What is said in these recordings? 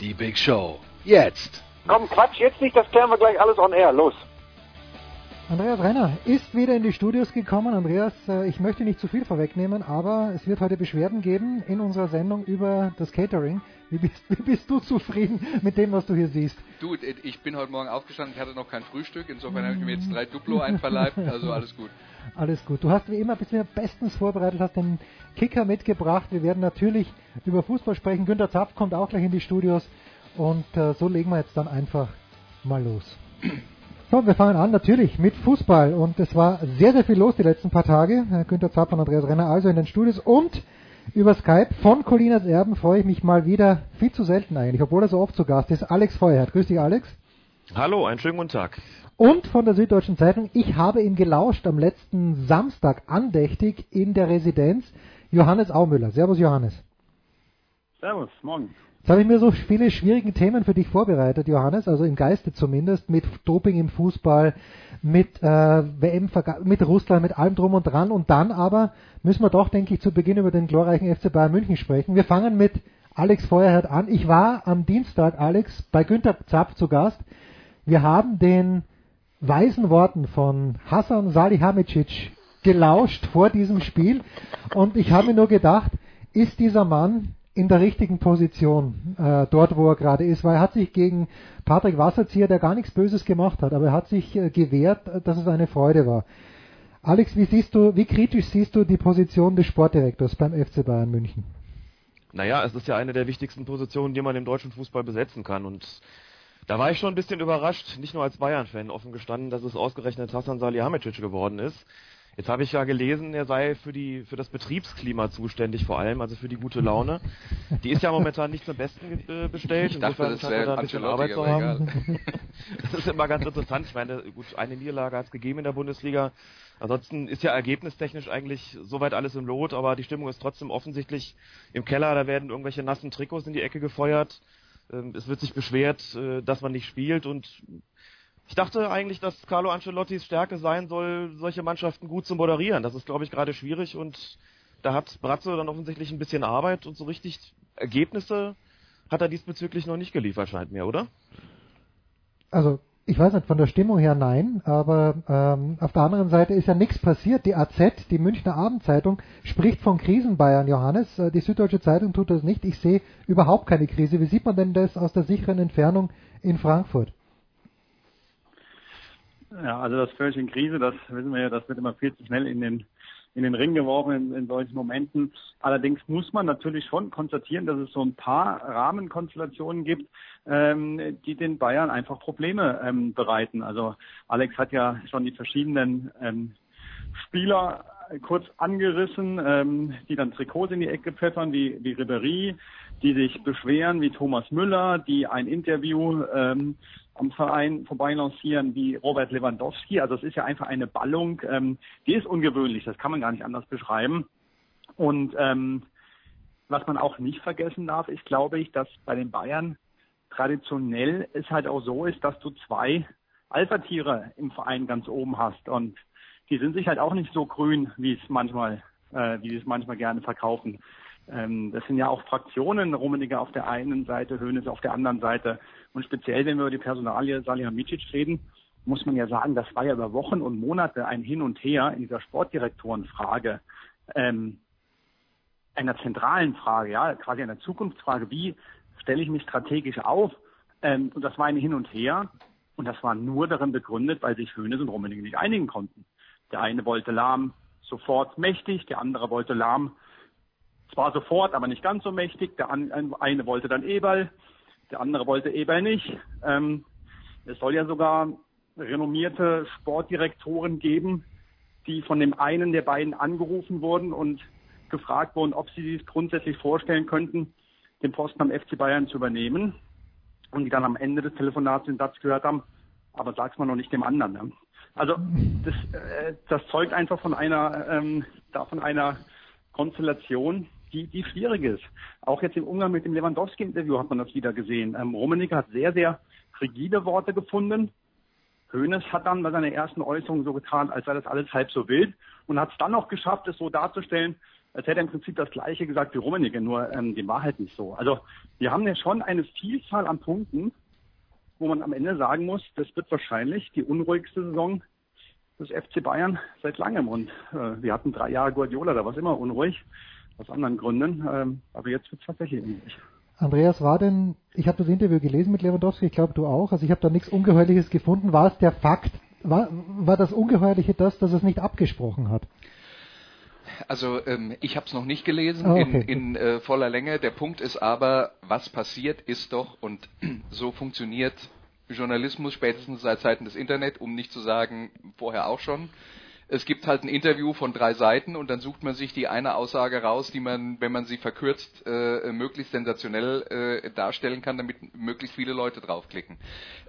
Die Big Show. Jetzt. Komm, Quatsch, jetzt nicht, das klären wir gleich alles on air. Los. Andreas Renner ist wieder in die Studios gekommen. Andreas, äh, ich möchte nicht zu viel vorwegnehmen, aber es wird heute Beschwerden geben in unserer Sendung über das Catering. Wie bist, wie bist du zufrieden mit dem, was du hier siehst? Du, ich bin heute Morgen aufgestanden, ich hatte noch kein Frühstück, insofern habe ich mir jetzt drei Duplo einverleibt, also alles gut. Alles gut. Du hast wie immer bist mir bestens vorbereitet, hast den Kicker mitgebracht. Wir werden natürlich über Fußball sprechen. Günter Zapf kommt auch gleich in die Studios und äh, so legen wir jetzt dann einfach mal los. So, wir fangen an natürlich mit Fußball und es war sehr, sehr viel los die letzten paar Tage. Günter Zapf und Andreas Renner also in den Studios und über Skype von Colinas Erben freue ich mich mal wieder, viel zu selten eigentlich, obwohl er so oft zu Gast ist, Alex Feuerhardt. Grüß dich, Alex. Hallo, einen schönen guten Tag. Und von der Süddeutschen Zeitung, ich habe ihm gelauscht am letzten Samstag andächtig in der Residenz, Johannes Aumüller. Servus, Johannes. Servus, morgen. Jetzt habe ich mir so viele schwierige Themen für dich vorbereitet, Johannes, also im Geiste zumindest, mit Doping im Fußball, mit äh, WM, mit Russland, mit allem drum und dran. Und dann aber müssen wir doch, denke ich, zu Beginn über den glorreichen FC Bayern München sprechen. Wir fangen mit Alex Feuerherd an. Ich war am Dienstag, Alex, bei Günter Zapf zu Gast. Wir haben den weisen Worten von Hassan Salihamidzic gelauscht vor diesem Spiel. Und ich habe mir nur gedacht, ist dieser Mann in der richtigen Position, äh, dort wo er gerade ist, weil er hat sich gegen Patrick Wasserzieher, der gar nichts Böses gemacht hat, aber er hat sich äh, gewehrt, äh, dass es eine Freude war. Alex, wie siehst du, wie kritisch siehst du die Position des Sportdirektors beim FC Bayern München? Naja, es ist ja eine der wichtigsten Positionen, die man im deutschen Fußball besetzen kann und da war ich schon ein bisschen überrascht, nicht nur als Bayern-Fan offen gestanden, dass es ausgerechnet Hassan Salihamidzic geworden ist. Jetzt habe ich ja gelesen, er sei für die für das Betriebsklima zuständig vor allem, also für die gute Laune. Die ist ja momentan nicht zum Besten äh, bestellt. Ich dachte, Insofern das scheint er da ein bisschen Arbeit zu haben. das ist immer ganz interessant. Ich meine, gut, eine Niederlage hat es gegeben in der Bundesliga. Ansonsten ist ja ergebnistechnisch eigentlich soweit alles im Lot, aber die Stimmung ist trotzdem offensichtlich im Keller. Da werden irgendwelche nassen Trikots in die Ecke gefeuert. Ähm, Es wird sich beschwert, äh, dass man nicht spielt und ich dachte eigentlich, dass Carlo Ancelottis Stärke sein soll, solche Mannschaften gut zu moderieren. Das ist, glaube ich, gerade schwierig und da hat Bratzo dann offensichtlich ein bisschen Arbeit und so richtig Ergebnisse hat er diesbezüglich noch nicht geliefert, scheint mir, oder? Also ich weiß nicht, von der Stimmung her nein, aber ähm, auf der anderen Seite ist ja nichts passiert. Die AZ, die Münchner Abendzeitung, spricht von Krisenbayern, Johannes. Äh, Die Süddeutsche Zeitung tut das nicht. Ich sehe überhaupt keine Krise. Wie sieht man denn das aus der sicheren Entfernung in Frankfurt? Ja, also das völlig in Krise, das wissen wir ja, das wird immer viel zu schnell in den in den Ring geworfen in, in solchen Momenten. Allerdings muss man natürlich schon konstatieren, dass es so ein paar Rahmenkonstellationen gibt, ähm, die den Bayern einfach Probleme ähm, bereiten. Also Alex hat ja schon die verschiedenen ähm, Spieler kurz angerissen, ähm, die dann Trikots in die Ecke pfeffern, wie, wie Ribéry, die sich beschweren, wie Thomas Müller, die ein Interview ähm, am Verein vorbeilancieren wie Robert Lewandowski. Also es ist ja einfach eine Ballung, ähm, die ist ungewöhnlich, das kann man gar nicht anders beschreiben. Und ähm, was man auch nicht vergessen darf, ist, glaube ich, dass bei den Bayern traditionell es halt auch so ist, dass du zwei Alpha-Tiere im Verein ganz oben hast. Und die sind sich halt auch nicht so grün, wie es manchmal, äh, wie sie es manchmal gerne verkaufen. Ähm, das sind ja auch Fraktionen, Rummenigge auf der einen Seite, Hönes auf der anderen Seite. Und speziell, wenn wir über die Personalie Salihamidzic reden, muss man ja sagen, das war ja über Wochen und Monate ein Hin und Her in dieser Sportdirektorenfrage, ähm, einer zentralen Frage, ja, quasi einer Zukunftsfrage, wie stelle ich mich strategisch auf? Ähm, und das war ein Hin und Her. Und das war nur darin begründet, weil sich Hönes und Rummenigge nicht einigen konnten. Der eine wollte Lahm sofort mächtig, der andere wollte Lahm zwar sofort, aber nicht ganz so mächtig. Der eine wollte dann Eberl, der andere wollte Eberl nicht. Ähm, es soll ja sogar renommierte Sportdirektoren geben, die von dem einen der beiden angerufen wurden und gefragt wurden, ob sie sich grundsätzlich vorstellen könnten, den Posten am FC Bayern zu übernehmen. und die dann am Ende des Telefonats den Satz gehört haben, aber sag's mal noch nicht dem anderen. Ne? Also das, äh, das zeugt einfach von einer, ähm, da von einer Konstellation, die, die schwierig ist. Auch jetzt im Umgang mit dem Lewandowski-Interview hat man das wieder gesehen. Ähm, Rummenigge hat sehr, sehr rigide Worte gefunden. Hoeneß hat dann bei seiner ersten Äußerung so getan, als sei das alles halb so wild und hat es dann noch geschafft, es so darzustellen, als hätte er im Prinzip das Gleiche gesagt wie Rummenigge, nur ähm, dem war halt nicht so. Also wir haben ja schon eine Vielzahl an Punkten, wo man am Ende sagen muss, das wird wahrscheinlich die unruhigste Saison des FC Bayern seit langem. Und äh, wir hatten drei Jahre Guardiola, da war es immer unruhig, aus anderen Gründen. Ähm, aber jetzt wird es tatsächlich unruhig. Andreas, war denn, ich habe das Interview gelesen mit Lewandowski, ich glaube du auch, also ich habe da nichts Ungeheuerliches gefunden. War es der Fakt, war, war das Ungeheuerliche das, dass es nicht abgesprochen hat? Also ähm, ich habe es noch nicht gelesen Ah, okay. in, in äh, voller Länge. Der Punkt ist aber, was passiert ist doch, und so funktioniert Journalismus spätestens seit Zeiten des Internet, um nicht zu sagen vorher auch schon. Es gibt halt ein Interview von drei Seiten und dann sucht man sich die eine Aussage raus, die man, wenn man sie verkürzt, äh, möglichst sensationell äh, darstellen kann, damit möglichst viele Leute draufklicken.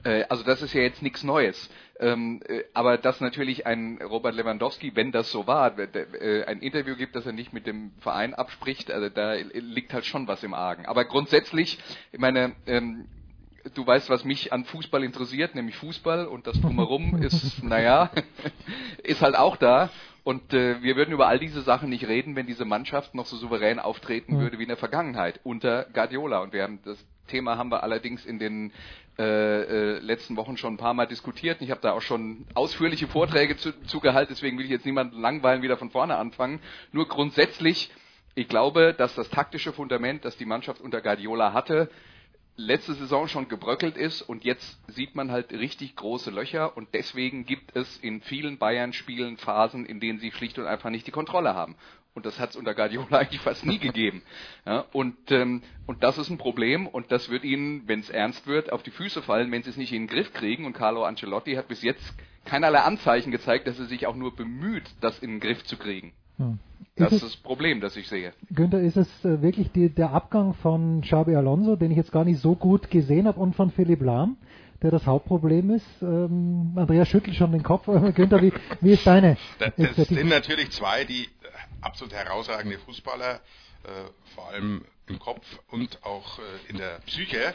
Äh, also das ist ja jetzt nichts Neues. Ähm, äh, aber dass natürlich ein Robert Lewandowski, wenn das so war, äh, ein Interview gibt, das er nicht mit dem Verein abspricht, also da liegt halt schon was im Argen. Aber grundsätzlich, ich meine, ähm, du weißt, was mich an Fußball interessiert, nämlich Fußball und das drumherum ist, naja, ist halt auch da. Und äh, wir würden über all diese Sachen nicht reden, wenn diese Mannschaft noch so souverän auftreten würde wie in der Vergangenheit unter Guardiola. Und wir haben das Thema haben wir allerdings in den äh, äh, letzten Wochen schon ein paar Mal diskutiert. Ich habe da auch schon ausführliche Vorträge zu, zugehalten, deswegen will ich jetzt niemanden langweilen, wieder von vorne anfangen. Nur grundsätzlich, ich glaube, dass das taktische Fundament, das die Mannschaft unter Guardiola hatte, letzte Saison schon gebröckelt ist und jetzt sieht man halt richtig große Löcher und deswegen gibt es in vielen Bayern-Spielen Phasen, in denen sie schlicht und einfach nicht die Kontrolle haben. Und das hat es unter Guardiola eigentlich fast nie gegeben. Ja, und, ähm, und das ist ein Problem und das wird ihnen, wenn es ernst wird, auf die Füße fallen, wenn sie es nicht in den Griff kriegen. Und Carlo Ancelotti hat bis jetzt keinerlei Anzeichen gezeigt, dass er sich auch nur bemüht, das in den Griff zu kriegen. Hm. Das Ist das Problem, das ich sehe. Günther, ist es äh, wirklich die, der Abgang von Xabi Alonso, den ich jetzt gar nicht so gut gesehen habe, und von Philipp Lahm, der das Hauptproblem ist? Ähm, Andreas schüttelt schon den Kopf. Günther, wie, wie ist deine? Das, das sind natürlich zwei, die äh, absolut herausragende Fußballer, äh, vor allem im Kopf und auch äh, in der Psyche.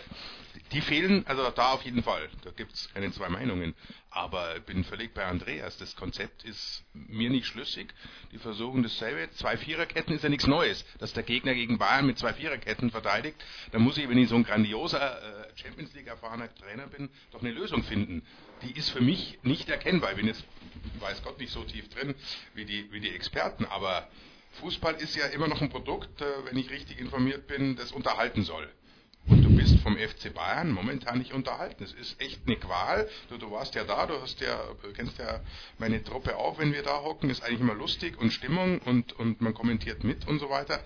Die fehlen, also da auf jeden Fall. Da gibt es keine zwei Meinungen. Aber ich bin völlig bei Andreas. Das Konzept ist mir nicht schlüssig. Die versuchen dasselbe. Zwei Viererketten ist ja nichts Neues. Dass der Gegner gegen Bayern mit zwei Viererketten verteidigt, da muss ich, wenn ich so ein grandioser äh, Champions League erfahrener Trainer bin, doch eine Lösung finden. Die ist für mich nicht erkennbar. Ich bin jetzt, weiß Gott, nicht so tief drin wie die, wie die Experten. Aber Fußball ist ja immer noch ein Produkt, äh, wenn ich richtig informiert bin, das unterhalten soll. Und du bist vom FC Bayern momentan nicht unterhalten. Es ist echt eine Qual. Du, du warst ja da, du ja, du kennst ja meine Truppe auch, wenn wir da hocken. Ist eigentlich immer lustig und Stimmung und, und man kommentiert mit und so weiter.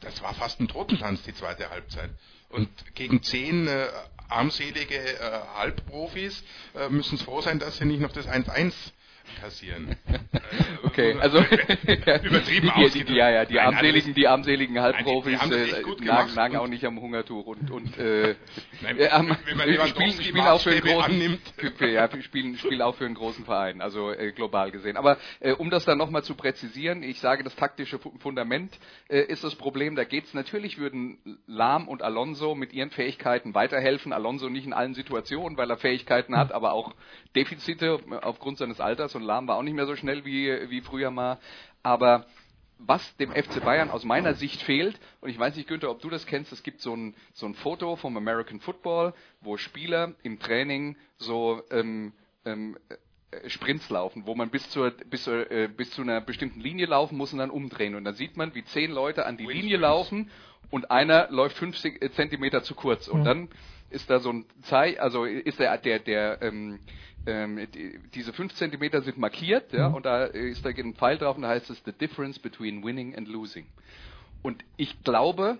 Das war fast ein Totentanz, die zweite Halbzeit. Und gegen zehn äh, armselige äh, Halbprofis äh, müssen es froh sein, dass sie nicht noch das 1-1 kassieren. Okay, also Übertrieben die, die, ausgedrückt. ja, ja, die Nein, armseligen, alles- die armseligen Halbprofis die haben das äh, nagen, nagen auch nicht am Hungertuch und und äh, Nein, äh, wenn man äh, spielen, spielen auch für einen großen annimmt. ja, spielen spielen auch für einen großen Verein, also äh, global gesehen. Aber äh, um das dann nochmal zu präzisieren, ich sage, das taktische Fu- Fundament äh, ist das Problem. Da geht's natürlich würden Lahm und Alonso mit ihren Fähigkeiten weiterhelfen. Alonso nicht in allen Situationen, weil er Fähigkeiten hat, aber auch Defizite aufgrund seines Alters und Lahm war auch nicht mehr so schnell wie wie früher mal. Aber was dem FC Bayern aus meiner Sicht fehlt, und ich weiß nicht, Günther, ob du das kennst, es gibt so ein, so ein Foto vom American Football, wo Spieler im Training so ähm, ähm, äh, Sprints laufen, wo man bis zur bis, äh, bis zu einer bestimmten Linie laufen muss und dann umdrehen. Und dann sieht man, wie zehn Leute an die Linie laufen und einer läuft fünf äh, Zentimeter zu kurz. Und Ja. dann ist da so ein Zei, also ist der der der ähm, ähm, die, diese fünf Zentimeter sind markiert, ja, Mhm. und da ist da ein Pfeil drauf und da heißt es the difference between winning and losing. Und ich glaube,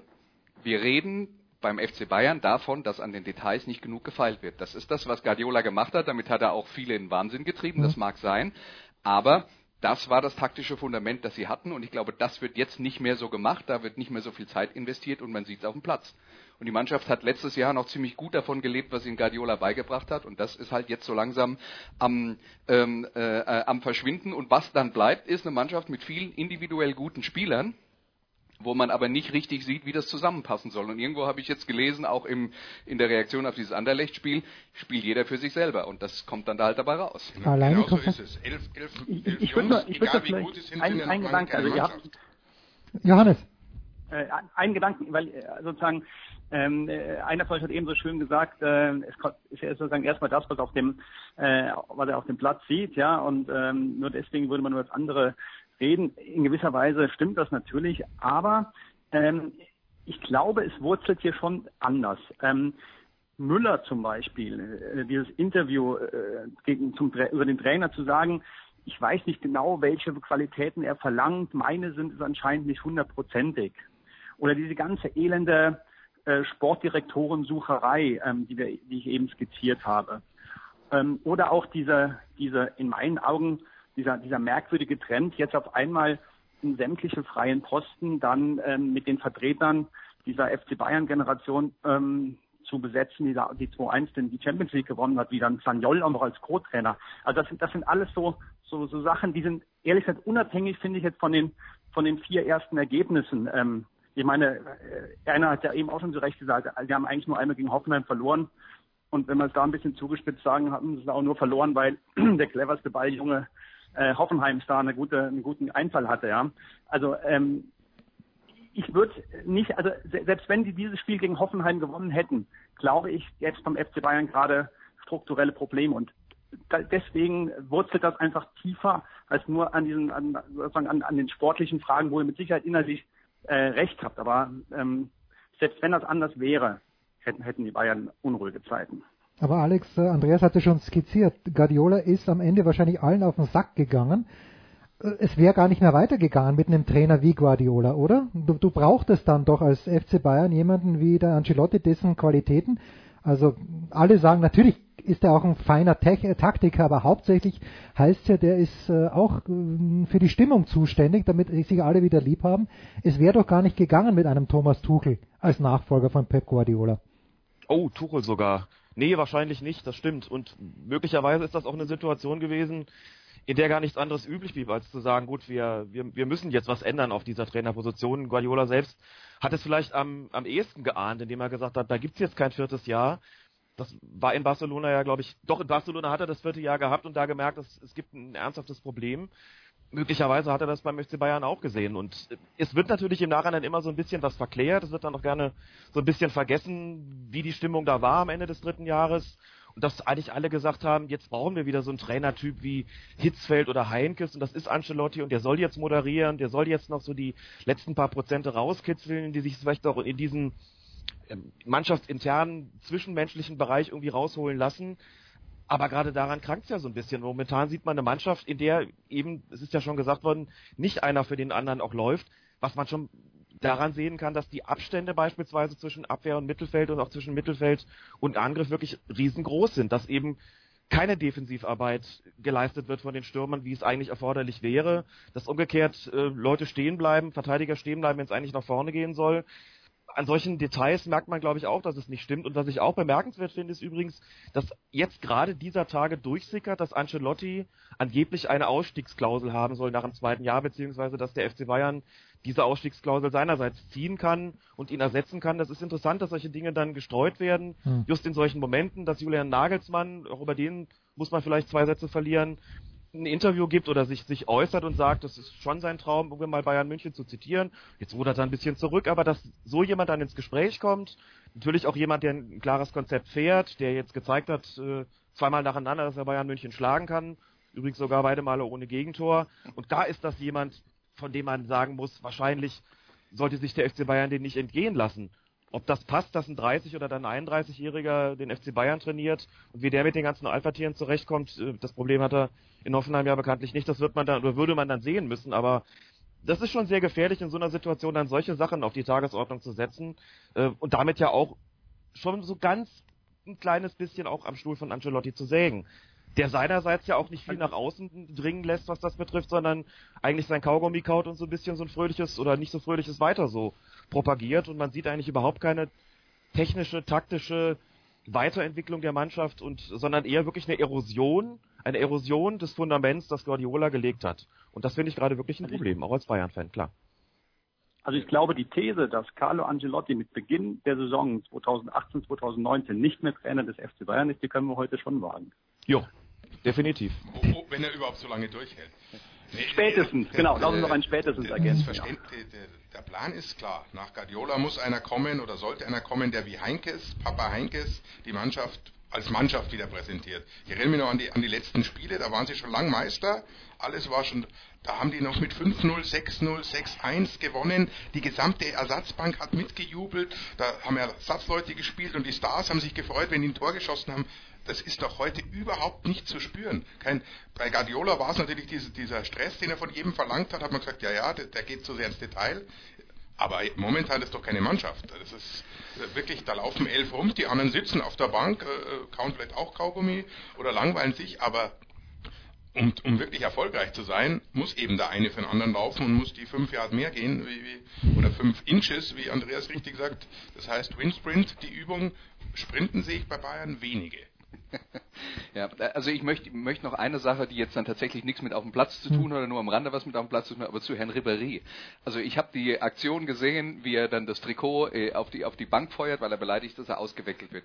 wir reden beim FC Bayern davon, dass an den Details nicht genug gefeilt wird. Das ist das, was Guardiola gemacht hat. Damit hat er auch viele in Wahnsinn getrieben. Das Mhm. mag sein. Aber das war das taktische Fundament, das sie hatten. Und ich glaube, das wird jetzt nicht mehr so gemacht. Da wird nicht mehr so viel Zeit investiert und man sieht es auf dem Platz. Und die Mannschaft hat letztes Jahr noch ziemlich gut davon gelebt, was ihnen Guardiola beigebracht hat. Und das ist halt jetzt so langsam am, ähm, äh, am Verschwinden. Und was dann bleibt, ist eine Mannschaft mit vielen individuell guten Spielern, wo man aber nicht richtig sieht, wie das zusammenpassen soll. Und irgendwo habe ich jetzt gelesen, auch im, in der Reaktion auf dieses Anderlecht-Spiel, spielt jeder für sich selber. Und das kommt dann da halt dabei raus. Genau, Alleine genau so ist es. Elf, elf, Ich, elf ich würde Jungs, noch, ich egal da wie gut sind, ein, ein Gedanke, also ihr habt. Johannes, äh, ein Gedanken, weil äh, sozusagen ähm, äh, einer von euch hat eben so schön gesagt, äh, es ist ja sozusagen erstmal das, was auf dem, äh, was er auf dem Platz sieht, ja, und ähm, nur deswegen würde man nur das andere reden. In gewisser Weise stimmt das natürlich, aber ähm, ich glaube, es wurzelt hier schon anders. Ähm, Müller zum Beispiel, äh, dieses Interview äh, gegen, zum, über den Trainer zu sagen, ich weiß nicht genau, welche Qualitäten er verlangt, meine sind es anscheinend nicht hundertprozentig. Oder diese ganze elende äh, Sportdirektorensucherei, ähm, die, wir, die ich eben skizziert habe. Ähm, oder auch diese, diese, in meinen Augen, dieser, dieser merkwürdige Trend, jetzt auf einmal in sämtliche freien Posten dann ähm, mit den Vertretern dieser FC Bayern-Generation ähm, zu besetzen, die, da, die 2-1 denn die Champions League gewonnen hat, wie dann Sanyol auch noch als Co-Trainer. Also das sind, das sind alles so, so, so Sachen, die sind ehrlich gesagt unabhängig, finde ich jetzt von den, von den vier ersten Ergebnissen. Ähm, ich meine, äh, einer hat ja eben auch schon zu Recht gesagt, wir haben eigentlich nur einmal gegen Hoffenheim verloren. Und wenn wir es da ein bisschen zugespitzt sagen, haben sie es auch nur verloren, weil der cleverste Balljunge äh, Hoffenheim-Star eine gute, einen guten Einfall hatte. Ja. Also ähm, ich würde nicht, also se- selbst wenn sie dieses Spiel gegen Hoffenheim gewonnen hätten, glaube ich, jetzt beim FC Bayern gerade strukturelle Probleme und da- deswegen wurzelt das einfach tiefer als nur an diesen, an, an, an den sportlichen Fragen, wo ihr mit Sicherheit innerlich äh, recht habt. Aber ähm, selbst wenn das anders wäre, hätten, hätten die Bayern unruhige Zeiten. aber Alex, äh, Andreas hatte schon skizziert, Guardiola ist am Ende wahrscheinlich allen auf den Sack gegangen. Äh, Es wäre gar nicht mehr weitergegangen mit einem Trainer wie Guardiola, oder? Du, du brauchtest dann doch als FC Bayern jemanden wie der Ancelotti, dessen Qualitäten, also alle sagen, natürlich ist er auch ein feiner äh, Taktiker, aber hauptsächlich heißt ja, der ist äh, auch äh, für die Stimmung zuständig, damit sich alle wieder lieb haben. Es wäre doch gar nicht gegangen mit einem Thomas Tuchel als Nachfolger von Pep Guardiola. Oh, Tuchel sogar. Nee, wahrscheinlich nicht, das stimmt. Und möglicherweise ist das auch eine Situation gewesen, in der gar nichts anderes üblich blieb, als zu sagen, gut, wir, wir, wir müssen jetzt was ändern auf dieser Trainerposition. Guardiola selbst hat es vielleicht am, am ehesten geahnt, indem er gesagt hat, da gibt's jetzt kein viertes Jahr. Das war in Barcelona ja, glaube ich, doch in Barcelona hat er das vierte Jahr gehabt und da gemerkt, dass es gibt ein ernsthaftes Problem. Möglicherweise hat er das beim FC Bayern auch gesehen. Und es wird natürlich im Nachhinein immer so ein bisschen was verklärt. Es wird dann auch gerne so ein bisschen vergessen, wie die Stimmung da war am Ende des dritten Jahres. Und dass eigentlich alle gesagt haben, jetzt brauchen wir wieder so einen Trainertyp wie Hitzfeld oder Heinkes und das ist Ancelotti und der soll jetzt moderieren, der soll jetzt noch so die letzten paar Prozente rauskitzeln, die sich vielleicht auch in diesen mannschaftsinternen, zwischenmenschlichen Bereich irgendwie rausholen lassen. Aber gerade daran krankt es ja so ein bisschen. Momentan sieht man eine Mannschaft, in der eben, es ist ja schon gesagt worden, nicht einer für den anderen auch läuft, was man schon daran sehen kann, dass die Abstände beispielsweise zwischen Abwehr und Mittelfeld und auch zwischen Mittelfeld und Angriff wirklich riesengroß sind, dass eben keine Defensivarbeit geleistet wird von den Stürmern, wie es eigentlich erforderlich wäre, dass umgekehrt äh, Leute stehen bleiben, Verteidiger stehen bleiben, wenn es eigentlich nach vorne gehen soll. An solchen Details merkt man, glaube ich, auch, dass es nicht stimmt. Und was ich auch bemerkenswert finde, ist übrigens, dass jetzt gerade dieser Tage durchsickert, dass Ancelotti angeblich eine Ausstiegsklausel haben soll nach dem zweiten Jahr, beziehungsweise dass der FC Bayern diese Ausstiegsklausel seinerseits ziehen kann und ihn ersetzen kann. Das ist interessant, dass solche Dinge dann gestreut werden, Hm. just in solchen Momenten, dass Julian Nagelsmann, auch über den muss man vielleicht zwei Sätze verlieren, ein Interview gibt oder sich, sich äußert und sagt, das ist schon sein Traum, irgendwann mal Bayern München zu zitieren. Jetzt rudert er ein bisschen zurück, aber dass so jemand dann ins Gespräch kommt, natürlich auch jemand, der ein klares Konzept fährt, der jetzt gezeigt hat, äh, zweimal nacheinander, dass er Bayern München schlagen kann, übrigens sogar beide Male ohne Gegentor. Und da ist das jemand, von dem man sagen muss, wahrscheinlich sollte sich der FC Bayern den nicht entgehen lassen. Ob das passt, dass ein 30- oder dann 31-Jähriger den FC Bayern trainiert und wie der mit den ganzen Alpha-Tieren zurechtkommt, äh, das Problem hat er in Hoffenheim ja bekanntlich nicht. Das wird man dann, oder würde man dann sehen müssen, aber das ist schon sehr gefährlich, in so einer Situation dann solche Sachen auf die Tagesordnung zu setzen äh, und damit ja auch schon so ganz ein kleines bisschen auch am Stuhl von Ancelotti zu sägen. Der seinerseits ja auch nicht viel nach außen dringen lässt, was das betrifft, sondern eigentlich sein Kaugummi kaut und so ein bisschen so ein fröhliches oder nicht so fröhliches weiter so propagiert und man sieht eigentlich überhaupt keine technische, taktische Weiterentwicklung der Mannschaft und sondern eher wirklich eine Erosion, eine Erosion des Fundaments, das Guardiola gelegt hat. Und das finde ich gerade wirklich ein Problem, auch als Bayern-Fan, klar. Also ich glaube, die These, dass Carlo Angelotti mit Beginn der Saison 2018, 2019 nicht mehr Trainer des FC Bayern ist, die können wir heute schon wagen. Jo, definitiv. Wo, wenn er überhaupt so lange durchhält. Spätestens, genau, lassen Sie noch ein spätestens ergänzen. Ja. Der, Plan ist klar. Nach Guardiola muss einer kommen oder sollte einer kommen, der wie Heinkes, Papa Heinkes, die Mannschaft als Mannschaft wieder präsentiert. Ich erinnere mich noch an die, an die letzten Spiele, da waren sie schon lang Meister, alles war schon, da haben die noch mit 5-0, 6-0, 6-1 gewonnen, die gesamte Ersatzbank hat mitgejubelt, da haben Ersatzleute gespielt und die Stars haben sich gefreut, wenn die ein Tor geschossen haben. Das ist doch heute überhaupt nicht zu spüren. Kein, bei Guardiola war es natürlich diese, dieser Stress, den er von jedem verlangt hat, hat man gesagt, ja, ja, der, der geht zu sehr ins Detail. Aber momentan ist doch keine Mannschaft. Das ist wirklich, da laufen elf rum, die anderen sitzen auf der Bank, äh, kauen vielleicht auch Kaugummi oder langweilen sich, aber um, um wirklich erfolgreich zu sein, muss eben der eine für den anderen laufen und muss die fünf Jahre mehr gehen, wie, wie, oder fünf Inches, wie Andreas richtig sagt. Das heißt, Windsprint, die Übung, Sprinten sehe ich bei Bayern wenige. Ja, also ich möchte, möchte noch eine Sache, die jetzt dann tatsächlich nichts mit auf dem Platz zu tun hm. oder nur am Rande was mit auf dem Platz zu tun hat, aber zu Herrn Ribéry. Also ich habe die Aktion gesehen, wie er dann das Trikot äh, auf, die, auf die Bank feuert, weil er beleidigt ist, dass er ausgeweckelt wird.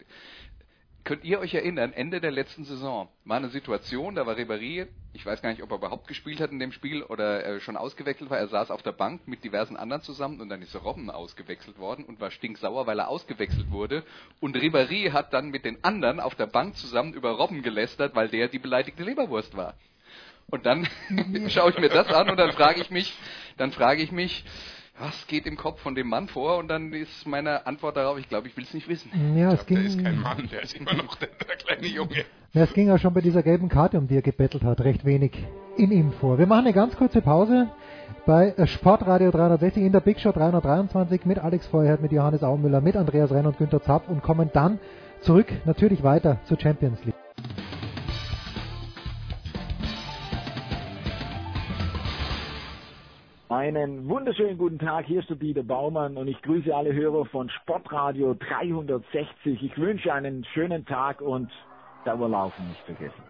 Könnt ihr euch erinnern, Ende der letzten Saison war eine Situation, da war Ribéry, ich weiß gar nicht, ob er überhaupt gespielt hat in dem Spiel oder äh, schon ausgewechselt war, er saß auf der Bank mit diversen anderen zusammen und dann ist Robben ausgewechselt worden und war stinksauer, weil er ausgewechselt wurde und Ribéry hat dann mit den anderen auf der Bank zusammen über Robben gelästert, weil der die beleidigte Leberwurst war. Und dann schaue ich mir das an und dann frage ich mich, dann frage ich mich, was geht im Kopf von dem Mann vor? Und dann ist meine Antwort darauf, ich glaube, ich will es nicht wissen. Ja, es glaub, ging, der ist kein Mann, der ist immer noch der, der kleine Junge. Ja, es ging auch schon bei dieser gelben Karte, um die er gebettelt hat, recht wenig in ihm vor. Wir machen eine ganz kurze Pause bei Sportradio 360 in der Big Show 323 mit Alex Feuerhardt, mit Johannes Aumüller, mit Andreas Renn und Günter Zapf und kommen dann zurück natürlich weiter zur Champions League. Einen wunderschönen guten Tag, hier ist der Dieter Baumann und ich grüße alle Hörer von Sportradio 360. Ich wünsche einen schönen Tag und Dauerlaufen nicht vergessen.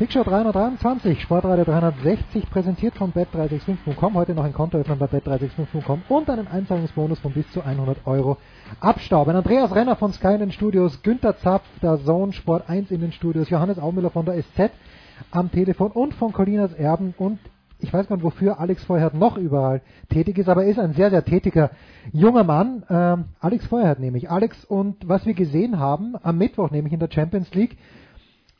Big Show 323, Sportradio 360, präsentiert von bet365.com. Heute noch ein Konto öffnen bei bet365.com und einen Einzahlungsbonus von bis zu 100 Euro abstauben. Andreas Renner von Sky in den Studios, Günther Zapf, der Zone Sport 1 in den Studios, Johannes Aumüller von der SZ am Telefon und von Colinas Erben und ich weiß gar nicht, wofür Alex Feuerhardt noch überall tätig ist, aber er ist ein sehr, sehr tätiger junger Mann. Ähm, Alex Feuerhardt nämlich. Alex, und was wir gesehen haben am Mittwoch, nämlich in der Champions League,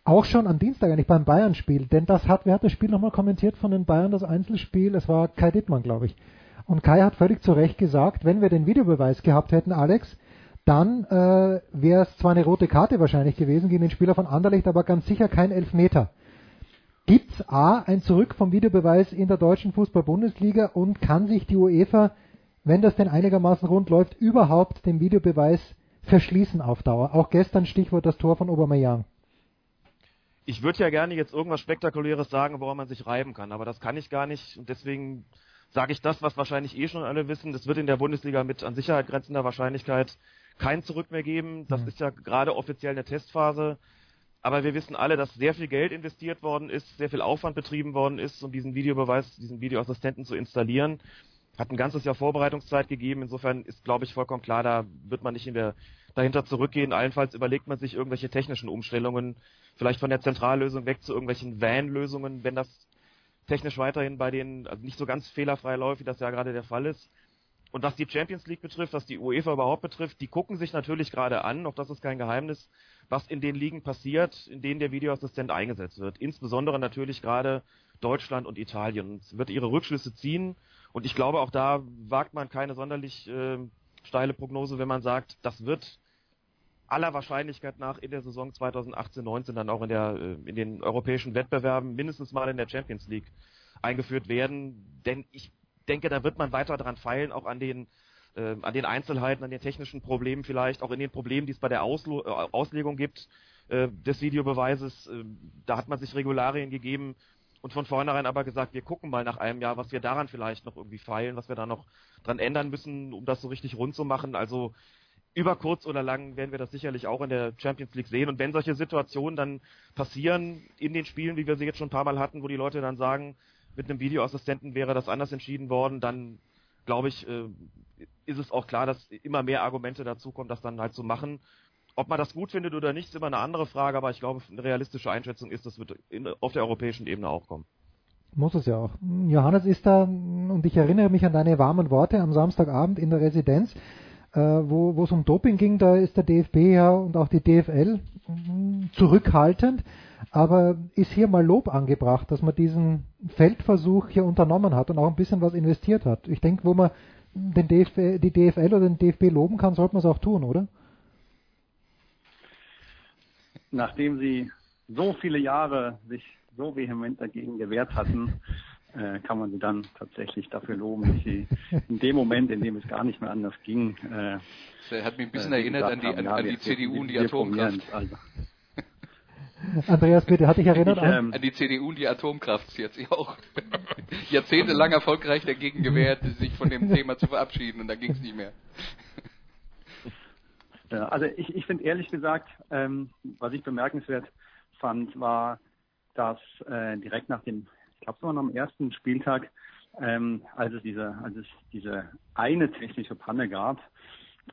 auch schon am Dienstag eigentlich beim Bayern-Spiel, denn das hat, wer hat das Spiel nochmal kommentiert von den Bayern, das Einzelspiel? Es war Kai Dittmann, glaube ich. Und Kai hat völlig zu Recht gesagt, wenn wir den Videobeweis gehabt hätten, Alex, dann äh, wäre es zwar eine rote Karte wahrscheinlich gewesen gegen den Spieler von Anderlecht, aber ganz sicher kein Elfmeter. Gibt's A ein Zurück vom Videobeweis in der deutschen Fußball-Bundesliga und kann sich die UEFA, wenn das denn einigermaßen rund läuft, überhaupt dem Videobeweis verschließen auf Dauer? Auch gestern Stichwort das Tor von Aubameyang. Ich würde ja gerne jetzt irgendwas Spektakuläres sagen, woran man sich reiben kann, aber das kann ich gar nicht und deswegen sage ich das, was wahrscheinlich eh schon alle wissen. Das wird in der Bundesliga mit an Sicherheit grenzender Wahrscheinlichkeit kein Zurück mehr geben. Das mhm. ist ja gerade offiziell eine Testphase. Aber wir wissen alle, dass sehr viel Geld investiert worden ist, sehr viel Aufwand betrieben worden ist, um diesen Videobeweis, diesen Videoassistenten zu installieren. Hat ein ganzes Jahr Vorbereitungszeit gegeben. Insofern ist, glaube ich, vollkommen klar, da wird man nicht in der, dahinter zurückgehen. Allenfalls überlegt man sich irgendwelche technischen Umstellungen, vielleicht von der Zentrallösung weg zu irgendwelchen Van-Lösungen, wenn das technisch weiterhin bei denen also nicht so ganz fehlerfrei läuft, wie das ja gerade der Fall ist. Und was die Champions League betrifft, was die UEFA überhaupt betrifft, die gucken sich natürlich gerade an, auch das ist kein Geheimnis, was in den Ligen passiert, in denen der Videoassistent eingesetzt wird. Insbesondere natürlich gerade Deutschland und Italien. Es wird ihre Rückschlüsse ziehen. Und ich glaube, auch da wagt man keine sonderlich äh, steile Prognose, wenn man sagt, das wird aller Wahrscheinlichkeit nach in der Saison 2018-19 dann auch in, der, äh, in den europäischen Wettbewerben mindestens mal in der Champions League eingeführt werden. Denn ich denke, da wird man weiter dran feilen, auch an den äh, an den Einzelheiten, an den technischen Problemen vielleicht, auch in den Problemen, die es bei der Auslo äh, Auslegung gibt äh, des Videobeweises. Äh, da hat man sich Regularien gegeben und von vornherein aber gesagt, wir gucken mal nach einem Jahr, was wir daran vielleicht noch irgendwie feilen, was wir da noch dran ändern müssen, um das so richtig rund zu machen. Also über kurz oder lang werden wir das sicherlich auch in der Champions League sehen. Und wenn solche Situationen dann passieren in den Spielen, wie wir sie jetzt schon ein paar Mal hatten, wo die Leute dann sagen, mit einem Videoassistenten wäre das anders entschieden worden, dann glaube ich, äh, ist es auch klar, dass immer mehr Argumente dazukommen, das dann halt zu machen. Ob man das gut findet oder nicht, ist immer eine andere Frage, aber ich glaube, eine realistische Einschätzung ist, das wird in, auf der europäischen Ebene auch kommen. Muss es ja auch. Johannes ist da, und ich erinnere mich an deine warmen Worte am Samstagabend in der Residenz, wo es um Doping ging, da ist der DFB ja und auch die DFL zurückhaltend, aber ist hier mal Lob angebracht, dass man diesen Feldversuch hier unternommen hat und auch ein bisschen was investiert hat. Ich denke, wo man den DFB, die DFL oder den DFB loben kann, sollte man es auch tun, oder? Nachdem sie so viele Jahre sich so vehement dagegen gewehrt hatten, äh, kann man sie dann tatsächlich dafür loben, dass sie in dem Moment, in dem es gar nicht mehr anders ging, äh, das hat mich ein bisschen äh, erinnert an die, an, an die CDU und die Atomkraft. Also. Andreas, bitte, hat dich erinnert ich, ähm, an die CDU und die Atomkraft. Sie hat sich auch jahrzehntelang erfolgreich dagegen gewehrt, sich von dem Thema zu verabschieden und da ging es nicht mehr. Ja, also ich, ich finde ehrlich gesagt, ähm, was ich bemerkenswert fand, war, dass äh, direkt nach dem, glaube, es war noch am ersten Spieltag, ähm, als es diese, als es diese eine technische Panne gab,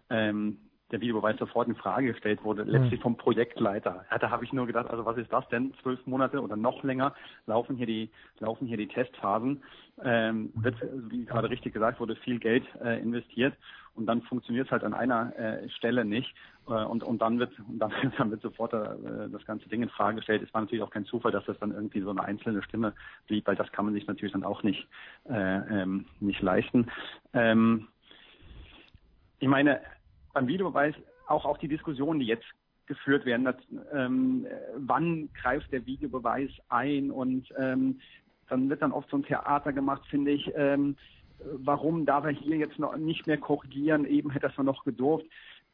ähm, der Videobeweis sofort in Frage gestellt wurde, letztlich vom Projektleiter. Ja, da habe ich nur gedacht, also was ist das denn? Zwölf Monate oder noch länger laufen hier die laufen hier die Testphasen. Ähm, wird, wie gerade richtig gesagt wurde, viel Geld äh, investiert und dann funktioniert es halt an einer äh, Stelle nicht und, und dann wird und dann, dann wird sofort äh, das ganze Ding in Frage gestellt. Es war natürlich auch kein Zufall, dass das dann irgendwie so eine einzelne Stimme blieb, weil das kann man sich natürlich dann auch nicht äh, ähm, nicht leisten. Ähm, ich meine, beim Videobeweis auch, auch die Diskussionen, die jetzt geführt werden, dass, ähm, wann greift der Videobeweis ein und ähm, dann wird dann oft so ein Theater gemacht, finde ich, ähm, warum darf er hier jetzt noch nicht mehr korrigieren, eben hätte das noch gedurft.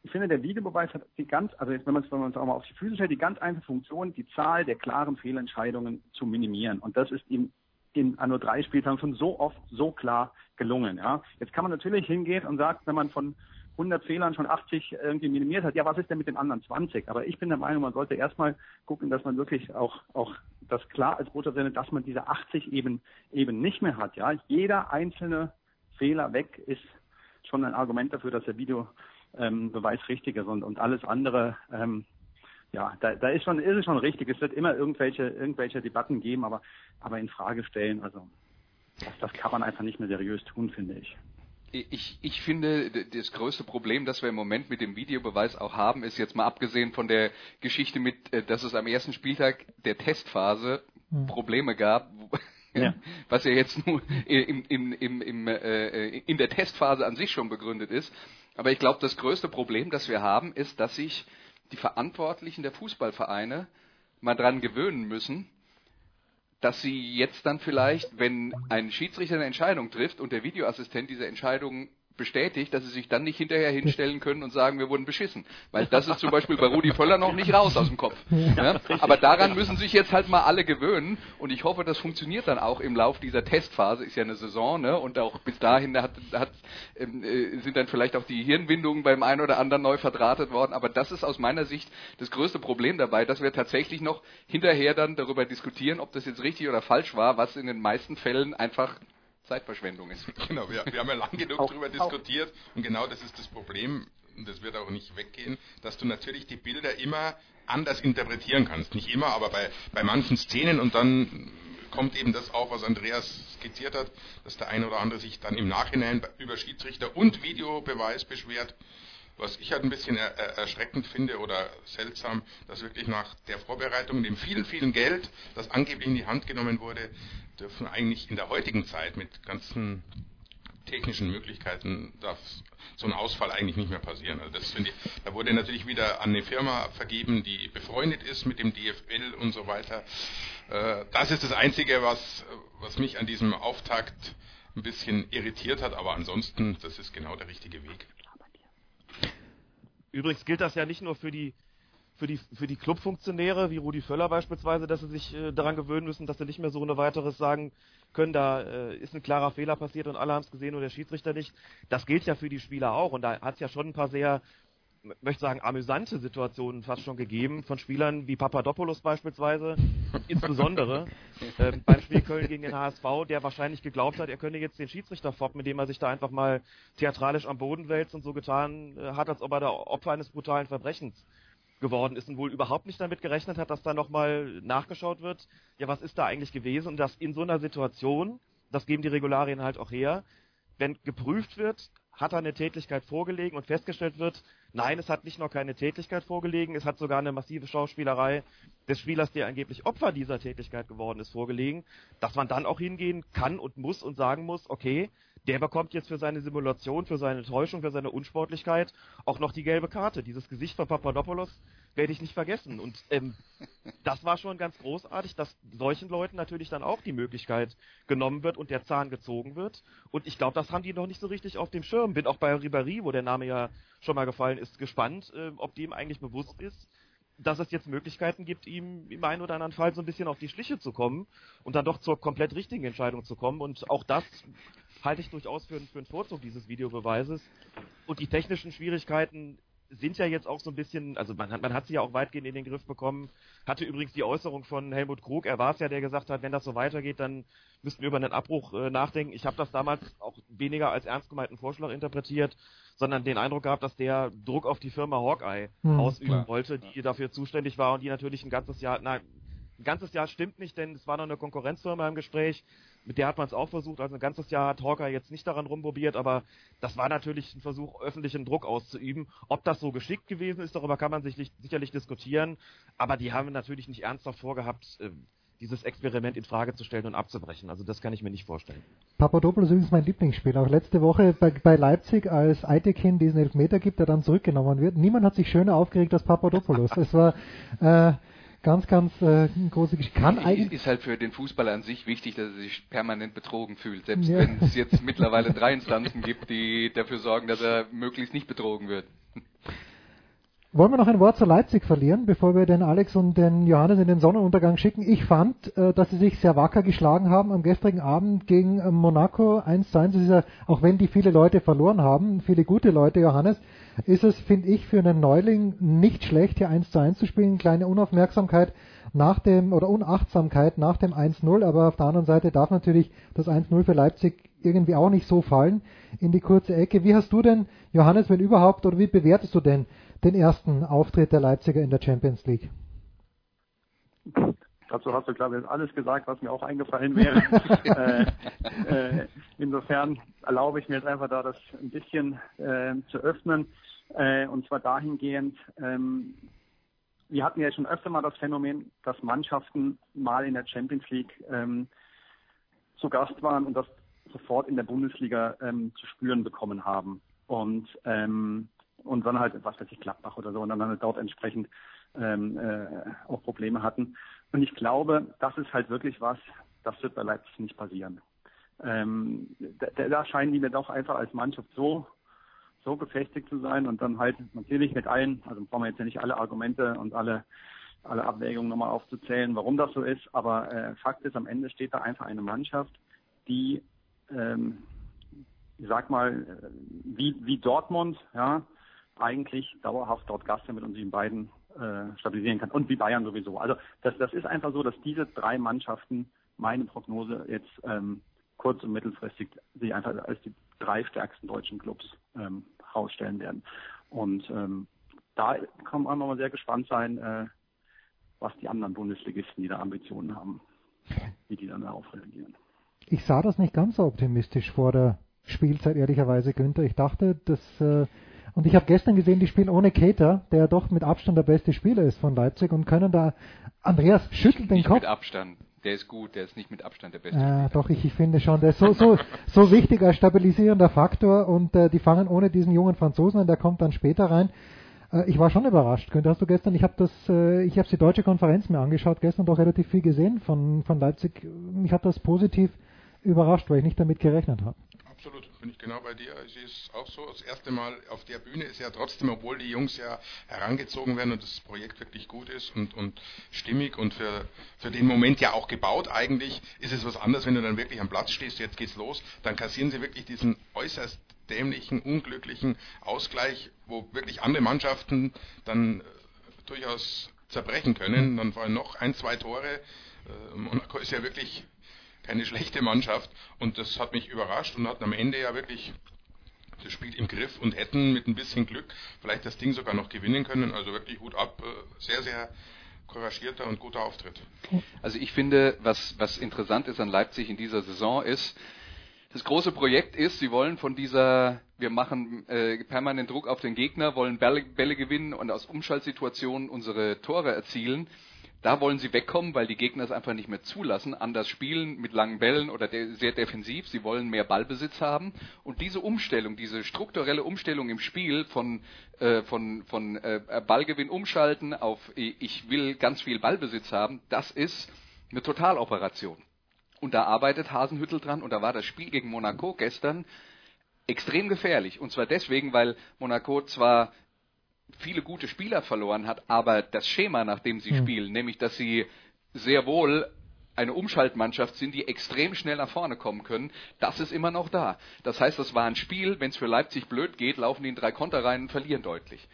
Ich finde, der Videobeweis hat die ganz, also jetzt, wenn man es wenn man es auch mal auf die Füße stellt, die ganz einfache Funktion, die Zahl der klaren Fehlentscheidungen zu minimieren. Und das ist ihm in nur drei Spieltagen schon so oft so klar gelungen. Ja. Jetzt kann man natürlich hingehen und sagt, wenn man von 100 Fehlern schon 80 irgendwie minimiert hat. Ja, was ist denn mit den anderen 20? Aber ich bin der Meinung, man sollte erstmal gucken, dass man wirklich auch, auch das klar als Botschaft sendet, dass man diese 80 eben, eben nicht mehr hat. Ja, jeder einzelne Fehler weg ist schon ein Argument dafür, dass der Videobeweis ähm, richtig ist und, und alles andere, ähm, ja, da, da ist schon, ist es schon richtig. Es wird immer irgendwelche, irgendwelche Debatten geben, aber, aber in Frage stellen, also, das, das kann man einfach nicht mehr seriös tun, finde ich. Ich, ich finde, das größte Problem, das wir im Moment mit dem Videobeweis auch haben, ist jetzt mal abgesehen von der Geschichte mit, äh, dass es am ersten Spieltag der Testphase hm. Probleme gab, ja. was ja jetzt nur im, im, im, im, äh, in der Testphase an sich schon begründet ist. Aber ich glaube, das größte Problem, das wir haben, ist, dass sich die Verantwortlichen der Fußballvereine mal dran gewöhnen müssen, dass sie jetzt dann vielleicht, wenn ein Schiedsrichter eine Entscheidung trifft und der Videoassistent diese Entscheidung bestätigt, dass sie sich dann nicht hinterher hinstellen können und sagen, wir wurden beschissen. Weil das ist zum Beispiel bei Rudi Völler noch nicht raus aus dem Kopf. Ja? Aber daran müssen sich jetzt halt mal alle gewöhnen und ich hoffe, das funktioniert dann auch im Lauf dieser Testphase, ist ja eine Saison, ne? und auch bis dahin hat, hat, ähm, äh, sind dann vielleicht auch die Hirnwindungen beim einen oder anderen neu verdrahtet worden, aber das ist aus meiner Sicht das größte Problem dabei, dass wir tatsächlich noch hinterher dann darüber diskutieren, ob das jetzt richtig oder falsch war, was in den meisten Fällen einfach Zeitverschwendung ist. Genau, wir, wir haben ja lang genug darüber diskutiert und genau das ist das Problem und das wird auch nicht weggehen, dass du natürlich die Bilder immer anders interpretieren kannst. Nicht immer, aber bei, bei manchen Szenen und dann kommt eben das auf, was Andreas skizziert hat, dass der eine oder andere sich dann im Nachhinein über Schiedsrichter und Videobeweis beschwert. Was ich halt ein bisschen er, erschreckend finde oder seltsam, dass wirklich nach der Vorbereitung, dem vielen, vielen Geld, das angeblich in die Hand genommen wurde, dürfen eigentlich in der heutigen Zeit mit ganzen technischen Möglichkeiten darf so ein Ausfall eigentlich nicht mehr passieren. Also das ich, da wurde natürlich wieder an eine Firma vergeben, die befreundet ist mit dem DFL und so weiter. Äh, das ist das Einzige, was, was mich an diesem Auftakt ein bisschen irritiert hat, aber ansonsten, das ist genau der richtige Weg. Übrigens gilt das ja nicht nur für die für die, für die Clubfunktionäre, wie Rudi Völler beispielsweise, dass sie sich äh, daran gewöhnen müssen, dass sie nicht mehr so ohne weiteres sagen können, da äh, ist ein klarer Fehler passiert und alle haben es gesehen und der Schiedsrichter nicht. Das gilt ja für die Spieler auch und da hat es ja schon ein paar sehr möchte sagen, amüsante Situationen fast schon gegeben von Spielern wie Papadopoulos beispielsweise, insbesondere äh, beim Spiel Köln gegen den HSV, der wahrscheinlich geglaubt hat, er könne jetzt den Schiedsrichter foppen, indem er sich da einfach mal theatralisch am Boden wälzt und so getan äh, hat, als ob er da Opfer eines brutalen Verbrechens geworden ist und wohl überhaupt nicht damit gerechnet hat, dass da nochmal nachgeschaut wird, ja, was ist da eigentlich gewesen? Und dass in so einer Situation, das geben die Regularien halt auch her, wenn geprüft wird, hat er eine Tätigkeit vorgelegen und festgestellt wird, nein, es hat nicht nur keine Tätigkeit vorgelegen, es hat sogar eine massive Schauspielerei des Spielers, der angeblich Opfer dieser Tätigkeit geworden ist, vorgelegen, dass man dann auch hingehen kann und muss und sagen muss, okay, der bekommt jetzt für seine Simulation, für seine Täuschung, für seine Unsportlichkeit auch noch die gelbe Karte. Dieses Gesicht von Papadopoulos werde ich nicht vergessen. Und ähm, das war schon ganz großartig, dass solchen Leuten natürlich dann auch die Möglichkeit genommen wird und der Zahn gezogen wird. Und ich glaube, das haben die noch nicht so richtig auf dem Schirm. Bin auch bei Ribéry, wo der Name ja schon mal gefallen ist, gespannt, äh, ob dem eigentlich bewusst ist, dass es jetzt Möglichkeiten gibt, ihm im einen oder anderen Fall so ein bisschen auf die Schliche zu kommen und dann doch zur komplett richtigen Entscheidung zu kommen. Und auch das halte ich durchaus für, für einen Vorzug dieses Videobeweises. Und die technischen Schwierigkeiten sind ja jetzt auch so ein bisschen, also man hat, man hat sie ja auch weitgehend in den Griff bekommen. Hatte übrigens die Äußerung von Helmut Krug, er war es ja, der gesagt hat, wenn das so weitergeht, dann müssten wir über einen Abbruch äh, nachdenken. Ich habe das damals auch weniger als ernst gemeinten Vorschlag interpretiert, sondern den Eindruck gehabt, dass der Druck auf die Firma Hawkeye hm, ausüben klar. wollte, die dafür zuständig war und die natürlich ein ganzes Jahr, nein, ein ganzes Jahr stimmt nicht, denn es war noch eine Konkurrenzfirma im Gespräch. Mit der hat man es auch versucht. Also ein ganzes Jahr hat Hawker jetzt nicht daran rumprobiert, aber das war natürlich ein Versuch, öffentlichen Druck auszuüben. Ob das so geschickt gewesen ist, darüber kann man sich sicherlich diskutieren. Aber die haben natürlich nicht ernsthaft vorgehabt, äh, dieses Experiment in Frage zu stellen und abzubrechen. Also das kann ich mir nicht vorstellen. Papadopoulos ist übrigens mein Lieblingsspiel. Auch letzte Woche bei, bei Leipzig, als Eitekin diesen Elfmeter gibt, der dann zurückgenommen wird. Niemand hat sich schöner aufgeregt als Papadopoulos. es war äh, ganz, ganz äh, große Geschichte. Kann eigentlich ist halt für den Fußballer an sich wichtig, dass er sich permanent betrogen fühlt, selbst ja. wenn es jetzt mittlerweile drei Instanzen gibt, die dafür sorgen, dass er möglichst nicht betrogen wird. Wollen wir noch ein Wort zu Leipzig verlieren, bevor wir den Alex und den Johannes in den Sonnenuntergang schicken? Ich fand, äh, dass sie sich sehr wacker geschlagen haben am gestrigen Abend gegen äh, Monaco 1 zu 1. Das ist ja, auch wenn die viele Leute verloren haben, viele gute Leute, Johannes, ist es, finde ich, für einen Neuling nicht schlecht, hier 1 zu 1 zu spielen. Kleine Unaufmerksamkeit nach dem, oder Unachtsamkeit nach dem 1-0, aber auf der anderen Seite darf natürlich das 1-0 für Leipzig irgendwie auch nicht so fallen in die kurze Ecke. Wie hast du denn, Johannes, wenn überhaupt, oder wie bewertest du denn den ersten Auftritt der Leipziger in der Champions League? Dazu hast du, glaube ich, alles gesagt, was mir auch eingefallen wäre. äh, äh, insofern erlaube ich mir jetzt einfach da das ein bisschen äh, zu öffnen. Äh, und zwar dahingehend, ähm, wir hatten ja schon öfter mal das Phänomen, dass Mannschaften mal in der Champions League ähm, zu Gast waren und das sofort in der Bundesliga ähm, zu spüren bekommen haben. Und, ähm, und dann halt, was weiß ich, Gladbach oder so, und dann halt dort entsprechend ähm, äh, auch Probleme hatten. Und ich glaube, das ist halt wirklich was, das wird bei Leipzig nicht passieren. Ähm, da, da scheinen die mir doch einfach als Mannschaft so so gefestigt zu sein und dann halt natürlich mit allen, also brauchen wir jetzt ja nicht alle Argumente und alle alle Abwägungen nochmal aufzuzählen, warum das so ist, aber äh, Fakt ist, am Ende steht da einfach eine Mannschaft, die, ähm, ich sag mal, äh, wie, wie Dortmund, ja, eigentlich dauerhaft dort Gast mit uns in beiden äh, stabilisieren kann. Und wie Bayern sowieso. Also das, das ist einfach so, dass diese drei Mannschaften, meine Prognose jetzt ähm, kurz- und mittelfristig sich einfach als die drei stärksten deutschen Clubs ähm, rausstellen werden. Und ähm, da kann man nochmal sehr gespannt sein, äh, was die anderen Bundesligisten, die da Ambitionen haben, wie die dann darauf reagieren. Ich sah das nicht ganz so optimistisch vor der Spielzeit, ehrlicherweise, Günther. Ich dachte, dass äh, und ich habe gestern gesehen, die spielen ohne Cater, der doch mit Abstand der beste Spieler ist von Leipzig und können da, Andreas schüttelt den nicht Kopf. mit Abstand. Der ist gut, der ist nicht mit Abstand der beste. Äh, doch, ich, ich finde schon, der ist so, so, so wichtig als stabilisierender Faktor und äh, die fangen ohne diesen jungen Franzosen an, der kommt dann später rein. Äh, ich war schon überrascht. Günther, hast du gestern, ich habe das, äh, ich habe die deutsche Konferenz mir angeschaut, gestern doch relativ viel gesehen von, von Leipzig. Mich hat das positiv überrascht, weil ich nicht damit gerechnet habe absolut. Bin ich genau bei dir. Ich es auch so. Das erste Mal auf der Bühne ist ja trotzdem, obwohl die Jungs ja herangezogen werden und das Projekt wirklich gut ist und, und stimmig und für, für den Moment ja auch gebaut eigentlich, ist es was anderes, wenn du dann wirklich am Platz stehst, jetzt geht's los, dann kassieren sie wirklich diesen äußerst dämlichen, unglücklichen Ausgleich, wo wirklich andere Mannschaften dann äh, durchaus zerbrechen können. Dann fallen noch ein, zwei Tore. Äh, Monaco ist ja wirklich keine schlechte Mannschaft und das hat mich überrascht und hatten am Ende ja wirklich das Spiel im Griff und hätten mit ein bisschen Glück vielleicht das Ding sogar noch gewinnen können. Also wirklich Hut ab, äh, sehr, sehr couragierter und guter Auftritt. Also ich finde, was, was interessant ist an Leipzig in dieser Saison ist, das große Projekt ist, sie wollen von dieser, wir machen äh, permanent Druck auf den Gegner, wollen Bälle, Bälle gewinnen und aus Umschaltsituationen unsere Tore erzielen. Da wollen sie wegkommen, weil die Gegner es einfach nicht mehr zulassen, anders spielen mit langen Bällen oder de sehr defensiv. Sie wollen mehr Ballbesitz haben. Und diese Umstellung, diese strukturelle Umstellung im Spiel von, äh, von, von äh, Ballgewinn umschalten auf ich will ganz viel Ballbesitz haben, das ist eine Totaloperation. Und da arbeitet Hasenhüttel dran und da war das Spiel gegen Monaco gestern extrem gefährlich. Und zwar deswegen, weil Monaco zwar viele gute Spieler verloren hat, aber das Schema, nach dem sie mhm. spielen, nämlich dass sie sehr wohl eine Umschaltmannschaft sind, die extrem schnell nach vorne kommen können, das ist immer noch da. Das heißt, das war ein Spiel, wenn es für Leipzig blöd geht, laufen die in drei Konter rein und verlieren deutlich.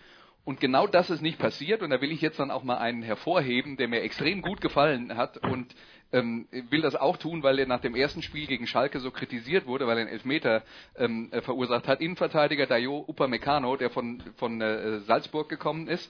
Und genau das ist nicht passiert und da will ich jetzt dann auch mal einen hervorheben, der mir extrem gut gefallen hat und ähm, will das auch tun, weil er nach dem ersten Spiel gegen Schalke so kritisiert wurde, weil er einen Elfmeter ähm, äh, verursacht hat. Innenverteidiger Dayo Upamecano, der von, von äh, Salzburg gekommen ist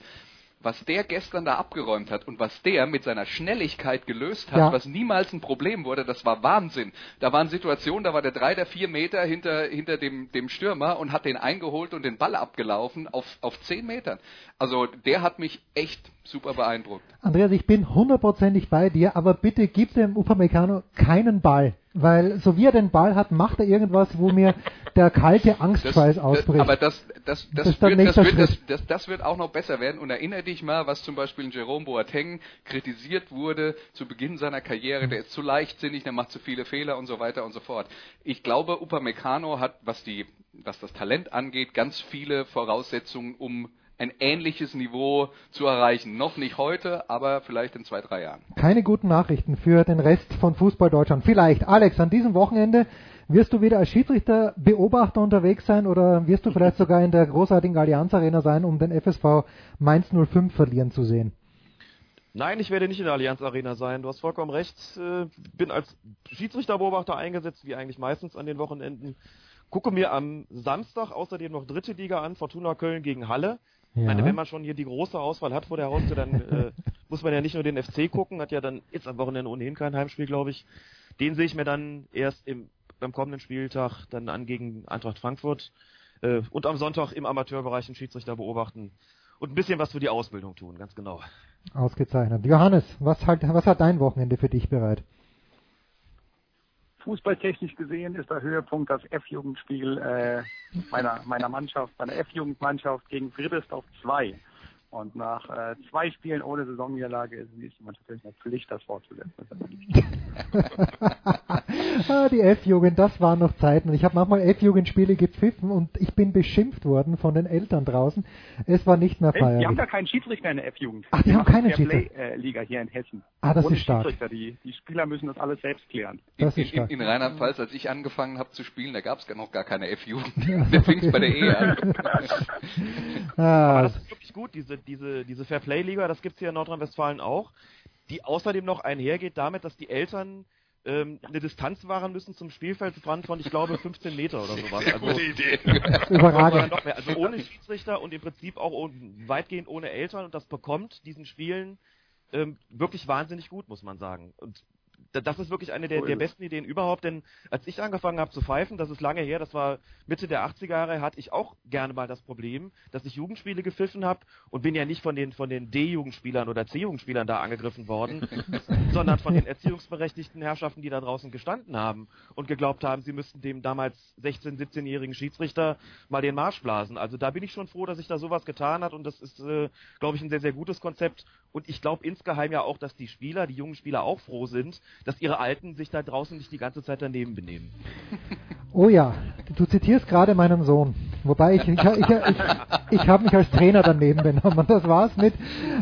was der gestern da abgeräumt hat und was der mit seiner Schnelligkeit gelöst hat, ja. was niemals ein Problem wurde, das war Wahnsinn. Da waren Situationen, da war der drei, der vier Meter hinter, hinter dem, dem Stürmer und hat den eingeholt und den Ball abgelaufen auf, auf zehn Metern. Also der hat mich echt super beeindruckt. Andreas, ich bin hundertprozentig bei dir, aber bitte gib dem Upamecano keinen Ball. Weil so wie er den Ball hat, macht er irgendwas, wo mir der kalte Angstschweiß ausbricht. aber das, das, das, das, wird, das, wird, das auch noch besser werden. Und erinnere dich mal, was zum Beispiel Jerome Boateng kritisiert wurde zu Beginn seiner Karriere. Der ist zu leichtsinnig, der macht zu viele Fehler und so weiter und so fort. Ich glaube, Upamecano hat, was, die, was das Talent angeht, ganz viele Voraussetzungen, um ein ähnliches Niveau zu erreichen. Noch nicht heute, aber vielleicht in zwei, drei Jahren. Keine guten Nachrichten für den Rest von Fußball Deutschland. Vielleicht, Alex, an diesem Wochenende wirst du wieder als Schiedsrichter Beobachter unterwegs sein oder wirst du vielleicht sogar in der großartigen Allianz Arena sein, um den FSV Mainz 05 verlieren zu sehen? Nein, ich werde nicht in der Allianz Arena sein. Du hast vollkommen recht. Äh, bin als Schiedsrichterbeobachter eingesetzt, wie eigentlich meistens an den Wochenenden. Gucke mir am Samstag außerdem noch dritte Liga an, Fortuna Köln gegen Halle. Ja. Ich meine, wenn man schon hier die große Auswahl hat vor der Haustür, dann äh, muss man ja nicht nur den FC gucken, hat ja dann jetzt am Wochenende ohnehin kein Heimspiel, glaube ich. Den sehe ich mir dann erst im, beim kommenden Spieltag dann an gegen Eintracht Frankfurt äh, und am Sonntag im Amateurbereich den Schiedsrichter beobachten und ein bisschen was für die Ausbildung tun, ganz genau. Ausgezeichnet. Johannes, was hat, was hat dein Wochenende für dich bereit? Fußballtechnisch gesehen ist der Höhepunkt das F-Jugendspiel äh, meiner, meiner Mannschaft, meiner F-Jugendmannschaft gegen Friedrichsdorf 2. Und nach äh, zwei Spielen ohne Saisonniederlage ist es natürlich eine Pflicht, das fortzusetzen. ah, die F-Jugend, das waren noch Zeiten. Ich habe manchmal F-Jugendspiele gepfiffen und ich bin beschimpft worden von den Eltern draußen. Es war nicht mehr feierlich. Die haben gar keinen Schiedsrichter in der F-Jugend. Ach, die, die haben keinen Schiedsrichter. Äh, Liga hier in Hessen. Ah, das Ohne ist stark. Die, die, Spieler müssen das alles selbst klären. Das in, ist stark. in, in Rheinland-Pfalz, als ich angefangen habe zu spielen, da gab es noch gar keine F-Jugend. Der fing bei der E an. ah. Aber das ist wirklich gut, diese, diese, diese Fairplay-Liga, das gibt es hier in Nordrhein-Westfalen auch, die außerdem noch einhergeht damit, dass die Eltern ähm, eine Distanz wahren müssen zum Spielfeldrand von, ich glaube, 15 Meter oder sowas. Sehr also, gute Idee. Überragend. Also ohne Schiedsrichter und im Prinzip auch weitgehend ohne Eltern und das bekommt diesen Spielen ähm, wirklich wahnsinnig gut, muss man sagen. Und das ist wirklich eine der, der besten Ideen überhaupt, denn als ich angefangen habe zu pfeifen, das ist lange her, das war Mitte der 80er Jahre, hatte ich auch gerne mal das Problem, dass ich Jugendspiele gepfiffen habe und bin ja nicht von den, von den D-Jugendspielern oder C-Jugendspielern da angegriffen worden, sondern von den erziehungsberechtigten Herrschaften, die da draußen gestanden haben und geglaubt haben, sie müssten dem damals 16-, 17-jährigen Schiedsrichter mal den Marsch blasen. Also da bin ich schon froh, dass sich da sowas getan hat und das ist, äh, glaube ich, ein sehr, sehr gutes Konzept und ich glaube insgeheim ja auch, dass die Spieler, die jungen Spieler auch froh sind, dass ihre Alten sich da draußen nicht die ganze Zeit daneben benehmen. Oh ja, du zitierst gerade meinen Sohn. Wobei ich, ich, ich, ich, ich habe mich als Trainer daneben benommen. Das war's mit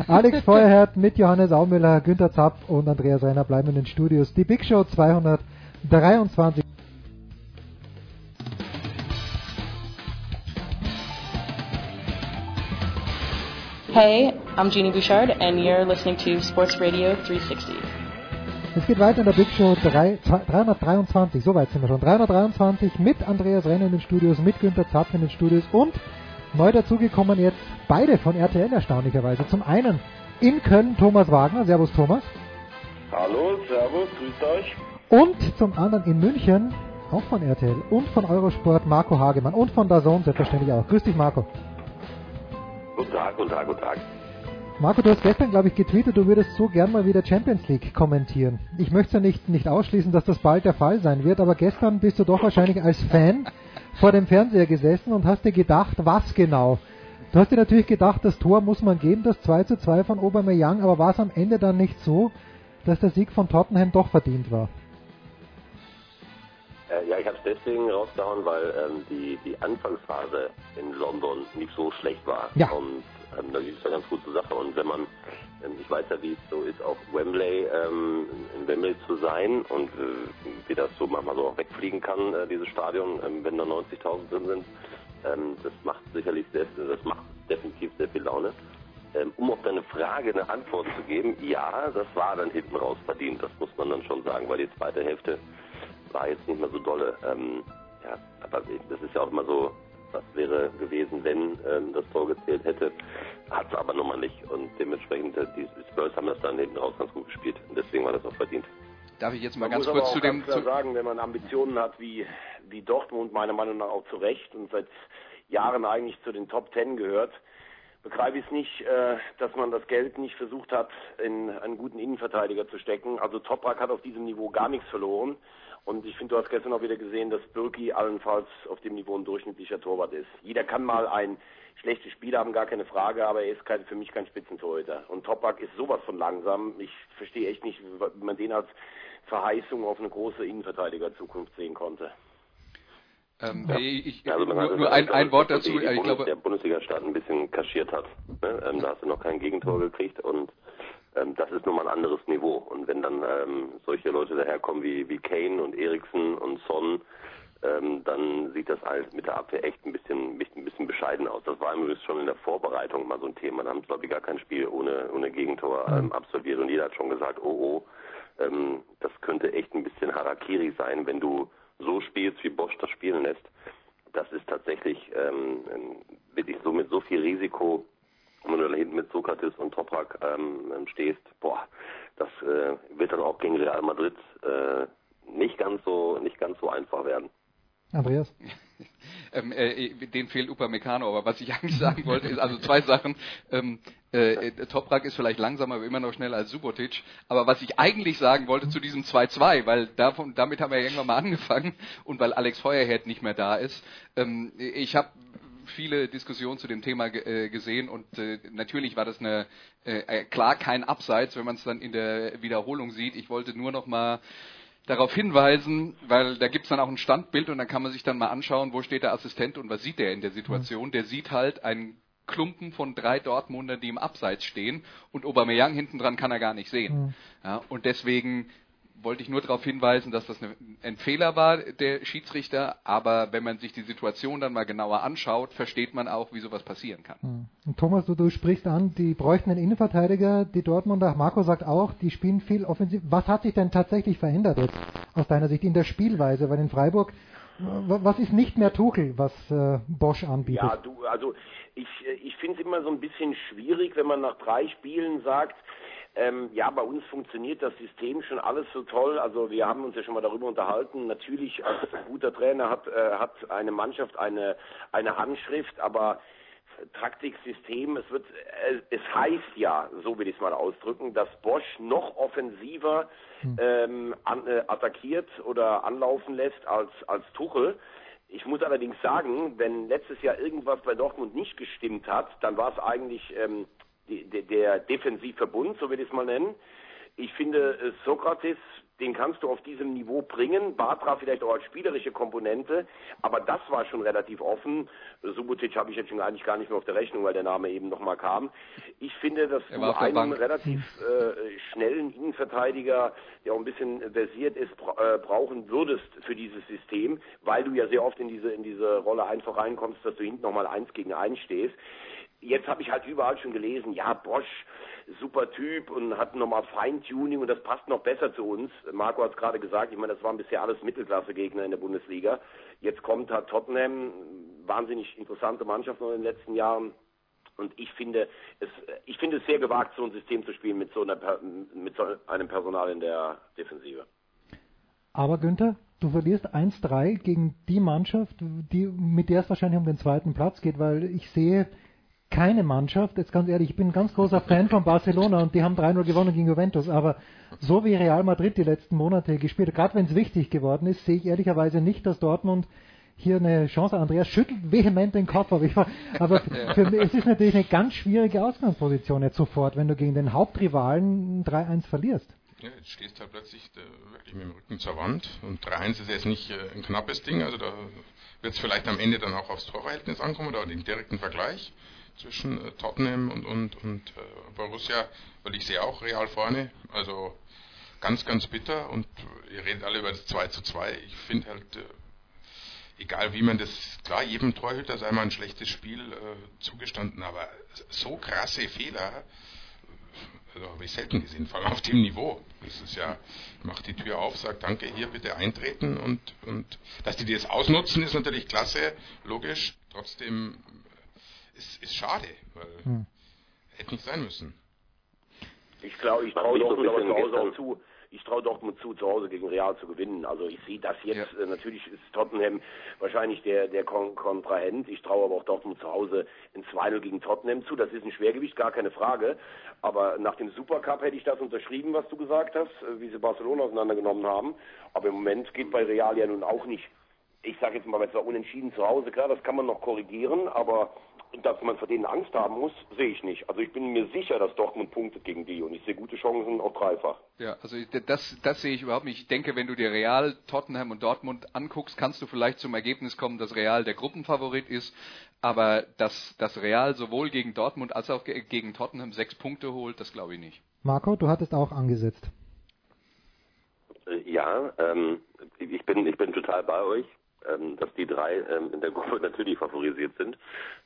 Alex Feuerherd, mit Johannes Aumüller, Günther Zapf und Andreas Renner bleiben in den Studios. Die Big Show 223. Hey, I'm Jeannie Bouchard, and you're listening to Sports Radio 360. Es geht weiter in der Big Show 3, 323, so weit sind wir schon. 323 mit Andreas Renner in den Studios, mit Günter Zapf in den Studios und neu dazugekommen jetzt beide von RTL erstaunlicherweise. Zum einen in Köln Thomas Wagner. Servus Thomas. Hallo, servus, grüßt euch. Und zum anderen in München, auch von RTL und von Eurosport Marco Hagemann und von DAZN selbstverständlich auch. Grüß dich Marco. Guten Tag, guten Tag, guten Tag. Marco, du hast gestern, glaube ich, getweetet, du würdest so gern mal wieder Champions League kommentieren. Ich möchte ja nicht, nicht ausschließen, dass das bald der Fall sein wird, aber gestern bist du doch wahrscheinlich als Fan vor dem Fernseher gesessen und hast dir gedacht, was genau? Du hast dir natürlich gedacht, das Tor muss man geben, das 2 zu 2 von Aubameyang, aber war es am Ende dann nicht so, dass der Sieg von Tottenham doch verdient war? Äh, ja, ich habe es deswegen rausgehauen, weil ähm, die, die Anfangsphase in London nicht so schlecht war. Ja. Und ähm, da ist ja ganz gut zur Sache. Und wenn man, ähm, ich weiß ja, wie es so ist, auf Wembley, ähm, in Wembley zu sein und äh, wie das so manchmal so auch wegfliegen kann, äh, dieses Stadion, ähm, wenn da 90.000 drin sind, ähm, das macht sicherlich sehr, das macht definitiv sehr viel Laune. Um auf deine Frage eine Antwort zu geben, ja, das war dann hinten raus verdient, das muss man dann schon sagen, weil die zweite Hälfte war jetzt nicht mehr so dolle. Ähm, ja, aber das ist ja auch immer so, was wäre gewesen, wenn ähm, das Tor gezählt hätte. Hat es aber nun mal nicht. Und dementsprechend, äh, die Spurs haben das dann hinten raus ganz gut gespielt. Und deswegen war das auch verdient. Darf ich jetzt mal man ganz kurz zu dem... ganz klar Zu, sagen, wenn man Ambitionen hat wie, wie Dortmund, meiner Meinung nach auch zu Recht und seit Jahren eigentlich zu den Top Ten gehört, begreife ich es nicht, äh, dass man das Geld nicht versucht hat, in einen guten Innenverteidiger zu stecken. Also Toprak hat auf diesem Niveau gar nichts verloren. Und ich finde, du hast gestern auch wieder gesehen, dass Birki allenfalls auf dem Niveau ein durchschnittlicher Torwart ist. Jeder kann mal ein schlechtes Spiel haben, gar keine Frage, aber er ist kein, für mich kein Spitzentorhüter. Und Topak ist sowas von langsam. Ich verstehe echt nicht, wie man den als Verheißung auf eine große Innenverteidiger-Zukunft sehen konnte. ähm, Ja. ich, Also man nur, nur ein, ein Wort die- dazu. Die, äh, Ich Bundes glaube, der Bundesliga-Staat ein bisschen kaschiert hat. Ne? Ähm, da hast du noch kein Gegentor gekriegt und ähm, das ist nun mal ein anderes Niveau. Und wenn dann ähm, solche Leute daherkommen wie, wie Kane und Eriksen und Son, ähm, dann sieht das halt mit der Abwehr echt ein bisschen, ein bisschen bescheiden aus. Das war übrigens schon in der Vorbereitung mal so ein Thema. Da haben sie, glaube ich, gar kein Spiel ohne, ohne Gegentor ähm, absolviert und jeder hat schon gesagt, oh, oh, ähm, das könnte echt ein bisschen Harakiri sein, wenn du so spielst, wie Bosch das spielen lässt. Das ist tatsächlich ähm, wirklich so mit so viel Risiko, und wenn du da hinten mit Sokrates und Toprak ähm, ähm, stehst, boah, das äh, wird dann auch gegen Real Madrid äh, nicht ganz so nicht ganz so einfach werden. Andreas? ähm, äh, den fehlt Upamecano, aber was ich eigentlich sagen wollte, ist also zwei Sachen. Ähm, äh, äh, Toprak ist vielleicht langsamer, aber immer noch schneller als Subotic. Aber was ich eigentlich sagen wollte zu diesem 2-2, weil davon, damit haben wir ja irgendwann mal angefangen und weil Alex Feuerherd nicht mehr da ist. Ähm, ich habe viele Diskussionen zu dem Thema äh, gesehen und äh, natürlich war das eine äh, äh, klar kein Abseits, wenn man es dann in der Wiederholung sieht. Ich wollte nur noch mal darauf hinweisen, weil da gibt's dann auch ein Standbild und dann kann man sich dann mal anschauen, wo steht der Assistent und was sieht der in der Situation. Der sieht halt einen Klumpen von drei Dortmunder, die im Abseits stehen und Aubameyang hinten dran kann er gar nicht sehen. Mhm. Ja, und deswegen wollte ich nur darauf hinweisen, dass das ein Fehler war, der Schiedsrichter, aber wenn man sich die Situation dann mal genauer anschaut, versteht man auch, wie sowas passieren kann. Hm. Und Thomas, du, du sprichst an, die bräuchten einen Innenverteidiger, die Dortmunder, Marco sagt auch, die spielen viel offensiv. Was hat sich denn tatsächlich verändert jetzt aus deiner Sicht in der Spielweise? Weil in Freiburg, w- was ist nicht mehr Tuchel, was äh, Bosch anbietet? Ja, du, also ich, äh, ich finde es immer so ein bisschen schwierig, wenn man nach drei Spielen sagt, ähm, ja, bei uns funktioniert das System schon alles so toll. Also wir haben uns ja schon mal darüber unterhalten. Natürlich als guter Trainer hat, äh, hat eine Mannschaft eine, eine Handschrift, aber Taktiksystem, es wird, äh, es heißt ja, so will ich es mal ausdrücken, dass Bosch noch offensiver ähm, an, äh, attackiert oder anlaufen lässt als, als Tuchel. Ich muss allerdings sagen, wenn letztes Jahr irgendwas bei Dortmund nicht gestimmt hat, dann war es eigentlich ähm, die, der, Defensivverbund, so will ich es mal nennen. Ich finde, äh, Sokrates den kannst du auf diesem Niveau bringen. Batra vielleicht auch als spielerische Komponente, aber das war schon relativ offen. Subotic habe ich jetzt schon eigentlich gar nicht mehr auf der Rechnung, weil der Name eben nochmal kam. Ich finde, dass du einen Bank. relativ äh, schnellen Innenverteidiger, der auch ein bisschen versiert ist, bra äh, brauchen würdest für dieses System, weil du ja sehr oft in diese in diese Rolle einfach reinkommst, dass du hinten nochmal eins gegen eins stehst. Jetzt habe ich halt überall schon gelesen, ja, Bosch, super Typ und hat nochmal Feintuning und das passt noch besser zu uns. Marco hat es gerade gesagt, ich meine, das waren bisher alles Mittelklasse-Gegner in der Bundesliga. Jetzt kommt halt Tottenham, wahnsinnig interessante Mannschaft noch in den letzten Jahren. Und ich finde es, ich finde es sehr gewagt, so ein System zu spielen mit so, einer, mit so einem Personal in der Defensive. Aber Günther, du verlierst 1-3 gegen die Mannschaft, die, mit der es wahrscheinlich um den zweiten Platz geht, weil ich sehe keine Mannschaft, jetzt ganz ehrlich, ich bin ein ganz großer Fan von Barcelona und die haben 3-0 gewonnen gegen Juventus, aber so wie Real Madrid die letzten Monate gespielt hat, gerade wenn es wichtig geworden ist, sehe ich ehrlicherweise nicht, dass Dortmund hier eine Chance hat. Andreas schüttelt vehement den Kopf, aber, ich, aber für mich, es ist natürlich eine ganz schwierige Ausgangsposition jetzt sofort, wenn du gegen den Hauptrivalen 3-1 verlierst. Ja, jetzt stehst du halt plötzlich äh, wirklich mit dem Rücken zur Wand und 3-1 ist jetzt nicht äh, ein knappes Ding, also da wird es vielleicht am Ende dann auch aufs Torverhältnis ankommen oder den direkten Vergleich zwischen äh, Tottenham und, und, und äh, Borussia, weil ich sehe auch Real vorne, also ganz, ganz bitter und ihr redet alle über das 2 zu 2. Ich finde halt, äh, egal wie man das, klar, jedem Torhüter sei mal ein schlechtes Spiel äh, zugestanden, aber so krasse Fehler, also habe ich selten gesehen, vor allem auf dem Niveau. Das ist ja, macht die Tür auf, sagt danke, hier bitte eintreten und, und dass die das ausnutzen, ist natürlich klasse, logisch. Trotzdem ist, ist schade, weil Hm. hätte nicht sein müssen. Ich glaube, ich traue Dortmund aber zu Hause auch zu. Ich traue Dortmund zu, zu Hause gegen Real zu gewinnen. Also ich sehe das jetzt, äh, natürlich ist Tottenham wahrscheinlich der, der Kon Kontrahent. Ich traue aber auch Dortmund zu Hause in 2-0 gegen Tottenham zu. Das ist ein Schwergewicht, gar keine Frage. Aber nach dem Supercup hätte ich das unterschrieben, was du gesagt hast, äh, wie sie Barcelona auseinandergenommen haben. Aber im Moment geht bei Real ja nun auch nicht. Ich sage jetzt mal, es war unentschieden zu Hause, klar, das kann man noch korrigieren, aber dass man vor denen Angst haben muss, sehe ich nicht. Also ich bin mir sicher, dass Dortmund punktet gegen die und ich sehe gute Chancen auch dreifach. Ja, also das, das sehe ich überhaupt nicht. Ich denke, wenn du dir Real, Tottenham und Dortmund anguckst, kannst du vielleicht zum Ergebnis kommen, dass Real der Gruppenfavorit ist, aber dass, dass Real sowohl gegen Dortmund als auch ge- gegen Tottenham sechs Punkte holt, das glaube ich nicht. Marco, du hattest auch angesetzt. Äh, Ja, ähm, ich bin ich bin total bei euch, ähm, dass die drei ähm, in der Gruppe natürlich favorisiert sind.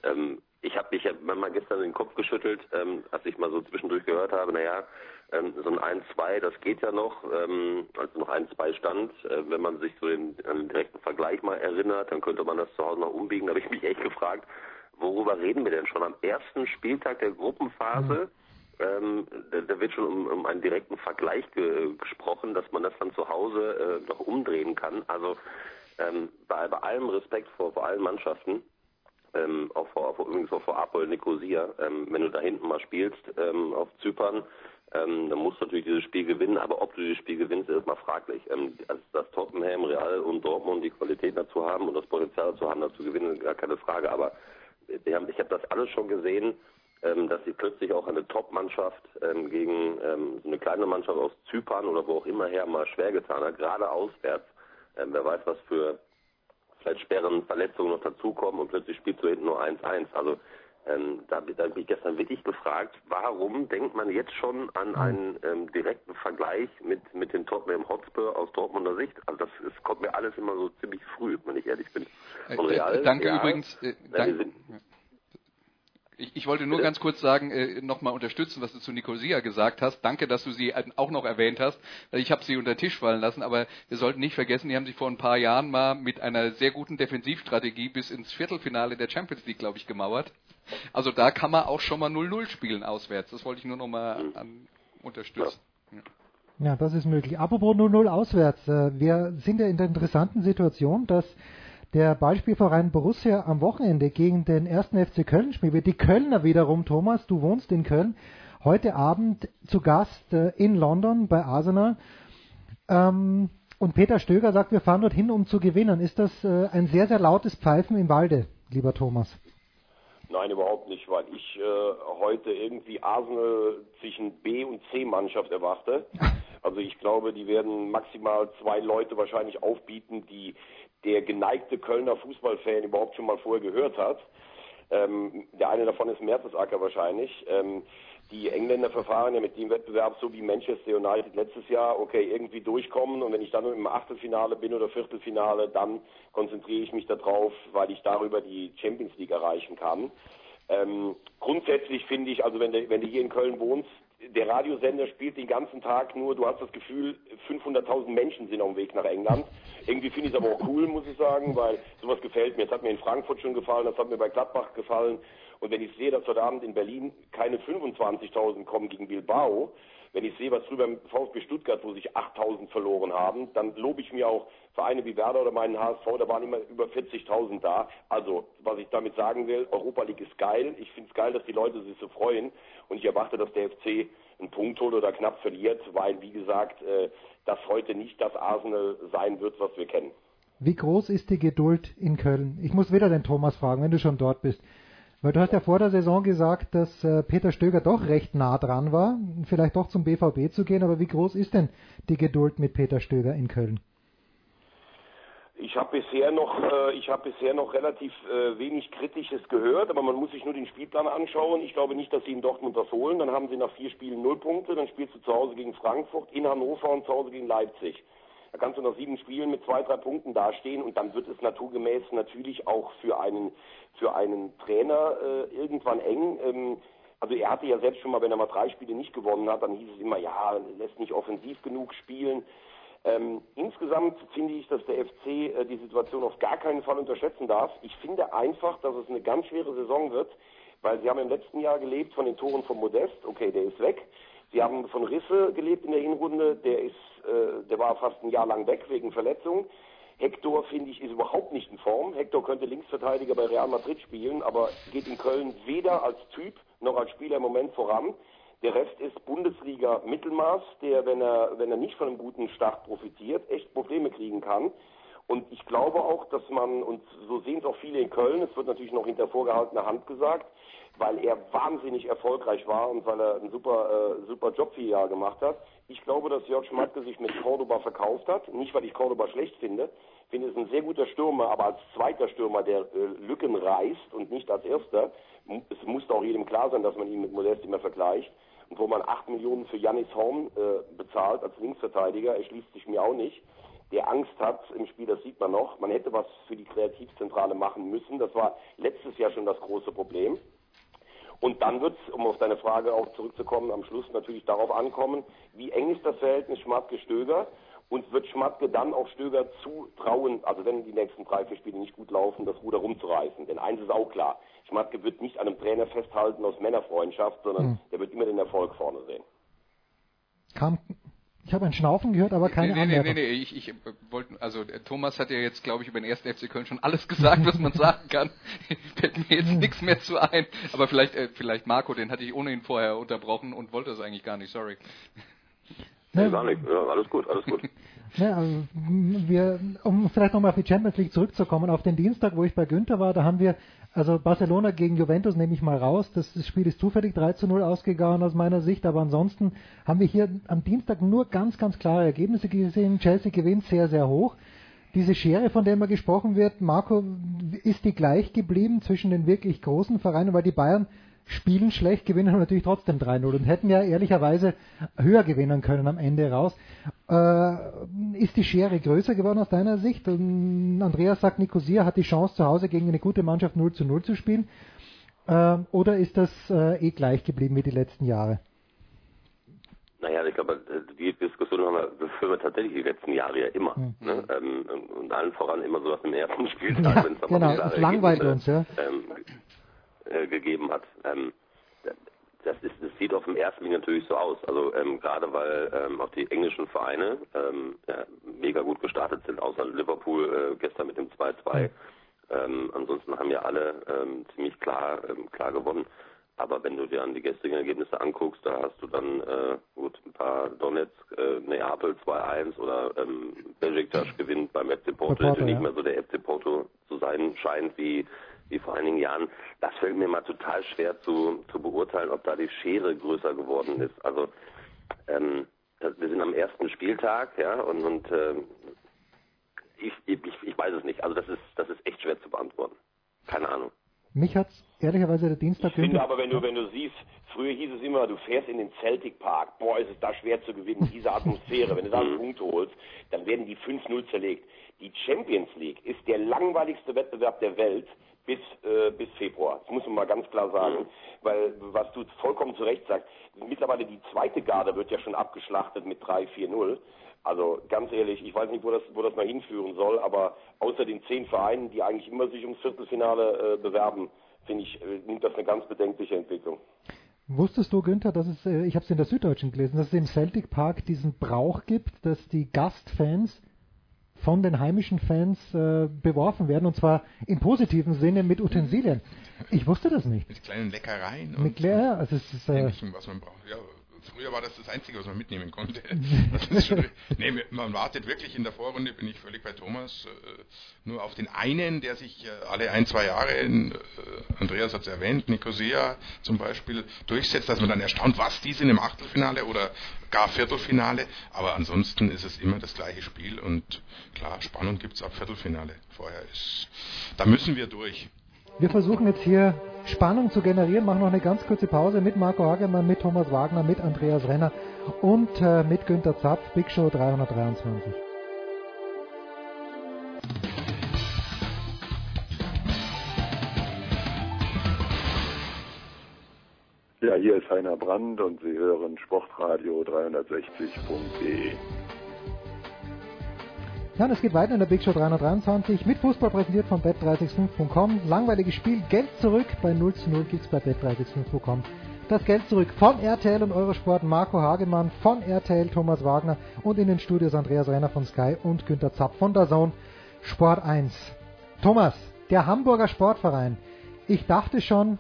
Ähm, ich habe mich ja mal gestern den Kopf geschüttelt, ähm, als ich mal so zwischendurch gehört habe, naja, ähm, so ein 1-2, das geht ja noch, ähm, als noch 1-2 stand. Äh, wenn man sich so den, an den direkten Vergleich mal erinnert, dann könnte man das zu Hause noch umbiegen. Da habe ich mich echt gefragt, worüber reden wir denn schon am ersten Spieltag der Gruppenphase? Ähm, da, da wird schon um, um einen direkten Vergleich ge gesprochen, dass man das dann zu Hause äh, noch umdrehen kann. Also ähm, bei, bei allem Respekt vor, vor allen Mannschaften, ähm, auch vor, vor übrigens auch vor Apol Nicosia, ähm, wenn du da hinten mal spielst ähm, auf Zypern, ähm, dann musst du natürlich dieses Spiel gewinnen, aber ob du dieses Spiel gewinnst, ist mal fraglich. Ähm, also, dass Tottenham, Real und Dortmund die Qualität dazu haben und das Potenzial dazu haben, dazu zu gewinnen, gar keine Frage, aber haben, ich habe das alles schon gesehen, ähm, dass sie plötzlich auch eine Top-Mannschaft ähm, gegen ähm, so eine kleine Mannschaft aus Zypern oder wo auch immer her mal schwer getan hat, gerade auswärts. Ähm, wer weiß, was für vielleicht schweren Verletzungen noch dazukommen und plötzlich spielst du hinten nur 1-1. Also ähm, da, da habe ich gestern wirklich gefragt, warum denkt man jetzt schon an einen ähm, direkten Vergleich mit, mit dem Tottenham Hotspur aus Dortmunder Sicht? Also das, das kommt mir alles immer so ziemlich früh, wenn ich ehrlich bin. Und Äh, Real, äh, danke ja, übrigens. Äh, na, dank- wir sind, Ich, ich wollte nur ganz kurz sagen, äh, nochmal unterstützen, was du zu Nicosia gesagt hast. Danke, dass du sie äh, auch noch erwähnt hast, weil ich habe sie unter den Tisch fallen lassen, aber wir sollten nicht vergessen, die haben sich vor ein paar Jahren mal mit einer sehr guten Defensivstrategie bis ins Viertelfinale der Champions League, glaube ich, gemauert. Also da kann man auch schon mal 0-0 spielen auswärts. Das wollte ich nur nochmal unterstützen. Ja, das ist möglich. Apropos 0-0 auswärts. äh, Wir sind ja in der interessanten Situation, dass der Ballspielverein Borussia am Wochenende gegen den ersten FC Köln spielt. wird. Die Kölner wiederum, Thomas, du wohnst in Köln, heute Abend zu Gast äh, in London bei Arsenal. Ähm, und Peter Stöger sagt, wir fahren dorthin, um zu gewinnen. Ist das äh, ein sehr, sehr lautes Pfeifen im Walde, lieber Thomas? Nein, überhaupt nicht, weil ich äh, heute irgendwie Arsenal zwischen B- und C-Mannschaft erwarte. Also ich glaube, die werden maximal zwei Leute wahrscheinlich aufbieten, die der geneigte Kölner Fußballfan überhaupt schon mal vorher gehört hat. Ähm, der eine davon ist Mertesacker wahrscheinlich. Ähm, die Engländer verfahren ja mit dem Wettbewerb so wie Manchester United letztes Jahr, okay, irgendwie durchkommen und wenn ich dann im Achtelfinale bin oder Viertelfinale, dann konzentriere ich mich darauf, weil ich darüber die Champions League erreichen kann. Ähm, grundsätzlich finde ich, also wenn du, wenn du hier in Köln wohnst, der Radiosender spielt den ganzen Tag nur, du hast das Gefühl, 500.000 Menschen sind auf dem Weg nach England. Irgendwie finde ich es aber auch cool, muss ich sagen, weil sowas gefällt mir. Das hat mir in Frankfurt schon gefallen, das hat mir bei Gladbach gefallen. Und wenn ich sehe, dass heute Abend in Berlin keine 25.000 kommen gegen Bilbao, wenn ich sehe, was drüber im VfB Stuttgart, wo sich 8.000 verloren haben, dann lobe ich mir auch Vereine wie Werder oder meinen HSV, da waren immer über 40.000 da. Also, was ich damit sagen will, Europa League ist geil. Ich finde es geil, dass die Leute sich so freuen. Und ich erwarte, dass der FC einen Punkt holt oder knapp verliert, weil, wie gesagt, äh, das heute nicht das Arsenal sein wird, was wir kennen. Wie groß ist die Geduld in Köln? Ich muss wieder den Thomas fragen, wenn du schon dort bist. Weil du hast ja vor der Saison gesagt, dass äh, Peter Stöger doch recht nah dran war, vielleicht doch zum BVB zu gehen, aber wie groß ist denn die Geduld mit Peter Stöger in Köln? Ich habe bisher noch, äh, ich habe bisher noch relativ äh, wenig Kritisches gehört, aber man muss sich nur den Spielplan anschauen. Ich glaube nicht, dass sie in Dortmund das holen. Dann haben sie nach vier Spielen null Punkte. Dann spielst du zu Hause gegen Frankfurt, in Hannover und zu Hause gegen Leipzig. Da kannst du nach sieben Spielen mit zwei, drei Punkten dastehen und dann wird es naturgemäß natürlich auch für einen, für einen Trainer äh, irgendwann eng. Ähm, also er hatte ja selbst schon mal, wenn er mal drei Spiele nicht gewonnen hat, dann hieß es immer, ja, lässt nicht offensiv genug spielen. Ähm, insgesamt finde ich, dass der FC äh, die Situation auf gar keinen Fall unterschätzen darf. Ich finde einfach, dass es eine ganz schwere Saison wird, weil sie haben im letzten Jahr gelebt von den Toren von Modest, okay, der ist weg. Sie haben von Risse gelebt in der Hinrunde, der ist, äh, der war fast ein Jahr lang weg wegen Verletzung. Hector, finde ich, ist überhaupt nicht in Form. Hector könnte Linksverteidiger bei Real Madrid spielen, aber geht in Köln weder als Typ noch als Spieler im Moment voran. Der Rest ist Bundesliga Mittelmaß, der, wenn er, wenn er nicht von einem guten Start profitiert, echt Probleme kriegen kann. Und ich glaube auch, dass man, und so sehen es auch viele in Köln, es wird natürlich noch hinter vorgehaltener Hand gesagt, weil er wahnsinnig erfolgreich war und weil er einen super, äh, super Job vier Jahre gemacht hat. Ich glaube, dass Jörg Schmatke sich mit Cordoba verkauft hat. Nicht, weil ich Cordoba schlecht finde. Ich finde, es ein sehr guter Stürmer, aber als zweiter Stürmer, der äh, Lücken reißt und nicht als erster. Es muss auch jedem klar sein, dass man ihn mit Modest immer vergleicht. Und wo man acht Millionen für Janis Horn äh, bezahlt als Linksverteidiger, erschließt sich mir auch nicht der Angst hat im Spiel, das sieht man noch. Man hätte was für die Kreativzentrale machen müssen. Das war letztes Jahr schon das große Problem. Und dann wird es, um auf deine Frage auch zurückzukommen, am Schluss natürlich darauf ankommen, wie eng ist das Verhältnis Schmatke-Stöger und wird Schmatke dann auch Stöger zutrauen, also wenn die nächsten drei, vier Spiele nicht gut laufen, das Ruder rumzureißen. Denn eins ist auch klar, Schmatke wird nicht an einem Trainer festhalten aus Männerfreundschaft, sondern hm. der wird immer den Erfolg vorne sehen. Kam ich habe ein Schnaufen gehört, aber keine nee, nee, Anmerkung. Nee, nee, nee, ich, ich wollte, also Thomas hat ja jetzt, glaube ich, über den ersten FC Köln schon alles gesagt, was man sagen kann. Fällt mir jetzt nichts mehr zu ein. Aber vielleicht, äh, vielleicht Marco, den hatte ich ohnehin vorher unterbrochen und wollte das eigentlich gar nicht, sorry. Nee, gar nicht. Ja, alles gut, alles gut. Ja, also wir, um vielleicht nochmal auf die Champions League zurückzukommen, auf den Dienstag, wo ich bei Günther war, da haben wir, also Barcelona gegen Juventus nehme ich mal raus, das Spiel ist zufällig 3 zu 0 ausgegangen aus meiner Sicht, aber ansonsten haben wir hier am Dienstag nur ganz, ganz klare Ergebnisse gesehen. Chelsea gewinnt sehr, sehr hoch. Diese Schere, von der immer gesprochen wird, Marco, ist die gleich geblieben zwischen den wirklich großen Vereinen, weil die Bayern spielen schlecht, gewinnen natürlich trotzdem 3-0 und hätten ja ehrlicherweise höher gewinnen können am Ende raus. Äh, ist die Schere größer geworden aus deiner Sicht? Und Andreas sagt, Nicosia hat die Chance zu Hause gegen eine gute Mannschaft 0 zu 0 zu spielen. Äh, oder ist das äh, eh gleich geblieben wie die letzten Jahre? Naja, ich glaube, die Diskussion haben wir, führen wir tatsächlich die letzten Jahre ja immer. Mhm. Ne? Ähm, und allen voran immer so was im ersten Spieltag, ja, wenn es genau, das langweilt uns, ja. Ähm, äh, gegeben hat. Ähm, das, ist, das sieht auf dem ersten Blick natürlich so aus. Also ähm, gerade weil ähm, auch die englischen Vereine ähm, ja, mega gut gestartet sind, außer Liverpool äh, gestern mit dem 2-2. Ähm, ansonsten haben ja alle ähm, ziemlich klar ähm, klar gewonnen. Aber wenn du dir an die gestrigen Ergebnisse anguckst, da hast du dann äh, gut ein paar Donetsk, äh, Neapel 2-1 oder ähm, Besiktas gewinnt beim FC Porto, der nicht mehr so der FC Porto zu sein scheint wie wie vor einigen Jahren, das fällt mir mal total schwer zu, zu beurteilen, ob da die Schere größer geworden ist. Also ähm, das, wir sind am ersten Spieltag, ja, und, und äh, ich, ich, ich weiß es nicht. Also das ist, das ist echt schwer zu beantworten. Keine Ahnung. Mich hat's ehrlicherweise der Dienstag Ich finde aber, wenn du, wenn du siehst, früher hieß es immer, du fährst in den Celtic Park, boah, ist es da schwer zu gewinnen, diese Atmosphäre, wenn du da einen Punkt holst, dann werden die 5-0 zerlegt. Die Champions League ist der langweiligste Wettbewerb der Welt bis, äh, bis Februar. Das muss man mal ganz klar sagen, weil, was du vollkommen zu Recht sagst, mittlerweile die zweite Garde wird ja schon abgeschlachtet mit 3-4-0. Also ganz ehrlich, ich weiß nicht, wo das, wo das mal hinführen soll, aber außer den zehn Vereinen, die eigentlich immer sich ums Viertelfinale äh, bewerben, finde ich, äh, nimmt das eine ganz bedenkliche Entwicklung. Wusstest du, Günther, dass es, äh, ich habe es in der Süddeutschen gelesen, dass es im Celtic Park diesen Brauch gibt, dass die Gastfans von den heimischen Fans äh, beworfen werden und zwar im positiven Sinne mit Utensilien. Ich wusste das nicht. Mit kleinen Leckereien Mit Kle- ja, also es ist, äh, Ähnlichem, was man braucht. Ja, früher war das das Einzige, was man mitnehmen konnte. Schon, nee, man wartet wirklich in der Vorrunde, bin ich völlig bei Thomas, äh, nur auf den einen, der sich äh, alle ein, zwei Jahre, äh, Andreas hat es erwähnt, Nicosia zum Beispiel, durchsetzt, dass man dann erstaunt, was die sind im Achtelfinale oder gar Viertelfinale. Aber ansonsten ist es immer das gleiche Spiel und klar, Spannung gibt es ab Viertelfinale. Vorher ist, da müssen wir durch. Wir versuchen jetzt hier Spannung zu generieren, machen noch eine ganz kurze Pause mit Marco Hagemann, mit Thomas Wagner, mit Andreas Renner und äh, mit Günter Zapf, Big Show 323. Ja, hier ist Heiner Brand und Sie hören Sportradio 360.de. Und es geht weiter in der Big Show 323 mit Fußball präsentiert von bet365.com. Langweiliges Spiel, Geld zurück. Bei 0 zu 0 gibt's bei bet365.com. Das Geld zurück von RTL und Eurosport, Marco Hagemann von RTL, Thomas Wagner und in den Studios Andreas Renner von Sky und Günter Zapp von der Zone Sport 1. Thomas, der Hamburger Sportverein. Ich dachte schon,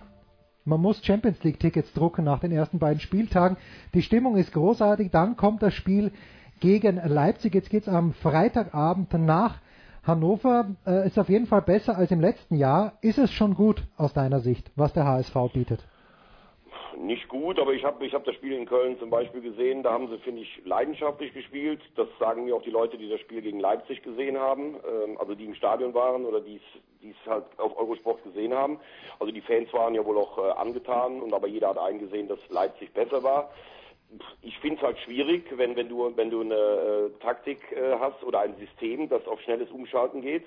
man muss Champions League Tickets drucken nach den ersten beiden Spieltagen. Die Stimmung ist großartig. Dann kommt das Spiel gegen Leipzig. Jetzt geht's am Freitagabend nach Hannover. Äh, ist auf jeden Fall besser als im letzten Jahr. Ist es schon gut aus deiner Sicht, was der HSV bietet? Nicht gut, aber ich habe ich hab das Spiel in Köln zum Beispiel gesehen. Da haben sie, finde ich, leidenschaftlich gespielt. Das sagen mir auch die Leute, die das Spiel gegen Leipzig gesehen haben. Ähm, also die im Stadion waren oder die es halt auf Eurosport gesehen haben. Also die Fans waren ja wohl auch äh, angetan und aber jeder hat eingesehen, dass Leipzig besser war. Ich finde es halt schwierig, wenn, wenn du, wenn du eine äh, Taktik äh, hast oder ein System, das auf schnelles Umschalten geht.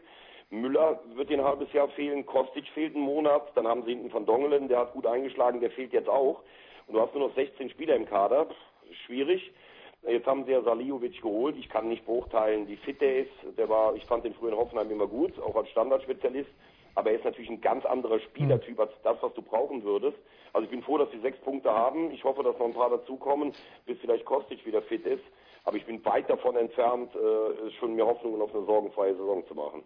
Müller wird ein halbes Jahr fehlen, Kostic fehlt einen Monat, dann haben sie hinten Van Dongelen, der hat gut eingeschlagen, der fehlt jetzt auch. Und du hast nur noch 16 Spieler im Kader, schwierig. Jetzt haben sie ja Saliovic geholt, ich kann nicht beurteilen, wie fit der ist. Der war, ich fand den früher in Hoffenheim immer gut, auch als Standardspezialist. Aber er ist natürlich ein ganz anderer Spielertyp als das, was du brauchen würdest. Also ich bin froh, dass sie sechs Punkte haben. Ich hoffe, dass noch ein paar dazukommen, bis vielleicht Kostic wieder fit ist. Aber ich bin weit davon entfernt, äh, schon mir Hoffnungen auf eine sorgenfreie Saison zu machen.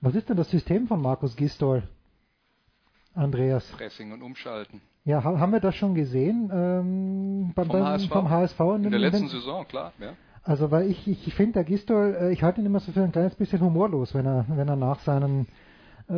Was ist denn das System von Markus Gistol, Andreas? Pressing und Umschalten. Ja, ha- haben wir das schon gesehen ähm, beim, Vom HSV. vom HSV? In der den- letzten Saison, klar. Ja. Also weil ich, ich, ich finde, der Gistol, äh, ich halte ihn immer so für ein kleines bisschen humorlos, wenn er, wenn er nach seinen, äh,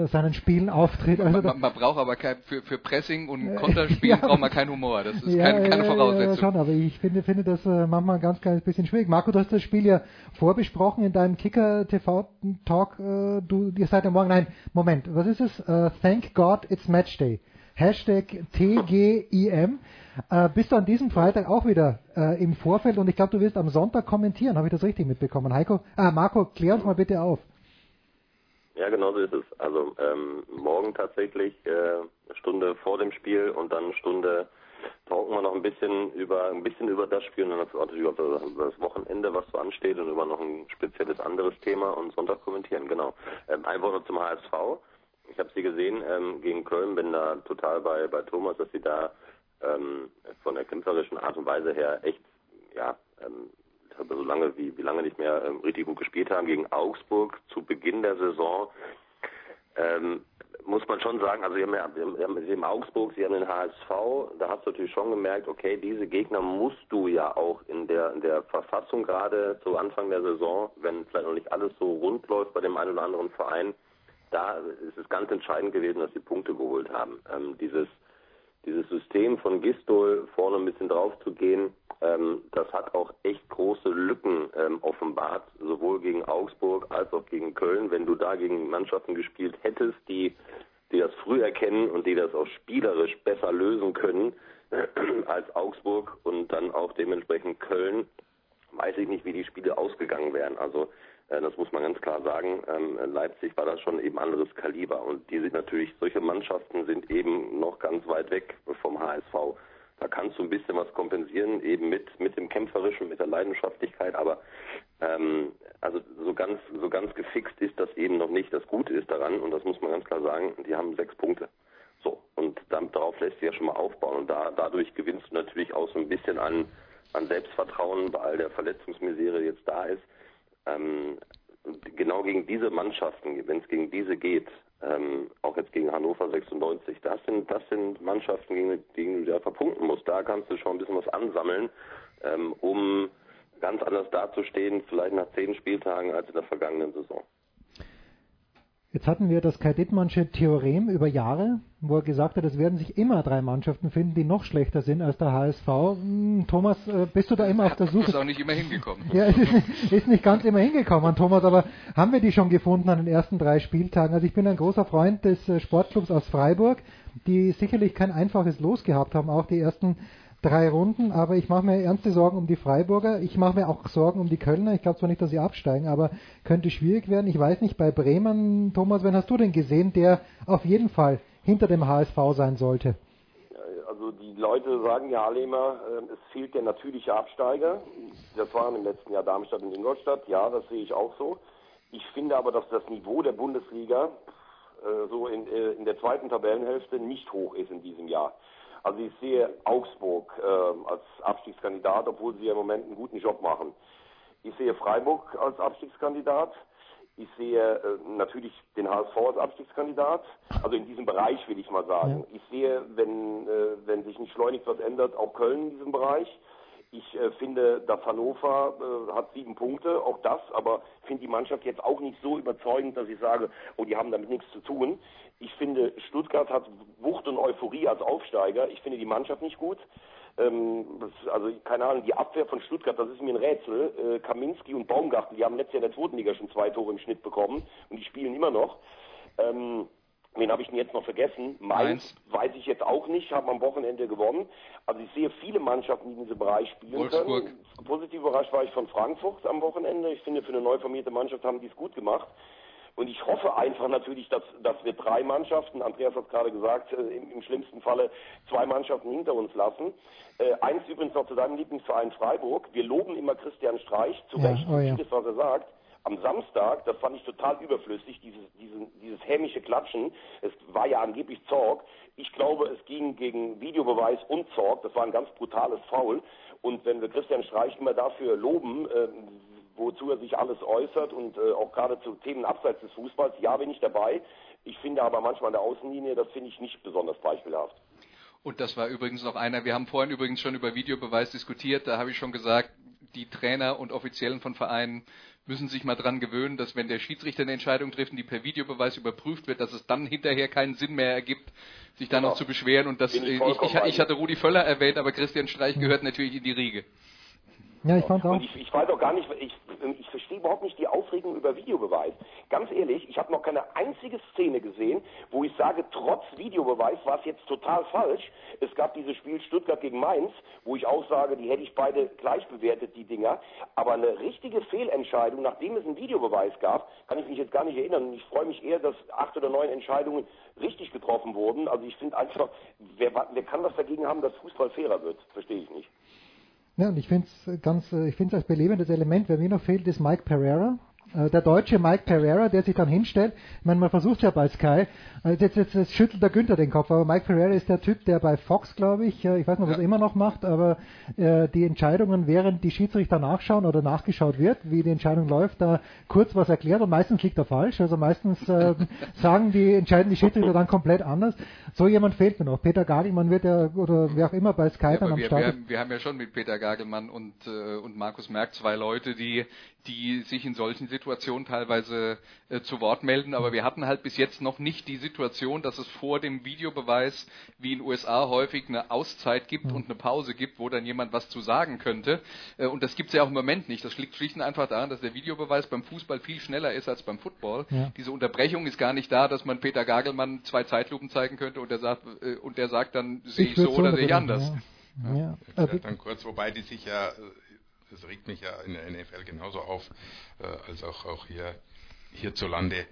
seinen Spielen auftritt. Also Man, man, man braucht aber kein, für, für Pressing und Äh, Konterspielen ja. braucht man keinen Humor. Das ist ja, keine, keine ja, Ja, Voraussetzung. schon, aber ich finde, finde das äh, manchmal ein ganz kleines bisschen schwierig. Marco, du hast das Spiel ja vorbesprochen in deinem Kicker TV Talk. Äh, du, ihr seid ja morgen, nein, Moment, was ist es? Äh, thank God it's Matchday. Hashtag TGIM. Äh, bist du an diesem Freitag auch wieder äh, im Vorfeld und ich glaube, du wirst am Sonntag kommentieren. Habe ich das richtig mitbekommen? Heiko, äh, Marco, klär uns mal bitte auf. Ja, genau so ist es. Also ähm, morgen tatsächlich äh, eine Stunde vor dem Spiel und dann eine Stunde talken wir noch ein bisschen über ein bisschen über das Spiel und dann natürlich über das, Wochenende, was so ansteht und über noch ein spezielles anderes Thema und Sonntag kommentieren, genau. Ähm, ein Wort zum HSV. Ich habe sie gesehen ähm, gegen Köln, bin da total bei, bei Thomas, dass sie da ähm, von der kämpferischen Art und Weise her echt, ja, ähm, ich habe so lange wie, wie lange nicht mehr ähm, richtig gut gespielt haben gegen Augsburg zu Beginn der Saison. Ähm, muss man schon sagen, also sie haben ja sie haben, sie haben Augsburg, sie haben den HSV, da hast du natürlich schon gemerkt, okay, diese Gegner musst du ja auch in der in der Verfassung gerade zu Anfang der Saison, wenn vielleicht noch nicht alles so rund läuft bei dem einen oder anderen Verein, da ist es ganz entscheidend gewesen, dass sie Punkte geholt haben. Ähm, dieses dieses System von Gistol vorne ein bisschen drauf zu gehen, ähm, das hat auch echt große Lücken ähm, offenbart, sowohl gegen Augsburg als auch gegen Köln. Wenn du da gegen Mannschaften gespielt hättest, die, die das früh erkennen und die das auch spielerisch besser lösen können äh, als Augsburg und dann auch dementsprechend Köln, weiß ich nicht, wie die Spiele ausgegangen wären. Also äh, das muss man ganz klar sagen. Ähm, Leipzig war das schon eben anderes Kaliber und die sind natürlich, solche Mannschaften sind eben noch ganz weit weg vom HSV. Da kannst du ein bisschen was kompensieren, eben mit, mit dem Kämpferischen, mit der Leidenschaftlichkeit, aber ähm, also so ganz, so ganz gefixt ist das eben noch nicht. Das Gute ist daran, und das muss man ganz klar sagen, die haben sechs Punkte. So, und dann, darauf lässt sich ja schon mal aufbauen. Und da, dadurch gewinnst du natürlich auch so ein bisschen an, an Selbstvertrauen bei all der Verletzungsmisere, die jetzt da ist. Ähm, genau gegen diese Mannschaften, wenn es gegen diese geht, ähm, auch jetzt gegen Hannover 96, das sind, das sind Mannschaften, gegen, gegen die du da verpunkten musst. Da kannst du schon ein bisschen was ansammeln, ähm, um ganz anders dazustehen, vielleicht nach zehn Spieltagen als in der vergangenen Saison. Jetzt hatten wir das Kai Dittmannsche Theorem über Jahre, wo er gesagt hat, es werden sich immer drei Mannschaften finden, die noch schlechter sind als der HSV. Hm, Thomas, äh, bist du da immer auf der Suche? Ist auch nicht immer hingekommen. Ja, es ist, ist nicht ganz immer hingekommen, Thomas, aber haben wir die schon gefunden an den ersten drei Spieltagen? Also ich bin ein großer Freund des äh, Sportclubs aus Freiburg, die sicherlich kein einfaches Los gehabt haben, auch die ersten drei Runden, aber ich mache mir ernste Sorgen um die Freiburger. Ich mache mir auch Sorgen um die Kölner. Ich glaube zwar nicht, dass sie absteigen, aber könnte schwierig werden. Ich weiß nicht, bei Bremen, Thomas, wen hast du denn gesehen, der auf jeden Fall hinter dem HSV sein sollte? Also die Leute sagen ja alle immer, äh, es fehlt der natürliche Absteiger. Das waren im letzten Jahr Darmstadt und Ingolstadt. Ja, das sehe ich auch so. Ich finde aber, dass das Niveau der Bundesliga äh, so in, äh, in der zweiten Tabellenhälfte nicht hoch ist in diesem Jahr. Also ich sehe Augsburg äh, als Abstiegskandidat, obwohl sie ja im Moment einen guten Job machen. Ich sehe Freiburg als Abstiegskandidat. Ich sehe äh, natürlich den HSV als Abstiegskandidat. Also in diesem Bereich will ich mal sagen. Ich sehe, wenn, äh, wenn sich nicht schleunig was ändert, auch Köln in diesem Bereich. Ich äh, finde, dass Hannover äh, hat sieben Punkte, auch das, aber finde die Mannschaft jetzt auch nicht so überzeugend, dass ich sage, oh, die haben damit nichts zu tun. Ich finde, Stuttgart hat Wucht und Euphorie als Aufsteiger. Ich finde die Mannschaft nicht gut. Ähm, das, also keine Ahnung, die Abwehr von Stuttgart, das ist mir ein Rätsel. Äh, Kaminski und Baumgarten, die haben letztes Jahr in der zweiten Liga schon zwei Tore im Schnitt bekommen und die spielen immer noch. Ähm, Wen habe ich denn jetzt noch vergessen? Mainz, weiß ich jetzt auch nicht, haben am Wochenende gewonnen. Also ich sehe viele Mannschaften, die in diesem Bereich spielen Wolfsburg. können. Positiv überrascht war ich von Frankfurt am Wochenende. Ich finde, für eine neu formierte Mannschaft haben die es gut gemacht. Und ich hoffe einfach natürlich, dass, dass wir drei Mannschaften, Andreas hat gerade gesagt, äh, im, im, schlimmsten Falle zwei Mannschaften hinter uns lassen. Äh, eins übrigens noch zu deinem Lieblingsverein Freiburg. Wir loben immer Christian Streich, zu Ja, Recht, oh ja. vieles, was er sagt. Am Samstag, das fand ich total überflüssig, dieses, dieses, dieses hämische Klatschen. Es war ja angeblich Zorg. Ich glaube, es ging gegen Videobeweis und Zorg. Das war ein ganz brutales Foul. Und wenn wir Christian Streich immer dafür loben, äh, wozu er sich alles äußert und äh, auch gerade zu Themen abseits des Fußballs, ja, bin ich dabei. Ich finde aber manchmal an der Außenlinie, das finde ich nicht besonders beispielhaft. Und das war übrigens noch einer, wir haben vorhin übrigens schon über Videobeweis diskutiert, da habe ich schon gesagt, die Trainer und Offiziellen von Vereinen müssen sich mal dran gewöhnen, dass wenn der Schiedsrichter eine Entscheidung trifft, die per Videobeweis überprüft wird, dass es dann hinterher keinen Sinn mehr ergibt, sich dann Genau. noch zu beschweren. Und das, ich äh, ich, ich, ich hatte Rudi Völler erwähnt, aber Christian Streich gehört natürlich in die Riege. Ja, ich fand auch. Und ich, ich weiß auch gar nicht, ich, ich verstehe überhaupt nicht die Aufregung über Videobeweis. Ganz ehrlich, ich habe noch keine einzige Szene gesehen, wo ich sage, trotz Videobeweis war es jetzt total falsch. Es gab dieses Spiel Stuttgart gegen Mainz, wo ich auch sage, die hätte ich beide gleich bewertet, die Dinger. Aber eine richtige Fehlentscheidung, nachdem es einen Videobeweis gab, kann ich mich jetzt gar nicht erinnern. Und ich freue mich eher, dass acht oder neun Entscheidungen richtig getroffen wurden. Also ich finde einfach, wer, wer kann was dagegen haben, dass Fußball fairer wird? Verstehe ich nicht. Ja, und ich finde es ganz, äh, ich finde es als belebendes Element, wer mir noch fehlt, ist Mike Pereira. Äh, Der deutsche Mike Pereira, der sich dann hinstellt, ich meine, man versucht ja bei Sky, äh, jetzt, jetzt, jetzt schüttelt der Günther den Kopf, aber Mike Pereira ist der Typ, der bei Fox, glaube ich, äh, ich weiß nicht, was er immer noch macht, aber äh, die Entscheidungen, während die Schiedsrichter nachschauen oder nachgeschaut wird, wie die Entscheidung läuft, da kurz was erklärt und meistens liegt er falsch, also meistens äh, sagen die, entscheiden die Schiedsrichter dann komplett anders. So jemand fehlt mir noch. Peter Gagelmann wird ja, oder wer auch immer bei Sky Ja, dann am wir, Start wir, haben, wir haben ja schon mit Peter Gagelmann und, äh, und Markus Merck zwei Leute, die, die sich in solchen Situationen Situation teilweise äh, zu Wort melden, aber wir hatten halt bis jetzt noch nicht die Situation, dass es vor dem Videobeweis wie in den USA häufig eine Auszeit gibt Mhm. und eine Pause gibt, wo dann jemand was zu sagen könnte. Äh, und das gibt es ja auch im Moment nicht. Das liegt schlicht und einfach daran, dass der Videobeweis beim Fußball viel schneller ist als beim Football. Ja. Diese Unterbrechung ist gar nicht da, dass man Peter Gagelmann zwei Zeitlupen zeigen könnte und der sagt, äh, und der sagt dann, sehe ich, so oder sehe ich anders. Ja. Ja. Ja, vielleicht dann kurz, wobei die sich ja, äh, das regt mich ja in der NFL genauso auf, äh, als auch, auch hier hierzulande.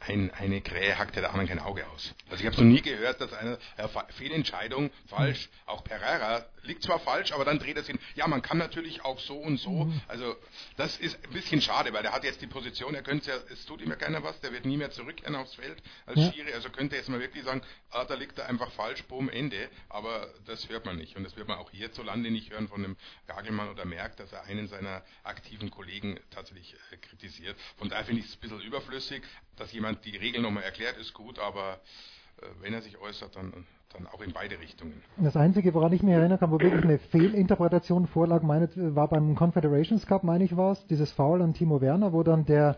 Ein, eine Krähe hackt der anderen kein Auge aus. Also ich habe noch nie gehört, dass eine äh, Fehlentscheidung falsch, auch Pereira liegt zwar falsch, aber dann dreht er sich hin. Ja, man kann natürlich auch so und so. Also das ist ein bisschen schade, weil der hat jetzt die Position, er könnte ja, es tut ihm ja keiner was, der wird nie mehr zurückkehren aufs Feld als Ja. Schiri. Also könnte er jetzt mal wirklich sagen, ah, da liegt er einfach falsch, boom, Ende. Aber das hört man nicht. Und das wird man auch hierzulande nicht hören von dem Gagelmann oder merkt, dass er einen seiner aktiven Kollegen tatsächlich äh, kritisiert. Von daher finde ich es ein bisschen überflüssig, dass jemand die Regeln nochmal erklärt, ist gut, aber äh, wenn er sich äußert, dann, dann auch in beide Richtungen. Das Einzige, woran ich mich erinnern kann, wo wirklich eine Fehlinterpretation vorlag, meine, war beim Confederations Cup, meine ich war es, dieses Foul an Timo Werner, wo dann der,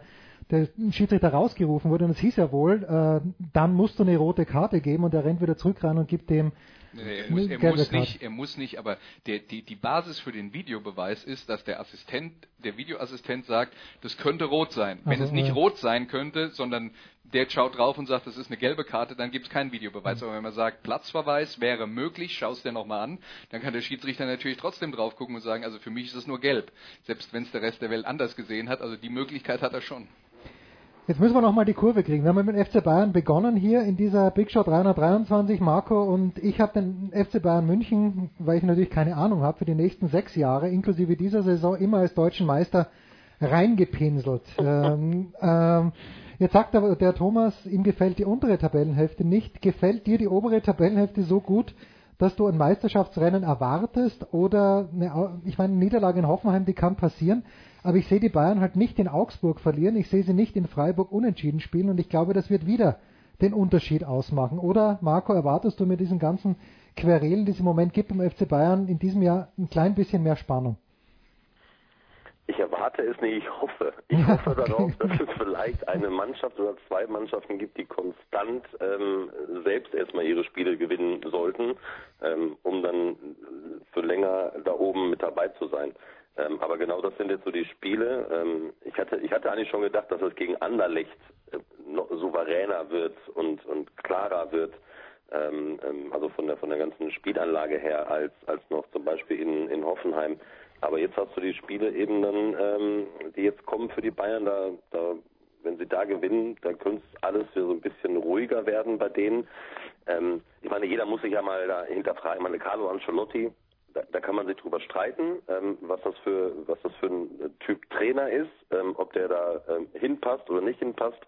der Schiedsrichter rausgerufen wurde und es hieß ja wohl, äh, dann musst du eine rote Karte geben und er rennt wieder zurück rein und gibt dem Nee, er muss, er muss nicht, er muss nicht, aber der, die, die Basis für den Videobeweis ist, dass der Assistent, der Videoassistent sagt, das könnte rot sein. Wenn Also, es nicht ja. rot sein könnte, sondern der schaut drauf und sagt, das ist eine gelbe Karte, dann gibt es keinen Videobeweis. Aber wenn man sagt, Platzverweis wäre möglich, schaust dir nochmal an, dann kann der Schiedsrichter natürlich trotzdem drauf gucken und sagen, also für mich ist es nur gelb. Selbst wenn es der Rest der Welt anders gesehen hat, also die Möglichkeit hat er schon. Jetzt müssen wir nochmal die Kurve kriegen. Wir haben mit dem FC Bayern begonnen hier in dieser Big Show 323, Marco, und ich habe den FC Bayern München, weil ich natürlich keine Ahnung habe, für die nächsten sechs Jahre, inklusive dieser Saison, immer als deutschen Meister reingepinselt. ähm, ähm, jetzt sagt aber der Thomas, ihm gefällt die untere Tabellenhälfte nicht. Gefällt dir die obere Tabellenhälfte so gut, dass du ein Meisterschaftsrennen erwartest oder eine, ich meine, eine Niederlage in Hoffenheim, die kann passieren, aber ich sehe die Bayern halt nicht in Augsburg verlieren, ich sehe sie nicht in Freiburg unentschieden spielen und ich glaube, das wird wieder den Unterschied ausmachen. Oder Marco, erwartest du mit diesen ganzen Querelen, die es im Moment gibt im FC Bayern, in diesem Jahr ein klein bisschen mehr Spannung? Ich erwarte es nicht, ich hoffe. Ich hoffe darauf, dass es vielleicht eine Mannschaft oder zwei Mannschaften gibt, die konstant ähm, selbst erstmal ihre Spiele gewinnen sollten, ähm, um dann für länger da oben mit dabei zu sein. Ähm, aber genau das sind jetzt so die Spiele. Ähm, ich hatte, ich hatte eigentlich schon gedacht, dass es gegen Anderlecht äh, noch souveräner wird und, und klarer wird. Ähm, ähm, also von der von der ganzen Spielanlage her als als noch zum Beispiel in, in Hoffenheim. Aber jetzt hast du die Spiele eben dann, ähm, die jetzt kommen für die Bayern, da, da wenn sie da gewinnen, dann könnte es alles wieder so ein bisschen ruhiger werden bei denen. Ähm, ich meine, jeder muss sich ja mal da hinterfragen. Ich meine, Carlo Ancelotti, da, da kann man sich drüber streiten, ähm, was das für was das für ein Typ Trainer ist, ähm, ob der da ähm, hinpasst oder nicht hinpasst.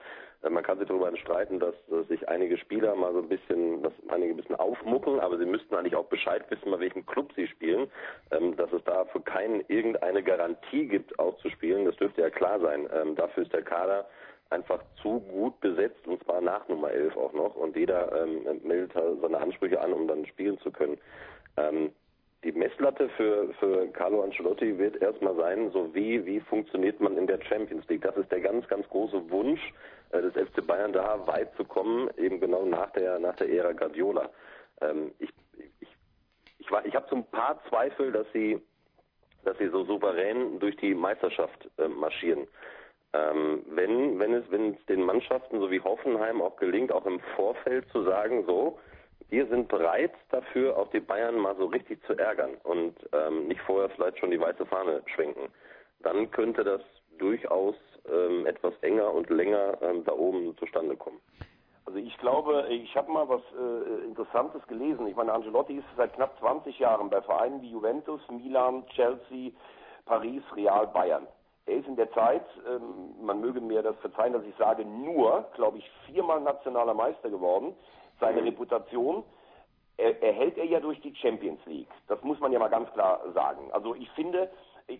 Äh, man kann sich darüber streiten, dass, sich einige Spieler mal so ein bisschen, dass einige ein bisschen aufmucken, aber sie müssten eigentlich auch Bescheid wissen, bei welchem Club sie spielen, ähm, dass es da für keinen irgendeine Garantie gibt, auszuspielen. Das dürfte ja klar sein. Ähm, dafür ist der Kader einfach zu gut besetzt und zwar nach Nummer 11 auch noch und jeder ähm, meldet seine Ansprüche an, um dann spielen zu können. Die Messlatte für, für Carlo Ancelotti wird erstmal sein, so wie, wie funktioniert man in der Champions League. Das ist der ganz, ganz große Wunsch äh, des FC Bayern da, weit zu kommen, eben genau nach der, nach der Ära Guardiola. Ähm, ich ich, ich, ich habe so ein paar Zweifel, dass sie, dass sie so souverän durch die Meisterschaft äh, marschieren. Ähm, wenn, wenn, es, wenn es den Mannschaften so wie Hoffenheim auch gelingt, auch im Vorfeld zu sagen, so, wir sind bereit dafür, auch die Bayern mal so richtig zu ärgern und ähm, nicht vorher vielleicht schon die weiße Fahne schwenken, dann könnte das durchaus ähm, etwas enger und länger ähm, da oben zustande kommen. Also ich glaube, ich habe mal was äh, Interessantes gelesen. Ich meine, Angelotti ist seit knapp 20 Jahren bei Vereinen wie Juventus, Milan, Chelsea, Paris, Real, Bayern. Er ist in der Zeit, ähm, man möge mir das verzeihen, dass ich sage, nur, glaube ich, viermal nationaler Meister geworden. Seine Reputation er, erhält er ja durch die Champions League. Das muss man ja mal ganz klar sagen. Also ich finde,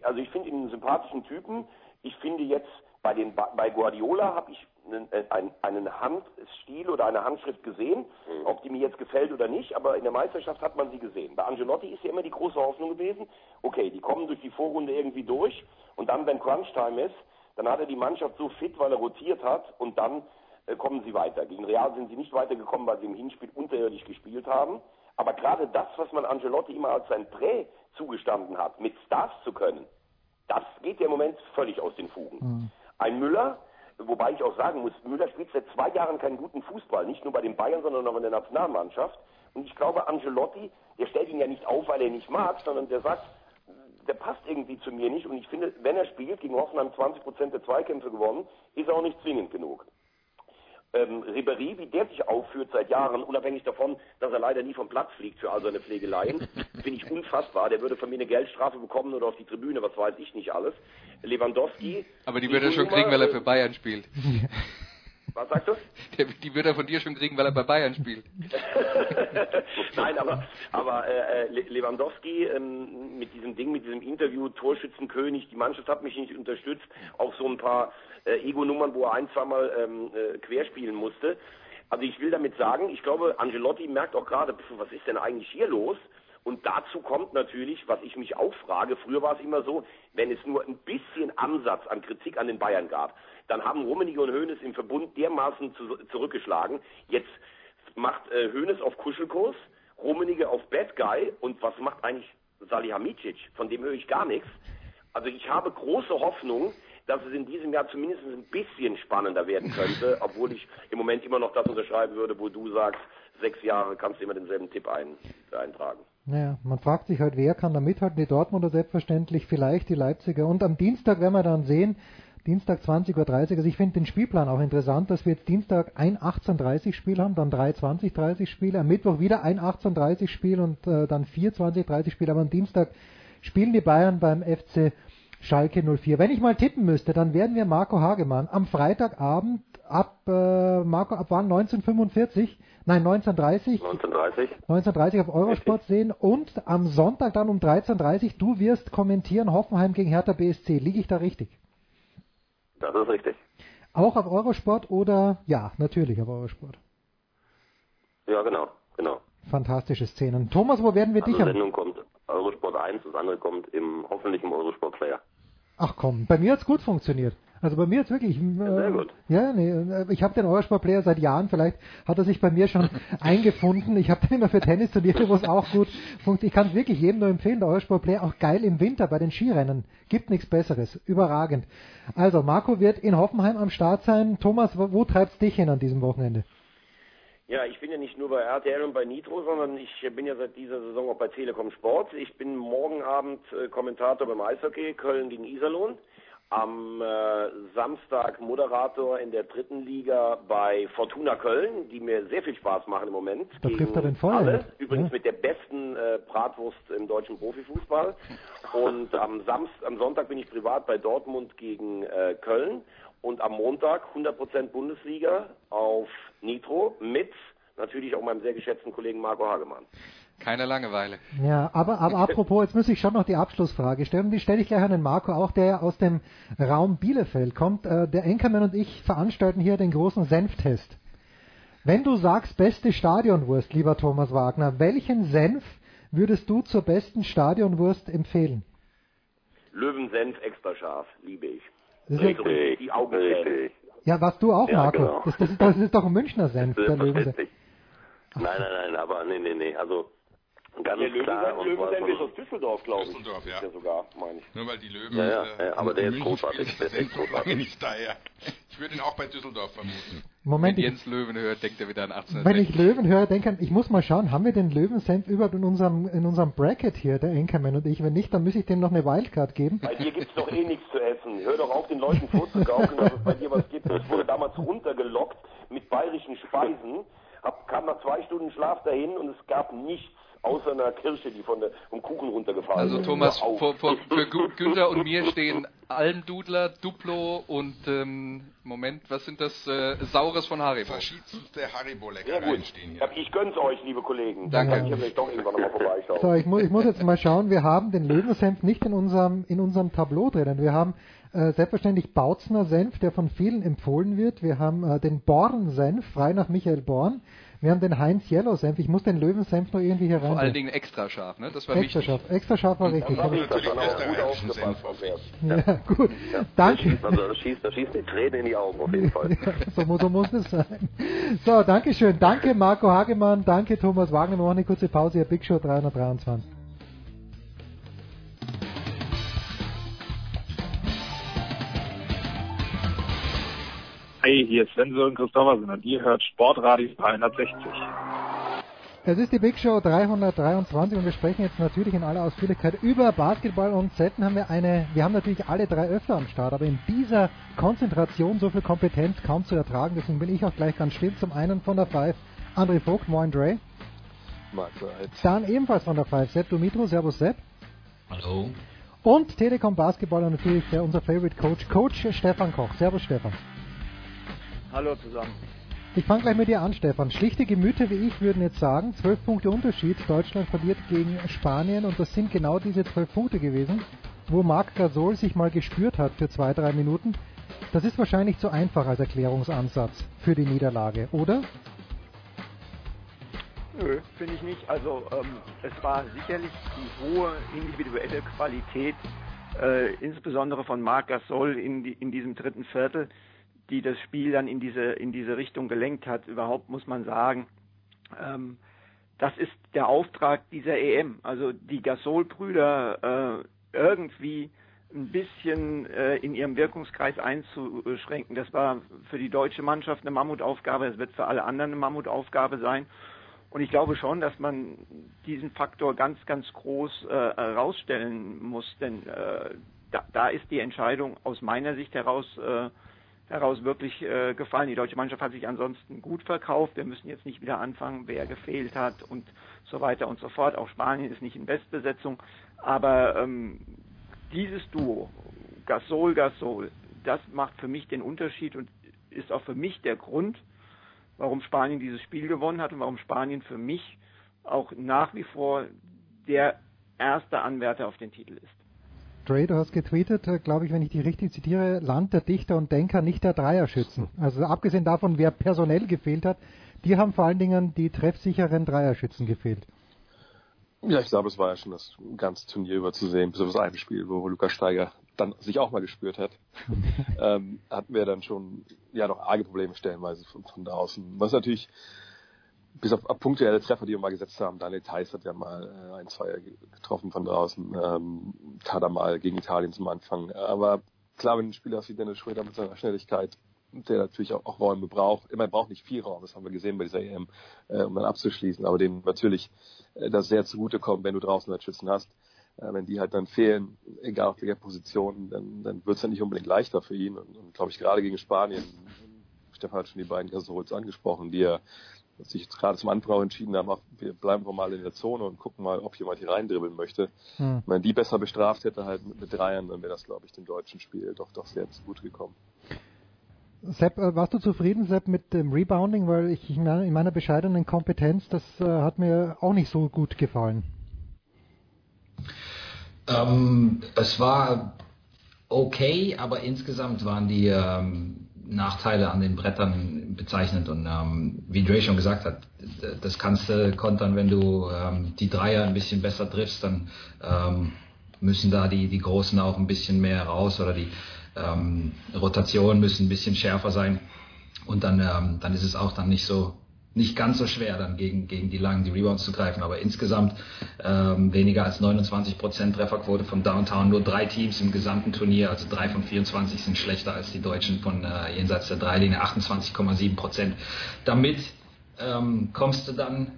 also ich finde ihn einen sympathischen Typen. Ich finde jetzt bei den bei Guardiola habe ich einen, äh, einen, einen Handstil oder eine Handschrift gesehen, ob die mir jetzt gefällt oder nicht, aber in der Meisterschaft hat man sie gesehen. Bei Angelotti ist ja immer die große Hoffnung gewesen, okay, die kommen durch die Vorrunde irgendwie durch und dann, wenn Crunch-Time ist, Dann hat er die Mannschaft so fit, weil er rotiert hat und dann kommen sie weiter. Gegen Real sind sie nicht weitergekommen, weil sie im Hinspiel unterirdisch gespielt haben. Aber gerade das, was man Angelotti immer als sein Prä zugestanden hat, mit Stars zu können, das geht ja im Moment völlig aus den Fugen. Mhm. Ein Müller, wobei ich auch sagen muss, Müller spielt seit zwei Jahren keinen guten Fußball, nicht nur bei den Bayern, sondern auch in der Nationalmannschaft. Und ich glaube, Angelotti, der stellt ihn ja nicht auf, weil er ihn nicht mag, sondern der sagt, der passt irgendwie zu mir nicht. Und ich finde, wenn er spielt, gegen Hoffenheim 20 Prozent der Zweikämpfe gewonnen, ist er auch nicht zwingend genug. Ähm, Ribéry, wie der sich aufführt seit Jahren, unabhängig davon, dass er leider nie vom Platz fliegt für all seine Pflegeleien, finde ich unfassbar. Der würde von mir eine Geldstrafe bekommen oder auf die Tribüne, was weiß ich nicht alles. Lewandowski. Aber die wird er schon kriegen, weil er für Bayern spielt. Was sagst du? Der, die wird er von dir schon kriegen, weil er bei Bayern spielt. Nein, aber, aber äh, Le- Lewandowski ähm, mit diesem Ding, mit diesem Interview, Torschützenkönig, die Mannschaft hat mich nicht unterstützt, auch so ein paar äh, Ego-Nummern, wo er ein, zweimal ähm, äh, querspielen musste. Also ich will damit sagen, ich glaube, Angelotti merkt auch gerade, was ist denn eigentlich hier los? Und dazu kommt natürlich, was ich mich auch frage, früher war es immer so, wenn es nur ein bisschen Ansatz an Kritik an den Bayern gab, dann haben Rummenigge und Hoeneß im Verbund dermaßen zu, zurückgeschlagen. Jetzt macht äh, Hoeneß auf Kuschelkurs, Rummenigge auf Bad Guy und was macht eigentlich Salihamidzic? Von dem höre ich gar nichts. Also ich habe große Hoffnung, dass es in diesem Jahr zumindest ein bisschen spannender werden könnte, obwohl ich im Moment immer noch das unterschreiben würde, wo du sagst, sechs Jahre kannst du immer denselben Tipp ein, eintragen. Naja, man fragt sich halt, wer kann da mithalten? Die Dortmunder selbstverständlich, vielleicht die Leipziger. Und am Dienstag werden wir dann sehen, Dienstag 20.30 Uhr. Also ich finde den Spielplan auch interessant, dass wir jetzt Dienstag ein 18.30 Spiel haben, dann drei 20.30 Spiele, am Mittwoch wieder ein 18.30 Spiel und äh, dann vier 20.30 Spiele. Aber am Dienstag spielen die Bayern beim FC Schalke 04. Wenn ich mal tippen müsste, dann werden wir Marco Hagemann am Freitagabend ab äh, Marco ab wann 1945? Nein, 1930. 1930. 1930 auf Eurosport sehen und am Sonntag dann um 13.30 du wirst kommentieren Hoffenheim gegen Hertha BSC. Liege ich da richtig? Das ist richtig. Auch auf Eurosport oder ja, natürlich auf Eurosport. Ja, genau, genau. Fantastische Szenen. Thomas, wo werden wir Also dich am Sendung kommt Eurosport 1, das andere kommt im hoffentlich im Eurosport Player. Ach komm, bei mir hat's gut funktioniert. Also bei mir hat's wirklich. Ja, sehr gut. Ja, nee, äh, ich habe den Eurosport-Player seit Jahren. Vielleicht hat er sich bei mir schon eingefunden. Ich habe den immer für Tennisturniere, wo es auch gut funktioniert. Ich kann es wirklich jedem nur empfehlen. Der Eurosport-Player auch geil im Winter bei den Skirennen. Gibt nichts Besseres. Überragend. Also Marco wird in Hoffenheim am Start sein. Thomas, wo, wo treibt's dich hin an diesem Wochenende? Ja, ich bin ja nicht nur bei RTL und bei Nitro, sondern ich bin ja seit dieser Saison auch bei Telekom Sport. Ich bin morgen Abend äh, Kommentator beim Eishockey Köln gegen Iserlohn. Am äh, Samstag Moderator in der dritten Liga bei Fortuna Köln, die mir sehr viel Spaß machen im Moment. Da gegen trifft er den alle. Übrigens Ja. mit der besten äh, Bratwurst im deutschen Profifußball. Und am, Samst am Sonntag bin ich privat bei Dortmund gegen äh, Köln. Und am Montag 100% Bundesliga auf Nitro mit natürlich auch meinem sehr geschätzten Kollegen Marco Hagemann. Keine Langeweile. Ja, aber, aber apropos, jetzt muss ich schon noch die Abschlussfrage stellen. Die stelle ich gleich an den Marco, auch der aus dem Raum Bielefeld kommt. Äh, der Enkermann und ich veranstalten hier den großen Senftest. Wenn du sagst, beste Stadionwurst, lieber Thomas Wagner, welchen Senf würdest du zur besten Stadionwurst empfehlen? Löwensenf extra scharf, liebe ich. Richtig, die Augenzähne. Richtig. Ja, was du auch, Ja, Marco. genau. Das, das, ist, das ist doch ein Münchner Senf, der Löwensenf. Nein, nein, nein, aber nee, nee, nee, also ganz Der klar. Und Löwensenf zwar ist von- aus Düsseldorf, glaube ich. Düsseldorf, ja. Ja sogar, meine ich. Nur weil die Löwen Ja, ja, äh, aber der ist großartig, der ist echt großartig. nicht daher. Ich würde ihn auch bei Düsseldorf vermuten. Moment, Wenn ich, Jens Löwen hört, denkt er wieder an 1860. wenn ich Löwen höre, denke ich, ich muss mal schauen, haben wir den Löwensenf überhaupt in unserem, in unserem Bracket hier, der Enkermann und ich? Wenn nicht, dann müsste ich dem noch eine Wildcard geben. Bei dir gibt's doch eh nichts zu essen. Hör doch auf, den Leuten vorzugaukeln, dass es bei dir was gibt. Ich wurde damals runtergelockt mit bayerischen Speisen, hab, kam nach zwei Stunden Schlaf dahin und es gab nichts außer einer Kirsche, die von der, vom Kuchen runtergefallen Also ist. Thomas, Hör auf. vor, vor, für Gü- Günther und mir stehen Almdudler, Duplo und ähm, Moment, was sind das? Äh, Saures von Haribo. Verschiedenste Ja Haribo-Leckereien gut, stehen hier. Ja, ich gönn's euch, liebe Kollegen. Danke. Dann kann ich ja doch irgendwann nochmal vorbeischauen. So, ich, mu ich muss jetzt mal schauen, wir haben den Löwensenf nicht in unserem, in unserem Tableau drinnen. Wir haben äh, selbstverständlich Bautzner Senf, der von vielen empfohlen wird. Wir haben äh, den Born-Senf, frei nach Michael Born. Wir haben den Heinz Yellow Senf. Ich muss den Löwensenf noch irgendwie hier rein. Vor allen Dingen extra scharf, ne? Das war extra wichtig. scharf. Extra scharf war richtig. Das ist dann auch gut aufgepasst. Ja, gut. Danke. Also das schießt, das schießt die Tränen in die Augen auf jeden Fall. Ja, so, muss- so muss es sein. So, danke schön. Danke Marco Hagemann. Danke Thomas Wagner. Wir machen eine kurze Pause hier. Big Show 323. Hi, hier ist Sven Sören Christoffersen und ihr hört Sportradio 360. Es ist die Big Show 323 und wir sprechen jetzt natürlich in aller Ausführlichkeit über Basketball und selten haben wir eine, wir haben natürlich alle drei öfter am Start, aber in dieser Konzentration so viel Kompetenz kaum zu ertragen, deswegen bin ich auch gleich ganz still. Zum einen von der Five, André Vogt, moin Dre. Dann ebenfalls von der Five, Sepp Dumitro, servus Sepp. Hallo. Und Telekom Basketball und natürlich der, unser Favorite Coach, Coach Stefan Koch. Servus Stefan. Hallo zusammen. Ich fange gleich mit dir an, Stefan. Schlichte Gemüter wie ich würden jetzt sagen, zwölf Punkte Unterschied. Deutschland verliert gegen Spanien und das sind genau diese zwölf Punkte gewesen, wo Marc Gasol sich mal gespürt hat für zwei, drei Minuten. Das ist wahrscheinlich zu einfach als Erklärungsansatz für die Niederlage, oder? Nö, finde ich nicht. Also ähm, es war sicherlich die hohe individuelle Qualität, äh, insbesondere von Marc Gasol in, die, in diesem dritten Viertel, die das Spiel dann in diese, in diese Richtung gelenkt hat. Überhaupt muss man sagen, ähm, das ist der Auftrag dieser EM. Also die Gasol-Brüder äh, irgendwie ein bisschen äh, in ihrem Wirkungskreis einzuschränken. Das war für die deutsche Mannschaft eine Mammutaufgabe, es wird für alle anderen eine Mammutaufgabe sein. Und ich glaube schon, dass man diesen Faktor ganz, ganz groß äh, herausstellen muss, denn äh, da, da ist die Entscheidung aus meiner Sicht heraus, äh, heraus wirklich äh, gefallen. Die deutsche Mannschaft hat sich ansonsten gut verkauft. Wir müssen jetzt nicht wieder anfangen, wer gefehlt hat und so weiter und so fort. Auch Spanien ist nicht in Bestbesetzung. Aber ähm, dieses Duo, Gasol, Gasol, das macht für mich den Unterschied und ist auch für mich der Grund, warum Spanien dieses Spiel gewonnen hat und warum Spanien für mich auch nach wie vor der erste Anwärter auf den Titel ist. Dre, du hast getweetet, äh, glaube ich, wenn ich die richtig zitiere, Land der Dichter und Denker, nicht der Dreierschützen. Also abgesehen davon, wer personell gefehlt hat, die haben vor allen Dingen die treffsicheren Dreierschützen gefehlt. Ja, ich glaube, es war ja schon das ganze Turnier über zu sehen, bis auf das eine Spiel, wo Lukas Steiger dann sich auch mal gespürt hat. ähm, hatten wir dann schon ja noch arge Probleme stellenweise von, von draußen. Was natürlich bis auf, punktuelle Treffer, die wir mal gesetzt haben, Daniel Theiss hat ja mal äh, ein, zwei getroffen von draußen, ähm, Tada mal gegen Italien zum Anfang. Aber klar, wenn ein Spieler wie Dennis Schröder mit seiner Schnelligkeit, der natürlich auch, auch Räume braucht, immer braucht nicht viel Raum, das haben wir gesehen bei dieser EM, äh, um dann abzuschließen, aber dem natürlich äh, das sehr zugutekommt, wenn du draußen halt Schützen hast. Äh, wenn die halt dann fehlen, egal auf welcher Position, dann, dann wird es ja nicht unbedingt leichter für ihn. Und, und glaube ich, gerade gegen Spanien, Stefan hat schon die beiden Gasols angesprochen, die ja sich jetzt gerade zum Anfang auch entschieden haben, wir bleiben wir mal in der Zone und gucken mal, ob jemand hier reindribbeln möchte. Hm. Wenn man die besser bestraft hätte halt mit, mit Dreiern, dann wäre das, glaube ich, dem deutschen Spiel doch doch sehr gut gekommen. Sepp, äh, warst du zufrieden, Sepp, mit dem Rebounding? Weil ich, meine, in meiner bescheidenen Kompetenz, das äh, hat mir auch nicht so gut gefallen. Ähm, es war okay, aber insgesamt waren die ähm, Nachteile an den Brettern bezeichnend. Und ähm, wie Dre schon gesagt hat, das kannst du kontern, wenn du ähm, die Dreier ein bisschen besser triffst, dann ähm, müssen da die, die Großen auch ein bisschen mehr raus oder die ähm, Rotationen müssen ein bisschen schärfer sein. Und dann, ähm, dann ist es auch dann nicht so nicht ganz so schwer, dann gegen, gegen die langen die Rebounds zu greifen. Aber insgesamt ähm, weniger als 29% Trefferquote von Downtown. Nur drei Teams im gesamten Turnier, also drei von 24 sind schlechter als die Deutschen von äh, jenseits der Dreilinie, 28,7%. Damit ähm, kommst du dann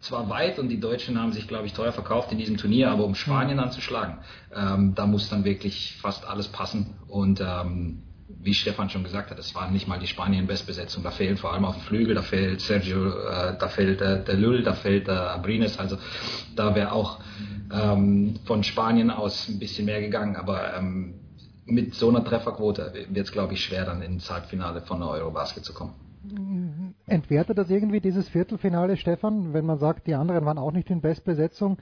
zwar weit und die Deutschen haben sich, glaube ich, teuer verkauft in diesem Turnier, aber um Spanien anzuschlagen, ähm, da muss dann wirklich fast alles passen. Und ähm, wie Stefan schon gesagt hat, es war nicht mal die Spanien-Bestbesetzung. Da fehlen vor allem auf dem Flügel, da fehlt Sergio, äh, da fehlt äh, der Lüll, da fehlt äh, Abrines. Also da wäre auch ähm, von Spanien aus ein bisschen mehr gegangen. Aber ähm, mit so einer Trefferquote wird es, glaube ich, schwer, dann ins Halbfinale von der Eurobasket zu kommen. Entwertet das irgendwie dieses Viertelfinale, Stefan, wenn man sagt, die anderen waren auch nicht in Bestbesetzung?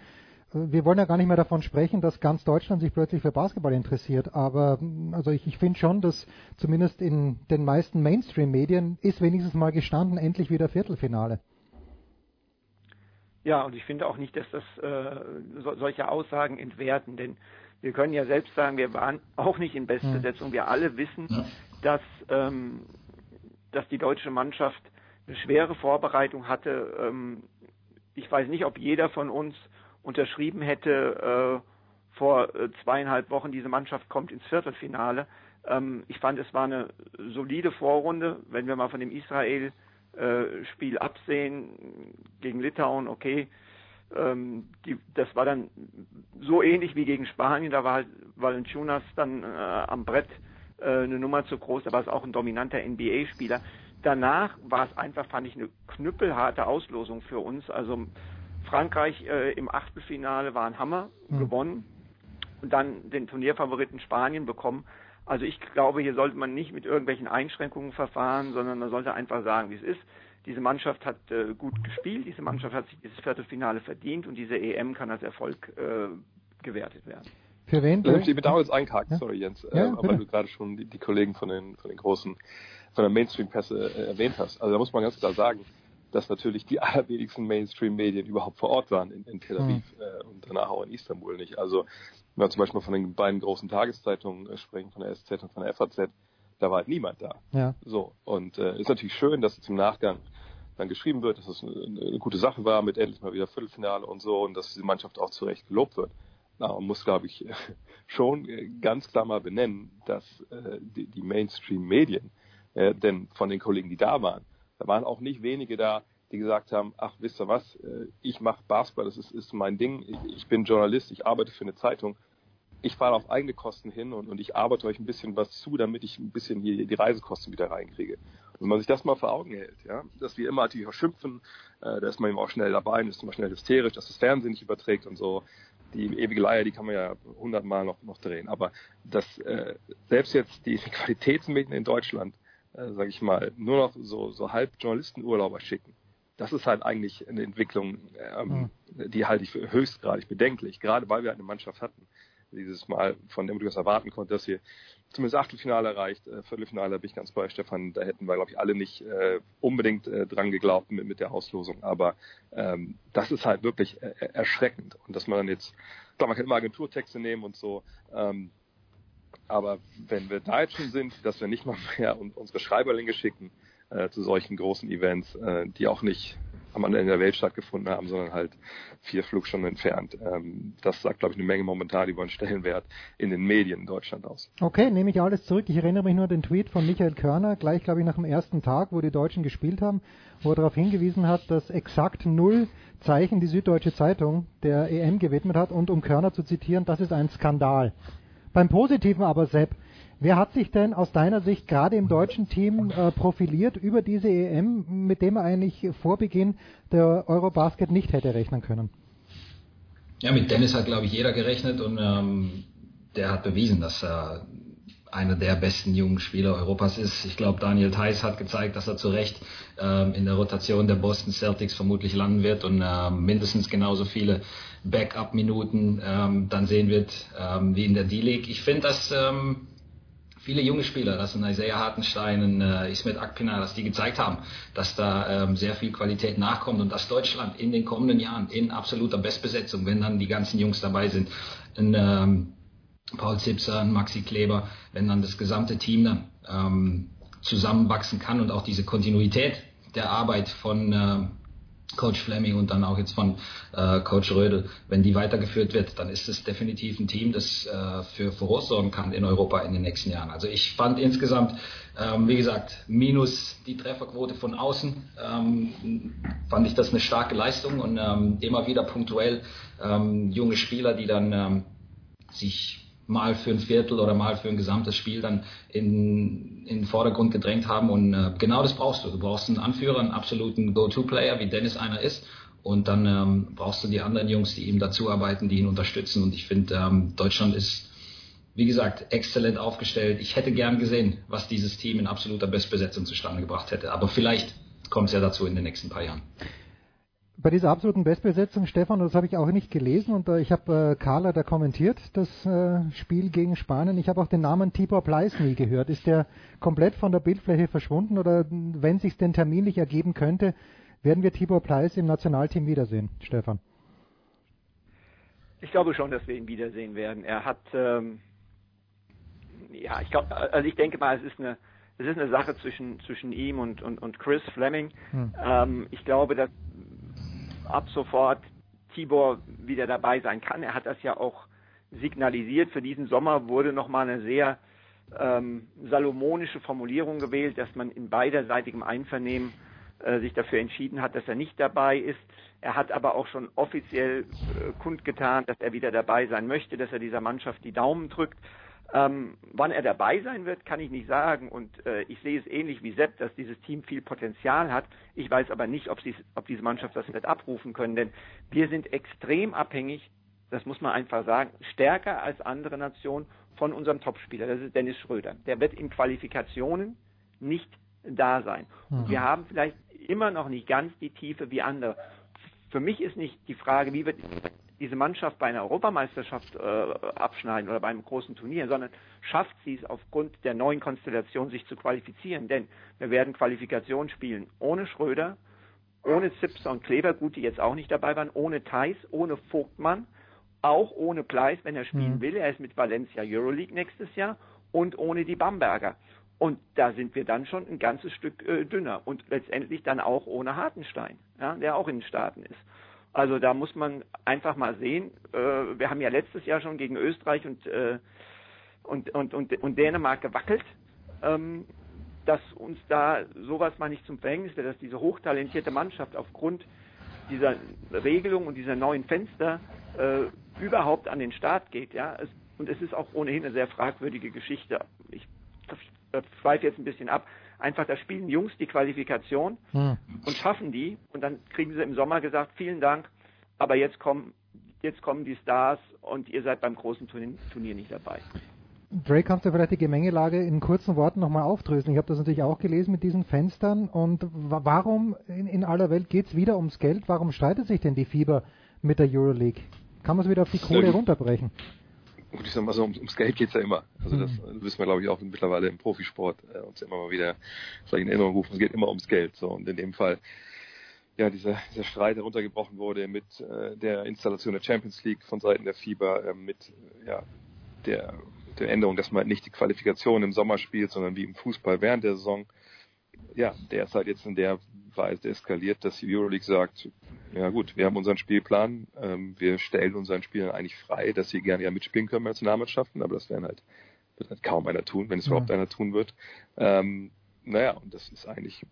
Wir wollen ja gar nicht mehr davon sprechen, dass ganz Deutschland sich plötzlich für Basketball interessiert, aber also ich, ich finde schon, dass zumindest in den meisten Mainstream-Medien ist wenigstens mal gestanden, endlich wieder Viertelfinale. Ja, und ich finde auch nicht, dass das äh, so, solche Aussagen entwerten, denn wir können ja selbst sagen, wir waren auch nicht in Bestbesetzung. Wir alle wissen, ja. dass, ähm, dass die deutsche Mannschaft eine schwere Vorbereitung hatte. Ähm, ich weiß nicht, ob jeder von uns unterschrieben hätte äh, vor äh, zweieinhalb Wochen, diese Mannschaft kommt ins Viertelfinale. Ähm, ich fand, es war eine solide Vorrunde, wenn wir mal von dem Israel äh, absehen gegen Litauen, okay. Ähm, die, das war dann so ähnlich wie gegen Spanien, da war halt Valenciunas dann äh, am Brett äh, eine Nummer zu groß, da war es auch ein dominanter NBA-Spieler. Danach war es einfach, fand ich, eine knüppelharte Auslosung für uns. Also Frankreich äh, im Achtelfinale war ein Hammer, mhm. gewonnen und dann den Turnierfavoriten Spanien bekommen. Also ich glaube, hier sollte man nicht mit irgendwelchen Einschränkungen verfahren, sondern man sollte einfach sagen, wie es ist. Diese Mannschaft hat äh, gut gespielt, diese Mannschaft hat sich dieses Viertelfinale verdient und diese EM kann als Erfolg äh, gewertet werden. Für wen? Ich bedauere jetzt einhaken, ja? sorry Jens, ja, äh, aber du gerade schon die, die, Kollegen von den, von den großen, von der Mainstream-Presse äh, erwähnt hast. Also da muss man ganz klar sagen, dass natürlich die allerwenigsten Mainstream-Medien überhaupt vor Ort waren in, in Tel Aviv mhm. äh, und danach auch in Istanbul nicht. Also wenn wir zum Beispiel von den beiden großen Tageszeitungen äh, sprechen, von der SZ und von der FAZ, da war halt niemand da. Ja. So, und äh, ist natürlich schön, dass es im Nachgang dann geschrieben wird, dass es eine, eine, gute Sache war mit endlich mal wieder Viertelfinale und so und dass die Mannschaft auch zu Recht gelobt wird. Aber man muss, glaube ich, schon ganz klar mal benennen, dass äh, die, die Mainstream-Medien, äh, denn von den Kollegen, die da waren, da waren auch nicht wenige da, die gesagt haben, ach, wisst ihr was, äh, ich mache Basketball, das ist, ist mein Ding, ich bin Journalist, ich arbeite für eine Zeitung, ich fahre auf eigene Kosten hin und, und ich arbeite euch ein bisschen was zu, damit ich ein bisschen hier die Reisekosten wieder reinkriege. Wenn man sich das mal vor Augen hält, ja, dass wir immer natürlich auch schimpfen, äh, da ist man eben auch schnell dabei und ist immer schnell hysterisch, dass das Fernsehen nicht überträgt und so. Die ewige Leier, die kann man ja hundertmal noch, noch drehen. Aber dass äh, selbst jetzt die Qualitätsmedien in Deutschland, äh, sage ich mal, nur noch so, so halb Journalistenurlauber schicken, das ist halt eigentlich eine Entwicklung, ähm, mhm. die halte ich für höchstgradig bedenklich, gerade weil wir eine Mannschaft hatten, dieses Mal, von dem du das erwarten konntest, dass wir zumindest Achtelfinale erreicht, äh, Viertelfinale bin ich ganz bei Stefan, da hätten wir, glaube ich, alle nicht äh, unbedingt äh, dran geglaubt mit, mit der Auslosung, aber ähm, das ist halt wirklich äh, erschreckend. Und dass man dann jetzt, klar, man kann immer Agenturtexte nehmen und so, ähm, aber wenn wir da jetzt schon sind, dass wir nicht mal mehr unsere Schreiberlinge schicken äh, zu solchen großen Events, äh, die auch nicht am Ende der Welt stattgefunden haben, sondern halt vier Flugstunden entfernt. Ähm, das sagt, glaube ich, eine Menge momentan über den Stellenwert in den Medien in Deutschland aus. Okay, nehme ich alles zurück. Ich erinnere mich nur an den Tweet von Michael Körner, gleich, glaube ich, nach dem ersten Tag, wo die Deutschen gespielt haben, wo er darauf hingewiesen hat, dass exakt null Zeichen die Süddeutsche Zeitung der EM gewidmet hat und um Körner zu zitieren, das ist ein Skandal. Beim Positiven aber, Sepp, Wer hat sich denn aus deiner Sicht gerade im deutschen Team äh, profiliert über diese EM, mit dem er eigentlich vor Beginn der Eurobasket nicht hätte rechnen können? Ja, mit Dennis hat, glaube ich, jeder gerechnet und ähm, der hat bewiesen, dass er einer der besten jungen Spieler Europas ist. Ich glaube, Daniel Theiss hat gezeigt, dass er zu Recht ähm, in der Rotation der Boston Celtics vermutlich landen wird und ähm, mindestens genauso viele Backup-Minuten ähm, dann sehen wird ähm, wie in der D-League. Ich finde, dass ähm, viele junge Spieler, das sind Isaiah Hartenstein und äh, Ismet Akpina, dass die gezeigt haben, dass da ähm, sehr viel Qualität nachkommt und dass Deutschland in den kommenden Jahren in absoluter Bestbesetzung, wenn dann die ganzen Jungs dabei sind, ein, ähm, Paul Zipser, ein Maxi Kleber, wenn dann das gesamte Team dann ähm, zusammenwachsen kann und auch diese Kontinuität der Arbeit von äh, Coach Fleming und dann auch jetzt von äh, Coach Rödel, wenn die weitergeführt wird, dann ist es definitiv ein Team, das äh, für Furore sorgen kann in Europa in den nächsten Jahren. Also ich fand insgesamt, ähm, wie gesagt, minus die Trefferquote von außen, ähm, fand ich das eine starke Leistung und ähm, immer wieder punktuell ähm, junge Spieler, die dann ähm, sich mal für ein Viertel oder mal für ein gesamtes Spiel dann in, in den Vordergrund gedrängt haben. Und äh, genau das brauchst du. Du brauchst einen Anführer, einen absoluten Go-To-Player, wie Dennis einer ist. Und dann ähm, brauchst du die anderen Jungs, die ihm dazuarbeiten, die ihn unterstützen. Und ich finde, ähm, Deutschland ist, wie gesagt, exzellent aufgestellt. Ich hätte gern gesehen, was dieses Team in absoluter Bestbesetzung zustande gebracht hätte. Aber vielleicht kommt es ja dazu in den nächsten paar Jahren bei dieser absoluten Bestbesetzung, Stefan, das habe ich auch nicht gelesen und äh, ich habe äh, Carla da kommentiert, das äh, Spiel gegen Spanien. Ich habe auch den Namen Tibor Pleiss nie gehört. Ist der komplett von der Bildfläche verschwunden oder wenn sich denn terminlich ergeben könnte, Werden wir Tibor Pleiss im Nationalteam wiedersehen, Stefan? Ich glaube schon, dass wir ihn wiedersehen werden. Er hat, ähm, ja, ich glaube, also ich denke mal, es ist eine, es ist eine Sache zwischen zwischen ihm und und, und Chris Fleming. Hm. Ähm, ich glaube, dass ab sofort Tibor wieder dabei sein kann. Er hat das ja auch signalisiert. Für diesen Sommer wurde nochmal eine sehr ähm, salomonische Formulierung gewählt, dass man in beiderseitigem Einvernehmen äh, sich dafür entschieden hat, dass er nicht dabei ist. Er hat aber auch schon offiziell äh, kundgetan, dass er wieder dabei sein möchte, dass er dieser Mannschaft die Daumen drückt. Ähm, wann er dabei sein wird, kann ich nicht sagen. Und äh, ich sehe es ähnlich wie Sepp, dass dieses Team viel Potenzial hat. Ich weiß aber nicht, ob, ob diese Mannschaft das wird abrufen können, denn wir sind extrem abhängig, das muss man einfach sagen, stärker als andere Nationen von unserem Topspieler. Das ist Dennis Schröder. Der wird in Qualifikationen nicht da sein. Und wir haben vielleicht immer noch nicht ganz die Tiefe wie andere. Für mich ist nicht die Frage, wie wird diese Mannschaft bei einer Europameisterschaft äh, abschneiden oder bei einem großen Turnier, sondern schafft sie es aufgrund der neuen Konstellation, sich zu qualifizieren. Denn wir werden Qualifikation spielen ohne Schröder, ohne Zipser und Kleber, gut, die jetzt auch nicht dabei waren, ohne Theis, ohne Vogtmann, auch ohne Pleiss, wenn er spielen mhm. will. Er ist mit Valencia Euroleague nächstes Jahr und ohne die Bamberger. Und da sind wir dann schon ein ganzes Stück äh, dünner und letztendlich dann auch ohne Hartenstein, ja, der auch in den Staaten ist. Also da muss man einfach mal sehen. Äh, wir haben ja letztes Jahr schon gegen Österreich und, äh, und, und, und, und Dänemark gewackelt, ähm, dass uns da sowas mal nicht zum Verhängnis wird, dass diese hochtalentierte Mannschaft aufgrund dieser Regelung und dieser neuen Fenster äh, überhaupt an den Start geht. Ja? Es, und es ist auch ohnehin eine sehr fragwürdige Geschichte. Ich schweife jetzt ein bisschen ab. Einfach, da spielen Jungs die Qualifikation hm. und schaffen die und dann kriegen sie im Sommer gesagt, vielen Dank, aber jetzt kommen, jetzt kommen die Stars und ihr seid beim großen Turnier, Turnier nicht dabei. Drake, kannst du vielleicht die Gemengelage in kurzen Worten nochmal aufdröseln? Ich habe das natürlich auch gelesen mit diesen Fenstern. Und warum in, in aller Welt geht es wieder ums Geld? Warum streitet sich denn die Fieber mit der Euroleague? Kann man es wieder auf die Kohle runterbrechen? Und ich sag mal so, ums Geld geht's ja immer. Also das mhm. wissen wir, glaube ich, auch mittlerweile im Profisport äh, uns immer mal wieder sag ich, in Erinnerung rufen. Es geht immer ums Geld. So und in dem Fall ja dieser, dieser Streit heruntergebrochen wurde mit äh, der Installation der Champions League von Seiten der FIBA, äh, mit ja der der Änderung, dass man nicht die Qualifikation im Sommer spielt, sondern wie im Fußball während der Saison. Ja, der ist halt jetzt in der Weise eskaliert, dass die Euroleague sagt, ja gut, wir haben unseren Spielplan, ähm, wir stellen unseren Spielern eigentlich frei, dass sie gerne ja mitspielen können bei Nationalmannschaften, aber das werden halt, wird halt kaum einer tun, wenn es ja. überhaupt einer tun wird. Ähm, naja, und das ist eigentlich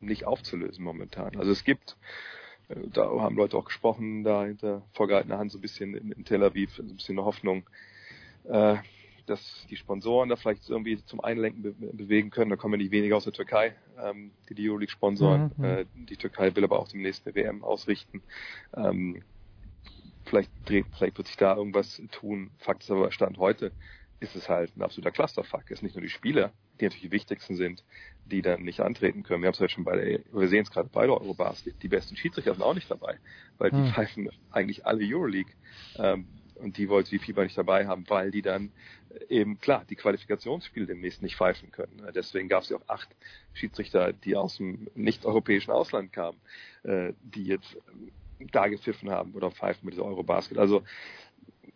nicht aufzulösen momentan. Also es gibt, äh, da haben Leute auch gesprochen, da hinter vorgehaltener Hand so ein bisschen in, in Tel Aviv, so ein bisschen eine Hoffnung, äh, dass die Sponsoren da vielleicht irgendwie zum Einlenken be bewegen können. Da kommen ja nicht weniger aus der Türkei, ähm, die die Euroleague sponsoren. Mhm. Äh, die Türkei will aber auch demnächst eine WM ausrichten. Ähm, vielleicht dreht, vielleicht wird sich da irgendwas tun. Fakt ist aber, Stand heute ist es halt ein absoluter Clusterfuck. Es ist nicht nur die Spieler, die natürlich die wichtigsten sind, die dann nicht antreten können. Wir haben es halt schon bei der, wir sehen es gerade bei der Eurobars, die, die besten Schiedsrichter sind auch nicht dabei, weil die hm. pfeifen eigentlich alle Euroleague. Ähm, und die wollte die FIBA nicht dabei haben, weil die dann eben klar die Qualifikationsspiele demnächst nicht pfeifen können. Deswegen gab es ja auch acht Schiedsrichter, die aus dem nicht-europäischen Ausland kamen, äh, die jetzt da gepfiffen haben oder pfeifen mit dieser Eurobasket. Also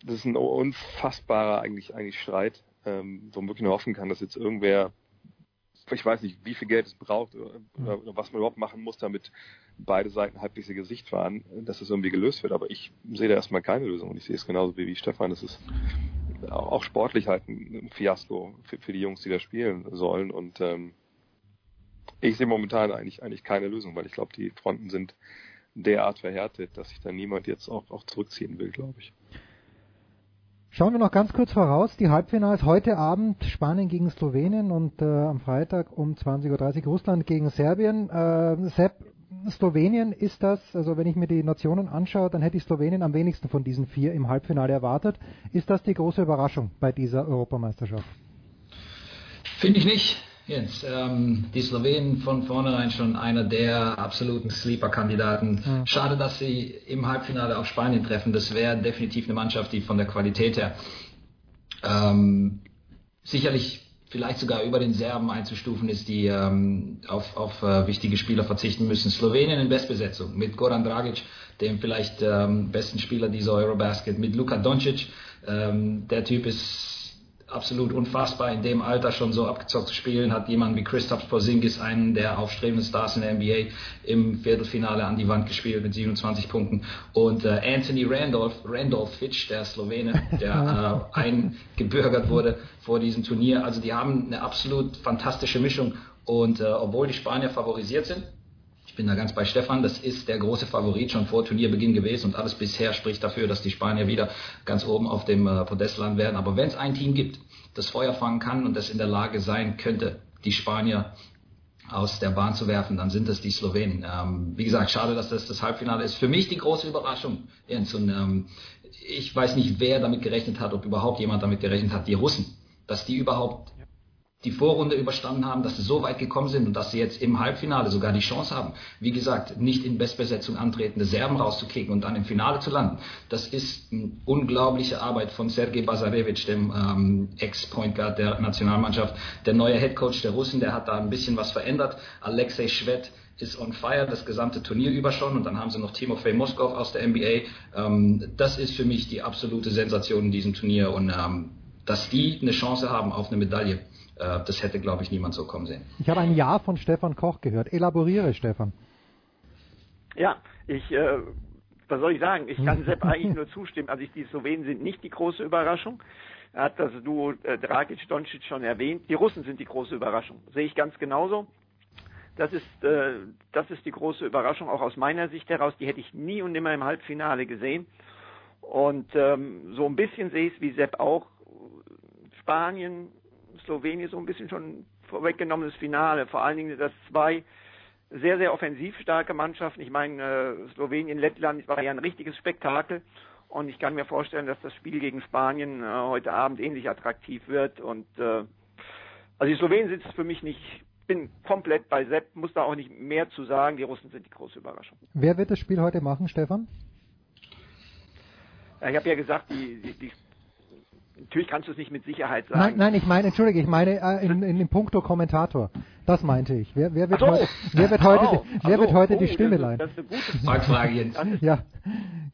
das ist ein unfassbarer eigentlich eigentlich Streit, ähm, wo man wirklich nur hoffen kann, dass jetzt irgendwer ich weiß nicht, wie viel Geld es braucht oder, oder, was man überhaupt machen muss, damit beide Seiten halbwegs ihr Gesicht wahren, dass es irgendwie gelöst wird. Aber ich sehe da erstmal keine Lösung und ich sehe es genauso wie, wie Stefan. Es ist auch sportlich halt ein Fiasko für, für die Jungs, die da spielen sollen. Und ähm, ich sehe momentan eigentlich eigentlich keine Lösung, weil ich glaube, die Fronten sind derart verhärtet, dass sich da niemand jetzt auch, auch zurückziehen will, glaube ich. Schauen wir noch ganz kurz voraus. Die Halbfinals heute Abend Spanien gegen Slowenien und äh, am Freitag um 20.30 Uhr Russland gegen Serbien. Äh, Sepp, Slowenien ist das, also wenn ich mir die Nationen anschaue, dann hätte ich Slowenien am wenigsten von diesen vier im Halbfinale erwartet. Ist das die große Überraschung bei dieser Europameisterschaft? Finde ich nicht. Jens, ähm, die Slowenen von vornherein schon einer der absoluten Sleeper-Kandidaten. Mhm. Schade, dass sie im Halbfinale auf Spanien treffen. Das wäre definitiv eine Mannschaft, die von der Qualität her ähm, sicherlich vielleicht sogar über den Serben einzustufen ist, die ähm, auf, auf äh, wichtige Spieler verzichten müssen. Slowenien in Bestbesetzung mit Goran Dragic, dem vielleicht ähm, besten Spieler dieser Eurobasket, mit Luka Doncic. Ähm, der Typ ist absolut unfassbar, in dem Alter schon so abgezockt zu spielen, hat jemand wie Christoph Porzingis, einen der aufstrebenden Stars in der NBA, im Viertelfinale an die Wand gespielt mit 27 Punkten. Und äh, Anthony Randolph, Randolph Fitch, der Slowene, der äh, eingebürgert wurde vor diesem Turnier. Also die haben eine absolut fantastische Mischung. Und äh, obwohl die Spanier favorisiert sind, bin da ganz bei Stefan, das ist der große Favorit schon vor Turnierbeginn gewesen und alles bisher spricht dafür, dass die Spanier wieder ganz oben auf dem äh, Podest landen werden. Aber wenn es ein Team gibt, das Feuer fangen kann und das in der Lage sein könnte, die Spanier aus der Bahn zu werfen, dann sind es die Slowenen. Ähm, wie gesagt, schade, dass das das Halbfinale ist. Für mich die große Überraschung, Jens. Und ähm, ich weiß nicht, wer damit gerechnet hat, ob überhaupt jemand damit gerechnet hat, die Russen, dass die überhaupt die Vorrunde überstanden haben, dass sie so weit gekommen sind und dass sie jetzt im Halbfinale sogar die Chance haben, wie gesagt, nicht in Bestbesetzung antretende Serben rauszukicken und dann im Finale zu landen. Das ist eine unglaubliche Arbeit von Sergei Bazarevic, dem ähm, Ex-Point Guard der Nationalmannschaft. Der neue Head Coach der Russen, der hat da ein bisschen was verändert. Alexei Schwed ist on fire das gesamte Turnier über schon und dann haben sie noch Timofey Moskov aus der NBA. Ähm, das ist für mich die absolute Sensation in diesem Turnier und ähm, dass die eine Chance haben auf eine Medaille das hätte, glaube ich, niemand so kommen sehen. Ich habe ein Ja von Stefan Koch gehört. Elaboriere, Stefan. Ja, ich, äh, was soll ich sagen? Ich kann Sepp eigentlich nur zustimmen. Also ich, die Slowenen sind nicht die große Überraschung. Er hat das Duo äh, Dragic-Doncic schon erwähnt. Die Russen sind die große Überraschung. Sehe ich ganz genauso. Das ist, äh, das ist die große Überraschung, auch aus meiner Sicht heraus. Die hätte ich nie und nimmer im Halbfinale gesehen. Und ähm, so ein bisschen sehe ich es wie Sepp auch. Spanien, Slowenien so ein bisschen schon vorweggenommenes Finale. Vor allen Dingen, dass zwei sehr, sehr offensiv starke Mannschaften. Ich meine, äh, Slowenien, Lettland war ja ein richtiges Spektakel. Und ich kann mir vorstellen, dass das Spiel gegen Spanien äh, heute Abend ähnlich attraktiv wird. Und äh, also die Slowenen sitzt für mich nicht. Bin komplett bei Sepp, muss da auch nicht mehr zu sagen. Die Russen sind die große Überraschung. Wer wird das Spiel heute machen, Stefan? Ich habe ja gesagt, die, die, die Natürlich kannst du es nicht mit Sicherheit sagen. Nein, nein, ich meine, entschuldige, ich meine äh, in, in dem Punkto Kommentator. Das meinte ich. Wer, wer wird so. heute, wer wird heute, oh, wer wird heute oh, die Stimme leihen? Das ist eine gute Fangfrage, Jens. Ja,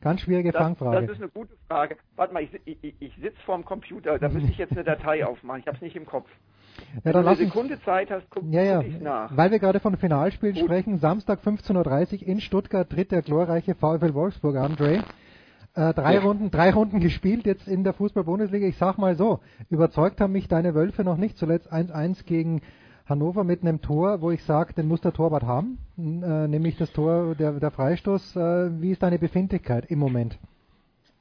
ganz schwierige das, Fangfrage. Das ist eine gute Frage. Warte mal, ich, ich, ich sitze vorm Computer, da müsste ich jetzt eine Datei aufmachen. Ich habe es nicht im Kopf. Ja, Wenn dann du eine Sekunde Zeit hast, guck, ja, ja, ich's nach. weil wir gerade von Finalspielen sprechen. Samstag 15.30 Uhr in Stuttgart tritt der glorreiche VfL Wolfsburg an, Dre. Äh, drei Ja. Runden, drei Runden gespielt jetzt in der Fußball-Bundesliga. Ich sag mal so, überzeugt haben mich deine Wölfe noch nicht. Zuletzt 1-1 gegen Hannover mit einem Tor, wo ich sage, den muss der Torwart haben, äh, nämlich das Tor, der, der Freistoß. Äh, wie ist deine Befindlichkeit im Moment?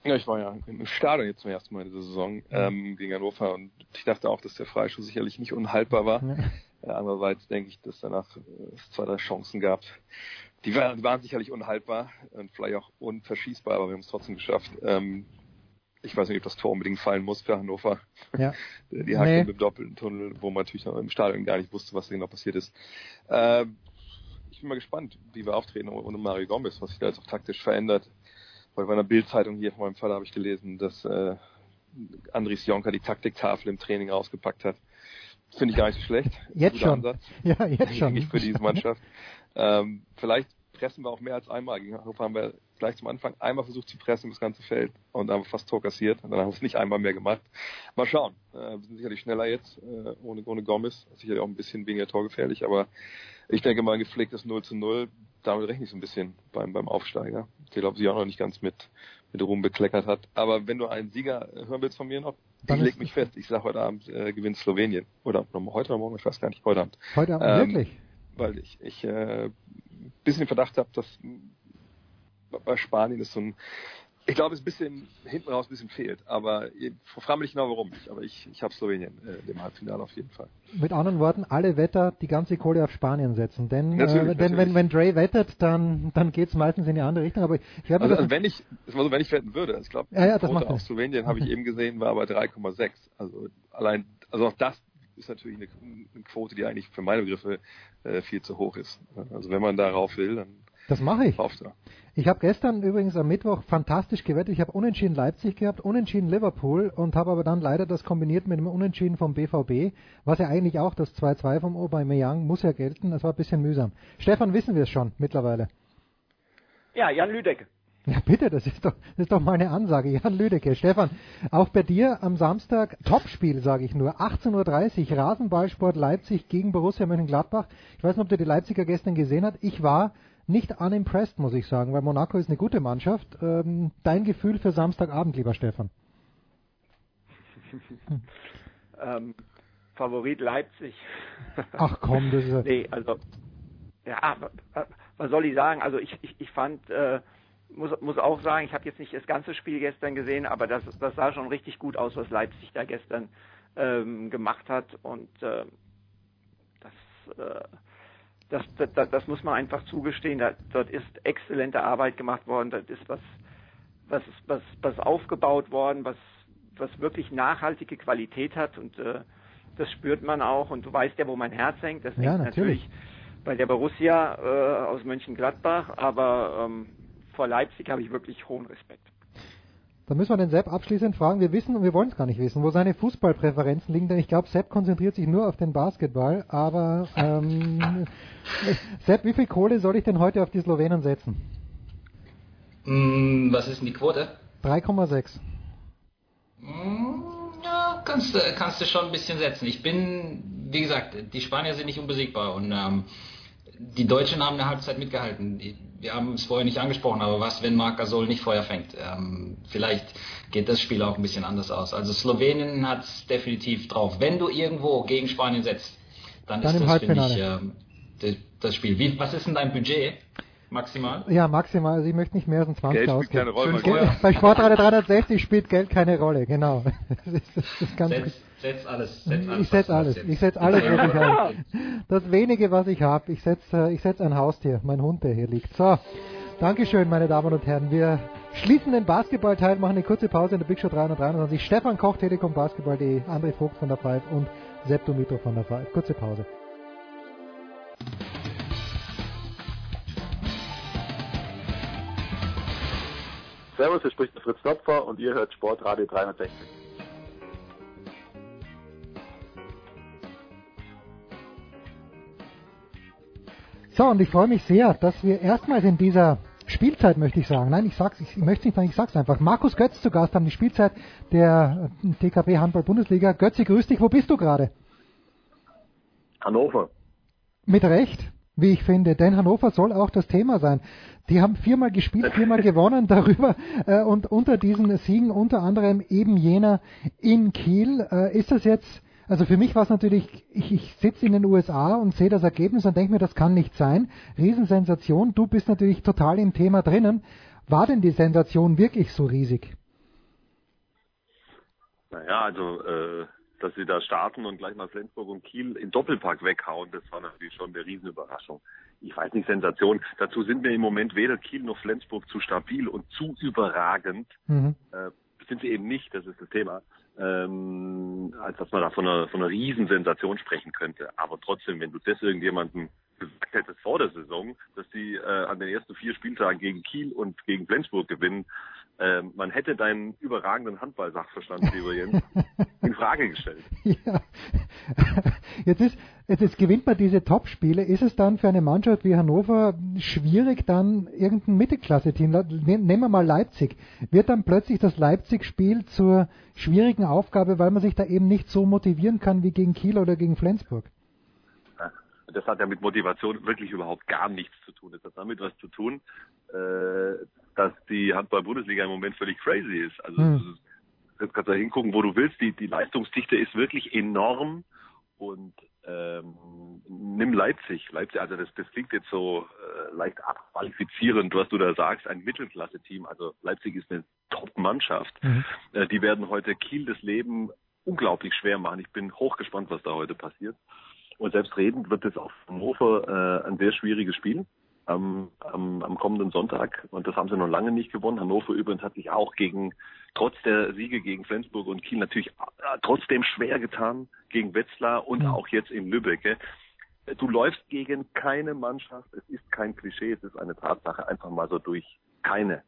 Ja, ich war ja im Stadion jetzt zum ersten Mal in dieser Saison ähm, gegen Hannover und ich dachte auch, dass der Freischuss sicherlich nicht unhaltbar war. Äh, andererseits denke ich, dass danach äh, es zwei, drei Chancen gab. Die waren, die waren sicherlich unhaltbar und vielleicht auch unverschießbar, aber wir haben es trotzdem geschafft. Ähm, ich weiß nicht, ob das Tor unbedingt fallen muss für Hannover. Ja. Die Hacke Nee. mit dem doppelten Tunnel, wo man natürlich noch im Stadion gar nicht wusste, was da genau passiert ist. Ähm, ich bin mal gespannt, wie wir auftreten ohne Mario Gomez, was sich da jetzt auch taktisch verändert. Weil bei einer Bildzeitung hier von meinem Vater habe ich gelesen, dass äh, Andries Jonker die Taktiktafel im Training rausgepackt hat. Finde ich gar nicht so schlecht. Jetzt schon. Ansatz. Ja, jetzt schon. Eigentlich für diese Mannschaft. ähm, vielleicht pressen wir auch mehr als einmal. Gegen Hannover haben wir gleich zum Anfang einmal versucht zu pressen, das ganze Feld, und haben fast Tor kassiert. Und dann haben wir es nicht einmal mehr gemacht. Mal schauen. Äh, wir sind sicherlich schneller jetzt, äh, ohne, ohne Gomez. Sicherlich auch ein bisschen weniger torgefährlich, aber ich denke mal, ein gepflegtes 0 zu 0, damit rechne ich so ein bisschen beim, beim Aufsteiger. Der glaube ich auch noch nicht ganz mit, mit Ruhm bekleckert hat. Aber wenn du einen Sieger hören willst von mir noch, Dann ich leg mich fest, ich sage heute Abend äh, gewinnt Slowenien. Oder, oder heute oder morgen, ich weiß gar nicht, heute Abend. Heute Abend, Ähm, wirklich? Weil ich, ich äh, ein bisschen Verdacht habe, dass bei Spanien ist so ein, ich glaube, es ein bisschen hinten raus ein bisschen fehlt. Aber ich frage mich genau warum nicht. Aber ich, ich habe Slowenien äh, im Halbfinale auf jeden Fall. Mit anderen Worten, alle Wetter die ganze Kohle auf Spanien setzen. Denn, Natürlich, äh, denn natürlich. wenn, wenn Dre wettet, dann, dann geht es meistens in die andere Richtung. Aber ich werde Also, also wenn ich, das war so, wenn ich wetten würde, ich glaube, Ja, ja, das macht auf Slowenien habe ich eben gesehen, war bei 3,6. Also allein, also auch das ist natürlich eine, eine Quote, die eigentlich für meine Begriffe äh, viel zu hoch ist. Also wenn man darauf will, dann Das mache ich. Kaufst du. Ich habe gestern übrigens am Mittwoch fantastisch gewettet. Ich habe unentschieden Leipzig gehabt, unentschieden Liverpool und habe aber dann leider das kombiniert mit dem Unentschieden vom BVB, was ja eigentlich auch das 2-2 vom Aubameyang muss ja gelten. Das war ein bisschen mühsam. Stefan, wissen wir es schon mittlerweile? Ja, Jan Lüdecke. Ja, bitte, das ist doch, das ist doch mal eine Ansage. Jan Lüdecke. Stefan, auch bei dir am Samstag Topspiel, sage ich nur. 18.30 Uhr, Rasenballsport Leipzig gegen Borussia Mönchengladbach. Ich weiß nicht, ob du die Leipziger gestern gesehen hast. Ich war nicht unimpressed, muss ich sagen, weil Monaco ist eine gute Mannschaft. Ähm, dein Gefühl für Samstagabend, lieber Stefan? ähm, Favorit Leipzig. Ach komm, das ist ja... Nee, also, ja, was soll ich sagen? Also ich, ich, ich fand... Äh, muss, muss auch sagen, ich habe jetzt nicht das ganze Spiel gestern gesehen, aber das, das sah schon richtig gut aus, was Leipzig da gestern ähm, gemacht hat. Und äh, das, äh, das, das, das, muss man einfach zugestehen. Da, dort ist exzellente Arbeit gemacht worden. Das ist was, was, was, was aufgebaut worden, was, was wirklich nachhaltige Qualität hat. Und äh, das spürt man auch. Und du weißt ja, wo mein Herz hängt. Das ja, hängt natürlich. natürlich bei der Borussia äh, aus Mönchengladbach. Aber ähm, vor Leipzig habe ich wirklich hohen Respekt. Da müssen wir den Sepp abschließend fragen. Wir wissen und wir wollen es gar nicht wissen, wo seine Fußballpräferenzen liegen, denn ich glaube, Sepp konzentriert sich nur auf den Basketball. Aber ähm, Sepp, wie viel Kohle soll ich denn heute auf die Slowenen setzen? Mm, was ist denn die Quote? 3,6. Mm, ja, kannst du kannst du schon ein bisschen setzen. Ich bin, wie gesagt, die Spanier sind nicht unbesiegbar und ähm, die Deutschen haben eine Halbzeit mitgehalten. Wir haben es vorher nicht angesprochen, aber was, wenn Marc Gasol nicht Feuer fängt? Ähm, vielleicht geht das Spiel auch ein bisschen anders aus. Also Slowenien hat es definitiv drauf. Wenn du irgendwo gegen Spanien setzt, dann, Dann ist das, finde ich, ähm, das, Spiel. Wie, was ist denn dein Budget maximal? Ja, maximal. Also ich möchte nicht mehr als 20 Geld spielt ausgeben. keine Rolle, Geld-. Bei Sportradio 360 spielt Geld keine Rolle, genau. Das ist, das ist ganz Setz, setz alles, setz alles. ich du alles. Ich setze alles, was ich habe. Das wenige, was ich habe, ich setze ich setz ein Haustier, mein Hund, der hier liegt. So, Dankeschön, meine Damen und Herren. Wir schließen den Basketballteil, machen eine kurze Pause in der Big Show 323. Stefan Koch, Telekom Basketball.de, André Vogt von der Five und Sepp Dumitro von der Five. Kurze Pause. Servus, hier spricht der Fritz Topfer und ihr hört Sportradio 360. So, und ich freue mich sehr, dass wir erstmals in dieser Spielzeit, möchte ich sagen, nein, ich sag's, ich möchte nicht sagen, ich sag's einfach, Markus Götz zu Gast haben, die Spielzeit der äh, TKB Handball Bundesliga. Götzi, grüß dich, wo bist du gerade? Hannover. Mit Recht, wie ich finde, denn Hannover soll auch das Thema sein. Die haben viermal gespielt, viermal gewonnen darüber äh, und unter diesen Siegen unter anderem eben jener in Kiel. Äh, ist das jetzt, also für mich war es natürlich, ich, ich sitze in den USA und sehe das Ergebnis und denke mir, das kann nicht sein. Riesensensation, du bist natürlich total im Thema drinnen. War denn die Sensation wirklich so riesig? Naja, also, äh, dass sie da starten und gleich mal Flensburg und Kiel im Doppelpack weghauen, das war natürlich schon eine Riesenüberraschung. Ich weiß nicht, Sensation. Dazu sind mir im Moment weder Kiel noch Flensburg zu stabil und zu überragend. Mhm. Äh, sind sie eben nicht, das ist das Thema. Ähm, als dass man da von einer, von einer Riesensensation sprechen könnte. Aber trotzdem, wenn du das irgendjemandem gesagt hättest vor der Saison, dass die äh, an den ersten vier Spieltagen gegen Kiel und gegen Flensburg gewinnen, ähm, man hätte deinen überragenden Handball-Sachverstand, lieber Jens, in Frage gestellt. Ja. Jetzt ist, jetzt, jetzt gewinnt man diese Top-Spiele. Ist es dann für eine Mannschaft wie Hannover schwierig, dann irgendein Mittelklasse-Team, ne- nehmen wir mal Leipzig, wird dann plötzlich das Leipzig-Spiel zur schwierigen Aufgabe, weil man sich da eben nicht so motivieren kann wie gegen Kiel oder gegen Flensburg? Das hat ja mit Motivation wirklich überhaupt gar nichts zu tun. Das hat damit was zu tun, äh, dass die Handball-Bundesliga im Moment völlig crazy ist. Also Hm. jetzt kannst du da hingucken, wo du willst. Die, die Leistungsdichte ist wirklich enorm und ähm, nimm Leipzig. Leipzig, also das, das klingt jetzt so äh, leicht abqualifizierend, was du da sagst, ein Mittelklasse-Team. Also Leipzig ist eine Top-Mannschaft. Äh, die werden heute Kiel das Leben unglaublich schwer machen. Ich bin hochgespannt, was da heute passiert. Und selbstredend wird es auf Hannover äh, ein sehr schwieriges Spiel am, am, am kommenden Sonntag. Und das haben sie noch lange nicht gewonnen. Hannover übrigens hat sich auch gegen, trotz der Siege gegen Flensburg und Kiel natürlich äh, trotzdem schwer getan gegen Wetzlar und auch jetzt in Lübeck. du läufst gegen keine Mannschaft. Es ist kein Klischee, es ist eine Tatsache. Einfach mal so durch. Keine.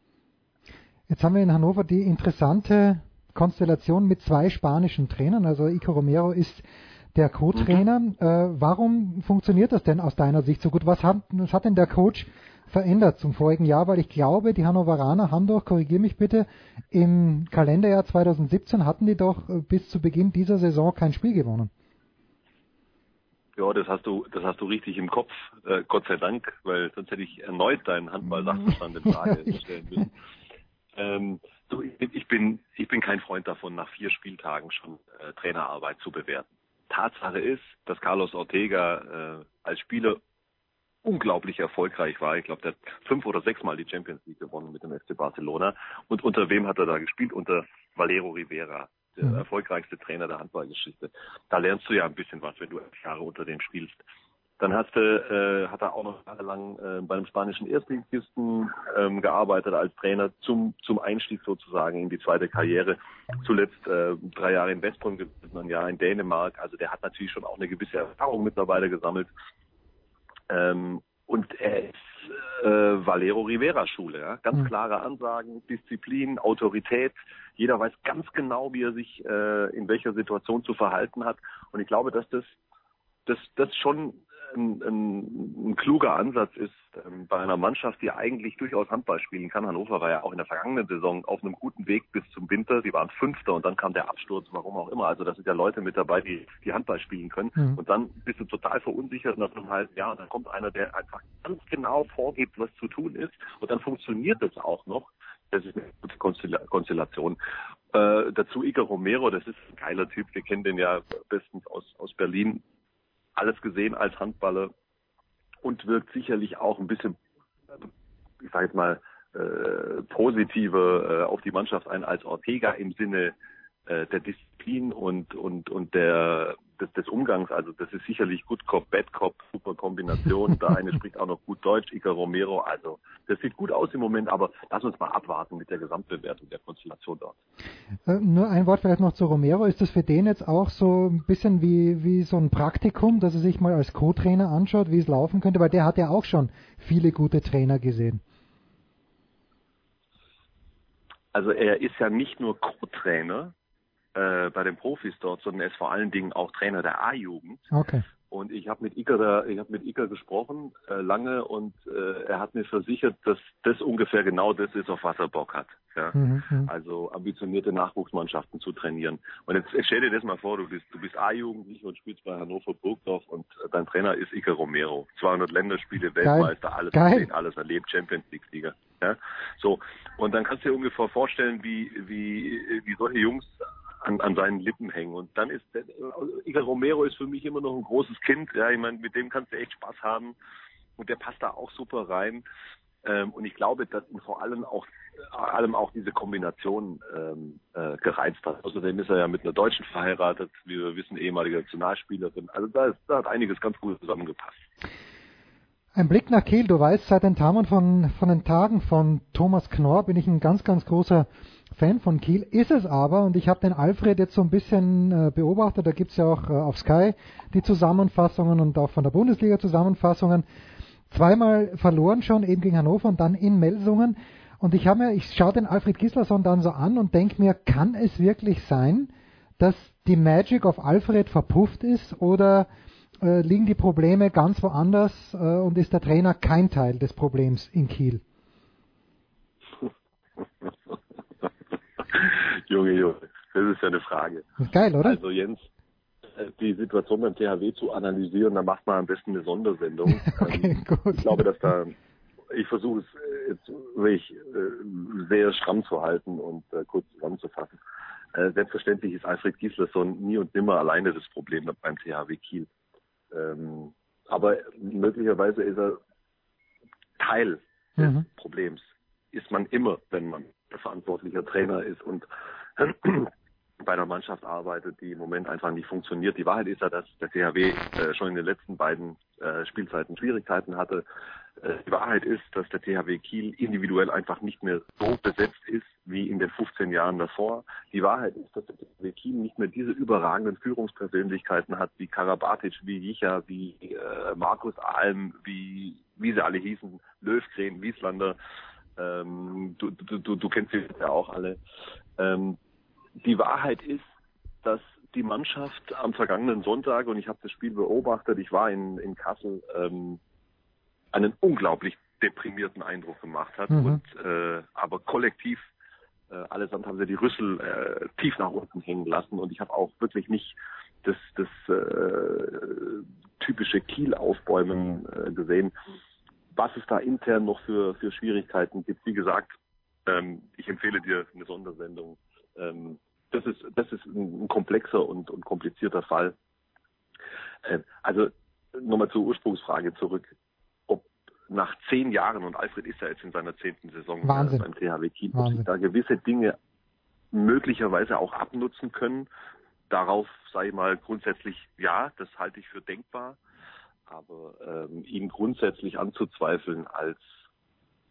Jetzt haben wir in Hannover die interessante Konstellation mit zwei spanischen Trainern. Also Ico Romero ist der Co-Trainer. Mhm. Äh, warum funktioniert das denn aus deiner Sicht so gut? Was hat, was hat denn der Coach verändert zum vorigen Jahr? Weil ich glaube, die Hannoveraner haben doch, korrigiere mich bitte, im Kalenderjahr 2017 hatten die doch äh, bis zu Beginn dieser Saison kein Spiel gewonnen. Ja, das hast du, das hast du richtig im Kopf, äh, Gott sei Dank, weil sonst hätte ich erneut deinen Handball-Sachverstand in Frage stellen müssen. Ähm, so, ich bin, ich bin kein Freund davon, nach vier Spieltagen schon äh, Trainerarbeit zu bewerten. Tatsache ist, dass Carlos Ortega äh, als Spieler unglaublich erfolgreich war. Ich glaube, der hat fünf oder sechs Mal die Champions League gewonnen mit dem FC Barcelona. Und unter wem hat er da gespielt? Unter Valero Rivera, der mhm. erfolgreichste Trainer der Handballgeschichte. Da lernst du ja ein bisschen was, wenn du elf Jahre unter dem spielst. Dann hast du, äh, hat er auch noch jahrelang äh, bei einem spanischen Erstligisten ähm, gearbeitet als Trainer zum, zum Einstieg sozusagen in die zweite Karriere. Zuletzt äh, drei Jahre in Westbrunn gewesen, ein Jahr in Dänemark. Also der hat natürlich schon auch eine gewisse Erfahrung mittlerweile gesammelt. Ähm, und er ist äh, Valero Rivera Schule, ja? ganz mhm. klare Ansagen, Disziplin, Autorität. Jeder weiß ganz genau, wie er sich äh, in welcher Situation zu verhalten hat. Und ich glaube, dass das, das, das schon ein, ein, ein kluger Ansatz ist ähm, bei einer Mannschaft, die eigentlich durchaus Handball spielen kann. Hannover war ja auch in der vergangenen Saison auf einem guten Weg bis zum Winter. Die waren Fünfter und dann kam der Absturz, warum auch immer. Also da sind ja Leute mit dabei, die, die Handball spielen können. Mhm. Und dann bist du total verunsichert nach einem halben Jahr und dann kommt einer, der einfach ganz genau vorgibt, was zu tun ist. Und dann funktioniert es auch noch. Das ist eine gute Konstellation. Äh, dazu Iker Romero, das ist ein geiler Typ. Wir kennen den ja bestens aus, aus Berlin alles gesehen als Handballer und wirkt sicherlich auch ein bisschen, ich sage jetzt mal, äh, positive äh, auf die Mannschaft ein als Ortega im Sinne äh, der Disziplin und und und der des, des Umgangs. Also das ist sicherlich Good Cop, Bad Cop, super Kombination. Der eine spricht auch noch gut Deutsch, Iker Romero. Also das sieht gut aus im Moment, aber lass uns mal abwarten mit der Gesamtbewertung der Konstellation dort. Äh, nur ein Wort vielleicht noch zu Romero. Ist das für den jetzt auch so ein bisschen wie, wie so ein Praktikum, dass er sich mal als Co-Trainer anschaut, wie es laufen könnte? Weil der hat ja auch schon viele gute Trainer gesehen. Also er ist ja nicht nur Co-Trainer, äh, bei den Profis dort, sondern er ist vor allen Dingen auch Trainer der A-Jugend. Okay. Und ich habe mit Iker, ich habe mit Iker gesprochen äh, lange und äh, er hat mir versichert, dass das ungefähr genau das ist, auf was er Bock hat. Ja? Mhm, mhm. also ambitionierte Nachwuchsmannschaften zu trainieren. Und jetzt stell dir das mal vor, du bist, du bist A-Jugendlich und spielst bei Hannover Burgdorf und dein Trainer ist Iker Romero. 200 Länderspiele, Weltmeister, alles gesehen, alles erlebt, Champions League-Sieger. Ja? So und dann kannst du dir ungefähr vorstellen, wie wie wie solche Jungs an, an seinen Lippen hängen. Und dann ist der, Iker Romero ist für mich immer noch ein großes Kind. Ja, ich meine, mit dem kannst du echt Spaß haben. Und der passt da auch super rein. Ähm, und ich glaube, dass ihn vor allem auch, allem auch diese Kombination ähm, äh, gereizt hat. Außerdem ist er ja mit einer Deutschen verheiratet, wie wir wissen, ehemalige Nationalspielerin. Also da, ist, da hat einiges ganz gut zusammengepasst. Ein Blick nach Kiel. Du weißt, seit den Tagen von, von den Tagen von Thomas Knorr bin ich ein ganz, ganz großer Fan von Kiel. Ist es aber, und ich habe den Alfred jetzt so ein bisschen äh, beobachtet, da gibt's ja auch äh, auf Sky die Zusammenfassungen und auch von der Bundesliga Zusammenfassungen. Zweimal verloren schon, eben gegen Hannover und dann in Melsungen. Und ich habe mir, ich schaue den Alfred Gislason dann so an und denke mir, kann es wirklich sein, dass die Magic auf Alfred verpufft ist oder äh, liegen die Probleme ganz woanders äh, und ist der Trainer kein Teil des Problems in Kiel? Junge, Junge, das ist ja eine Frage. Geil, oder? Also Jens, äh, die Situation beim THW zu analysieren, da macht man am besten eine Sondersendung. okay, gut. Ich glaube, dass da, ich versuche es äh, jetzt wirklich äh, sehr stramm zu halten und kurz zusammenzufassen. Selbstverständlich ist Alfred Gieslerson nie und nimmer alleine das Problem beim THW Kiel. Ähm, aber möglicherweise ist er Teil des mhm. Problems. Ist man immer, wenn man verantwortlicher Trainer ist. Und bei einer Mannschaft arbeitet, die im Moment einfach nicht funktioniert. Die Wahrheit ist ja, dass der THW äh, schon in den letzten beiden äh, Spielzeiten Schwierigkeiten hatte. Äh, die Wahrheit ist, dass der THW Kiel individuell einfach nicht mehr so besetzt ist wie in den 15 Jahren davor. Die Wahrheit ist, dass der THW Kiel nicht mehr diese überragenden Führungspersönlichkeiten hat wie Karabatic, wie Jicha, wie äh, Markus Alm, wie wie sie alle hießen, Löwgren, Wieslander. Ähm, du, du, du, du kennst sie ja auch alle. Ähm, die Wahrheit ist, dass die Mannschaft am vergangenen Sonntag, und ich habe das Spiel beobachtet, ich war in, in Kassel, ähm, einen unglaublich deprimierten Eindruck gemacht hat. Mhm. Und äh, aber kollektiv äh, allesamt haben sie die Rüssel äh, tief nach unten hängen lassen. Und ich habe auch wirklich nicht das, das äh, typische Kiel-Aufbäumen äh, gesehen. Was es da intern noch für, für Schwierigkeiten gibt, wie gesagt, ähm, ich empfehle dir eine Sondersendung. Ähm, das ist, das ist ein, komplexer und, und komplizierter Fall. Äh, also nochmal zur Ursprungsfrage zurück. Ob nach zehn Jahren, und Alfred ist ja jetzt in seiner zehnten Saison äh, Wahnsinn. beim THW Kiel, ob sich da gewisse Dinge möglicherweise auch abnutzen können. Darauf ich mal grundsätzlich ja, das halte ich für denkbar. Aber ähm, ihn grundsätzlich anzuzweifeln als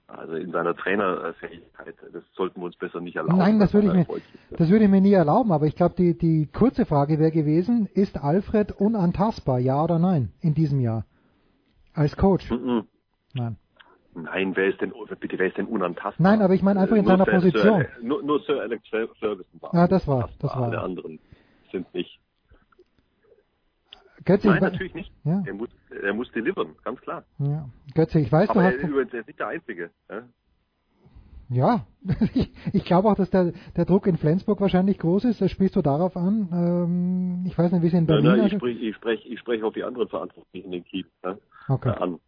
also in seiner Trainerfähigkeit, das sollten wir uns besser nicht erlauben. Nein, das würde ich mir, das würde ich mir nie erlauben, aber ich glaube, die, die kurze Frage wäre gewesen, ist Alfred unantastbar, ja oder nein, in diesem Jahr? Als Coach? Mhm. Nein. Nein, wer ist denn, bitte, wer ist denn unantastbar? Nein, aber ich meine einfach in Nur seiner Position. Sir, nur, nur Sir Alex Fer- Ferguson war. Ja, das war, das Alle war. anderen sind nicht. Götze, Nein, natürlich nicht. Ja. Er muss, er muss delivern, ganz klar. ja. Götze, ich weiß, Aber du er hast, ist übrigens er ist nicht der Einzige. Ja? ja, ich, ich glaube auch, dass der, der Druck in Flensburg wahrscheinlich groß ist, das spielst du darauf an, ähm, ich weiß nicht, wie es in Berlin nein, ich ist. spreche ich sprech, ich sprech auf die anderen Verantwortlichen in Kiel ja? Okay. äh, an.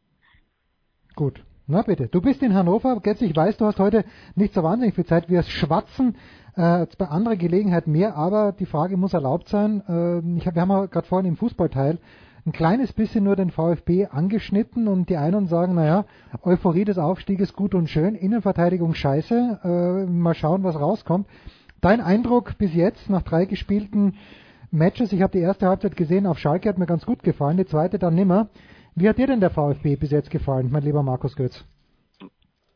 Gut. Na bitte. Du bist in Hannover. Götze, ich weiß, du hast heute nicht so wahnsinnig viel Zeit. Wir schwatzen äh, bei anderer Gelegenheit mehr, aber die Frage muss erlaubt sein. Ähm, ich hab, wir haben ja gerade vorhin im Fußballteil ein kleines bisschen nur den VfB angeschnitten und die einen sagen, naja, Euphorie des Aufstieges gut und schön, Innenverteidigung scheiße, äh, mal schauen, was rauskommt. Dein Eindruck bis jetzt nach drei gespielten Matches, ich habe die erste Halbzeit gesehen, auf Schalke hat mir ganz gut gefallen, die zweite dann nimmer. Wie hat dir denn der VfB bis jetzt gefallen, mein lieber Markus Götz?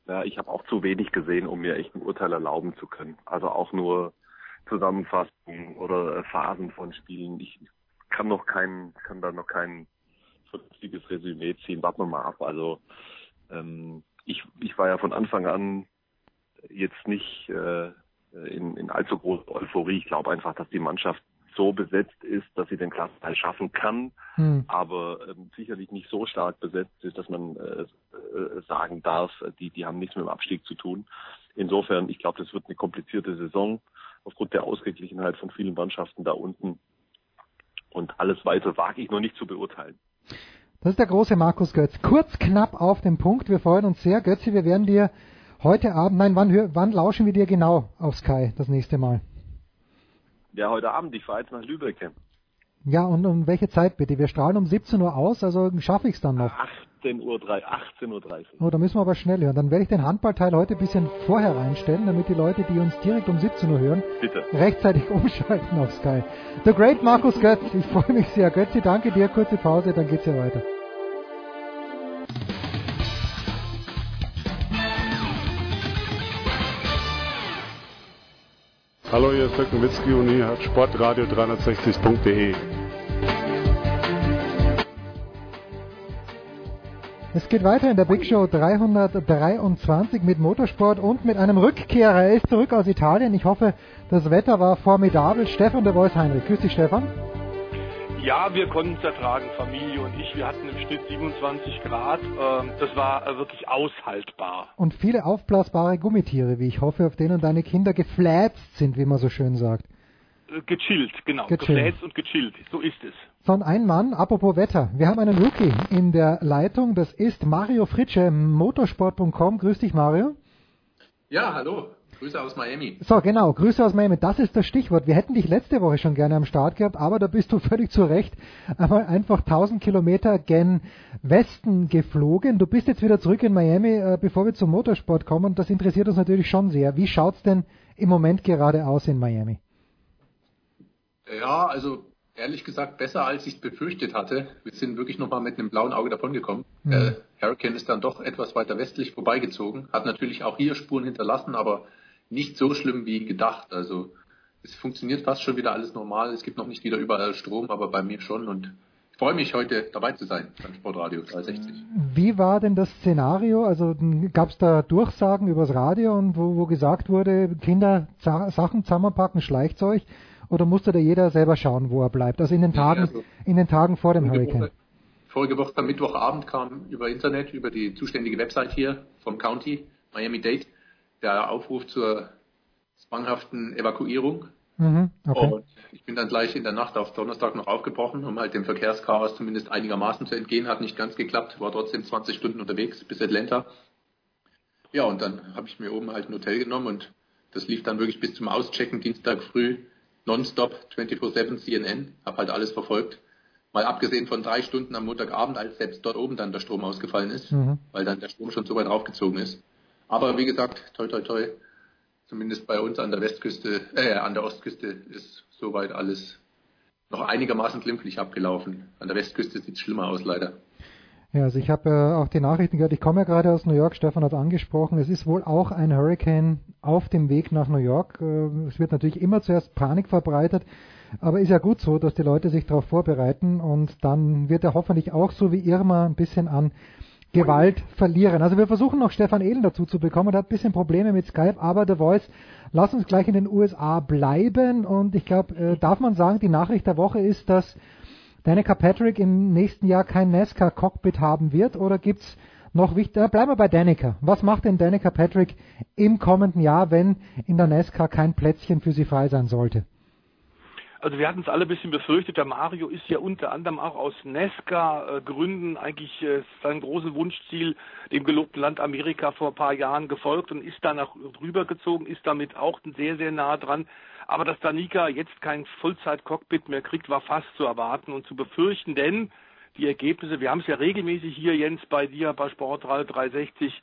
Ja, ich habe auch zu wenig gesehen, um mir echt ein Urteil erlauben zu können. Also auch nur Zusammenfassungen oder äh, Phasen von Spielen. Ich kann noch kein, kann da noch kein vernünftiges Resümee ziehen. Warten wir mal ab. Also ähm, ich, ich war ja von Anfang an jetzt nicht äh, in, in allzu großer Euphorie. Ich glaube einfach, dass die Mannschaft so besetzt ist, dass sie den Klassenteil schaffen kann, Hm. aber ähm, sicherlich nicht so stark besetzt ist, dass man äh, äh, sagen darf, äh, die, die haben nichts mit dem Abstieg zu tun. Insofern, ich glaube, das wird eine komplizierte Saison aufgrund der Ausgeglichenheit von vielen Mannschaften da unten. Und alles weiter wage ich noch nicht zu beurteilen. Das ist der große Markus Götz. Kurz, knapp auf den Punkt. Wir freuen uns sehr. Götze, wir werden dir heute Abend, nein, wann, wann lauschen wir dir genau auf Sky das nächste Mal? Ja, heute Abend, ich fahre jetzt nach Lübeck. Ja, und um welche Zeit bitte? Wir strahlen um 17 Uhr aus, also schaffe ich es dann noch. 18.30 Uhr, 18.30 Uhr. Oh, da müssen wir aber schnell hören. Dann werde ich den Handballteil heute ein bisschen vorher reinstellen, damit die Leute, die uns direkt um 17 Uhr hören, Bitte. rechtzeitig umschalten auf Sky. The Great Markus Götz, ich freue mich sehr. Götzi, danke dir. Kurze Pause, dann geht's hier weiter. Hallo, hier ist Dirk Nowitzki und hier hat Sportradio 360.de. Es geht weiter in der Big Show 323 mit Motorsport und mit einem Rückkehrer. Er ist zurück aus Italien. Ich hoffe, das Wetter war formidabel. Stefan der Voice Heinrich. Grüß dich, Stefan. Ja, wir konnten es ertragen, Familie und ich. Wir hatten im Schnitt 27 Grad. Ähm, das war äh, wirklich aushaltbar. Und viele aufblasbare Gummitiere, wie ich hoffe, auf denen deine Kinder geflätzt sind, wie man so schön sagt. Äh, Gechillt, genau. Gechillt. Gefläzt und gechillt. So ist es. Sondern ein Mann, apropos Wetter. Wir haben einen Rookie in der Leitung. Das ist Mario Fritsche, motorsport.com. Grüß dich, Mario. Ja, hallo. Grüße aus Miami. So, genau. Grüße aus Miami. Das ist das Stichwort. Wir hätten dich letzte Woche schon gerne am Start gehabt, aber da bist du völlig zu Recht einmal einfach 1000 Kilometer gen Westen geflogen. Du bist jetzt wieder zurück in Miami, äh, bevor wir zum Motorsport kommen. Und das interessiert uns natürlich schon sehr. Wie schaut's denn im Moment gerade aus in Miami? Ja, also ehrlich gesagt besser, als ich es befürchtet hatte. Wir sind wirklich nochmal mit einem blauen Auge davongekommen. Mhm. Der Hurricane ist dann doch etwas weiter westlich vorbeigezogen, hat natürlich auch hier Spuren hinterlassen, aber nicht so schlimm wie gedacht. Also es funktioniert fast schon wieder alles normal. Es gibt noch nicht wieder überall Strom, aber bei mir schon und ich freue mich heute dabei zu sein beim Sportradio 360. Wie war denn das Szenario? Also gab es da Durchsagen übers Radio und wo, wo gesagt wurde, Kinder Sachen zusammenpacken, Schleichzeug? Oder musste da jeder selber schauen, wo er bleibt? Also in den Tagen, also, in den Tagen vor dem Hurricane. Woche, vorige Woche am Mittwochabend kam über Internet, über die zuständige Website hier vom County, Miami-Dade, der Aufruf zur zwanghaften Evakuierung. Mhm, okay. Und ich bin dann gleich in der Nacht auf Donnerstag noch aufgebrochen, um halt dem Verkehrschaos zumindest einigermaßen zu entgehen. Hat nicht ganz geklappt, war trotzdem 20 Stunden unterwegs bis Atlanta. Ja, und dann habe ich mir oben halt ein Hotel genommen und das lief dann wirklich bis zum Auschecken Dienstag früh nonstop 24/7 CNN. Habe halt alles verfolgt. Mal abgesehen von drei Stunden am Montagabend, als selbst dort oben dann der Strom ausgefallen ist, Mhm. weil dann der Strom schon so weit raufgezogen ist. Aber wie gesagt, toi toi toi, zumindest bei uns an der Westküste, äh, an der Ostküste ist soweit alles noch einigermaßen glimpflich abgelaufen. An der Westküste sieht es schlimmer aus, leider. Ja, also ich habe äh, auch die Nachrichten gehört. Ich komme ja gerade aus New York. Stefan hat angesprochen. Es ist wohl auch ein Hurricane auf dem Weg nach New York. Äh, es wird natürlich immer zuerst Panik verbreitet. Aber ist ja gut so, dass die Leute sich darauf vorbereiten und dann wird er hoffentlich auch so wie Irma ein bisschen an Gewalt verlieren. Also wir versuchen noch Stefan Ehlen dazu zu bekommen. Der hat ein bisschen Probleme mit Skype, aber The Voice, lass uns gleich in den USA bleiben. Und ich glaube, äh, darf man sagen, die Nachricht der Woche ist, dass Danica Patrick im nächsten Jahr kein NASCAR-Cockpit haben wird? Oder gibt's noch wichtiger? Bleiben wir bei Danica. Was macht denn Danica Patrick im kommenden Jahr, wenn in der NASCAR kein Plätzchen für sie frei sein sollte? Also wir hatten es alle ein bisschen befürchtet. Der Mario ist ja unter anderem auch aus Nesca-Gründen eigentlich äh, sein großes Wunschziel, dem gelobten Land Amerika vor ein paar Jahren gefolgt und ist danach rübergezogen, ist damit auch sehr, sehr nah dran. Aber dass Danica jetzt kein Vollzeit-Cockpit mehr kriegt, war fast zu erwarten und zu befürchten, denn die Ergebnisse, wir haben es ja regelmäßig hier, Jens, bei dir bei Sportradio 360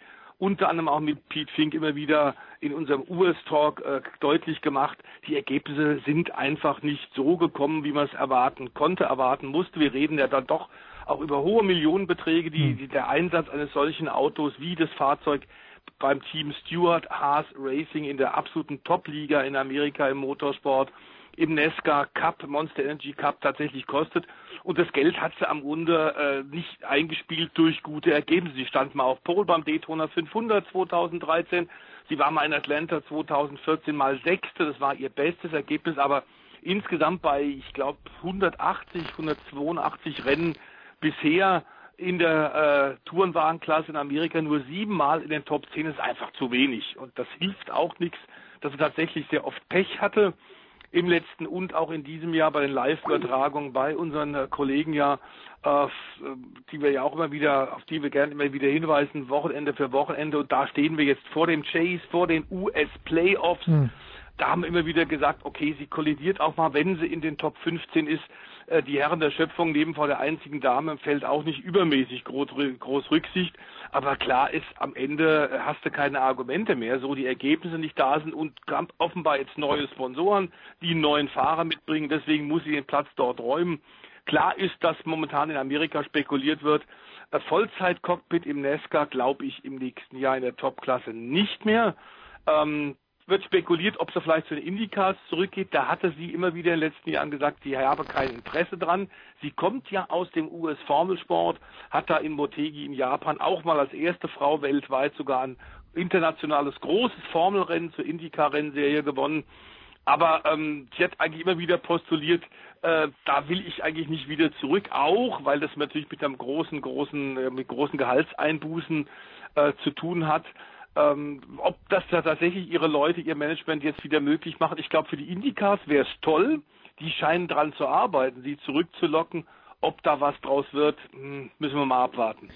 unter anderem auch mit Pete Fink immer wieder in unserem US-Talk äh, deutlich gemacht, die Ergebnisse sind einfach nicht so gekommen, wie man es erwarten konnte, erwarten musste. Wir reden ja dann doch auch über hohe Millionenbeträge, die, die der Einsatz eines solchen Autos wie das Fahrzeug beim Team Stewart Haas Racing in der absoluten Top-Liga in Amerika im Motorsport im NESCA Cup, Monster Energy Cup tatsächlich kostet. Und das Geld hat sie am Grunde äh, nicht eingespielt durch gute Ergebnisse. Sie stand mal auf Pole beim Daytona 500 2013. Sie war mal in Atlanta 2014 mal Sechste. Das war ihr bestes Ergebnis. Aber insgesamt bei, ich glaube, 180, 182 Rennen bisher in der äh, Tourenwagenklasse in Amerika nur siebenmal in den Top 10 ist einfach zu wenig. Und das hilft auch nichts, dass sie tatsächlich sehr oft Pech hatte im letzten und auch in diesem Jahr bei den Live-Übertragungen bei unseren äh, Kollegen ja, äh, die wir ja auch immer wieder, auf die wir gerne immer wieder hinweisen, Wochenende für Wochenende. Und da stehen wir jetzt vor dem Chase, vor den US-Playoffs. Hm. Da haben wir immer wieder gesagt, okay, sie kollidiert auch mal, wenn sie in den Top 15 ist. Äh, die Herren der Schöpfung neben vor der einzigen Dame im Feld auch nicht übermäßig groß, groß Rücksicht. Aber klar ist, am Ende äh, hast du keine Argumente mehr, so die Ergebnisse nicht da sind und offenbar jetzt neue Sponsoren, die einen neuen Fahrer mitbringen. Deswegen muss sie den Platz dort räumen. Klar ist, dass momentan in Amerika spekuliert wird, Vollzeit-Cockpit im NASCAR glaube ich im nächsten Jahr in der Top-Klasse nicht mehr. Ähm, wird spekuliert, ob sie vielleicht zu den Indycars zurückgeht. Da hatte sie immer wieder in den letzten Jahren gesagt, sie habe kein Interesse dran. Sie kommt ja aus dem US-Formelsport, hat da in Motegi in Japan auch mal als erste Frau weltweit sogar ein internationales großes Formelrennen zur Indycar-Rennserie gewonnen. Aber ähm, sie hat eigentlich immer wieder postuliert, äh, da will ich eigentlich nicht wieder zurück, auch weil das natürlich mit einem großen, großen, äh, mit großen Gehaltseinbußen äh, zu tun hat. Ähm, ob das da tatsächlich ihre Leute, ihr Management jetzt wieder möglich machen, ich glaube, für die Indycars wäre es toll. Die scheinen dran zu arbeiten, sie zurückzulocken. Ob da was draus wird, hm, müssen wir mal abwarten.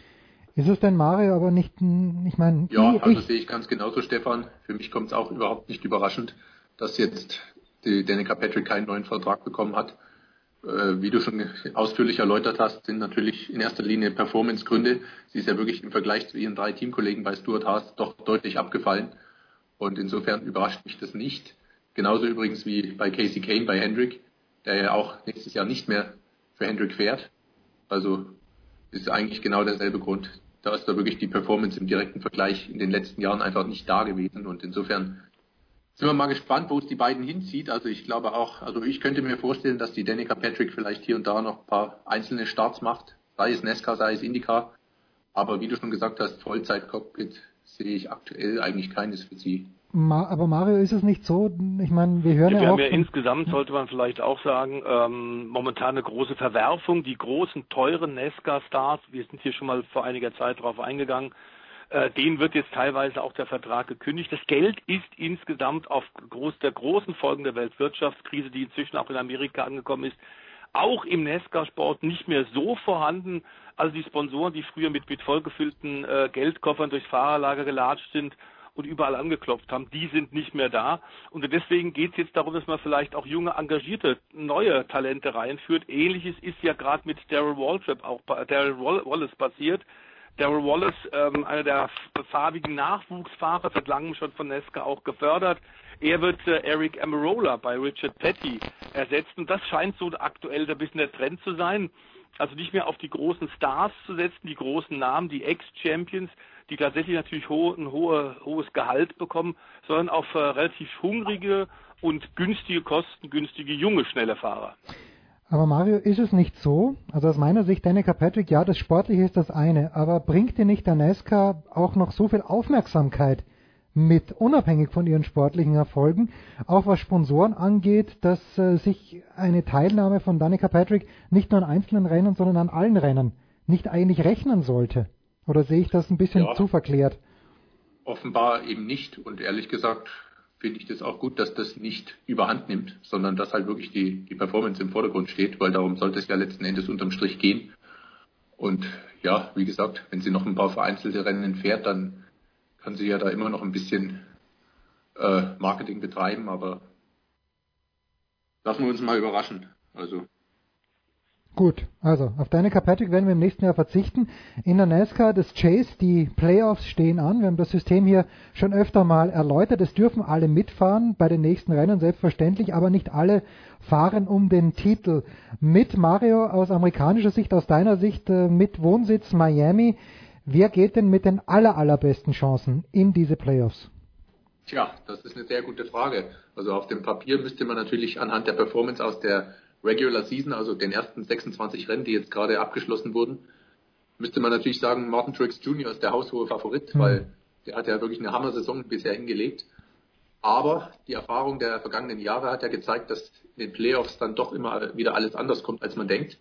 Ist es denn Mario aber nicht, ich meine, Ja, ich, also sehe ich ganz genauso, Stefan. Für mich kommt es auch überhaupt nicht überraschend, dass jetzt die Danica Patrick keinen neuen Vertrag bekommen hat. Äh, wie du schon ausführlich erläutert hast, sind natürlich in erster Linie Performance-Gründe. Sie ist ja wirklich im Vergleich zu ihren drei Teamkollegen bei Stuart Haas doch deutlich abgefallen. Und insofern überrascht mich das nicht. Genauso übrigens wie bei Casey Kane bei Hendrick. der ja auch nächstes Jahr nicht mehr für Hendrick fährt. Also ist eigentlich genau derselbe Grund. Da ist da wirklich die Performance im direkten Vergleich in den letzten Jahren einfach nicht da gewesen und insofern sind wir mal gespannt, wo es die beiden hinzieht. Also ich glaube auch, also ich könnte mir vorstellen, dass die Danica Patrick vielleicht hier und da noch ein paar einzelne Starts macht, sei es Nesca, sei es Indica. Aber wie du schon gesagt hast, Vollzeit-Cockpit sehe ich aktuell eigentlich keines für sie. Ma aber Mario, ist es nicht so? Ich meine, wir hören ja, ja, wir auch. haben ja insgesamt, sollte man vielleicht auch sagen, ähm, momentan eine große Verwerfung. Die großen, teuren Nesca-Stars, wir sind hier schon mal vor einiger Zeit drauf eingegangen, äh, denen wird jetzt teilweise auch der Vertrag gekündigt. Das Geld ist insgesamt auf groß, der großen Folgen der Weltwirtschaftskrise, die inzwischen auch in Amerika angekommen ist, auch im Nesca-Sport nicht mehr so vorhanden. Also die Sponsoren, die früher mit, mit vollgefüllten äh, Geldkoffern durchs Fahrerlager gelatscht sind und überall angeklopft haben, die sind nicht mehr da. Und deswegen geht es jetzt darum, dass man vielleicht auch junge, engagierte, neue Talente reinführt. Ähnliches ist ja gerade mit Daryl Waltrip auch Daryl Wallace passiert. Daryl Wallace, ähm, einer der farbigen Nachwuchsfahrer, seit langem schon von Nesca auch gefördert. Er wird äh, Eric Amarola bei Richard Petty ersetzen. Das scheint so aktuell ein bisschen der Trend zu sein. Also nicht mehr auf die großen Stars zu setzen, die großen Namen, die Ex-Champions, die tatsächlich natürlich ho ein hohe, hohes Gehalt bekommen, sondern auf äh, relativ hungrige und günstige, kostengünstige, junge, schnelle Fahrer. Aber Mario, ist es nicht so? Also aus meiner Sicht, Danica Patrick, ja, das Sportliche ist das eine, aber bringt dir nicht der NASCAR auch noch so viel Aufmerksamkeit mit, unabhängig von ihren sportlichen Erfolgen, auch was Sponsoren angeht, dass äh, sich eine Teilnahme von Danica Patrick nicht nur an einzelnen Rennen, sondern an allen Rennen nicht eigentlich rechnen sollte? Oder sehe ich das ein bisschen Ja. zu verklärt? Offenbar eben nicht und ehrlich gesagt finde ich das auch gut, dass das nicht überhand nimmt, sondern dass halt wirklich die, die Performance im Vordergrund steht, weil darum sollte es ja letzten Endes unterm Strich gehen. Und ja, wie gesagt, wenn sie noch ein paar vereinzelte Rennen fährt, dann kann sie ja da immer noch ein bisschen äh, Marketing betreiben, aber lassen wir uns mal überraschen. Also Gut, also auf Danica Patrick werden wir im nächsten Jahr verzichten. In der NASCAR des Chase, die Playoffs stehen an. Wir haben das System hier schon öfter mal erläutert. Es dürfen alle mitfahren bei den nächsten Rennen, selbstverständlich, aber nicht alle fahren um den Titel mit. Mario, aus amerikanischer Sicht, aus deiner Sicht, äh, mit Wohnsitz Miami, wer geht denn mit den aller, allerbesten Chancen in diese Playoffs? Tja, das ist eine sehr gute Frage. Also auf dem Papier müsste man natürlich anhand der Performance aus der Regular Season, also den ersten 26 Rennen, die jetzt gerade abgeschlossen wurden, müsste man natürlich sagen, Martin Truex Jr. ist der haushohe Favorit, Mhm. weil der hat ja wirklich eine Hammer-Saison bisher hingelegt. Aber die Erfahrung der vergangenen Jahre hat ja gezeigt, dass in den Playoffs dann doch immer wieder alles anders kommt, als man denkt.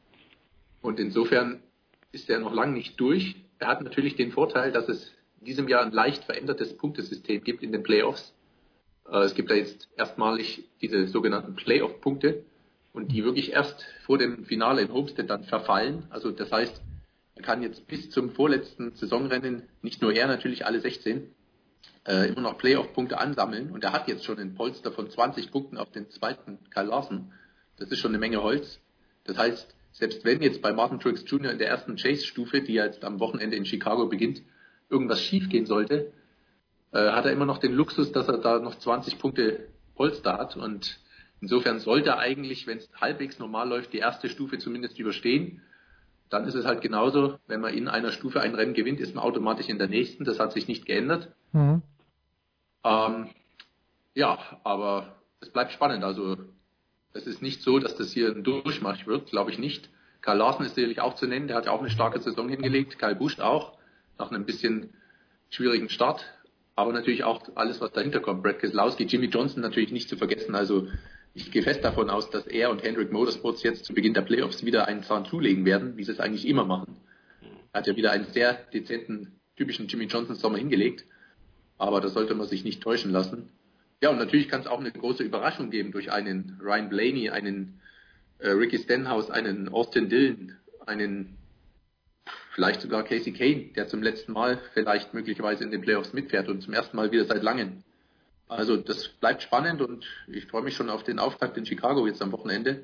Und insofern ist er noch lange nicht durch. Er hat natürlich den Vorteil, dass es in diesem Jahr ein leicht verändertes Punktesystem gibt in den Playoffs. Äh, Es gibt da jetzt erstmalig diese sogenannten Playoff-Punkte und die wirklich erst vor dem Finale in Homestead dann verfallen. Also das heißt, er kann jetzt bis zum vorletzten Saisonrennen, nicht nur er natürlich, alle 16, äh, immer noch Playoff-Punkte ansammeln. Und er hat jetzt schon ein Polster von 20 Punkten auf den zweiten Kyle Larson. Das ist schon eine Menge Holz. Das heißt, selbst wenn jetzt bei Martin Truex Jr. in der ersten Chase-Stufe, die jetzt am Wochenende in Chicago beginnt, irgendwas schiefgehen sollte, äh, hat er immer noch den Luxus, dass er da noch 20 Punkte Polster hat. Und insofern sollte er eigentlich, wenn es halbwegs normal läuft, die erste Stufe zumindest überstehen. Dann ist es halt genauso, wenn man in einer Stufe ein Rennen gewinnt, ist man automatisch in der nächsten. Das hat sich nicht geändert. Mhm. Ähm, ja, aber es bleibt spannend. Also es ist nicht so, dass das hier ein Durchmarsch wird, glaube ich nicht. Karl Larsen ist sicherlich auch zu nennen, der hat ja auch eine starke Saison hingelegt. Karl Busch auch, nach einem bisschen schwierigen Start. Aber natürlich auch alles, was dahinter kommt. Brad Keselowski, Jimmy Johnson natürlich nicht zu vergessen. Also ich gehe fest davon aus, dass er und Hendrick Motorsports jetzt zu Beginn der Playoffs wieder einen Zahn zulegen werden, wie sie es eigentlich immer machen. Er hat ja wieder einen sehr dezenten, typischen Jimmy Johnson Sommer hingelegt. Aber da sollte man sich nicht täuschen lassen. Ja, und natürlich kann es auch eine große Überraschung geben durch einen Ryan Blaney, einen äh, Ricky Stenhouse, einen Austin Dillon, einen vielleicht sogar Casey Kane, der zum letzten Mal vielleicht möglicherweise in den Playoffs mitfährt und zum ersten Mal wieder seit langem. Also das bleibt spannend und ich freue mich schon auf den Auftakt in Chicago jetzt am Wochenende.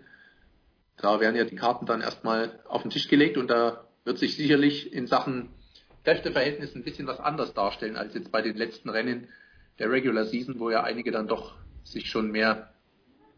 Da werden ja die Karten dann erstmal auf den Tisch gelegt und da wird sich sicherlich in Sachen Kräfteverhältnis ein bisschen was anders darstellen als jetzt bei den letzten Rennen der Regular Season, wo ja einige dann doch sich schon mehr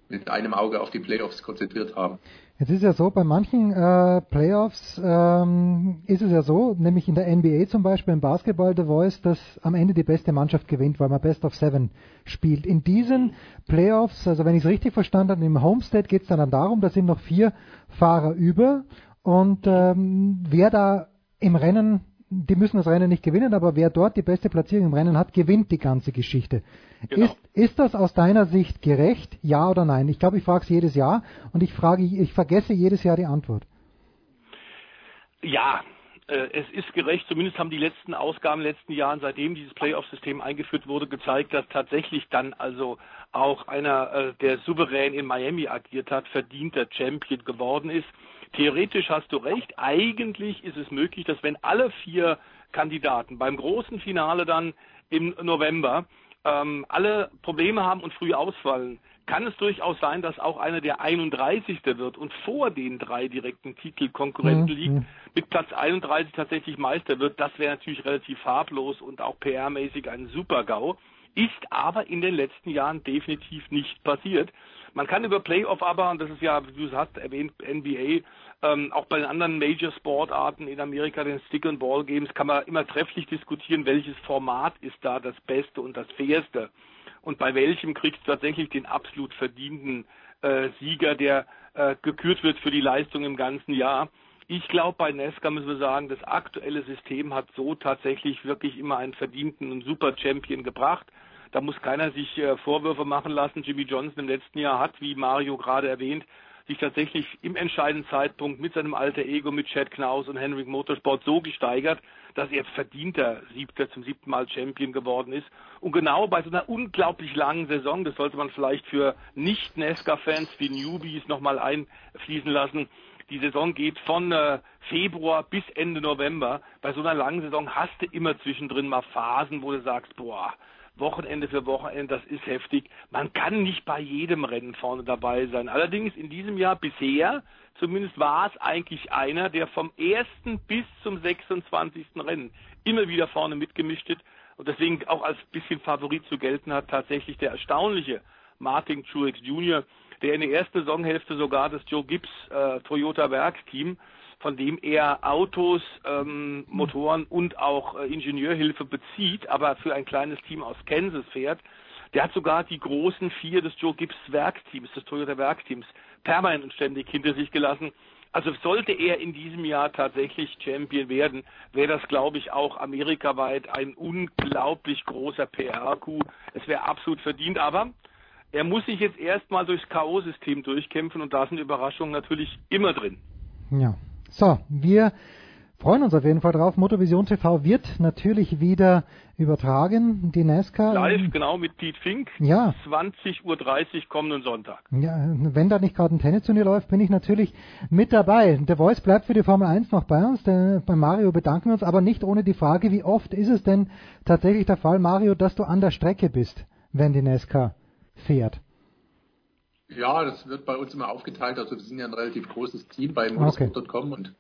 mit einem Auge auf die Playoffs konzentriert haben. Jetzt ist ja so, bei manchen äh, Playoffs ähm, ist es ja so, nämlich in der NBA zum Beispiel, im Basketball The Voice, dass am Ende die beste Mannschaft gewinnt, weil man Best of Seven spielt. In diesen Playoffs, also wenn ich es richtig verstanden habe, im Homestead geht es dann darum, da sind noch vier Fahrer über und ähm, wer da im Rennen die müssen das Rennen nicht gewinnen, aber wer dort die beste Platzierung im Rennen hat, gewinnt die ganze Geschichte. Genau. Ist, ist das aus deiner Sicht gerecht? Ja oder nein? Ich glaube, ich frage es jedes Jahr und ich frage, ich vergesse jedes Jahr die Antwort. Ja, äh, es ist gerecht. Zumindest haben die letzten Ausgaben in den letzten Jahren, seitdem dieses Playoff-System eingeführt wurde, gezeigt, dass tatsächlich dann also auch einer, äh, der souverän in Miami agiert hat, verdienter Champion geworden ist. Theoretisch hast du recht. Eigentlich ist es möglich, dass wenn alle vier Kandidaten beim großen Finale dann im November ähm, alle Probleme haben und früh ausfallen, kann es durchaus sein, dass auch einer der 31. wird und vor den drei direkten Titelkonkurrenten mhm. liegt, mit Platz 31 tatsächlich Meister wird. Das wäre natürlich relativ farblos und auch PR-mäßig ein Super-GAU. Ist aber in den letzten Jahren definitiv nicht passiert. Man kann über Playoff aber, und das ist ja, wie du es hast erwähnt, NBA, ähm, auch bei den anderen Major-Sportarten in Amerika, den Stick-and-Ball-Games, kann man immer trefflich diskutieren, welches Format ist da das Beste und das Fairste. Und bei welchem kriegst du tatsächlich den absolut verdienten äh, Sieger, der äh, gekürt wird für die Leistung im ganzen Jahr. Ich glaube, bei Nesca müssen wir sagen, das aktuelle System hat so tatsächlich wirklich immer einen verdienten und super Champion gebracht. Da muss keiner sich äh, Vorwürfe machen lassen. Jimmy Johnson im letzten Jahr hat, wie Mario gerade erwähnt, sich tatsächlich im entscheidenden Zeitpunkt mit seinem alter Ego, mit Chad Knaus und Henrik Motorsport so gesteigert, dass er verdienter Siebter zum siebten Mal Champion geworden ist. Und genau bei so einer unglaublich langen Saison, das sollte man vielleicht für Nicht-Nesca-Fans wie Newbies nochmal einfließen lassen, die Saison geht von äh, Februar bis Ende November. Bei so einer langen Saison hast du immer zwischendrin mal Phasen, wo du sagst, boah, Wochenende für Wochenende, das ist heftig. Man kann nicht bei jedem Rennen vorne dabei sein. Allerdings in diesem Jahr bisher, zumindest war es eigentlich einer, der vom ersten bis zum 26. Rennen immer wieder vorne mitgemischt hat und deswegen auch als bisschen Favorit zu gelten hat, tatsächlich der erstaunliche Martin Truex Jr., der in der ersten Saisonhälfte sogar das Joe Gibbs äh, Toyota Werksteam von dem er Autos, ähm, Motoren und auch äh, Ingenieurhilfe bezieht, aber für ein kleines Team aus Kansas fährt. Der hat sogar die großen vier des Joe Gibbs Werkteams, des Toyota Werkteams, permanent und ständig hinter sich gelassen. Also sollte er in diesem Jahr tatsächlich Champion werden, wäre das, glaube ich, auch amerikaweit ein unglaublich großer PR-Coup. Es wäre absolut verdient, aber er muss sich jetzt erstmal durchs K.O.-System durchkämpfen und da sind Überraschungen natürlich immer drin. Ja, so, wir freuen uns auf jeden Fall drauf. Motorvision TV wird natürlich wieder übertragen, die NASCAR. Live, genau, mit Pete Fink. Ja. 20.30 Uhr kommenden Sonntag. Ja, wenn da nicht gerade ein Tennisturnier läuft, bin ich natürlich mit dabei. Der Voice bleibt für die Formel 1 noch bei uns. Der, bei Mario bedanken wir uns, aber nicht ohne die Frage, wie oft ist es denn tatsächlich der Fall, Mario, dass du an der Strecke bist, wenn die NASCAR fährt? Ja, das wird bei uns immer aufgeteilt. Also wir sind ja ein relativ großes Team bei motorsport.com okay. und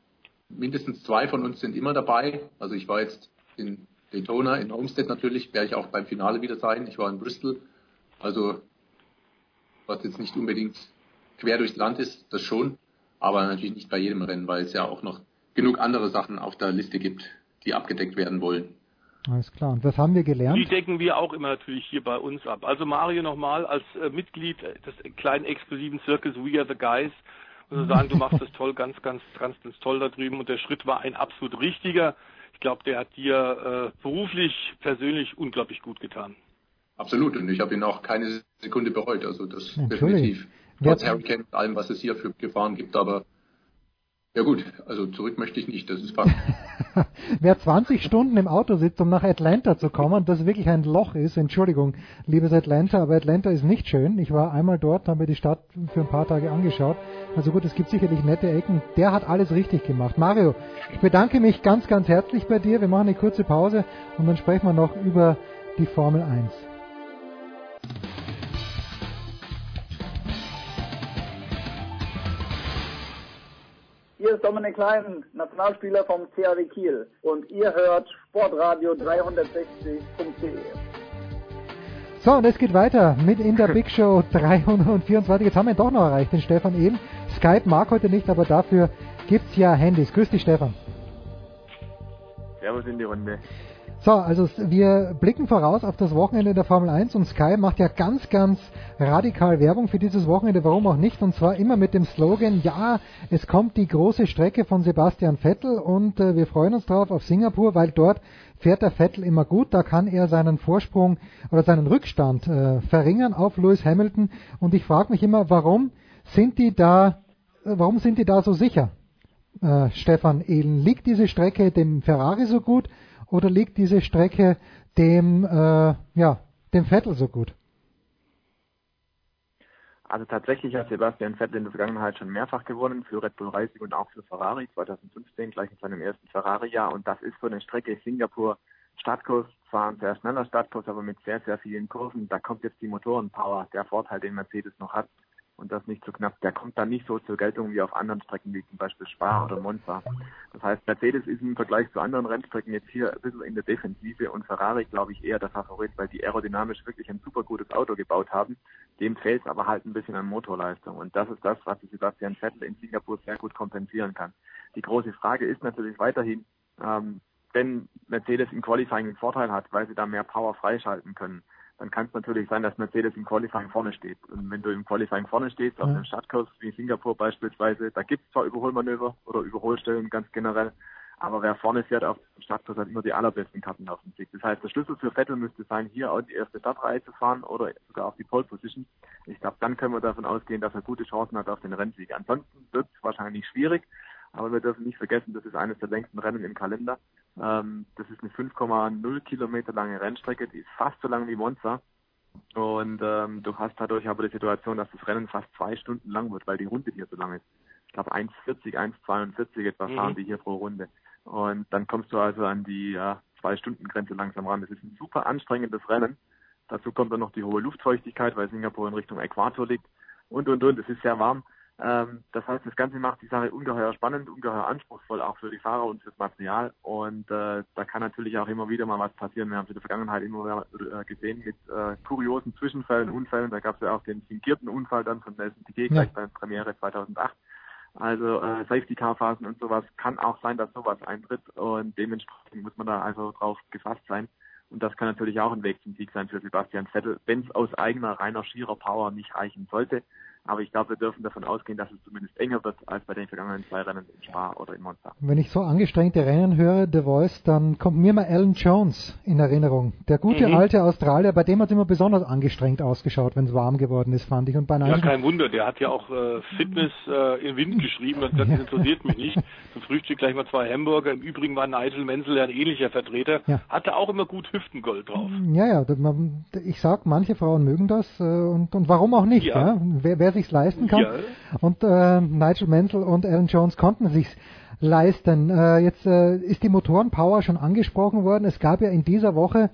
mindestens zwei von uns sind immer dabei. Also ich war jetzt in Daytona, in Homestead natürlich, werde ich auch beim Finale wieder sein. Ich war in Bristol. Also was jetzt nicht unbedingt quer durchs Land ist, das schon, aber natürlich nicht bei jedem Rennen, weil es ja auch noch genug andere Sachen auf der Liste gibt, die abgedeckt werden wollen. Alles klar. Und was haben wir gelernt? Die decken wir auch immer natürlich hier bei uns ab. Also Mario nochmal als äh, Mitglied des kleinen exklusiven Zirkels We Are the Guys. Also sagen, du machst das toll, ganz, ganz, ganz, ganz toll da drüben und der Schritt war ein absolut richtiger. Ich glaube, der hat dir äh, beruflich, persönlich unglaublich gut getan. Absolut und ich habe ihn auch keine Sekunde bereut. Also das definitiv. Trotz Hurricane und allem, was es hier für Gefahren gibt, aber ja gut, also zurück möchte ich nicht, das ist Fakt. Wer 20 Stunden im Auto sitzt, um nach Atlanta zu kommen, das wirklich ein Loch ist, Entschuldigung, liebes Atlanta, aber Atlanta ist nicht schön. Ich war einmal dort, habe mir die Stadt für ein paar Tage angeschaut. Also gut, es gibt sicherlich nette Ecken. Der hat alles richtig gemacht. Mario, ich bedanke mich ganz, ganz herzlich bei dir. Wir machen eine kurze Pause und dann sprechen wir noch über die Formel 1. Hier ist Dominik Klein, Nationalspieler vom CAW Kiel und ihr hört Sportradio 360.de. So, und es geht weiter mit in der Big Show 324. Jetzt haben wir ihn doch noch erreicht, den Stefan eben. Skype mag heute nicht, aber dafür gibt's ja Handys. Grüß dich, Stefan. Servus in die Runde. So, also wir blicken voraus auf das Wochenende der Formel 1 und Sky macht ja ganz, ganz radikal Werbung für dieses Wochenende, warum auch nicht, und zwar immer mit dem Slogan, ja, es kommt die große Strecke von Sebastian Vettel und äh, wir freuen uns drauf auf Singapur, weil dort fährt der Vettel immer gut, da kann er seinen Vorsprung oder seinen Rückstand äh, verringern auf Lewis Hamilton. Und ich frage mich immer, warum sind die da, äh, warum sind die da so sicher? Äh, Stefan Ehlen, liegt diese Strecke dem Ferrari so gut oder liegt diese Strecke dem, äh, ja, dem Vettel so gut? Also tatsächlich hat Sebastian Vettel in der Vergangenheit schon mehrfach gewonnen für Red Bull Racing und auch für Ferrari 2015 gleich in seinem ersten Ferrari-Jahr und das ist für eine Strecke Singapur Startkurs, zwar ein sehr schneller Startkurs, aber mit sehr, sehr vielen Kurven. Da kommt jetzt die Motorenpower, der Vorteil, den Mercedes noch hat und das nicht so knapp, der kommt dann nicht so zur Geltung wie auf anderen Strecken wie zum Beispiel Spa oder Monza. Das heißt, Mercedes ist im Vergleich zu anderen Rennstrecken jetzt hier ein bisschen in der Defensive und Ferrari, glaube ich, eher der Favorit, weil die aerodynamisch wirklich ein super gutes Auto gebaut haben. Dem fehlt es aber halt ein bisschen an Motorleistung und das ist das, was Sebastian Vettel in Singapur sehr gut kompensieren kann. Die große Frage ist natürlich weiterhin, ähm, wenn Mercedes im Qualifying einen Vorteil hat, weil sie da mehr Power freischalten können, dann kann es natürlich sein, dass Mercedes im Qualifying vorne steht. Und wenn du im Qualifying vorne stehst, ja. auf einem Startkurs wie Singapur beispielsweise, da gibt es zwar Überholmanöver oder Überholstellen ganz generell, aber wer vorne fährt auf dem Startkurs hat immer die allerbesten Karten auf dem Sieg. Das heißt, der Schlüssel für Vettel müsste sein, hier auch die erste Startreihe zu fahren oder sogar auf die Pole Position. Ich glaube, dann können wir davon ausgehen, dass er gute Chancen hat auf den Rennsieg. Ansonsten wird es wahrscheinlich schwierig, aber wir dürfen nicht vergessen, das ist eines der längsten Rennen im Kalender. Ähm, das ist eine 5,0 Kilometer lange Rennstrecke, die ist fast so lang wie Monza. Und ähm, du hast dadurch aber die Situation, dass das Rennen fast zwei Stunden lang wird, weil die Runde hier so lang ist. Ich glaube 1,40, 1,42 etwa mhm. fahren die hier pro Runde. Und dann kommst du also an die ja, Zwei-Stunden-Grenze langsam ran. Das ist ein super anstrengendes Rennen. Dazu kommt dann noch die hohe Luftfeuchtigkeit, weil Singapur in Richtung Äquator liegt. Und, und, und. Es ist sehr warm. Ähm, das heißt, das Ganze macht die Sache ungeheuer spannend, ungeheuer anspruchsvoll, auch für die Fahrer und fürs Material. Und äh, da kann natürlich auch immer wieder mal was passieren. Wir haben es in der Vergangenheit immer wieder äh, gesehen mit äh, kuriosen Zwischenfällen, Unfällen. Da gab es ja auch den fingierten Unfall dann von Nelson Piquet ja. gleich bei der Premiere 2008. Also äh, Safety-Car-Phasen und sowas kann auch sein, dass sowas eintritt und dementsprechend muss man da also drauf gefasst sein. Und das kann natürlich auch ein Weg zum Sieg sein für Sebastian Vettel, wenn es aus eigener reiner schierer Power nicht reichen sollte. Aber ich glaube, wir dürfen davon ausgehen, dass es zumindest enger wird als bei den vergangenen zwei Rennen in Spa oder in Monza. Wenn ich so angestrengte Rennen höre, The Voice, dann kommt mir mal Alan Jones in Erinnerung. Der gute mhm. alte Australier, bei dem hat es immer besonders angestrengt ausgeschaut, wenn es warm geworden ist, fand ich. Und bei ja, kein Wunder, der hat ja auch äh, Fitness äh, in Wind geschrieben und das ja. interessiert mich nicht. Zum Frühstück gleich mal zwei Hamburger. Im Übrigen war Nigel Menzel ja ein ähnlicher Vertreter. Ja. Hatte auch immer gut Hüftengold drauf. Ja, ja, ich sag, manche Frauen mögen das äh, und, und warum auch nicht, ja. ja? Wer, wer sich's leisten kann. Ja. Und äh, Nigel Mansell und Alan Jones konnten sich leisten. Äh, jetzt äh, ist die Motorenpower schon angesprochen worden. Es gab ja in dieser Woche,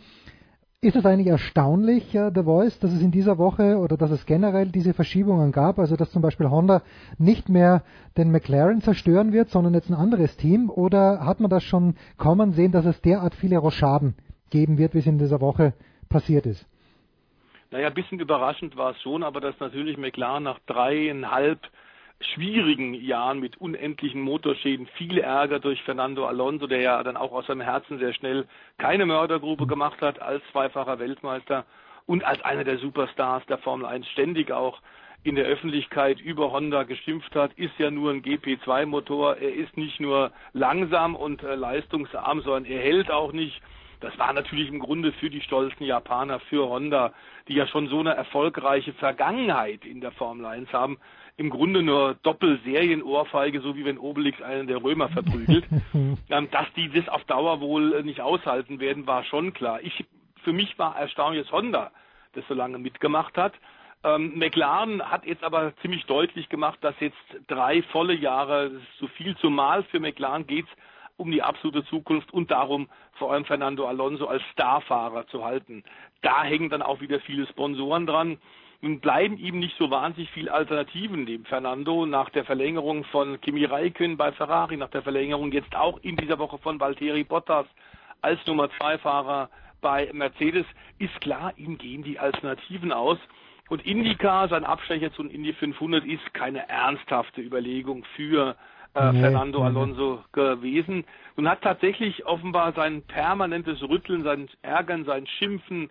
ist es eigentlich erstaunlich, äh, The Voice, dass es in dieser Woche oder dass es generell diese Verschiebungen gab, also dass zum Beispiel Honda nicht mehr den McLaren zerstören wird, sondern jetzt ein anderes Team? Oder hat man das schon kommen sehen, dass es derart viele Rochaden geben wird, wie es in dieser Woche passiert ist? Naja, ein bisschen überraschend war es schon, aber dass natürlich McLaren nach dreieinhalb schwierigen Jahren mit unendlichen Motorschäden, viel Ärger durch Fernando Alonso, der ja dann auch aus seinem Herzen sehr schnell keine Mördergrube gemacht hat als zweifacher Weltmeister und als einer der Superstars der Formel 1 ständig auch in der Öffentlichkeit über Honda geschimpft hat, ist ja nur ein GP2-Motor. Er ist nicht nur langsam und äh, leistungsarm, sondern er hält auch nicht. Das war natürlich im Grunde für die stolzen Japaner, für Honda, die ja schon so eine erfolgreiche Vergangenheit in der Formel 1 haben, im Grunde nur Doppelserienohrfeige, so wie wenn Obelix einen der Römer verprügelt. ähm, dass die das auf Dauer wohl nicht aushalten werden, war schon klar. Ich, für mich war erstaunlich, dass Honda das so lange mitgemacht hat. Ähm, McLaren hat jetzt aber ziemlich deutlich gemacht, dass jetzt drei volle Jahre, das ist zu viel, zumal für McLaren geht's um die absolute Zukunft und darum, vor allem Fernando Alonso als Starfahrer zu halten. Da hängen dann auch wieder viele Sponsoren dran. Nun bleiben ihm nicht so wahnsinnig viele Alternativen neben Fernando nach der Verlängerung von Kimi Räikkönen bei Ferrari, nach der Verlängerung jetzt auch in dieser Woche von Valtteri Bottas als Nummer zwei Fahrer bei Mercedes ist klar, ihm gehen die Alternativen aus. Und Indica, sein Abstecher zu Indy 500 ist keine ernsthafte Überlegung für äh, nee, Fernando Alonso gewesen und hat tatsächlich offenbar sein permanentes Rütteln, sein Ärgern, sein Schimpfen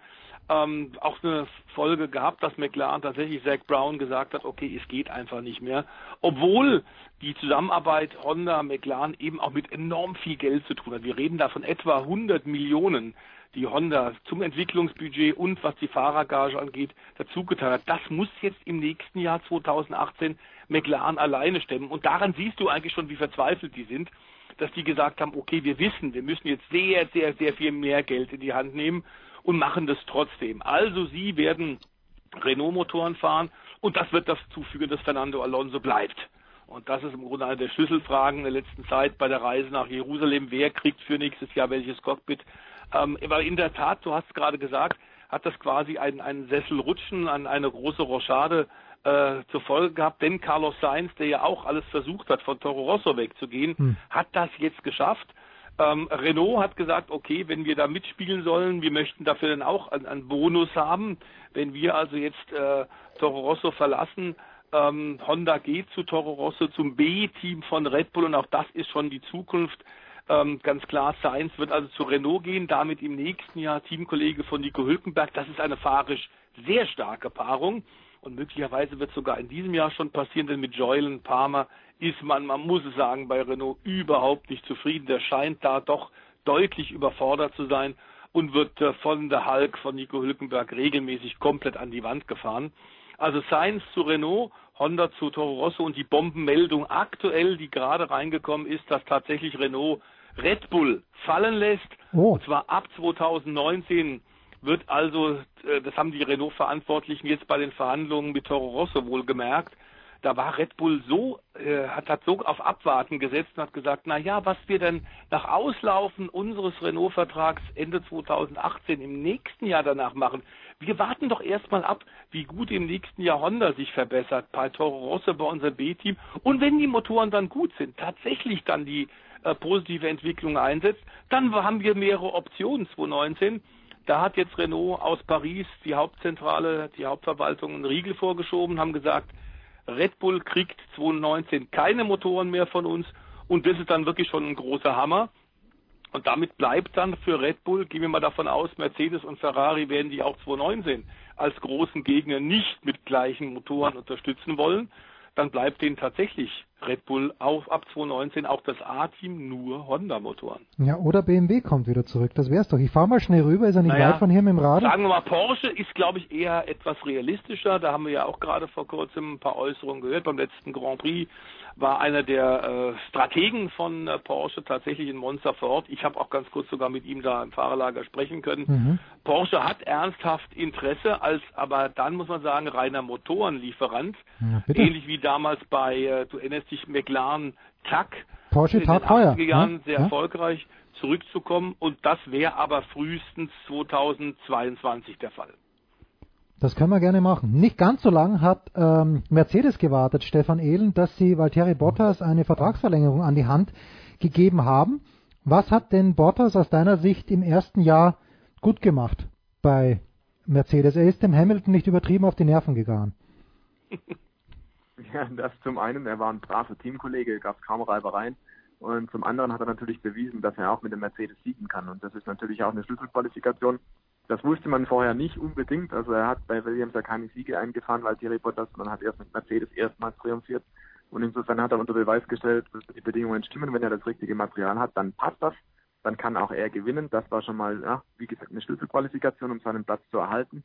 ähm, auch eine Folge gehabt, dass McLaren tatsächlich Zach Brown gesagt hat, okay, es geht einfach nicht mehr. Obwohl die Zusammenarbeit Honda, McLaren eben auch mit enorm viel Geld zu tun hat. Wir reden da von etwa 100 Millionen, die Honda zum Entwicklungsbudget und was die Fahrergage angeht dazugetan hat. Das muss jetzt im nächsten Jahr 2018 McLaren alleine stemmen. Und daran siehst du eigentlich schon, wie verzweifelt die sind, dass die gesagt haben, okay, wir wissen, wir müssen jetzt sehr, sehr, sehr viel mehr Geld in die Hand nehmen und machen das trotzdem. Also sie werden Renault-Motoren fahren und das wird dazu führen, dass Fernando Alonso bleibt. Und das ist im Grunde eine der Schlüsselfragen der letzten Zeit bei der Reise nach Jerusalem. Wer kriegt für nächstes Jahr welches Cockpit? Ähm, weil in der Tat, du hast gerade gesagt, hat das quasi einen, einen Sesselrutschen an eine große Rochade äh, zur Folge gehabt, denn Carlos Sainz, der ja auch alles versucht hat, von Toro Rosso wegzugehen, hm. hat das jetzt geschafft. Ähm, Renault hat gesagt, okay, wenn wir da mitspielen sollen, wir möchten dafür dann auch einen, Bonus haben. Wenn wir also jetzt äh, Toro Rosso verlassen, ähm, Honda geht zu Toro Rosso, zum B-Team von Red Bull und auch das ist schon die Zukunft. Ähm, ganz klar, Sainz wird also zu Renault gehen, damit im nächsten Jahr Teamkollege von Nico Hülkenberg. Das ist eine fahrisch sehr starke Paarung und möglicherweise wird sogar in diesem Jahr schon passieren, denn mit Joylen Palmer ist man, man muss es sagen, bei Renault überhaupt nicht zufrieden. Der scheint da doch deutlich überfordert zu sein und wird äh, von der Hulk, von Nico Hülkenberg regelmäßig komplett an die Wand gefahren. Also Sainz zu Renault, Honda zu Toro Rosso und die Bombenmeldung aktuell, die gerade reingekommen ist, dass tatsächlich Renault Red Bull fallen lässt. Oh. Und zwar ab 2019 wird also, äh, das haben die Renault-Verantwortlichen jetzt bei den Verhandlungen mit Toro Rosso wohl gemerkt, da war Red Bull so, äh, hat, hat so auf Abwarten gesetzt und hat gesagt, na ja, was wir denn nach Auslaufen unseres Renault-Vertrags Ende 2018 im nächsten Jahr danach machen, wir warten doch erstmal ab, wie gut im nächsten Jahr Honda sich verbessert, bei Toro Rosso, bei unserem B-Team. Und wenn die Motoren dann gut sind, tatsächlich dann die äh, positive Entwicklung einsetzt, dann haben wir mehrere Optionen 2019. Da hat jetzt Renault aus Paris die Hauptzentrale, die Hauptverwaltung einen Riegel vorgeschoben, haben gesagt, Red Bull kriegt 2019 keine Motoren mehr von uns und das ist dann wirklich schon ein großer Hammer. Und damit bleibt dann für Red Bull, gehen wir mal davon aus, Mercedes und Ferrari werden die auch 2019 als großen Gegner nicht mit gleichen Motoren unterstützen wollen dann bleibt denen tatsächlich Red Bull auch ab 2019 auch das A-Team nur Honda-Motoren. Ja, oder BMW kommt wieder zurück, das wär's doch. Ich fahre mal schnell rüber, ist er nicht naja, weit von hier mit dem Rad. Sagen wir mal, Porsche ist, glaube ich, eher etwas realistischer. Da haben wir ja auch gerade vor kurzem ein paar Äußerungen gehört. Beim letzten Grand Prix war einer der äh, Strategen von äh, Porsche tatsächlich in Monster vor Ich habe auch ganz kurz sogar mit ihm da im Fahrerlager sprechen können. Mhm. Porsche hat ernsthaft Interesse, als aber dann muss man sagen, reiner Motorenlieferant. Ähnlich wie damals bei äh, NS 1969 McLaren TAC. Porsche TAC Heuer. Gegangen, ne? sehr ja. erfolgreich zurückzukommen und das wäre aber frühestens 2022 der Fall. Das können wir gerne machen. Nicht ganz so lange hat ähm, Mercedes gewartet, Stefan Ehlen, dass sie Valtteri Bottas eine Vertragsverlängerung an die Hand gegeben haben. Was hat denn Bottas aus deiner Sicht im ersten Jahr gut gemacht bei Mercedes? Er ist dem Hamilton nicht übertrieben auf die Nerven gegangen. Ja, das zum einen, er war ein braver Teamkollege, gab kaum Reibereien. Und zum anderen hat er natürlich bewiesen, dass er auch mit dem Mercedes siegen kann. Und das ist natürlich auch eine Schlüsselqualifikation das wusste man vorher nicht unbedingt. Also er hat bei Williams ja keine Siege eingefahren, weil Thierry Bottas, man hat erst mit Mercedes erstmals triumphiert. Und insofern hat er unter Beweis gestellt, dass die Bedingungen stimmen. Wenn er das richtige Material hat, dann passt das. Dann kann auch er gewinnen. Das war schon mal, ja, wie gesagt, eine Schlüsselqualifikation, um seinen Platz zu erhalten.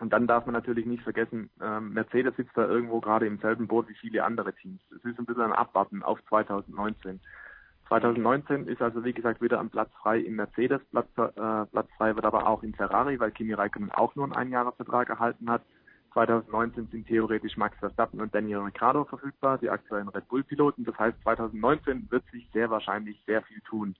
Und dann darf man natürlich nicht vergessen, ähm, Mercedes sitzt da irgendwo gerade im selben Boot wie viele andere Teams. Es ist ein bisschen ein Abwarten auf 2019. 2019 ist also wie gesagt wieder ein Platz frei im Mercedes, Platz, äh, Platz frei wird aber auch in Ferrari, weil Kimi Räikkönen auch nur einen Einjahresvertrag erhalten hat. 2019 sind theoretisch Max Verstappen und Daniel Ricciardo verfügbar, die aktuellen Red Bull-Piloten. Das heißt, 2019 wird sich sehr wahrscheinlich sehr viel tun.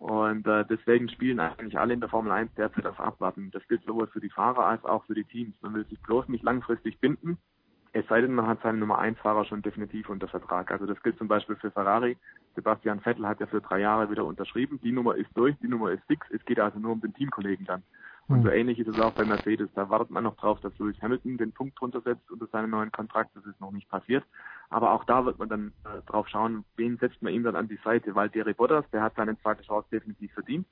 Und äh, deswegen spielen eigentlich alle in der Formel 1 derzeit auf Abwarten. Das gilt sowohl für die Fahrer als auch für die Teams. Man will sich bloß nicht langfristig binden, Es sei denn, man hat seinen Nummer 1 Fahrer schon definitiv unter Vertrag. Also das gilt zum Beispiel für Ferrari. Sebastian Vettel hat ja für drei Jahre wieder unterschrieben. Die Nummer ist durch, die Nummer ist fix. Es geht also nur um den Teamkollegen dann. Und so ähnlich ist es auch bei Mercedes. Da wartet man noch drauf, dass Lewis Hamilton den Punkt drunter setzt unter seinen neuen Kontrakt. Das ist noch nicht passiert. Aber auch da wird man dann äh, drauf schauen, wen setzt man ihm dann an die Seite. Weil Derry Bottas, der hat seine zweite Chance definitiv verdient.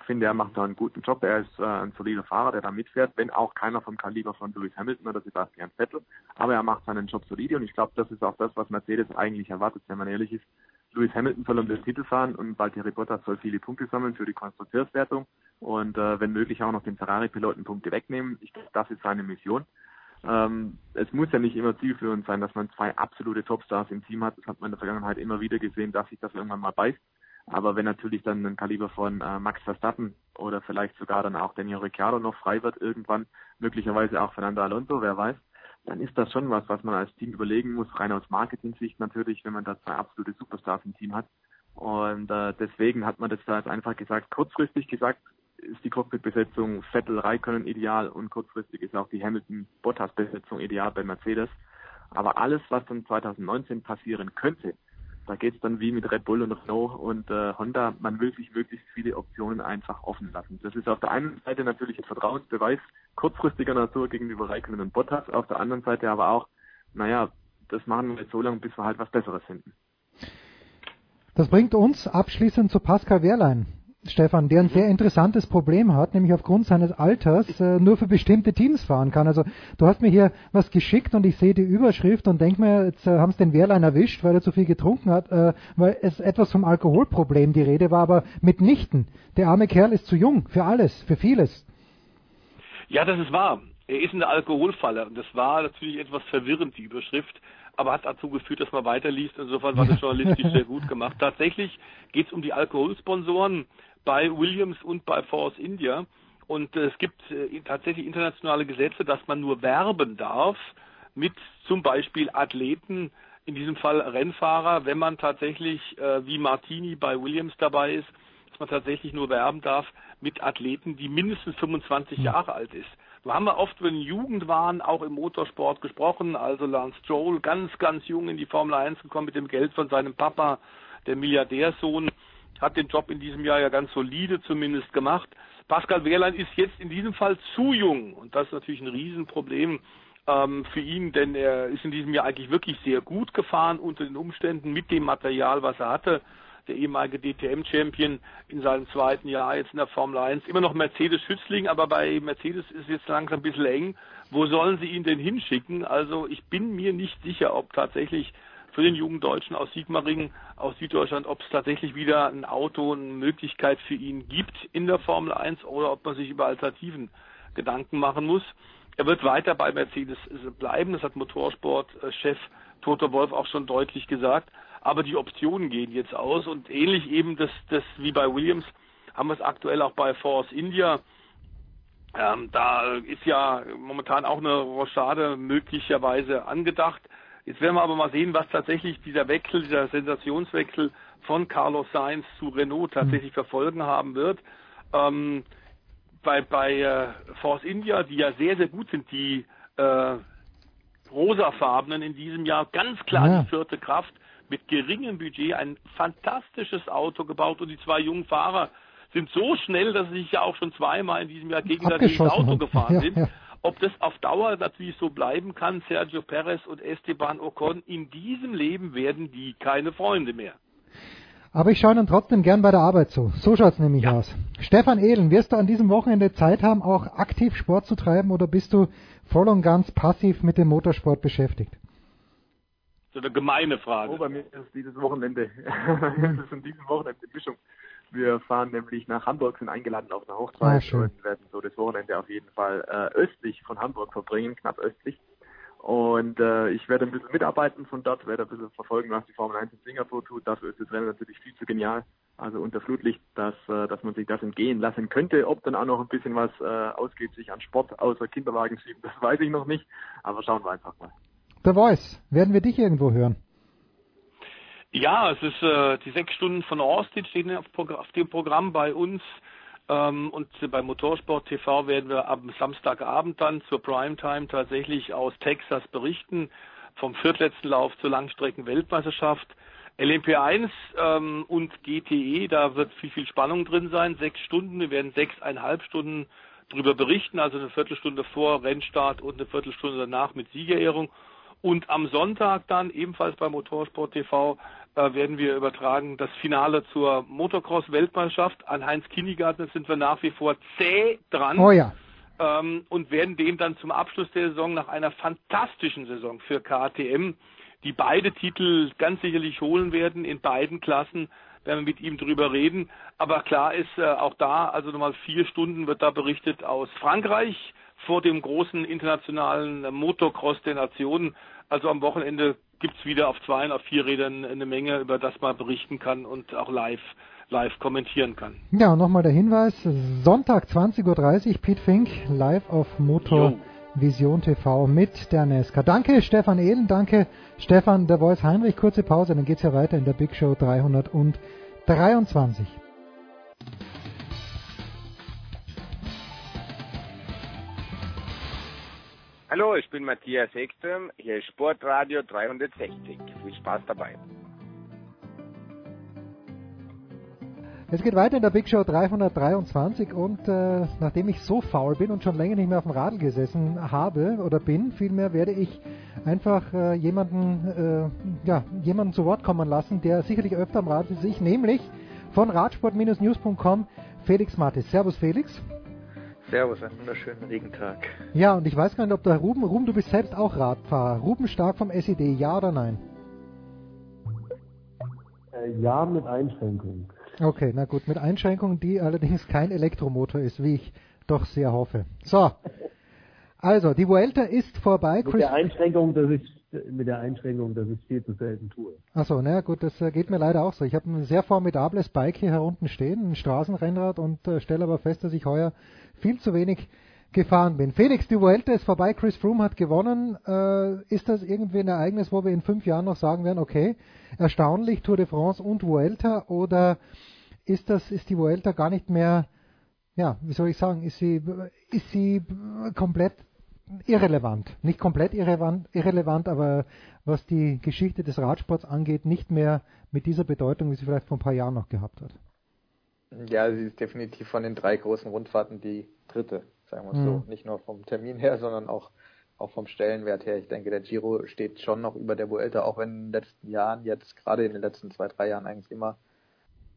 Ich finde, er macht da einen guten Job. Er ist äh, ein solider Fahrer, der da mitfährt, wenn auch keiner vom Kaliber von Lewis Hamilton oder Sebastian Vettel. Aber er macht seinen Job solide und ich glaube, das ist auch das, was Mercedes eigentlich erwartet, wenn man ehrlich ist. Lewis Hamilton soll um den Titel fahren und Valtteri Bottas soll viele Punkte sammeln für die Konstrukteurswertung und äh, wenn möglich auch noch den Ferrari-Piloten Punkte wegnehmen. Ich glaube, das ist seine Mission. Ähm, es muss ja nicht immer zielführend sein, dass man zwei absolute Topstars im Team hat. Das hat man in der Vergangenheit immer wieder gesehen, dass sich das irgendwann mal beißt. Aber wenn natürlich dann ein Kaliber von äh, Max Verstappen oder vielleicht sogar dann auch Daniel Ricciardo noch frei wird irgendwann, möglicherweise auch Fernando Alonso, wer weiß, dann ist das schon was, was man als Team überlegen muss, rein aus Marketing-Sicht natürlich, wenn man da zwei absolute Superstars im Team hat. Und äh, deswegen hat man das da jetzt einfach gesagt, kurzfristig gesagt, ist die Cockpit-Besetzung Vettel Raikkonen ideal und kurzfristig ist auch die Hamilton-Bottas-Besetzung ideal bei Mercedes. Aber alles, was dann 2019 passieren könnte, da geht es dann wie mit Red Bull und Renault und äh, Honda, man will sich möglichst viele Optionen einfach offen lassen. Das ist auf der einen Seite natürlich ein Vertrauensbeweis kurzfristiger Natur gegenüber Raikkonen und Bottas, auf der anderen Seite aber auch, naja, das machen wir jetzt so lange, bis wir halt was Besseres finden. Das bringt uns abschließend zu Pascal Wehrlein. Stefan, der ein sehr interessantes Problem hat, nämlich aufgrund seines Alters äh, nur für bestimmte Teams fahren kann. Also du hast mir hier was geschickt und ich sehe die Überschrift und denke mir, jetzt äh, haben es den Wehrlein erwischt, weil er zu viel getrunken hat, äh, weil es etwas vom Alkoholproblem die Rede war, aber mitnichten. Der arme Kerl ist zu jung für alles, für vieles. Ja, das ist wahr. Er ist in der Alkoholfalle und das war natürlich etwas verwirrend, die Überschrift, aber hat dazu geführt, dass man weiterliest. Insofern war das journalistisch sehr gut gemacht. Tatsächlich geht es um die Alkoholsponsoren bei Williams und bei Force India. Und äh, es gibt äh, tatsächlich internationale Gesetze, dass man nur werben darf mit zum Beispiel Athleten, in diesem Fall Rennfahrer, wenn man tatsächlich äh, wie Martini bei Williams dabei ist, dass man tatsächlich nur werben darf mit Athleten, die mindestens 25 Jahre alt ist. Da haben wir oft, wenn Jugendwahn auch im Motorsport gesprochen, also Lance Stroll, ganz, ganz jung in die Formel 1 gekommen mit dem Geld von seinem Papa, der Milliardärsohn, hat den Job in diesem Jahr ja ganz solide zumindest gemacht. Pascal Wehrlein ist jetzt in diesem Fall zu jung und das ist natürlich ein Riesenproblem ähm, für ihn, denn er ist in diesem Jahr eigentlich wirklich sehr gut gefahren unter den Umständen mit dem Material, was er hatte. Der ehemalige DTM-Champion in seinem zweiten Jahr jetzt in der Formel 1. Immer noch Mercedes-Schützling, aber bei Mercedes ist es jetzt langsam ein bisschen eng. Wo sollen sie ihn denn hinschicken? Also ich bin mir nicht sicher, ob tatsächlich für den jungen Deutschen aus Sigmaringen, aus Süddeutschland, ob es tatsächlich wieder ein Auto, eine Möglichkeit für ihn gibt in der Formel 1 oder ob man sich über Alternativen Gedanken machen muss. Er wird weiter bei Mercedes bleiben, das hat Motorsportchef Toto Wolf auch schon deutlich gesagt. Aber die Optionen gehen jetzt aus und ähnlich eben das, das wie bei Williams haben wir es aktuell auch bei Force India. Ähm, da ist ja momentan auch eine Rochade möglicherweise angedacht. Jetzt werden wir aber mal sehen, was tatsächlich dieser Wechsel, dieser Sensationswechsel von Carlos Sainz zu Renault tatsächlich für Folgen haben wird. Ähm, bei bei äh, Force India, die ja sehr, sehr gut sind, die äh, rosafarbenen in diesem Jahr, ganz klar Ja. die vierte Kraft, mit geringem Budget ein fantastisches Auto gebaut und die zwei jungen Fahrer sind so schnell, dass sie sich ja auch schon zweimal in diesem Jahr gegenseitig ins Auto haben. gefahren Ja, sind. ja. Ob das auf Dauer natürlich so bleiben kann, Sergio Perez und Esteban Ocon, in diesem Leben werden die keine Freunde mehr. Aber ich schaue dann trotzdem gern bei der Arbeit zu. So schaut's nämlich aus. Stefan Ehlen, wirst du an diesem Wochenende Zeit haben, auch aktiv Sport zu treiben oder bist du voll und ganz passiv mit dem Motorsport beschäftigt? So eine gemeine Frage. Oh, bei mir ist es dieses Wochenende. es ist in diesem Wochenende eine Mischung. Wir fahren nämlich nach Hamburg, sind eingeladen auf eine Ah, Hochzeit schön. und werden so das Wochenende auf jeden Fall äh, östlich von Hamburg verbringen, knapp östlich. Und äh, ich werde ein bisschen mitarbeiten von dort, werde ein bisschen verfolgen, was die Formel 1 in Singapur tut. Dafür ist das Rennen natürlich viel zu genial. Also unter Flutlicht, dass, äh, dass man sich das entgehen lassen könnte. Ob dann auch noch ein bisschen was äh, ausgeht, sich an Sport außer Kinderwagen schieben, das weiß ich noch nicht. Aber schauen wir einfach mal. The Voice, werden wir dich irgendwo hören? Ja, es ist äh, die sechs Stunden von Austin stehen auf, auf dem Programm bei uns. Ähm, und bei Motorsport TV werden wir am Samstagabend dann zur Primetime tatsächlich aus Texas berichten, vom viertletzten Lauf zur Langstrecken-Weltmeisterschaft. LMP1 ähm, und GTE, da wird viel, viel Spannung drin sein. Sechs Stunden, wir werden sechseinhalb Stunden drüber berichten, also eine Viertelstunde vor Rennstart und eine Viertelstunde danach mit Siegerehrung. Und am Sonntag dann, ebenfalls bei Motorsport TV, äh, werden wir übertragen das Finale zur Motocross-Weltmeisterschaft. An Heinz Kinnigarten sind wir nach wie vor zäh dran. Oh ja. Ähm, und werden dem dann zum Abschluss der Saison nach einer fantastischen Saison für KTM, die beide Titel ganz sicherlich holen werden in beiden Klassen, werden wir mit ihm drüber reden. Aber klar ist äh, auch da, also nochmal vier Stunden wird da berichtet aus Frankreich vor dem großen internationalen Motocross der Nationen. Also am Wochenende gibt's wieder auf zwei und auf vier Rädern eine Menge, über das man berichten kann und auch live live kommentieren kann. Ja, und nochmal der Hinweis, Sonntag 20.30 Uhr, Pete Fink, live auf Motor Vision TV mit der Nesca. Danke Stefan Ehlen, danke Stefan der Voice Heinrich. Kurze Pause, dann geht's ja weiter in der Big Show 323. Hallo, ich bin Matthias Ekström, hier ist Sportradio 360. Viel Spaß dabei. Es geht weiter in der Big Show 323 und äh, nachdem ich so faul bin und schon länger nicht mehr auf dem Radl gesessen habe oder bin, vielmehr werde ich einfach äh, jemanden, äh, ja, jemanden zu Wort kommen lassen, der sicherlich öfter am Rad ist ich, nämlich von radsport-news.com Felix Mattis. Servus Felix. Servus, einen wunderschönen Regentag. Ja, und ich weiß gar nicht, ob der Ruben, Ruben, du bist selbst auch Radfahrer. Ruben Stark vom SED, ja oder nein? Äh, ja, mit Einschränkungen. Okay, na gut, mit Einschränkungen, die allerdings kein Elektromotor ist, wie ich doch sehr hoffe. So, also die Vuelta ist vorbei. Mit der Einschränkung, dass ich mit der Einschränkung, dass ich viel zu selten tue. Achso, na gut, das äh, geht mir leider auch so. Ich habe ein sehr formidables Bike hier herunten stehen, ein Straßenrennrad und äh, stelle aber fest, dass ich heuer viel zu wenig gefahren bin. Felix, die Vuelta ist vorbei, Chris Froome hat gewonnen. Äh, ist das irgendwie ein Ereignis, wo wir in fünf Jahren noch sagen werden, okay, erstaunlich, Tour de France und Vuelta oder ist das, ist die Vuelta gar nicht mehr, ja, wie soll ich sagen, ist sie, ist sie komplett irrelevant. Nicht komplett irrelevant, irrelevant, aber was die Geschichte des Radsports angeht, nicht mehr mit dieser Bedeutung, wie sie vielleicht vor ein paar Jahren noch gehabt hat. Ja, sie ist definitiv von den drei großen Rundfahrten die dritte, sagen wir es mhm. so. Nicht nur vom Termin her, sondern auch, auch vom Stellenwert her. Ich denke, der Giro steht schon noch über der Vuelta, auch wenn in den letzten Jahren, jetzt gerade in den letzten zwei, drei Jahren eigentlich immer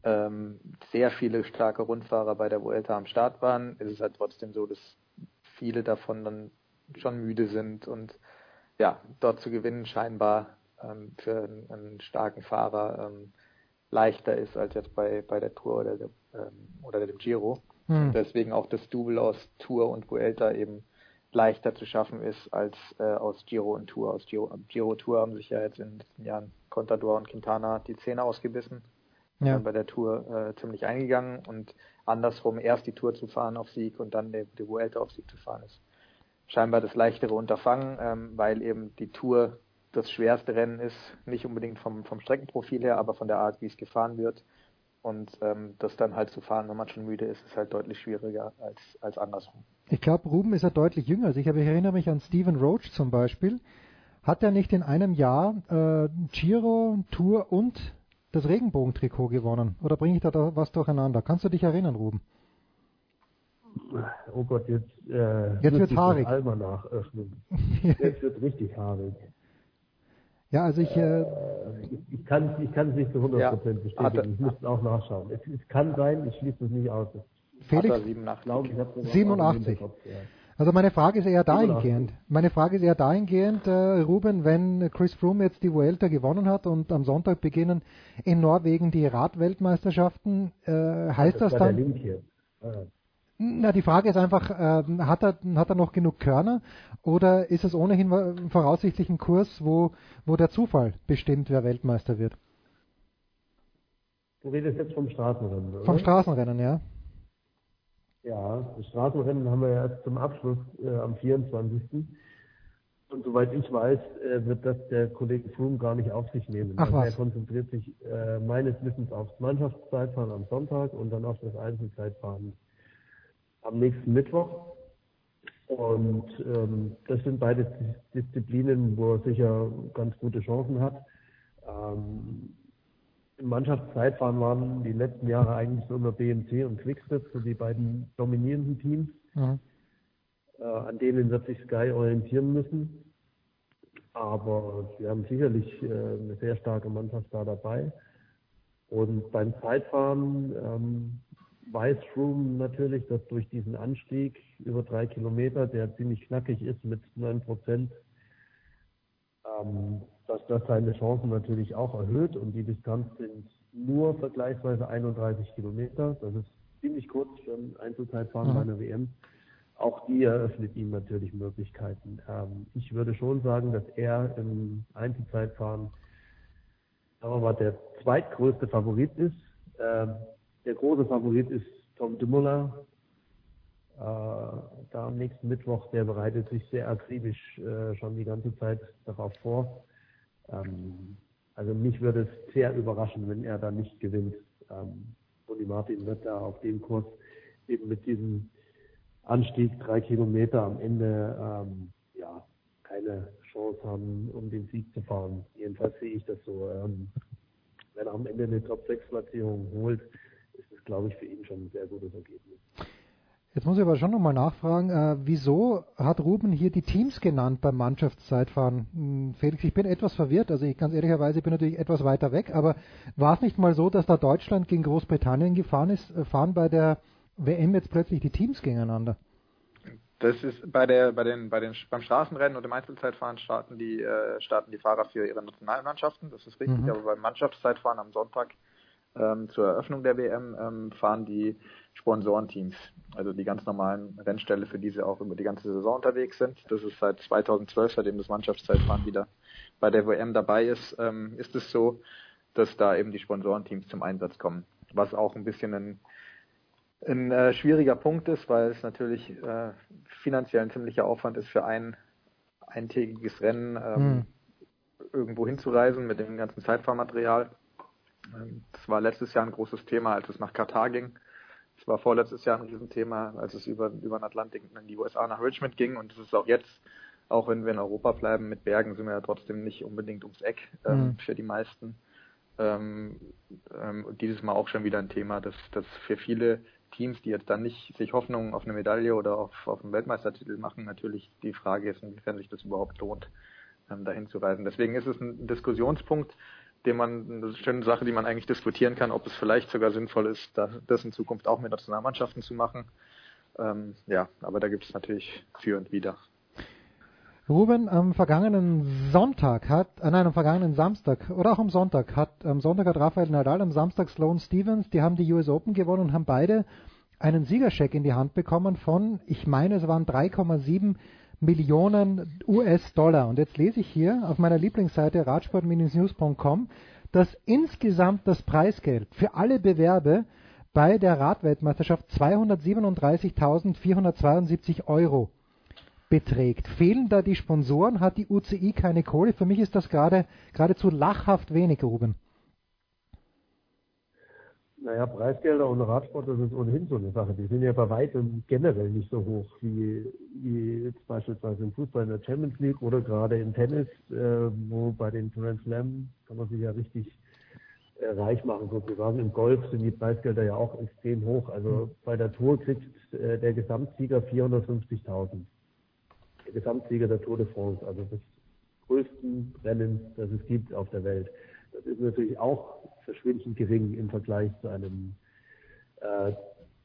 ähm, sehr viele starke Rundfahrer bei der Vuelta am Start waren, ist es halt trotzdem so, dass viele davon dann schon müde sind und ja, dort zu gewinnen scheinbar ähm, für einen, einen, starken Fahrer ähm, leichter ist als jetzt bei, bei der Tour oder, der, ähm, oder dem Giro. Hm. deswegen auch das Double aus Tour und Vuelta eben leichter zu schaffen ist als äh, aus Giro und Tour. Aus Giro, Giro Tour haben sich ja jetzt in den letzten Jahren Contador und Quintana die Zähne ausgebissen ja. bei der Tour äh, ziemlich eingegangen und andersrum erst die Tour zu fahren auf Sieg und dann die, die Vuelta auf Sieg zu fahren ist scheinbar das leichtere Unterfangen, ähm, weil eben die Tour das schwerste Rennen ist, nicht unbedingt vom, vom Streckenprofil her, aber von der Art, wie es gefahren wird. Und ähm, das dann halt zu fahren, wenn man schon müde ist, ist halt deutlich schwieriger als, als andersrum. Ich glaube, Ruben ist ja deutlich jünger. Also ich, habe, ich erinnere mich an Stephen Roach zum Beispiel. Hat er nicht in einem Jahr äh, Giro, Tour und das Regenbogentrikot gewonnen? Oder bringe ich da, da was durcheinander? Kannst du dich erinnern, Ruben? Oh Gott, jetzt, äh, jetzt wird haarig. Almanach öffnen. jetzt wird richtig haarig. Ja, also ich, äh, ich, ich kann ich kann es nicht zu 100% ja, bestätigen. Hatte, ich muss auch nachschauen. Es, es, kann sein, ich schließe es nicht aus. Felix, 87. Ich 87. Kopf, ja. Also meine Frage ist eher dahingehend. Meine Frage ist eher dahingehend, äh, Ruben, wenn Chris Froome jetzt die Vuelta gewonnen hat und am Sonntag beginnen in Norwegen die Radweltmeisterschaften, äh, heißt das, das dann? Na, die Frage ist einfach, äh, hat, er, hat er noch genug Körner oder ist es ohnehin voraussichtlich ein Kurs, wo, wo der Zufall bestimmt, wer Weltmeister wird? Du redest jetzt vom Straßenrennen, oder? Vom Straßenrennen, ja. Ja, das Straßenrennen haben wir ja erst zum Abschluss äh, am 24. Und soweit ich weiß, äh, wird das der Kollege Froome gar nicht auf sich nehmen. Ach also was. Er konzentriert sich äh, meines Wissens aufs Mannschaftszeitfahren am Sonntag und dann auf das Einzelzeitfahren am nächsten Mittwoch. Und ähm, das sind beide Disziplinen, wo er sicher ganz gute Chancen hat. Ähm, Im Mannschaftszeitfahren waren die letzten Jahre eigentlich so immer BMC und Quickstep, so die beiden dominierenden Teams. Mhm. Äh, an denen wird sich Sky orientieren müssen. Aber wir haben sicherlich äh, eine sehr starke Mannschaft da dabei. Und beim Zeitfahren ähm, weiß Froome natürlich, dass durch diesen Anstieg über drei Kilometer, der ziemlich knackig ist mit neun Prozent, ähm, dass das seine Chancen natürlich auch erhöht. Und die Distanz sind nur vergleichsweise 31 Kilometer. Das ist ziemlich kurz für ein Einzelzeitfahren Mhm. bei einer WM. Auch die eröffnet ihm natürlich Möglichkeiten. Ähm, ich würde schon sagen, dass er im Einzelzeitfahren sagen wir mal, der zweitgrößte Favorit ist. Ähm, der große Favorit ist Tom Dumoulin. Äh, da am nächsten Mittwoch, der bereitet sich sehr akribisch äh, schon die ganze Zeit darauf vor. Ähm, also mich würde es sehr überraschen, wenn er da nicht gewinnt. Ähm, Toni Martin wird da auf dem Kurs eben mit diesem Anstieg drei Kilometer am Ende ähm, ja keine Chance haben, um den Sieg zu fahren. Jedenfalls sehe ich das so. Ähm, wenn er am Ende eine Top-6-Platzierung holt, ist glaube ich, für ihn schon ein sehr gutes Ergebnis. Jetzt muss ich aber schon nochmal nachfragen, äh, wieso hat Ruben hier die Teams genannt beim Mannschaftszeitfahren? Hm, Felix, ich bin etwas verwirrt, also ich ganz ehrlicherweise bin natürlich etwas weiter weg, aber war es nicht mal so, dass da Deutschland gegen Großbritannien gefahren ist, äh, fahren bei der WM jetzt plötzlich die Teams gegeneinander? Das ist bei der bei den bei den beim Straßenrennen und im Einzelzeitfahren starten die äh, starten die Fahrer für ihre Nationalmannschaften, das ist richtig, Mhm. aber beim Mannschaftszeitfahren am Sonntag ähm, zur Eröffnung der WM ähm, fahren die Sponsorenteams, also die ganz normalen Rennställe, für die sie auch über die ganze Saison unterwegs sind. Das ist seit 2012, seitdem das Mannschaftszeitfahren wieder bei der WM dabei ist, ähm, ist es so, dass da eben die Sponsorenteams zum Einsatz kommen, was auch ein bisschen ein ein äh, schwieriger Punkt ist, weil es natürlich äh, finanziell ein ziemlicher Aufwand ist für ein eintägiges Rennen ähm, irgendwo hinzureisen mit dem ganzen Zeitfahrmaterial. Ähm, das war letztes Jahr ein großes Thema, als es nach Katar ging. Es war vorletztes Jahr ein Riesenthema, als es über, über den Atlantik in die USA nach Richmond ging. Und es ist auch jetzt, auch wenn wir in Europa bleiben, mit Bergen sind wir ja trotzdem nicht unbedingt ums Eck ähm, Mhm. für die meisten. Ähm, ähm, dieses Mal auch schon wieder ein Thema, dass, dass für viele Teams, die jetzt dann nicht sich Hoffnungen auf eine Medaille oder auf, auf einen Weltmeistertitel machen, natürlich die Frage ist, inwiefern sich das überhaupt lohnt, ähm, dahin zu reisen. Deswegen ist es ein Diskussionspunkt, den man, eine schöne Sache, die man eigentlich diskutieren kann, ob es vielleicht sogar sinnvoll ist, da, das in Zukunft auch mit Nationalmannschaften zu machen. Ähm, ja, aber da gibt es natürlich für und wider. Ruben, am vergangenen Sonntag hat, äh, nein, am vergangenen Samstag oder auch am Sonntag hat, am Sonntag hat Rafael Nadal, am Samstag Sloane Stevens, die haben die US Open gewonnen und haben beide einen Siegerscheck in die Hand bekommen von, ich meine, es waren 3,7 Millionen US-Dollar. Und jetzt lese ich hier auf meiner Lieblingsseite radsport-news.com, dass insgesamt das Preisgeld für alle Bewerbe bei der Radweltmeisterschaft 237.472 Euro beträgt. Fehlen da die Sponsoren? Hat die UCI keine Kohle? Für mich ist das gerade geradezu lachhaft wenig, Ruben. Naja, Preisgelder und Radsport, das ist ohnehin so eine Sache. Die sind ja bei weitem generell nicht so hoch wie, wie jetzt beispielsweise im Fußball in der Champions League oder gerade im Tennis, äh, wo bei den Grand Slam kann man sich ja richtig äh, reich machen sozusagen. Im Golf sind die Preisgelder ja auch extrem hoch. Also bei der Tour kriegt äh, der Gesamtsieger 450.000. Der Gesamtsieger der Tour de France, also des größten Rennens, das es gibt auf der Welt. Das ist natürlich auch verschwindend gering im Vergleich zu einem äh,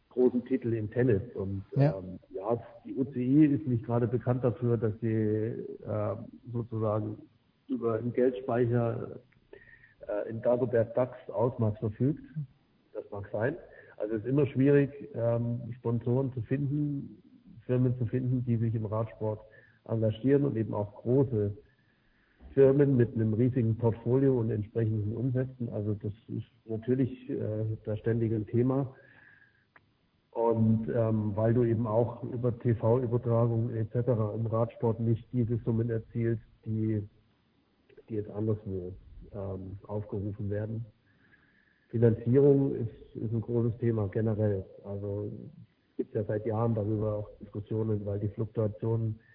großen Titel im Tennis. Und Ja. ähm, ja, die UCI ist nicht gerade bekannt dafür, dass sie äh, sozusagen über einen Geldspeicher äh, in Dagobert Ducks Ausmaß verfügt. Das mag sein. Also es ist immer schwierig, ähm, Sponsoren zu finden, Firmen zu finden, die sich im Radsport engagieren und eben auch große Firmen mit einem riesigen Portfolio und entsprechenden Umsätzen. Also das ist natürlich äh, das ständige Thema. Und ähm, weil du eben auch über TV-Übertragungen etc. im Radsport nicht diese Summen erzielst, die, die jetzt anderswo ähm, aufgerufen werden. Finanzierung ist, ist ein großes Thema generell. Also gibt ja seit Jahren darüber auch Diskussionen, weil die Fluktuation äh,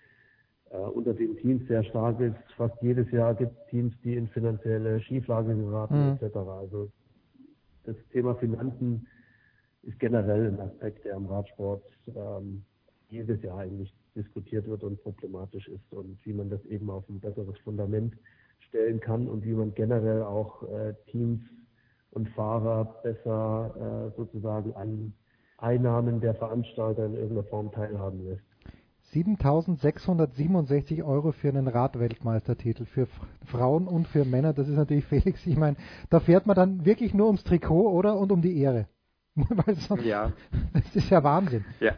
unter den Teams sehr stark ist. Fast jedes Jahr gibt es Teams, die in finanzielle Schieflage geraten Mhm. etc. Also das Thema Finanzen ist generell ein Aspekt, der im Radsport ähm, jedes Jahr eigentlich diskutiert wird und problematisch ist und wie man das eben auf ein besseres Fundament stellen kann und wie man generell auch äh, Teams und Fahrer besser äh, sozusagen an Einnahmen der Veranstalter in irgendeiner Form teilhaben lässt. 7.667 Euro für einen Radweltmeistertitel für Frauen und für Männer. Das ist natürlich Felix. Ich meine, da fährt man dann wirklich nur ums Trikot oder und um die Ehre. Sonst- Ja. Das ist ja Wahnsinn. Ja.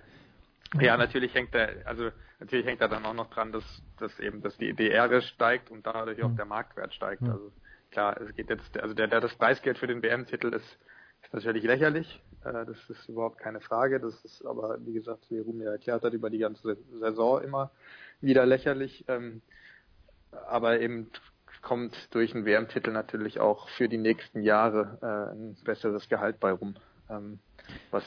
Ja, natürlich hängt da, also natürlich hängt da dann auch noch dran, dass, dass eben, dass die DR steigt und dadurch auch der Marktwert steigt. Mhm. Also klar, es geht jetzt, also der, der das Preisgeld für den WM-Titel ist, ist natürlich lächerlich. Äh, das ist überhaupt keine Frage. Das ist aber, wie gesagt, wie Rumi erklärt hat, über die ganze Saison immer wieder lächerlich. Ähm, aber eben kommt durch einen WM-Titel natürlich auch für die nächsten Jahre äh, ein besseres Gehalt bei rum. Ähm, was,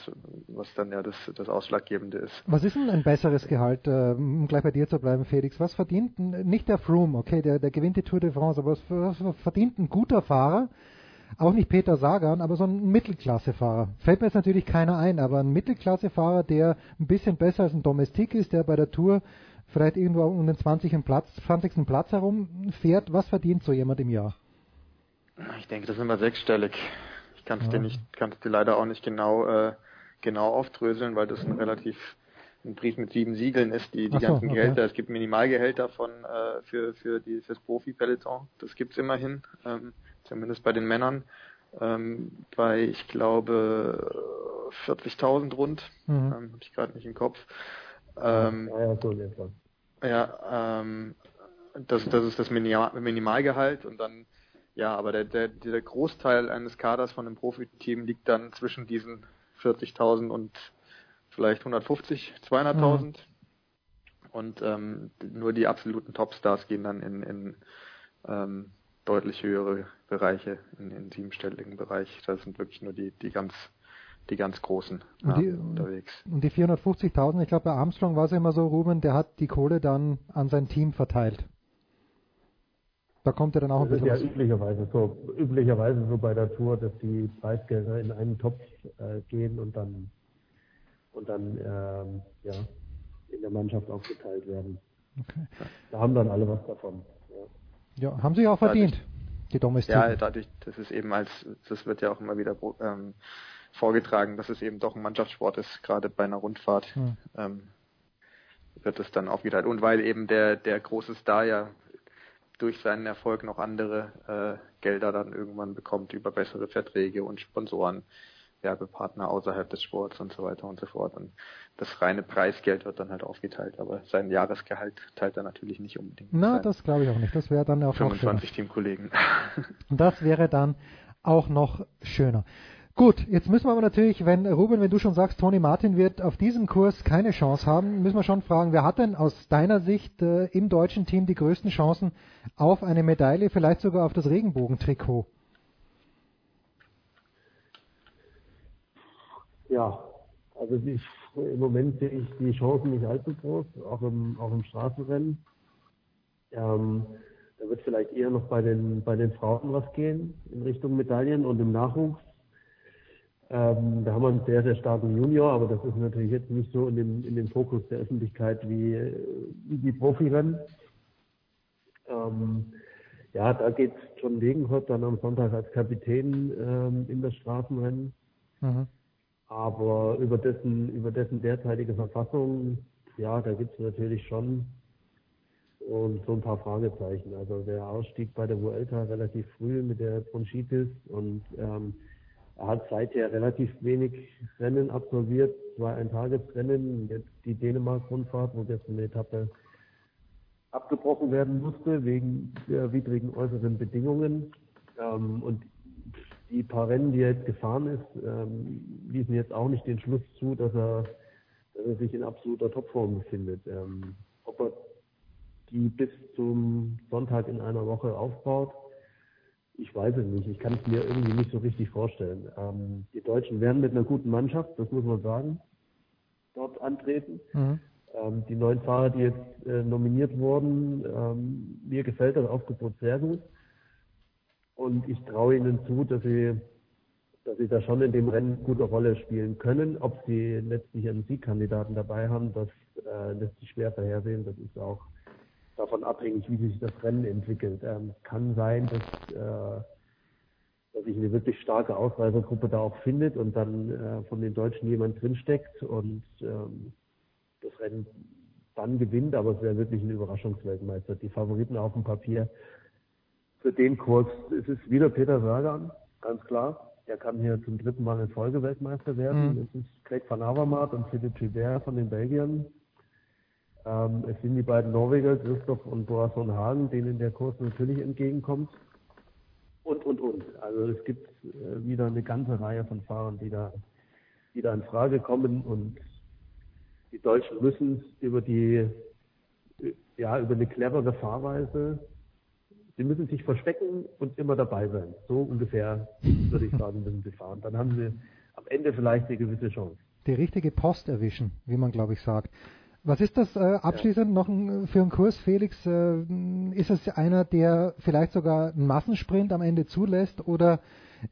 was dann ja das, das Ausschlaggebende ist. Was ist denn ein besseres Gehalt, äh, um gleich bei dir zu bleiben, Felix? Was verdient nicht der Froome, okay, der, der gewinnt die Tour de France, aber was verdient ein guter Fahrer? Auch nicht Peter Sagan, aber so ein Mittelklassefahrer. Fällt mir jetzt natürlich keiner ein, aber ein Mittelklassefahrer, der ein bisschen besser als ein Domestik ist, der bei der Tour vielleicht irgendwo um den 20. Platz, 20. Platz herum fährt, was verdient so jemand im Jahr? Ich denke, das ist immer sechsstellig. Ich kann es Ja. dir nicht, kann es dir leider auch nicht genau, äh, genau aufdröseln, weil das ein relativ ein Brief mit sieben Siegeln ist, die, die so, ganzen okay. Gehälter. Es gibt Minimalgehälter von äh, für für die fürs Profi-Peloton. Das gibt's immerhin, ähm, zumindest bei den Männern. Ähm, bei ich glaube 40.000 rund, Mhm. ähm, habe ich gerade nicht im Kopf. Ähm, ja, ja, so etwa. ja, ähm, das, das ist das Minima- Minimalgehalt und dann, ja, aber der, der, der Großteil eines Kaders von einem Profiteam liegt dann zwischen diesen 40.000 und vielleicht 150, 200.000. Und ähm, nur die absoluten Topstars gehen dann in, in ähm, deutlich höhere Bereiche, in den siebenstelligen Bereich. Das sind wirklich nur die, die ganz, die ganz großen Und die, Namen unterwegs. und die 450.000, ich glaube bei Armstrong war es immer so, Ruben, der hat die Kohle dann an sein Team verteilt. Da kommt er dann auch ein Das ist bisschen ja was. üblicherweise so, üblicherweise so bei der Tour, dass die Preisgelder in einen Topf äh, gehen und dann und dann ähm, ja in der Mannschaft aufgeteilt werden. Okay. Da haben dann alle was davon. Ja. Haben sie auch verdient, die Domestiken. Ja, dadurch, das ist eben als, das wird ja auch immer wieder ähm, vorgetragen, dass es eben doch ein Mannschaftssport ist, gerade bei einer Rundfahrt. Hm. Ähm, wird es dann aufgeteilt. Und weil eben der, der große Star ja durch seinen Erfolg noch andere äh, Gelder dann irgendwann bekommt über bessere Verträge und Sponsoren, Werbepartner außerhalb des Sports und so weiter und so fort. Und das reine Preisgeld wird dann halt aufgeteilt, aber sein Jahresgehalt teilt er natürlich nicht unbedingt. Na, das glaube ich auch nicht. Das wäre dann auch noch schöner. 25 Teamkollegen. Das wäre dann auch noch schöner. Gut, jetzt müssen wir aber natürlich, wenn Ruben, wenn du schon sagst, Toni Martin wird auf diesem Kurs keine Chance haben, müssen wir schon fragen, wer hat denn aus deiner Sicht äh, im deutschen Team die größten Chancen auf eine Medaille, vielleicht sogar auf das Regenbogentrikot? Ja, also ich, im Moment sehe ich die Chancen nicht allzu groß, auch im, auch im Straßenrennen. Ähm, da wird vielleicht eher noch bei den, bei den Frauen was gehen in Richtung Medaillen und im Nachwuchs. Ähm, da haben wir einen sehr, sehr starken Junior, aber das ist natürlich jetzt nicht so in dem, in dem Fokus der Öffentlichkeit wie, wie die Profirennen. Ähm, ja, da geht John Degenkolb dann am Sonntag als Kapitän ähm, in das Straßenrennen. Mhm. Aber über dessen, über dessen derzeitige Verfassung, ja, da gibt es natürlich schon und so ein paar Fragezeichen. Also der Ausstieg bei der Vuelta relativ früh mit der Bronchitis und ähm, er hat seither relativ wenig Rennen absolviert, zwei Eintagesrennen, jetzt die Dänemark-Rundfahrt, wo jetzt eine Etappe abgebrochen werden musste wegen der widrigen äußeren Bedingungen. Ähm, und die paar Rennen, die er jetzt gefahren ist, ähm, ließen jetzt auch nicht den Schluss zu, dass er, dass er sich in absoluter Topform befindet. Ähm, ob er die bis zum Sonntag in einer Woche aufbaut, ich weiß es nicht. Ich kann es mir irgendwie nicht so richtig vorstellen. Ähm, die Deutschen werden mit einer guten Mannschaft, das muss man sagen. dort antreten. Mhm. Ähm, die neun Fahrer, die jetzt äh, nominiert wurden, ähm, mir gefällt das Aufgebot sehr gut. Und ich traue ihnen zu, dass sie, dass sie da schon in dem Rennen gute Rolle spielen können. Ob sie letztlich einen Siegkandidaten dabei haben, das äh, lässt sich schwer vorhersehen. Das ist auch davon abhängig, wie sich das Rennen entwickelt. Ähm, kann sein, dass, äh, dass sich eine wirklich starke Ausreisergruppe da auch findet und dann äh, von den Deutschen jemand drinsteckt und ähm, das Rennen dann gewinnt, aber es wäre wirklich ein Überraschungsweltmeister. Die Favoriten auf dem Papier für den Kurs, es ist wieder Peter Sagan, ganz klar. Er kann hier zum dritten Mal in Folge Weltmeister werden. Mhm. Es ist Craig van Avermaet und Philippe Gilbert von den Belgiern. Ähm, es sind die beiden Norweger, Christoph und Boasson Hagen, denen der Kurs natürlich entgegenkommt. Und, und, und. Also es gibt äh, wieder eine ganze Reihe von Fahrern, die da, die da in Frage kommen und die Deutschen müssen über die, ja, über eine clevere Fahrweise, sie müssen sich verstecken und immer dabei sein. So ungefähr, würde ich sagen, müssen sie fahren. Dann haben sie am Ende vielleicht eine gewisse Chance. Die richtige Post erwischen, wie man glaube ich sagt. Was ist das äh, abschließend noch ein, für ein Kurs, Felix? Äh, ist es einer, der vielleicht sogar einen Massensprint am Ende zulässt oder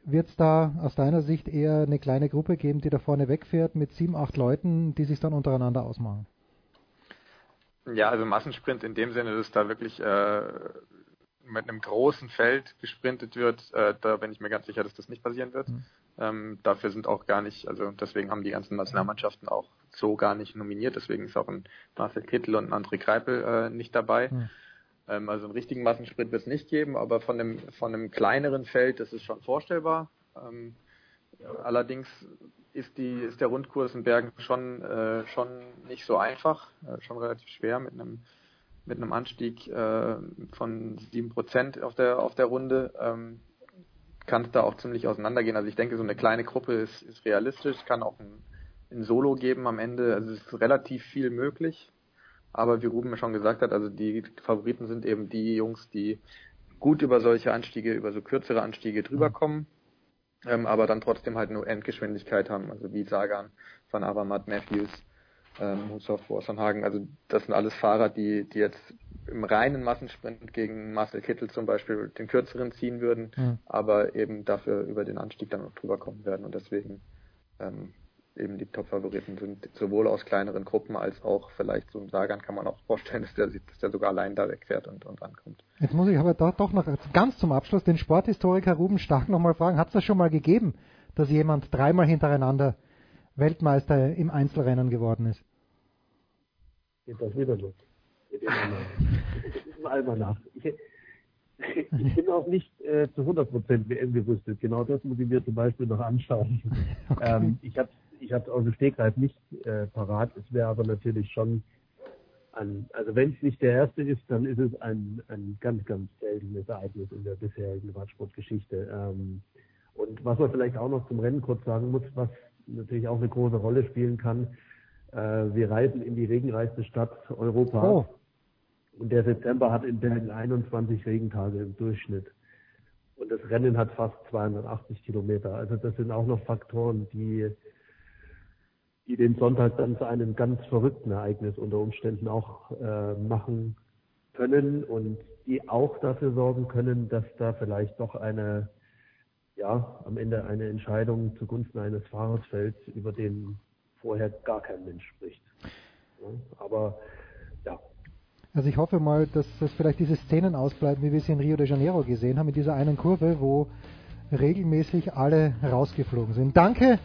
wird es da aus deiner Sicht eher eine kleine Gruppe geben, die da vorne wegfährt mit sieben, acht Leuten, die sich dann untereinander ausmachen? Ja, also Massensprint in dem Sinne, dass da wirklich äh, mit einem großen Feld gesprintet wird, äh, da bin ich mir ganz sicher, dass das nicht passieren wird. Mhm. Ähm, dafür sind auch gar nicht, also deswegen haben die ganzen Nationalmannschaften auch so gar nicht nominiert, deswegen ist auch ein Marcel Kittel und ein André Kreipel äh, nicht dabei. Mhm. Ähm, also einen richtigen Massensprint wird es nicht geben, aber von einem, von einem kleineren Feld das ist schon vorstellbar. Ähm, allerdings ist die ist der Rundkurs in Bergen schon äh, schon nicht so einfach, äh, schon relativ schwer mit einem mit einem Anstieg äh, von sieben Prozent auf der auf der Runde ähm, kann es da auch ziemlich auseinandergehen. Also ich denke, so eine kleine Gruppe ist, ist realistisch, kann auch ein, ein Solo geben am Ende. Also es ist relativ viel möglich. Aber wie Ruben schon gesagt hat, also die Favoriten sind eben die Jungs, die gut über solche Anstiege, über so kürzere Anstiege drüber kommen, ähm, aber dann trotzdem halt nur Endgeschwindigkeit haben, also wie Sagan, Van Avermaet, Matthews, ähm, Hushoff, Borsenhagen. Also das sind alles Fahrer, die, die jetzt im reinen Massensprint gegen Marcel Kittel zum Beispiel den kürzeren ziehen würden, Mhm. aber eben dafür über den Anstieg dann noch drüber kommen werden und deswegen ähm, eben die Top-Favoriten sind, sowohl aus kleineren Gruppen als auch vielleicht so ein Sagan kann man auch vorstellen, dass der, dass der sogar allein da wegfährt und, und ankommt. Jetzt muss ich aber da doch noch ganz zum Abschluss den Sporthistoriker Ruben Stark nochmal fragen, hat es das schon mal gegeben, dass jemand dreimal hintereinander Weltmeister im Einzelrennen geworden ist? Geht das wieder los? Mit dem Almanach. Ich, ich bin auch nicht äh, zu 100% WM gerüstet. Genau das muss ich mir zum Beispiel noch anschauen. Ähm, ich habe ich hab's aus dem Stegreif nicht äh, parat. Es wäre aber natürlich schon ein, also wenn es nicht der erste ist, dann ist es ein, ein ganz, ganz seltenes Ereignis in der bisherigen Radsportgeschichte. Ähm, und was man vielleicht auch noch zum Rennen kurz sagen muss, was natürlich auch eine große Rolle spielen kann, wir reisen in die regenreichste Stadt Europas. Oh. Und der September hat in Bergen 21 Regentage im Durchschnitt. Und das Rennen hat fast 280 Kilometer. Also das sind auch noch Faktoren, die, die den Sonntag dann zu einem ganz verrückten Ereignis unter Umständen auch äh, machen können und die auch dafür sorgen können, dass da vielleicht doch eine, ja, am Ende eine Entscheidung zugunsten eines Fahrers fällt, über den vorher gar kein Mensch spricht. Aber ja, Also ich hoffe mal, dass, dass vielleicht diese Szenen ausbleiben, wie wir sie in Rio de Janeiro gesehen haben, in dieser einen Kurve, wo regelmäßig alle rausgeflogen sind. Danke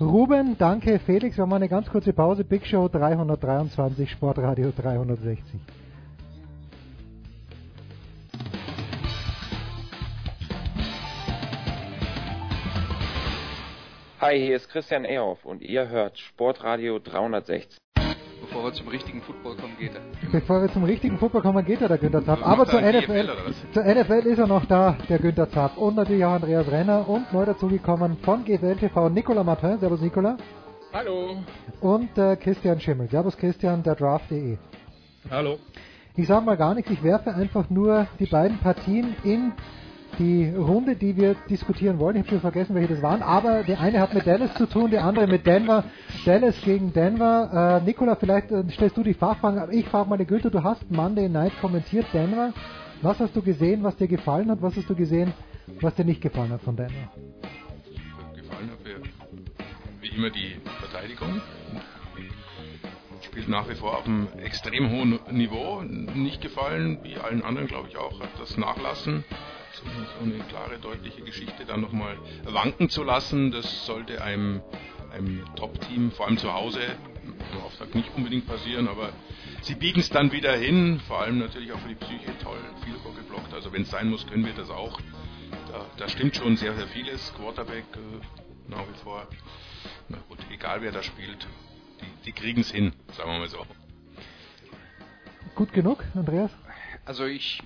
Ruben, danke Felix. Wir haben eine ganz kurze Pause. Big Show 323, Sportradio 360. Hi, hier ist Christian Ehoff und ihr hört Sportradio 360. Bevor wir zum richtigen Football kommen, geht er. Bevor wir zum richtigen Fußball kommen, geht ja der Günther Zapp. Aber er zur NFL, zur NFL ist er noch da, der Günther Zapp. Und natürlich auch Andreas Renner und neu dazugekommen von GFL TV Nicolas Martin. Servus Nicolas. Hallo. Und äh, Christian Schimmel. Servus Christian, der Draft.de. Hallo. Ich sage mal gar nichts, ich werfe einfach nur die beiden Partien in die Runde, die wir diskutieren wollen. Ich habe schon vergessen, welche das waren, aber der eine hat mit Dallas zu tun, der andere mit Denver. Dallas gegen Denver. Äh, Nikola, vielleicht äh, stellst du die Fachfragen, aber ich frage mal die Gülte, du hast Monday Night kommentiert Denver. Was hast du gesehen, was dir gefallen hat? Was hast du gesehen, was dir nicht gefallen hat von Denver? Gefallen hat mir wie immer die Verteidigung. Spielt nach wie vor auf einem extrem hohen Niveau. Nicht gefallen, wie allen anderen glaube ich auch, hat das Nachlassen so eine klare, deutliche Geschichte dann nochmal wanken zu lassen, das sollte einem, einem Top-Team, vor allem zu Hause, im Auftakt nicht unbedingt passieren, aber sie biegen es dann wieder hin, vor allem natürlich auch für die Psyche toll, viel geblockt, also wenn es sein muss, können wir das auch. Da, da, stimmt schon sehr, sehr vieles, Quarterback äh, nach wie vor, na gut, egal wer da spielt, die, die kriegen es hin, sagen wir mal so. Gut genug, Andreas? Also ich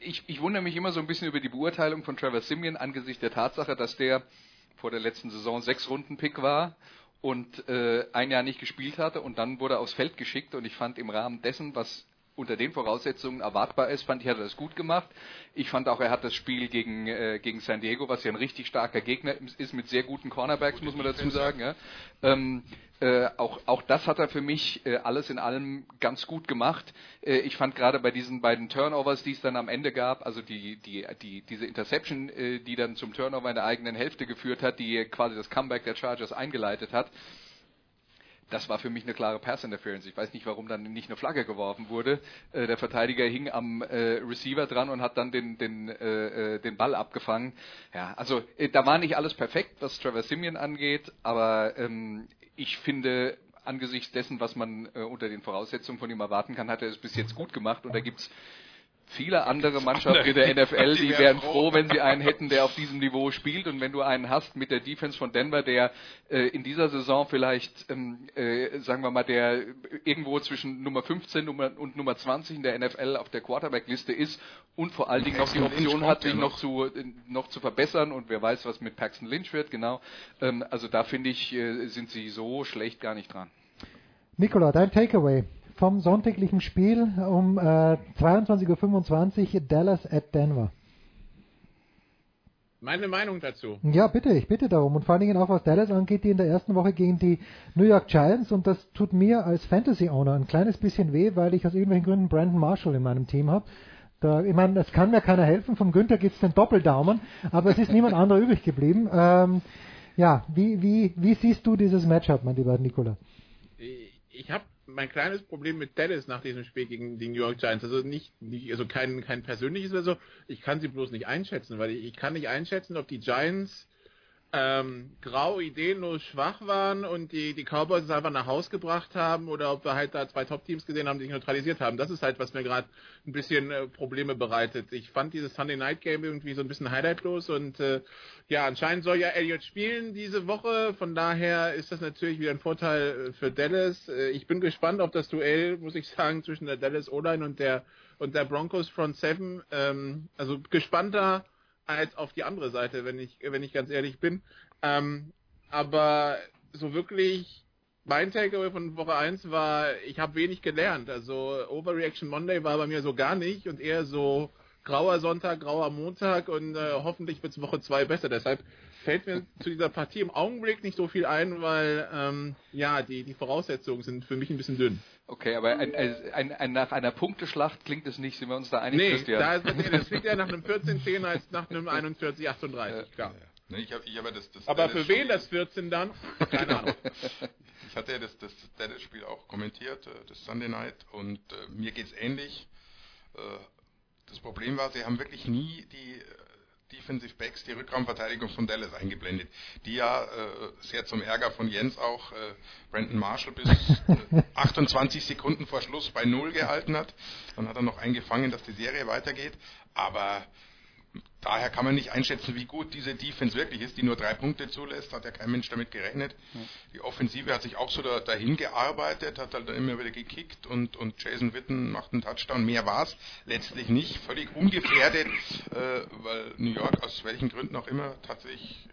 ich, ich wundere mich immer so ein bisschen über die Beurteilung von Trevor Simeon angesichts der Tatsache, dass der vor der letzten Saison sechs Runden Pick war und äh, ein Jahr nicht gespielt hatte und dann wurde er aufs Feld geschickt und ich fand im Rahmen dessen, was unter den Voraussetzungen erwartbar ist, fand ich, hat er das gut gemacht. Ich fand auch, er hat das Spiel gegen, äh, gegen San Diego, was ja ein richtig starker Gegner ist, mit sehr guten Cornerbacks, muss man dazu sagen. Ja. Ähm, äh, auch, auch das hat er für mich äh, alles in allem ganz gut gemacht. Äh, ich fand gerade bei diesen beiden Turnovers, die es dann am Ende gab, also die, die, die, diese Interception, äh, die dann zum Turnover in der eigenen Hälfte geführt hat, die quasi das Comeback der Chargers eingeleitet hat, das war für mich eine klare Pass Interference. Ich weiß nicht, warum dann nicht eine Flagge geworfen wurde. Äh, der Verteidiger hing am äh, Receiver dran und hat dann den, den, äh, äh den Ball abgefangen. Ja, also äh, da war nicht alles perfekt, was Trevor Simeon angeht, aber ähm, ich finde, angesichts dessen, was man äh, unter den Voraussetzungen von ihm erwarten kann, hat er es bis jetzt gut gemacht und da gibt's viele andere Mannschaften in der NFL, die wären froh, wenn sie einen hätten, der auf diesem Niveau spielt. Und wenn du einen hast mit der Defense von Denver, der äh, in dieser Saison vielleicht, ähm, äh, sagen wir mal, der irgendwo zwischen Nummer 15 und Nummer 20 in der NFL auf der Quarterback-Liste ist und vor allen Dingen noch die Option hat, sich noch zu, noch zu verbessern und wer weiß, was mit Paxton Lynch wird, genau. Ähm, also da finde ich, äh, sind sie so schlecht gar nicht dran. Nikola, dein Takeaway vom sonntaglichen Spiel um äh, 22.25 Uhr Dallas at Denver. Meine Meinung dazu. Ja, bitte, ich bitte darum. Und vor allen Dingen auch was Dallas angeht, die in der ersten Woche gegen die New York Giants. Und das tut mir als Fantasy-Owner ein kleines bisschen weh, weil ich aus irgendwelchen Gründen Brandon Marshall in meinem Team habe. Da, ich meine, es kann mir keiner helfen. Vom Günther gibt es den Doppeldaumen, aber es ist niemand anderer übrig geblieben. Ähm, ja, wie, wie, wie siehst du dieses Matchup, mein lieber Nikola? Ich habe mein kleines Problem mit Dallas nach diesem Spiel gegen die New York Giants. Also nicht, nicht also kein, kein persönliches oder so. Ich kann sie bloß nicht einschätzen, weil ich, ich kann nicht einschätzen, ob die Giants ähm, grau, ideenlos schwach waren und die, die Cowboys es einfach nach Haus gebracht haben oder ob wir halt da zwei Top-Teams gesehen haben, die sich neutralisiert haben. Das ist halt, was mir gerade ein bisschen äh, Probleme bereitet. Ich fand dieses Sunday Night Game irgendwie so ein bisschen highlightlos und äh, ja, anscheinend soll ja Elliott spielen diese Woche, von daher ist das natürlich wieder ein Vorteil äh, für Dallas. Äh, ich bin gespannt auf das Duell, muss ich sagen, zwischen der Dallas O-Line und der und der Broncos Front Seven. Ähm, also gespannter als auf die andere Seite, wenn ich, wenn ich ganz ehrlich bin. Ähm, aber so wirklich mein Takeaway von Woche 1 war, ich habe wenig gelernt. Also Overreaction Monday war bei mir so gar nicht und eher so grauer Sonntag, grauer Montag und äh, hoffentlich wird es Woche 2 besser. Deshalb fällt mir zu dieser Partie im Augenblick nicht so viel ein, weil ähm, ja, die, die Voraussetzungen sind für mich ein bisschen dünn. Okay, aber ein, ein, ein, nach einer Punkteschlacht klingt es nicht, sind wir uns da einig, nee, Christian? Da ist, nee, das klingt eher nach einem 14-10 als nach einem 41-38, klar. Nee, ich hab, ich hab das, das aber für wen das 14 dann? Keine Ahnung. ich hatte ja das, das Dallas-Spiel auch kommentiert, äh, das Sunday Night, und äh, mir geht's ähnlich. Äh, das Problem war, sie haben wirklich nie die Defensive Backs die Rückraumverteidigung von Dallas eingeblendet, die ja äh, sehr zum Ärger von Jens auch äh, Brandon Marshall bis äh, 28 Sekunden vor Schluss bei Null gehalten hat. Dann hat er noch eingefangen, dass die Serie weitergeht. Aber daher kann man nicht einschätzen, wie gut diese Defense wirklich ist, die nur drei Punkte zulässt, hat ja kein Mensch damit gerechnet. Die Offensive hat sich auch so da, dahin gearbeitet, hat halt dann immer wieder gekickt und, und Jason Witten macht einen Touchdown. Mehr war es letztlich nicht, völlig ungefährdet, äh, weil New York aus welchen Gründen auch immer tatsächlich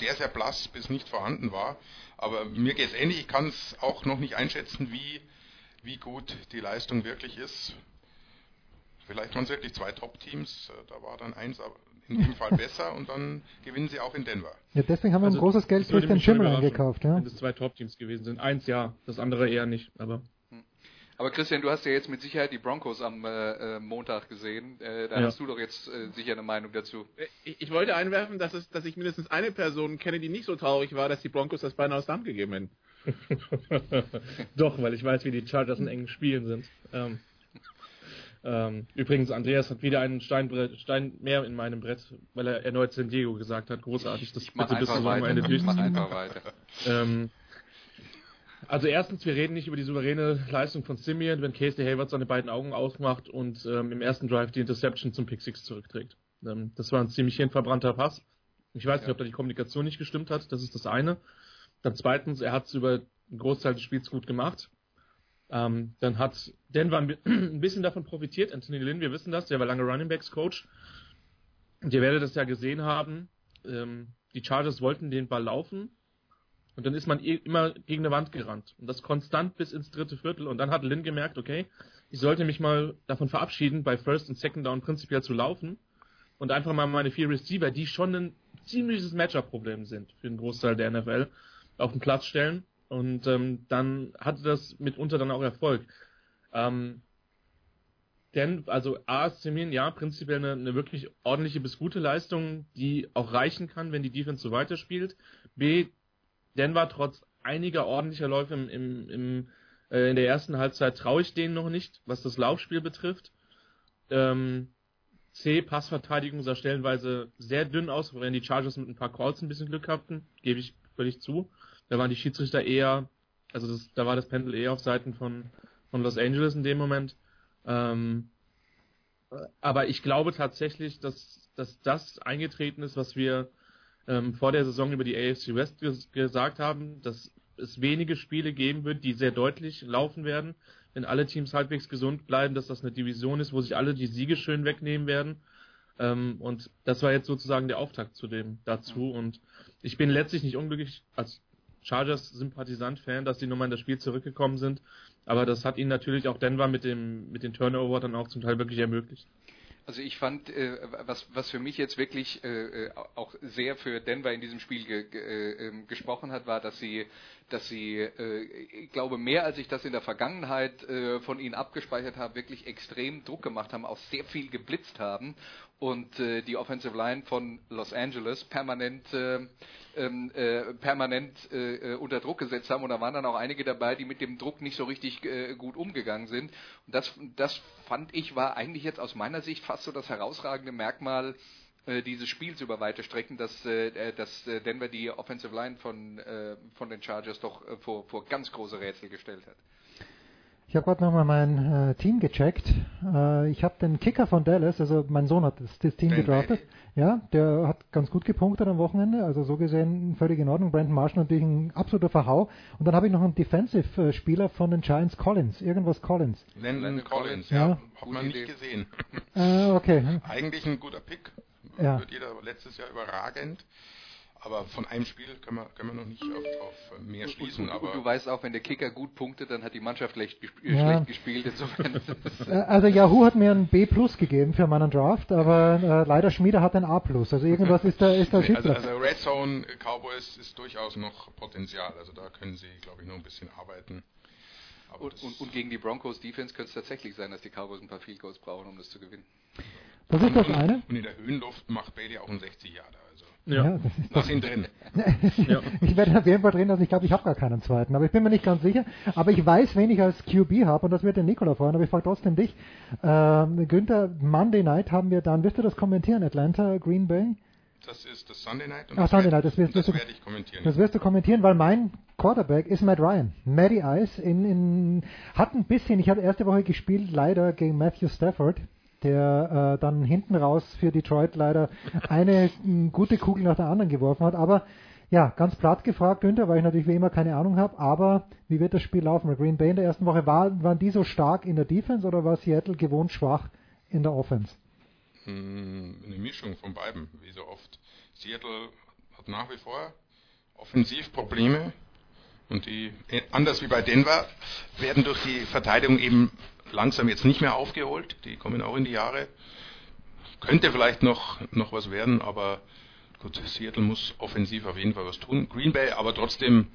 sehr, sehr blass bis nicht vorhanden war. Aber mir geht es ähnlich, ich kann es auch noch nicht einschätzen, wie, wie gut die Leistung wirklich ist vielleicht waren es wirklich zwei Top-Teams, äh, da war dann eins in dem Fall besser und dann gewinnen sie auch in Denver. Ja, deswegen haben wir Also, ein großes Geld durch den Schimmel eingekauft. Ja. Wenn es zwei Top-Teams gewesen sind. Eins ja, das andere eher nicht, aber. Aber Christian, du hast ja jetzt mit Sicherheit die Broncos am äh, äh, Montag gesehen. Äh, da Ja. hast du doch jetzt äh, sicher eine Meinung dazu. Ich, ich wollte einwerfen, dass, es, dass ich mindestens eine Person kenne, die nicht so traurig war, dass die Broncos das beinahe aus der Hand gegeben hätten. Doch, weil ich weiß, wie die Chargers in engen Spielen sind. Ähm, ähm, übrigens, Andreas hat wieder einen Steinbrett, Stein mehr in meinem Brett, weil er erneut San Diego gesagt hat. Großartig, das mach bitte bis. Ich mach durchziehen. Ähm, also erstens, wir reden nicht über die souveräne Leistung von Simeon, wenn Casey Hayward seine beiden Augen aufmacht und ähm, im ersten Drive die Interception zum Pick Six zurückträgt. Ähm, das war ein ziemlich hinverbrannter Pass. Ich weiß nicht, ob da die Kommunikation nicht gestimmt hat, das ist das eine. Dann zweitens, er hat es über einen Großteil des Spiels gut gemacht. Ähm, dann hat Denver ein bi- ein bisschen davon profitiert, Anthony Lynn, wir wissen das, der war lange Running Backs Coach. Und ihr werdet das ja gesehen haben, ähm, die Chargers wollten den Ball laufen und dann ist man eh immer gegen eine Wand gerannt. Und das konstant bis ins dritte Viertel. Und dann hat Lynn gemerkt, okay, ich sollte mich mal davon verabschieden, bei First und Second Down prinzipiell zu laufen und einfach mal meine vier Receiver, die schon ein ziemliches Matchup-Problem sind für den Großteil der NFL, auf den Platz stellen. Und ähm, dann hatte das mitunter dann auch Erfolg. Ähm, denn, also A ist Simeon, ja, prinzipiell eine, eine wirklich ordentliche bis gute Leistung, die auch reichen kann, wenn die Defense so weiterspielt. B, Denver trotz einiger ordentlicher Läufe im, im, im, äh, in der ersten Halbzeit traue ich denen noch nicht, was das Laufspiel betrifft. Ähm, C, Passverteidigung sah stellenweise sehr dünn aus, während die Chargers mit ein paar Calls ein bisschen Glück hatten, gebe ich völlig zu. Da waren die Schiedsrichter eher, also das, da war das Pendel eher auf Seiten von, von Los Angeles in dem Moment. Ähm, aber ich glaube tatsächlich, dass, dass das eingetreten ist, was wir ähm, vor der Saison über die AFC West ges gesagt haben, dass es wenige Spiele geben wird, die sehr deutlich laufen werden, wenn alle Teams halbwegs gesund bleiben, dass das eine Division ist, wo sich alle die Siege schön wegnehmen werden. Ähm, und das war jetzt sozusagen der Auftakt zu dem dazu. Und ich bin letztlich nicht unglücklich als Chargers-Sympathisant-Fan, dass die nochmal in das Spiel zurückgekommen sind. Aber das hat ihnen natürlich auch Denver mit dem mit den Turnover dann auch zum Teil wirklich ermöglicht. Also ich fand, äh, was, was für mich jetzt wirklich äh, äh, auch sehr für Denver in diesem Spiel ge, äh, ähm, gesprochen hat, war, dass sie, dass sie, äh, ich glaube, mehr als ich das in der Vergangenheit äh, von ihnen abgespeichert habe, wirklich extrem Druck gemacht haben, auch sehr viel geblitzt haben und äh, die Offensive Line von Los Angeles permanent äh, äh, permanent äh, unter Druck gesetzt haben und da waren dann auch einige dabei, die mit dem Druck nicht so richtig äh, gut umgegangen sind. Und das, das fand ich war eigentlich jetzt aus meiner Sicht fast so das herausragende Merkmal äh, dieses Spiels über weite Strecken, dass, äh, dass äh, Denver die Offensive Line von, von den Chargers doch vor, vor ganz große Rätsel gestellt hat. Ich habe gerade nochmal mein äh, Team gecheckt. Äh, ich habe den Kicker von Dallas, also mein Sohn hat das, das Team Ben gedraftet. Ja, der hat ganz gut gepunktet am Wochenende, also so gesehen völlig in Ordnung. Brandon Marshall natürlich ein absoluter Verhau. Und dann habe ich noch einen Defensive-Spieler von den Giants, Collins, irgendwas Collins. Landon Collins, Ja. ja, hat man nicht gesehen. Äh, okay. Eigentlich ein guter Pick. Ja. Wird jeder letztes Jahr überragend. Aber von einem Spiel können wir, können wir noch nicht auf, auf mehr schließen. Und, und, aber und du weißt auch, wenn der Kicker gut punktet, dann hat die Mannschaft schlecht, gesp Ja. schlecht gespielt. Insofern Äh, Also Yahoo hat mir ein B Plus gegeben für meinen Draft, aber äh, leider Schmieder hat ein A Plus. Also irgendwas ist da ist da Nee, also, also Red Zone Cowboys ist durchaus noch Potenzial. Also da können sie, glaube ich, noch ein bisschen arbeiten. Und, und, und gegen die Broncos Defense könnte es tatsächlich sein, dass die Cowboys ein paar Field Goals brauchen, um das zu gewinnen. Das ist das eine. Und in der Höhenluft macht Bailey auch einen 60 Jahre. Also Ja, das ist lass ihn drin. Ich werde auf jeden Fall drin, also ich glaube, ich habe gar keinen zweiten, aber ich bin mir nicht ganz sicher. Aber ich weiß, wen ich als QB habe und das wird den Nikola freuen, aber ich frage trotzdem dich. Ähm, Günther, Monday Night haben wir dann, wirst du das kommentieren, Atlanta, Green Bay? Das ist das Sunday Night. Und Ah, das Sunday Night, das wirst, das wirst du, werde ich kommentieren. Das wirst du kommentieren, weil mein Quarterback ist Matt Ryan. Matty Ice in, in, hat ein bisschen, ich habe erste Woche gespielt, leider gegen Matthew Stafford, der äh, dann hinten raus für Detroit leider eine m, gute Kugel nach der anderen geworfen hat. Aber ja, ganz platt gefragt, Günther, weil ich natürlich wie immer keine Ahnung habe, aber wie wird das Spiel laufen? Green Bay in der ersten Woche, war, waren die so stark in der Defense oder war Seattle gewohnt schwach in der Offense? Hm, Eine Mischung von beiden, wie so oft. Seattle hat nach wie vor Offensivprobleme und die, eh, anders wie bei Denver, werden durch die Verteidigung eben langsam jetzt nicht mehr aufgeholt. Die kommen auch in die Jahre. Könnte vielleicht noch, noch was werden, aber gut, Seattle muss offensiv auf jeden Fall was tun. Green Bay aber trotzdem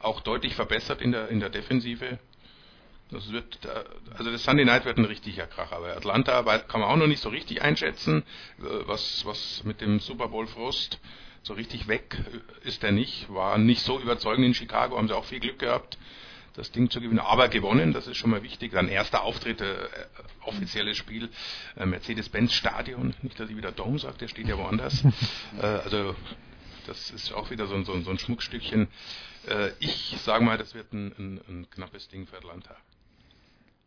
auch deutlich verbessert in der, in der Defensive. Das wird, äh, also das Sunday Night wird ein richtiger Krach, aber Atlanta kann man auch noch nicht so richtig einschätzen, äh, was, was mit dem Super Bowl Frust so richtig weg ist er nicht, war nicht so überzeugend in Chicago, haben sie auch viel Glück gehabt, das Ding zu gewinnen, aber gewonnen, das ist schon mal wichtig. Dann erster Auftritt, äh, offizielles Spiel, äh, Mercedes-Benz Stadion, nicht, dass ich wieder Dome sage, der steht ja woanders. äh, also das ist auch wieder so, so, so ein Schmuckstückchen. Äh, ich sage mal, das wird ein, ein, ein knappes Ding für Atlanta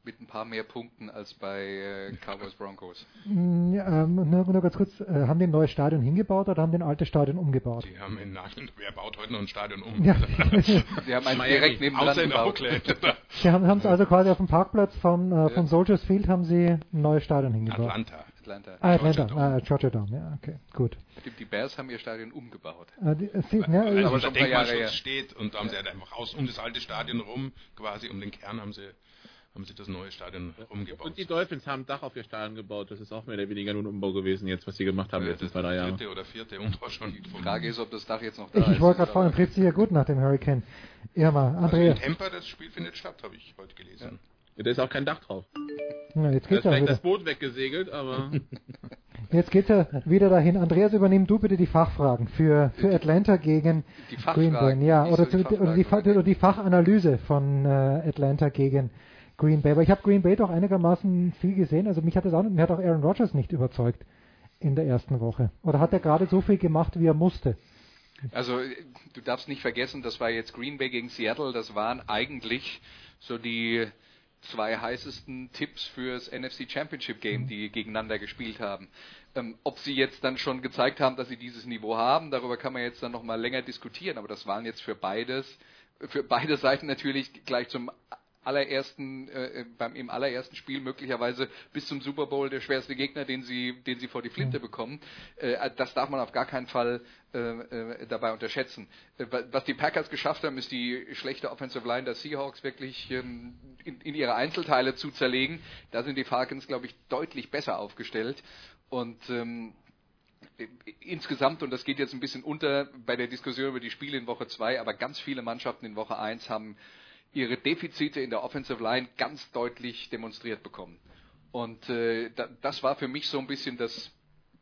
mit ein paar mehr Punkten als bei äh, Cowboys Broncos. Mm, ja, ähm, nur, nur, ganz kurz, äh, haben die ein neues Stadion hingebaut oder haben die ein altes Stadion umgebaut? Die haben in Nachhinein, wer baut heute noch ein Stadion um? Ja. die haben einen direkt neben Außer in Oakland. Sie haben es also quasi auf dem Parkplatz von, äh, von Soldiers Field haben sie ein neues Stadion hingebaut. Atlanta. Atlanta. Ah, Atlanta, Georgia Dome. Ah, Georgia Dome, ja, okay, gut. Die Bears haben ihr Stadion umgebaut. Ah, die, äh, sie, ja, Weil aber der Denkmalschutz steht und da haben sie halt einfach aus um das alte Stadion rum, quasi um den Kern haben sie haben sie das neue Stadion umgebaut. Und die Dolphins haben ein Dach auf ihr Stadion gebaut. Das ist auch mehr oder weniger nur ein Umbau gewesen, jetzt was sie gemacht haben, ja, letzten zwei, drei Jahre. Dritte oder vierte Umbau schon. Die Frage ist, ob das Dach jetzt noch da ich, ist. Ich wollte gerade fragen, trifft sich ja gut nach dem Hurricane. Irma, also Andreas. in Tampa, das Spiel findet statt, habe ich heute gelesen. Ja. Da ist auch kein Dach drauf. Na, jetzt Da geht's ist vielleicht wieder. das Boot weggesegelt, aber Jetzt geht's ja wieder dahin. Andreas, übernimm du bitte die Fachfragen für, für Atlanta gegen Die Green Bay. Ja, oder, so die oder, die, Fa- oder die Fachanalyse von äh, Atlanta gegen Green Bay. Aber ich habe Green Bay doch einigermaßen viel gesehen. Also mich hat das auch, mir hat auch Aaron Rodgers nicht überzeugt in der ersten Woche. Oder hat er gerade so viel gemacht, wie er musste? Also du darfst nicht vergessen, das war jetzt Green Bay gegen Seattle, das waren eigentlich so die zwei heißesten Tipps fürs NFC Championship Game, die gegeneinander gespielt haben. Ähm, ob sie jetzt dann schon gezeigt haben, dass sie dieses Niveau haben, darüber kann man jetzt dann noch mal länger diskutieren, aber das waren jetzt für beides, für beide Seiten natürlich gleich zum allerersten, äh, beim im allerersten Spiel möglicherweise bis zum Super Bowl der schwerste Gegner, den sie, den sie vor die Flinte bekommen. Äh, das darf man auf gar keinen Fall äh, äh, dabei unterschätzen. Äh, was die Packers geschafft haben, ist die schlechte Offensive Line der Seahawks wirklich ähm, in, in ihre Einzelteile zu zerlegen. Da sind die Falcons, glaube ich, deutlich besser aufgestellt. Und ähm, insgesamt, und das geht jetzt ein bisschen unter bei der Diskussion über die Spiele in Woche 2, aber ganz viele Mannschaften in Woche 1 haben ihre Defizite in der Offensive Line ganz deutlich demonstriert bekommen. Und äh, da, das war für mich so ein bisschen das,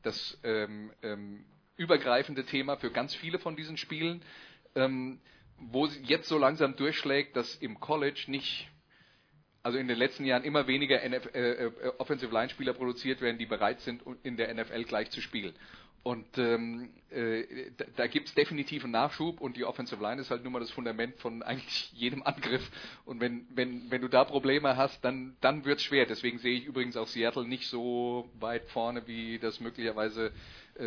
das ähm, ähm, übergreifende Thema für ganz viele von diesen Spielen, ähm, wo jetzt so langsam durchschlägt, dass im College nicht, also in den letzten Jahren immer weniger NF, äh, äh, Offensive Line Spieler produziert werden, die bereit sind, in der NFL gleich zu spielen. Und ähm, äh, da, da gibt es definitiv einen Nachschub und die Offensive Line ist halt nun mal das Fundament von eigentlich jedem Angriff. Und wenn, wenn, wenn du da Probleme hast, dann, dann wird es schwer. Deswegen sehe ich übrigens auch Seattle nicht so weit vorne, wie das möglicherweise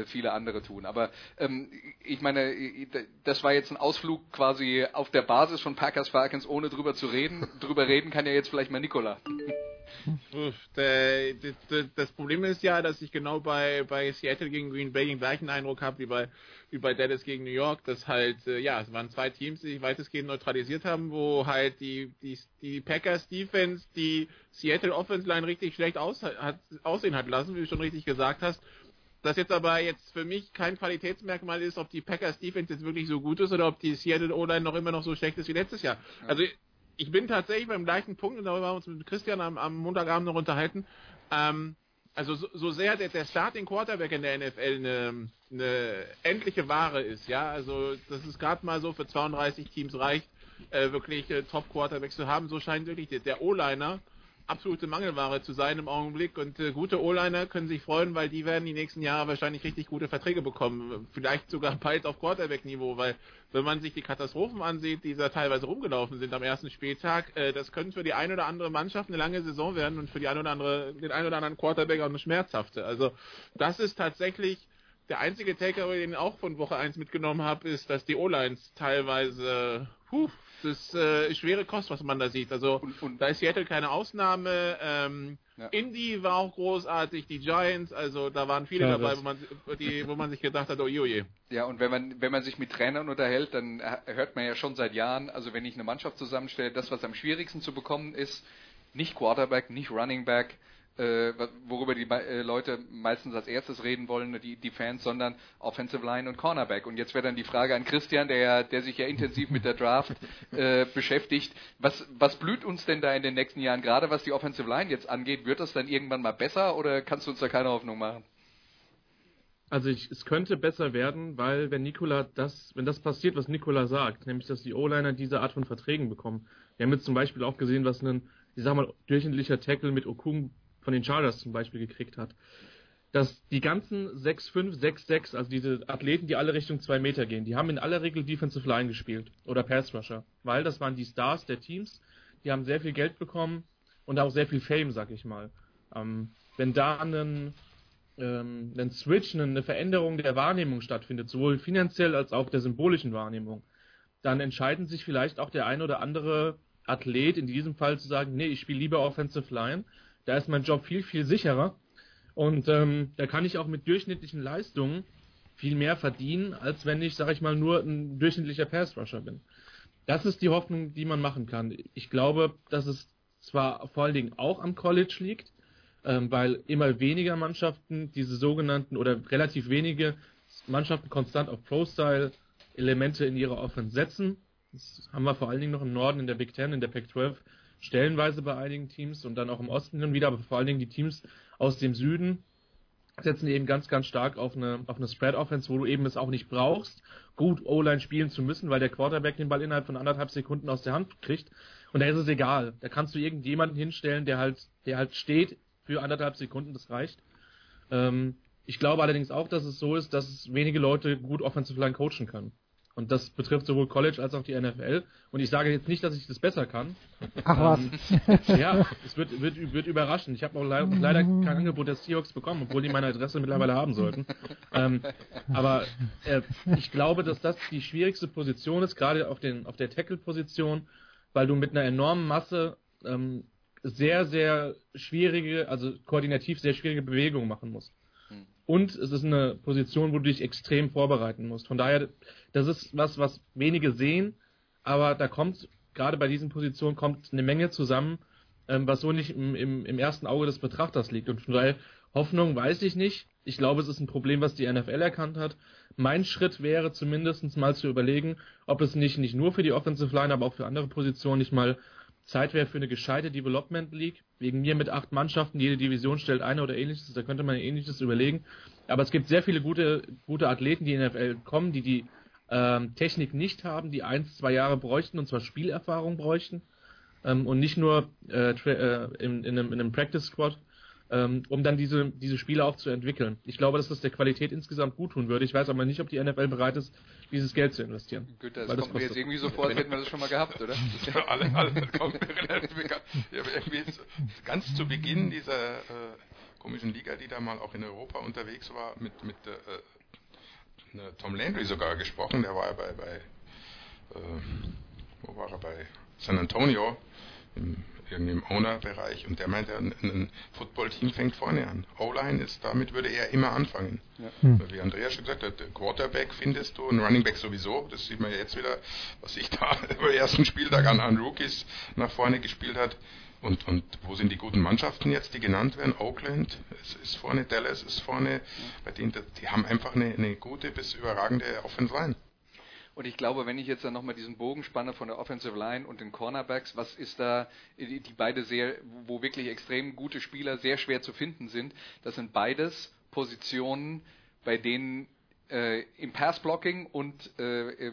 viele andere tun. Aber ähm, ich meine, das war jetzt ein Ausflug quasi auf der Basis von Packers Falcons, ohne drüber zu reden. drüber reden kann ja jetzt vielleicht mal Nikola. Das Problem ist ja, dass ich genau bei, bei Seattle gegen Green Bay den gleichen Eindruck habe wie bei, wie bei Dallas gegen New York, dass halt, äh, ja, es waren zwei Teams, die sich weitestgehend neutralisiert haben, wo halt die, die, die Packers Defense die Seattle Offense Line richtig schlecht aus, hat, aussehen hat lassen, wie du schon richtig gesagt hast. Das jetzt aber jetzt für mich kein Qualitätsmerkmal ist, ob die Packers Defense jetzt wirklich so gut ist oder ob die Seattle O-Line noch immer noch so schlecht ist wie letztes Jahr. Ja. Also ich bin tatsächlich beim gleichen Punkt, und darüber haben wir uns mit Christian am, am Montagabend noch unterhalten. Ähm, also so, so sehr der, der Starting Quarterback in der NFL eine, eine endliche Ware ist, ja, also das ist gerade mal so für 32 Teams reicht, äh, wirklich äh, Top Quarterbacks zu haben, so scheint wirklich der, der O-Liner absolute Mangelware zu sein im Augenblick und äh, gute O-Liner können sich freuen, weil die werden die nächsten Jahre wahrscheinlich richtig gute Verträge bekommen, vielleicht sogar bald auf Quarterback-Niveau, weil wenn man sich die Katastrophen ansieht, die da teilweise rumgelaufen sind am ersten Spieltag, äh, das könnte für die eine oder andere Mannschaft eine lange Saison werden und für die eine oder andere, den einen oder anderen Quarterback auch eine schmerzhafte. Also das ist tatsächlich der einzige Takeaway, den ich auch von Woche 1 mitgenommen habe, ist, dass die O-Lines teilweise, puh, das äh, schwere Kost, was man da sieht. Also und, und da ist Seattle keine Ausnahme. Ähm, ja. Indy war auch großartig, die Giants, also da waren viele ja, dabei, wo man, die, wo man sich gedacht hat, oh je. Ja, und wenn man, wenn man sich mit Trainern unterhält, dann hört man ja schon seit Jahren, also wenn ich eine Mannschaft zusammenstelle, das, was am schwierigsten zu bekommen ist, nicht Quarterback, nicht Running Back, äh, worüber die äh, Leute meistens als erstes reden wollen, die, die Fans, sondern Offensive Line und Cornerback. Und jetzt wäre dann die Frage an Christian, der, der sich ja intensiv mit der Draft äh, beschäftigt. Was, was blüht uns denn da in den nächsten Jahren, gerade was die Offensive Line jetzt angeht? Wird das dann irgendwann mal besser oder kannst du uns da keine Hoffnung machen? Also ich, es könnte besser werden, weil wenn Nikola das, wenn das passiert, was Nikola sagt, nämlich dass die O-Liner diese Art von Verträgen bekommen. Wir haben jetzt zum Beispiel auch gesehen, was ein, ich sag mal, durchschnittlicher Tackle mit Okung von den Chargers zum Beispiel gekriegt hat. Dass die ganzen 6'5, 6'6, also diese Athleten, die alle Richtung 2 Meter gehen, die haben in aller Regel Defensive Line gespielt oder Pass Rusher, weil das waren die Stars der Teams, die haben sehr viel Geld bekommen und auch sehr viel Fame, sag ich mal. Ähm, wenn da ein ähm, ein Switch, eine Veränderung der Wahrnehmung stattfindet, sowohl finanziell als auch der symbolischen Wahrnehmung, dann entscheiden sich vielleicht auch der ein oder andere Athlet in diesem Fall zu sagen, nee, ich spiele lieber Offensive Line, da ist mein Job viel, viel sicherer und ähm, da kann ich auch mit durchschnittlichen Leistungen viel mehr verdienen, als wenn ich, sag ich mal, nur ein durchschnittlicher Pass-Rusher bin. Das ist die Hoffnung, die man machen kann. Ich glaube, dass es zwar vor allen Dingen auch am College liegt, ähm, weil immer weniger Mannschaften diese sogenannten oder relativ wenige Mannschaften konstant auf Pro-Style-Elemente in ihre Offense setzen. Das haben wir vor allen Dingen noch im Norden in der Big Ten, in der Pac-12 stellenweise bei einigen Teams und dann auch im Osten hin wieder, aber vor allen Dingen die Teams aus dem Süden setzen eben ganz, ganz stark auf eine, auf eine Spread-Offense, wo du eben es auch nicht brauchst, gut O-Line spielen zu müssen, weil der Quarterback den Ball innerhalb von anderthalb Sekunden aus der Hand kriegt. Und da ist es egal. Da kannst du irgendjemanden hinstellen, der halt, der halt steht für anderthalb Sekunden, das reicht. Ähm, ich glaube allerdings auch, dass es so ist, dass wenige Leute gut Offensive Line coachen können. Und das betrifft sowohl College als auch die NFL. Und ich sage jetzt nicht, dass ich das besser kann. Ach was. Ähm, ja, es wird, wird, wird überraschen. Ich habe auch leider, leider kein Angebot der Seahawks bekommen, obwohl die meine Adresse mittlerweile haben sollten. Ähm, aber äh, ich glaube, dass das die schwierigste Position ist, gerade auf, den, auf der Tackle-Position, weil du mit einer enormen Masse ähm, sehr, sehr schwierige, also koordinativ sehr schwierige Bewegungen machen musst. Und es ist eine Position, wo du dich extrem vorbereiten musst. Von daher, das ist was, was wenige sehen, aber da kommt, gerade bei diesen Positionen, kommt eine Menge zusammen, ähm, was so nicht im, im, im ersten Auge des Betrachters liegt. Und von daher, Hoffnung weiß ich nicht. Ich glaube, es ist ein Problem, was die NFL erkannt hat. Mein Schritt wäre zumindest mal zu überlegen, ob es nicht, nicht nur für die Offensive Line, aber auch für andere Positionen nicht mal Zeit wäre für eine gescheite Development League. Wegen mir mit acht Mannschaften, jede Division stellt eine oder ähnliches, da könnte man ähnliches überlegen. Aber es gibt sehr viele gute, gute Athleten, die in die NFL kommen, die die ähm, Technik nicht haben, die eins, zwei Jahre bräuchten und zwar Spielerfahrung bräuchten ähm, und nicht nur äh, äh, in, in, einem, in einem Practice Squad ähm, um dann diese, diese Spiele auch zu entwickeln. Ich glaube, dass das der Qualität insgesamt gut tun würde. Ich weiß aber nicht, ob die NFL bereit ist, dieses Geld zu investieren. Gut, das, das kommt mir jetzt irgendwie so vor, als hätten wir das schon mal gehabt, oder? alle, alle, kommt mir relativ bekannt. Ja, irgendwie so, ganz zu Beginn dieser äh, komischen Liga, die da mal auch in Europa unterwegs war, mit, mit äh, ne, Tom Landry sogar gesprochen, der war ja bei, bei äh, wo war er, bei San Antonio im im Owner-Bereich und der meinte, ein, ein Football-Team fängt vorne an. O-Line ist, damit würde er immer anfangen. Ja. Hm. Wie Andreas schon gesagt hat, Quarterback findest du, ein Running Back sowieso, das sieht man ja jetzt wieder, was sich da im ersten Spieltag an, an Rookies nach vorne gespielt hat. Und, und wo sind die guten Mannschaften jetzt, die genannt werden? Oakland ist, ist vorne, Dallas ist vorne. Bei denen, die haben einfach eine, eine gute bis überragende Offensive Line. Und ich glaube, wenn ich jetzt dann nochmal diesen Bogen spanne von der Offensive Line und den Cornerbacks, was ist da, die, die beide sehr, wo wirklich extrem gute Spieler sehr schwer zu finden sind, das sind beides Positionen, bei denen äh, im Passblocking und äh,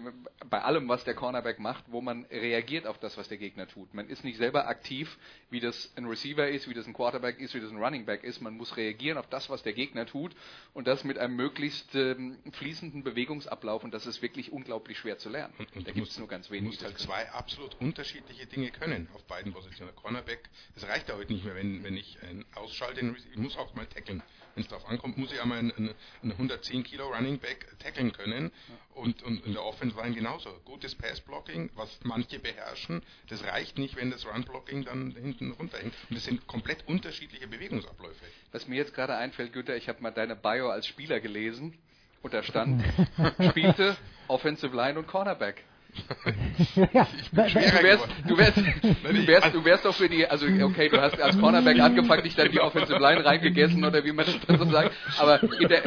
bei allem, was der Cornerback macht, wo man reagiert auf das, was der Gegner tut. Man ist nicht selber aktiv, wie das ein Receiver ist, wie das ein Quarterback ist, wie das ein Running Back ist. Man muss reagieren auf das, was der Gegner tut und das mit einem möglichst ähm, fließenden Bewegungsablauf und das ist wirklich unglaublich schwer zu lernen. Und, und da gibt es nur ganz wenige. Du musst zwei absolut unterschiedliche Dinge können auf beiden Positionen. Der Cornerback, das reicht ja heute nicht mehr, wenn, wenn ich einen ausschalte, ich muss auch mal tackeln wenn es darauf ankommt, muss ich einmal einen, einen 110 Kilo Running Back tackeln können und, und in der Offense Line genauso. Gutes Pass Blocking, was manche beherrschen, das reicht nicht, wenn das Run Blocking dann hinten runterhängt. Und das sind komplett unterschiedliche Bewegungsabläufe. Was mir jetzt gerade einfällt, Günther, ich habe mal deine Bio als Spieler gelesen und da stand, spielte Offensive Line und Cornerback. Ja, Du wärst, du, wärst, du, wärst, du wärst doch für die, also okay, du hast als Cornerback angefangen, dich dann die Offensive Line reingegessen oder wie man das so sagt, aber in der,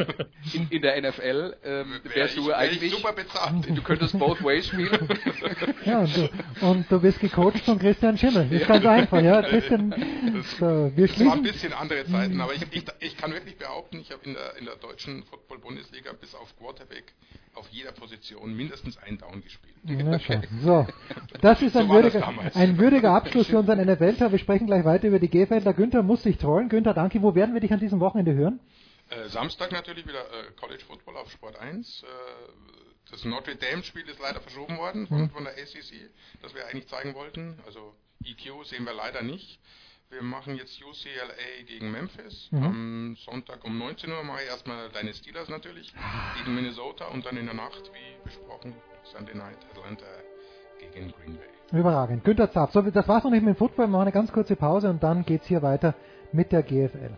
in, in der NFL ähm, wärst du eigentlich, super bezahlt. du könntest both ways spielen. ja, und du, und du bist gecoacht von Christian Schimmel. Das ist ganz einfach, ja. Christian, so, wir Das waren ein schließen. bisschen andere Zeiten, aber ich, ich, ich kann wirklich behaupten, ich habe in der, in der deutschen Football-Bundesliga bis auf Quarterback auf jeder Position mindestens ein Down gespielt. Ja, schon. So, das ist ein, So das würdiger, damals. ein würdiger Abschluss für unseren NFL-Tor. Wir sprechen gleich weiter über die G-Felder. Günther muss sich trollen. Günther, danke. Wo werden wir dich an diesem Wochenende hören? Äh, Samstag natürlich wieder äh, College Football auf Sport 1. Äh, das Notre Dame-Spiel ist leider verschoben worden von, Mhm. von der ACC, das wir eigentlich zeigen wollten. Also EQ sehen wir leider nicht. Wir machen jetzt UCLA gegen Memphis. Mhm. Am Sonntag um 19 Uhr mache ich erstmal deine Steelers natürlich gegen Minnesota und dann in der Nacht, wie besprochen, Sunday Night Atlanta gegen Green Bay. Überragend. Günther Zapf. So, das war's noch nicht mit dem Football. Wir machen eine ganz kurze Pause und dann geht's hier weiter mit der GFL.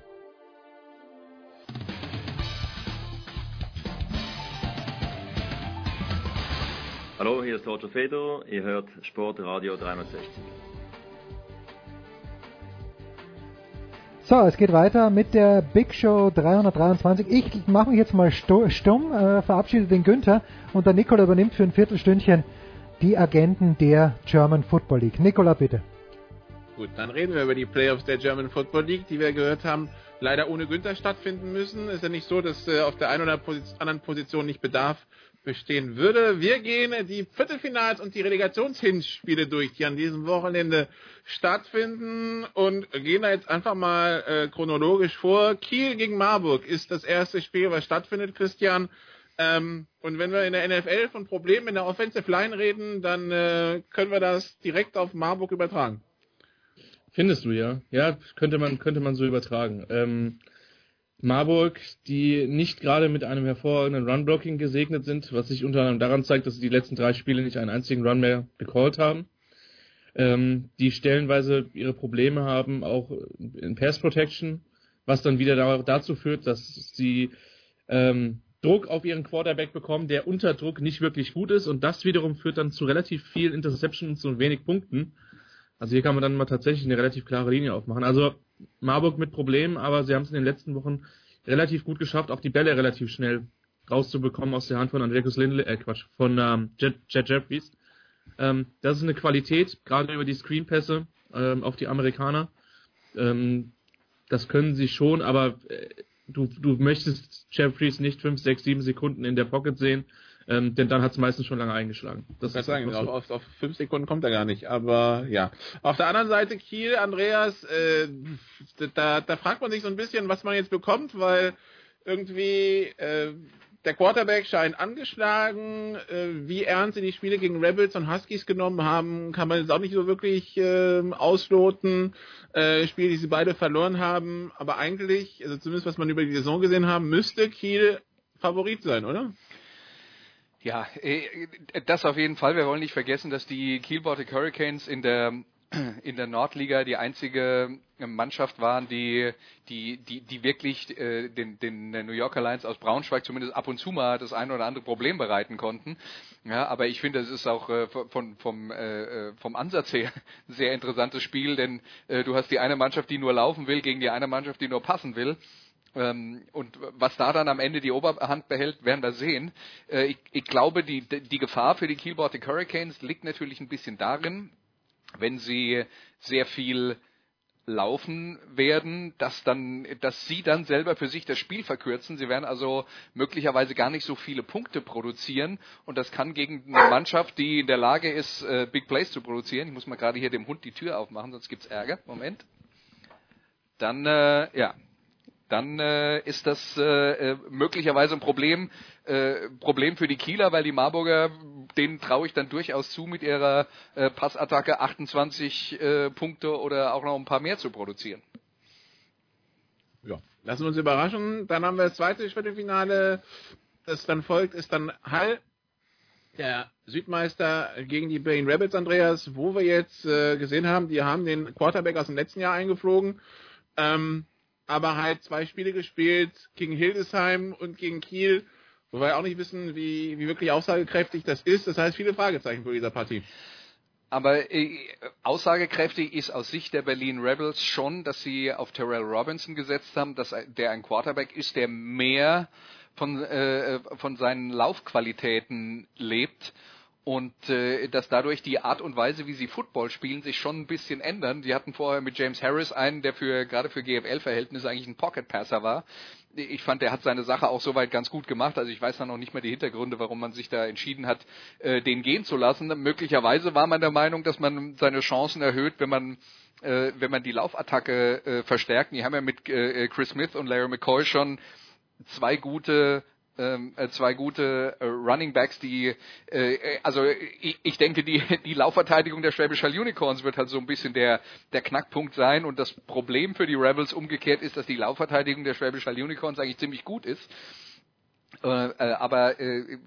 Hallo, hier ist Roger Feder. Ihr hört Sportradio 360. So, es geht weiter mit der Big Show 323. Ich mache mich jetzt mal stumm, äh, verabschiede den Günther und der Nikola übernimmt für ein Viertelstündchen die Agenten der German Football League. Nikola, bitte. Gut, dann reden wir über die Playoffs der German Football League, die wir gehört haben, leider ohne Günther stattfinden müssen. Ist ja nicht so, dass äh, auf der einen oder anderen Position nicht Bedarf bestehen würde. Wir gehen die Viertelfinals und die Relegationshinspiele durch, die an diesem Wochenende stattfinden und gehen da jetzt einfach mal äh, chronologisch vor. Kiel gegen Marburg ist das erste Spiel, was stattfindet, Christian. Ähm, und wenn wir in der NFL von Problemen in der Offensive Line reden, dann äh, können wir das direkt auf Marburg übertragen. Findest du ja? Ja, könnte man, könnte man so übertragen. Ähm, Marburg, die nicht gerade mit einem hervorragenden Run-Blocking gesegnet sind, was sich unter anderem daran zeigt, dass sie die letzten drei Spiele nicht einen einzigen Run mehr gecallt haben. Ähm, die stellenweise ihre Probleme haben, auch in Pass Protection, was dann wieder da, dazu führt, dass sie ähm, Druck auf ihren Quarterback bekommen, der unter Druck nicht wirklich gut ist und das wiederum führt dann zu relativ viel Interceptions und wenig Punkten. Also hier kann man dann mal tatsächlich eine relativ klare Linie aufmachen. Also Marburg mit Problemen, aber sie haben es in den letzten Wochen relativ gut geschafft, auch die Bälle relativ schnell rauszubekommen aus der Hand von Andreas Lindley, äh Quatsch, von ähm, Jet Jeffries. Ähm, das ist eine Qualität, gerade über die Screenpässe ähm, auf die Amerikaner. Ähm, das können sie schon, aber äh, du, du möchtest Jeffries nicht 5, 6, 7 Sekunden in der Pocket sehen, ähm, denn dann hat es meistens schon lange eingeschlagen. Das kann ist sagen, so. auf, auf fünf Sekunden kommt er gar nicht, aber ja. Auf der anderen Seite Kiel, Andreas, äh, da, da fragt man sich so ein bisschen, was man jetzt bekommt, weil irgendwie äh, der Quarterback scheint angeschlagen. Äh, wie ernst sie die Spiele gegen Rebels und Huskies genommen haben, kann man jetzt auch nicht so wirklich äh, ausloten. Äh, Spiele, die sie beide verloren haben, aber eigentlich, also zumindest was man über die Saison gesehen haben, müsste Kiel Favorit sein, oder? Ja, äh, das auf jeden Fall. Wir wollen nicht vergessen, dass die Kiel Baltic Hurricanes in der in der Nordliga die einzige Mannschaft waren, die die die die wirklich äh, den den New Yorker Lions aus Braunschweig zumindest ab und zu mal das eine oder andere Problem bereiten konnten. Ja, aber ich finde, es ist auch äh, von vom äh, vom Ansatz her ein sehr interessantes Spiel, denn äh, du hast die eine Mannschaft, die nur laufen will, gegen die eine Mannschaft, die nur passen will. Ähm, und was da dann am Ende die Oberhand behält, werden wir sehen. Äh, ich, ich glaube, die, die Gefahr für die Kiel Baltic Hurricanes liegt natürlich ein bisschen darin, wenn sie sehr viel laufen werden, dass dann, dass sie dann selber für sich das Spiel verkürzen. Sie werden also möglicherweise gar nicht so viele Punkte produzieren und das kann gegen eine Mannschaft, die in der Lage ist, äh, Big Plays zu produzieren. Ich muss mal gerade hier dem Hund die Tür aufmachen, sonst gibt's Ärger. Moment. Dann, äh, ja, dann äh, ist das äh, äh, möglicherweise ein Problem, äh, Problem für die Kieler, weil die Marburger, denen traue ich dann durchaus zu, mit ihrer äh, Passattacke 28 äh, Punkte oder auch noch ein paar mehr zu produzieren. Ja, lassen wir uns überraschen. Dann haben wir das zweite Viertelfinale, das dann folgt, ist dann Hall, der Südmeister gegen die Berlin Rabbits, Andreas, wo wir jetzt äh, gesehen haben, die haben den Quarterback aus dem letzten Jahr eingeflogen, ähm, aber halt zwei Spiele gespielt gegen Hildesheim und gegen Kiel, Wobei wir auch nicht wissen, wie, wie wirklich aussagekräftig das ist. Das heißt, viele Fragezeichen vor dieser Partie. Aber äh, aussagekräftig ist aus Sicht der Berlin Rebels schon, dass sie auf Terrell Robinson gesetzt haben, dass der ein Quarterback ist, der mehr von, äh, von seinen Laufqualitäten lebt und äh, dass dadurch die Art und Weise, wie sie Football spielen, sich schon ein bisschen ändern. Die hatten vorher mit James Harris einen, der für gerade für GFL-Verhältnisse eigentlich ein Pocket Passer war. Ich fand, der hat seine Sache auch soweit ganz gut gemacht. Also ich weiß dann noch nicht mehr die Hintergründe, warum man sich da entschieden hat, äh, den gehen zu lassen. Möglicherweise war man der Meinung, dass man seine Chancen erhöht, wenn man äh, wenn man die Laufattacke äh, verstärkt. Die haben ja mit äh, Chris Smith und Larry McCoy schon zwei gute zwei gute äh, Running Backs, die äh, also ich, ich denke die die Laufverteidigung der Schwäbisch Hall Unicorns wird halt so ein bisschen der der Knackpunkt sein und das Problem für die Rebels umgekehrt ist, dass die Laufverteidigung der Schwäbisch Hall Unicorns eigentlich ziemlich gut ist. Äh, äh, aber äh,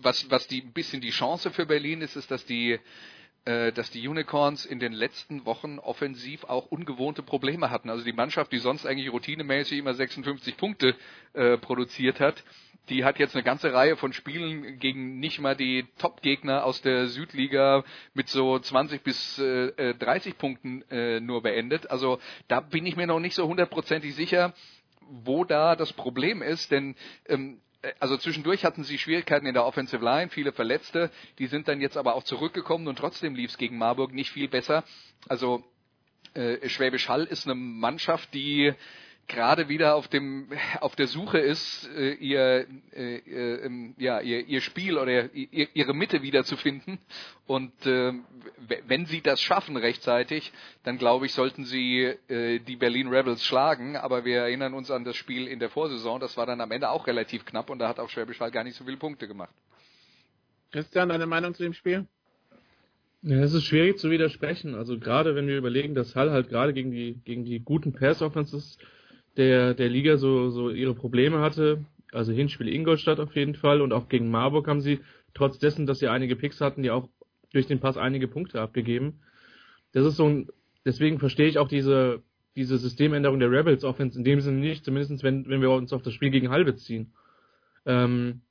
was was die ein bisschen die Chance für Berlin ist, ist, dass die äh, dass die Unicorns in den letzten Wochen offensiv auch ungewohnte Probleme hatten. Also die Mannschaft, die sonst eigentlich routinemäßig immer 56 Punkte äh, produziert hat, die hat jetzt eine ganze Reihe von Spielen gegen nicht mal die Top-Gegner aus der Südliga mit so 20 bis äh, 30 Punkten äh, nur beendet. Also da bin ich mir noch nicht so hundertprozentig sicher, wo da das Problem ist, denn ähm, also zwischendurch hatten sie Schwierigkeiten in der Offensive Line, viele Verletzte, die sind dann jetzt aber auch zurückgekommen und trotzdem lief es gegen Marburg nicht viel besser. Also äh, Schwäbisch Hall ist eine Mannschaft, die gerade wieder auf dem auf der Suche ist, äh, ihr, äh, äh, ja, ihr, ihr Spiel oder ihr, ihre Mitte wiederzufinden. Und äh, wenn sie das schaffen rechtzeitig, dann glaube ich, sollten sie äh, die Berlin Rebels schlagen. Aber wir erinnern uns an das Spiel in der Vorsaison, das war dann am Ende auch relativ knapp und da hat auch Schwäbisch Hall gar nicht so viele Punkte gemacht. Christian, deine Meinung zu dem Spiel? Ja, es ist schwierig zu widersprechen. Also gerade wenn wir überlegen, dass Hall halt gerade gegen die gegen die guten Pass-Offenses der, der Liga so, so ihre Probleme hatte. Also Hinspiel Ingolstadt auf jeden Fall und auch gegen Marburg haben sie, trotz dessen, dass sie einige Picks hatten, die auch durch den Pass einige Punkte abgegeben. Das ist so ein, deswegen verstehe ich auch diese, diese Systemänderung der Rebels Offense in dem Sinne nicht, zumindest wenn, wenn wir uns auf das Spiel gegen Halbe ziehen. Ähm,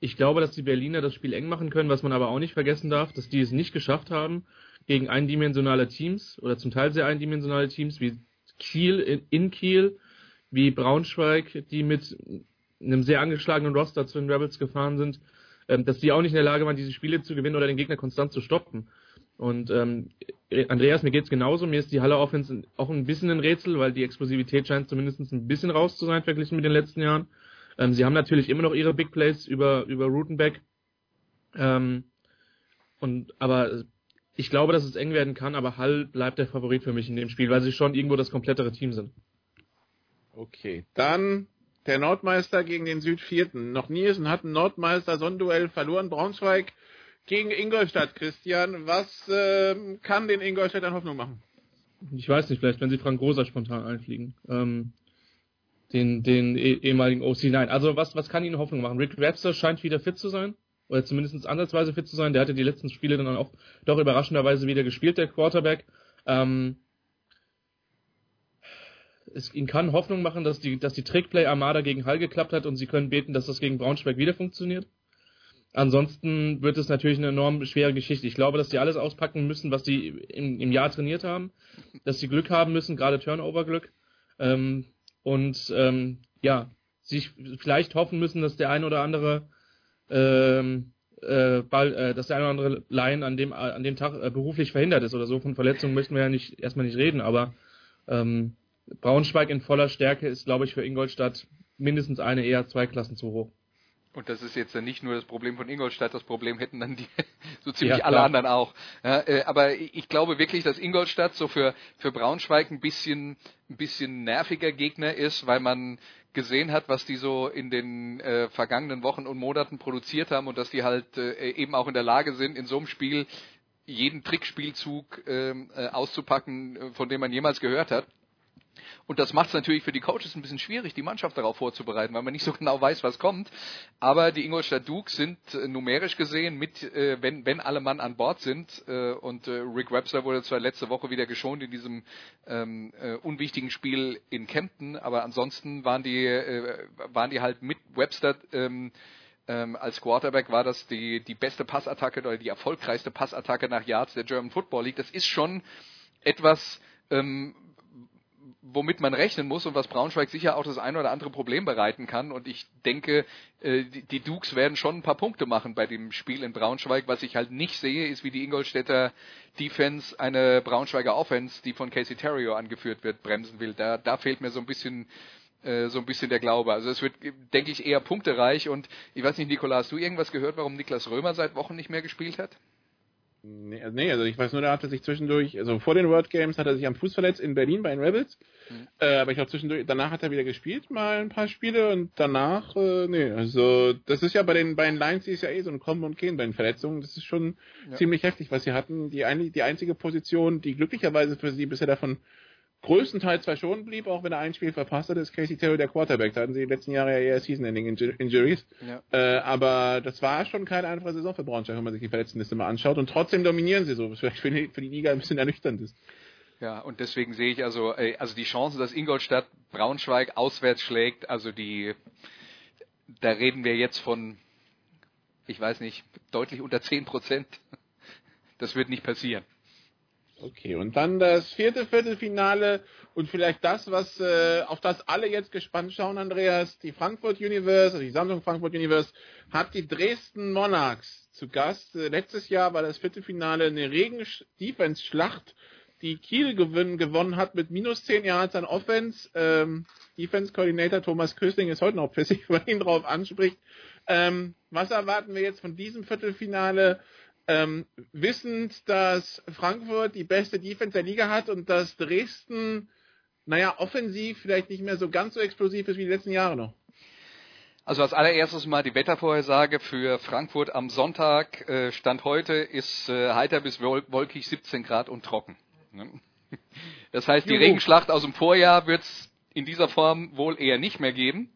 ich glaube, dass die Berliner das Spiel eng machen können, was man aber auch nicht vergessen darf, dass die es nicht geschafft haben, gegen eindimensionale Teams oder zum Teil sehr eindimensionale Teams wie Kiel in, in Kiel, wie Braunschweig, die mit einem sehr angeschlagenen Roster zu den Rebels gefahren sind, ähm, dass die auch nicht in der Lage waren, diese Spiele zu gewinnen oder den Gegner konstant zu stoppen. Und ähm, Andreas, mir geht's genauso. Mir ist die Halle Offense auch ein bisschen ein Rätsel, weil die Explosivität scheint zumindest ein bisschen raus zu sein verglichen mit den letzten Jahren. Ähm, sie haben natürlich immer noch ihre Big Plays über über Rutenbeck. Ähm, und aber ich glaube, dass es eng werden kann, aber Hall bleibt der Favorit für mich in dem Spiel, weil sie schon irgendwo das komplettere Team sind. Okay, dann der Nordmeister gegen den Südvierten. Noch nie ist ein hat ein Nordmeister so ein Duell verloren. Braunschweig gegen Ingolstadt, Christian. Was äh, kann den Ingolstadt an Hoffnung machen? Ich weiß nicht, vielleicht wenn sie Frank Großer spontan einfliegen. Ähm, den den eh ehemaligen OC. Nein, also was, was kann ihnen Hoffnung machen? Rick Webster scheint wieder fit zu sein oder zumindest ansatzweise fit zu sein. Der hatte die letzten Spiele dann auch doch überraschenderweise wieder gespielt, der Quarterback. Ähm, es ihnen kann Hoffnung machen, dass die, dass die Trickplay Armada gegen Hall geklappt hat und sie können beten, dass das gegen Braunschweig wieder funktioniert. Ansonsten wird es natürlich eine enorm schwere Geschichte. Ich glaube, dass die alles auspacken müssen, was sie im, im Jahr trainiert haben, dass sie Glück haben müssen, gerade Turnover-Glück. Ähm, und ähm, ja, sich vielleicht hoffen müssen, dass der ein oder andere ähm, äh, Ball, äh, dass der eine oder andere Laien an dem, an dem Tag äh, beruflich verhindert ist oder so. Von Verletzungen möchten wir ja nicht erstmal nicht reden, aber ähm, Braunschweig in voller Stärke ist, glaube ich, für Ingolstadt mindestens eine, eher zwei Klassen zu hoch. Und das ist jetzt nicht nur das Problem von Ingolstadt, das Problem hätten dann die so ziemlich ja, alle anderen auch. Ja, äh, aber ich glaube wirklich, dass Ingolstadt so für, für Braunschweig ein bisschen, ein bisschen nerviger Gegner ist, weil man gesehen hat, was die so in den äh, vergangenen Wochen und Monaten produziert haben und dass die halt äh, eben auch in der Lage sind, in so einem Spiel jeden Trickspielzug ähm, äh, auszupacken, äh, von dem man jemals gehört hat. Und das macht es natürlich für die Coaches ein bisschen schwierig, die Mannschaft darauf vorzubereiten, weil man nicht so genau weiß, was kommt. Aber die Ingolstadt Dukes sind äh, numerisch gesehen mit, äh, wenn, wenn alle Mann an Bord sind, äh, und äh, Rick Webster wurde zwar letzte Woche wieder geschont in diesem ähm, äh, unwichtigen Spiel in Kempten, aber ansonsten waren die, äh, waren die halt mit Webster ähm, ähm, als Quarterback war das die, die beste Passattacke oder die erfolgreichste Passattacke nach Yards der German Football League. Das ist schon etwas, ähm, womit man rechnen muss und was Braunschweig sicher auch das ein oder andere Problem bereiten kann. Und ich denke, äh, die, Dukes werden schon ein paar Punkte machen bei dem Spiel in Braunschweig. Was ich halt nicht sehe, ist, wie die Ingolstädter Defense eine Braunschweiger Offense, die von Casey Terrio angeführt wird, bremsen will. Da, da fehlt mir so ein bisschen äh, so ein bisschen der Glaube. Also es wird, denke ich, eher punktereich und ich weiß nicht, Nikola, hast du irgendwas gehört, warum Niklas Römer seit Wochen nicht mehr gespielt hat? Nee, also, nee, also ich weiß nur, der hatte sich zwischendurch, also vor den World Games hat er sich am Fuß verletzt in Berlin bei den Rebels. Mhm. Äh, aber ich glaube zwischendurch, danach hat er wieder gespielt, mal ein paar Spiele und danach, äh, nee, also das ist ja bei den, bei den Lions, die ist ja eh so ein Kommen und Gehen bei den Verletzungen. Das ist schon ja. ziemlich heftig, was sie hatten. Die, ein, die einzige Position, die glücklicherweise für sie bisher davon größtenteils verschont blieb, auch wenn er ein Spiel verpasst hat, ist Casey Terry der Quarterback. Da hatten sie die letzten Jahre ja eher Season-Ending-Injuries. Ja. Äh, aber das war schon keine einfache Saison für Braunschweig, wenn man sich die Verletztenliste mal anschaut. Und trotzdem dominieren sie so, was vielleicht für die, für die Liga ein bisschen ernüchternd ist. Ja, und deswegen sehe ich also, äh, also die Chance, dass Ingolstadt Braunschweig auswärts schlägt, also die, da reden wir jetzt von, ich weiß nicht, deutlich unter 10 Prozent. Das wird nicht passieren. Okay, und dann das vierte Viertelfinale und vielleicht das, was äh, auf das alle jetzt gespannt schauen, Andreas. Die Frankfurt Universe, also die Samsung Frankfurt Universe, hat die Dresden Monarchs zu Gast. Äh, letztes Jahr war das Viertelfinale eine Regen-Defense-Schlacht, die Kiel gewinn, gewonnen hat mit minus 10 Yards an Offense. Ähm, Defense-Coordinator Thomas Kösling ist heute noch pissig, wenn man ihn drauf anspricht. Ähm, was erwarten wir jetzt von diesem Viertelfinale? Ähm, wissend, dass Frankfurt die beste Defense der Liga hat und dass Dresden, naja, offensiv vielleicht nicht mehr so ganz so explosiv ist wie die letzten Jahre noch. Also als allererstes mal die Wettervorhersage für Frankfurt am Sonntag. Äh, Stand heute ist äh, heiter bis wolkig 17 Grad und trocken. Ne? Das heißt, die Juhu. Regenschlacht aus dem Vorjahr wird es in dieser Form wohl eher nicht mehr geben.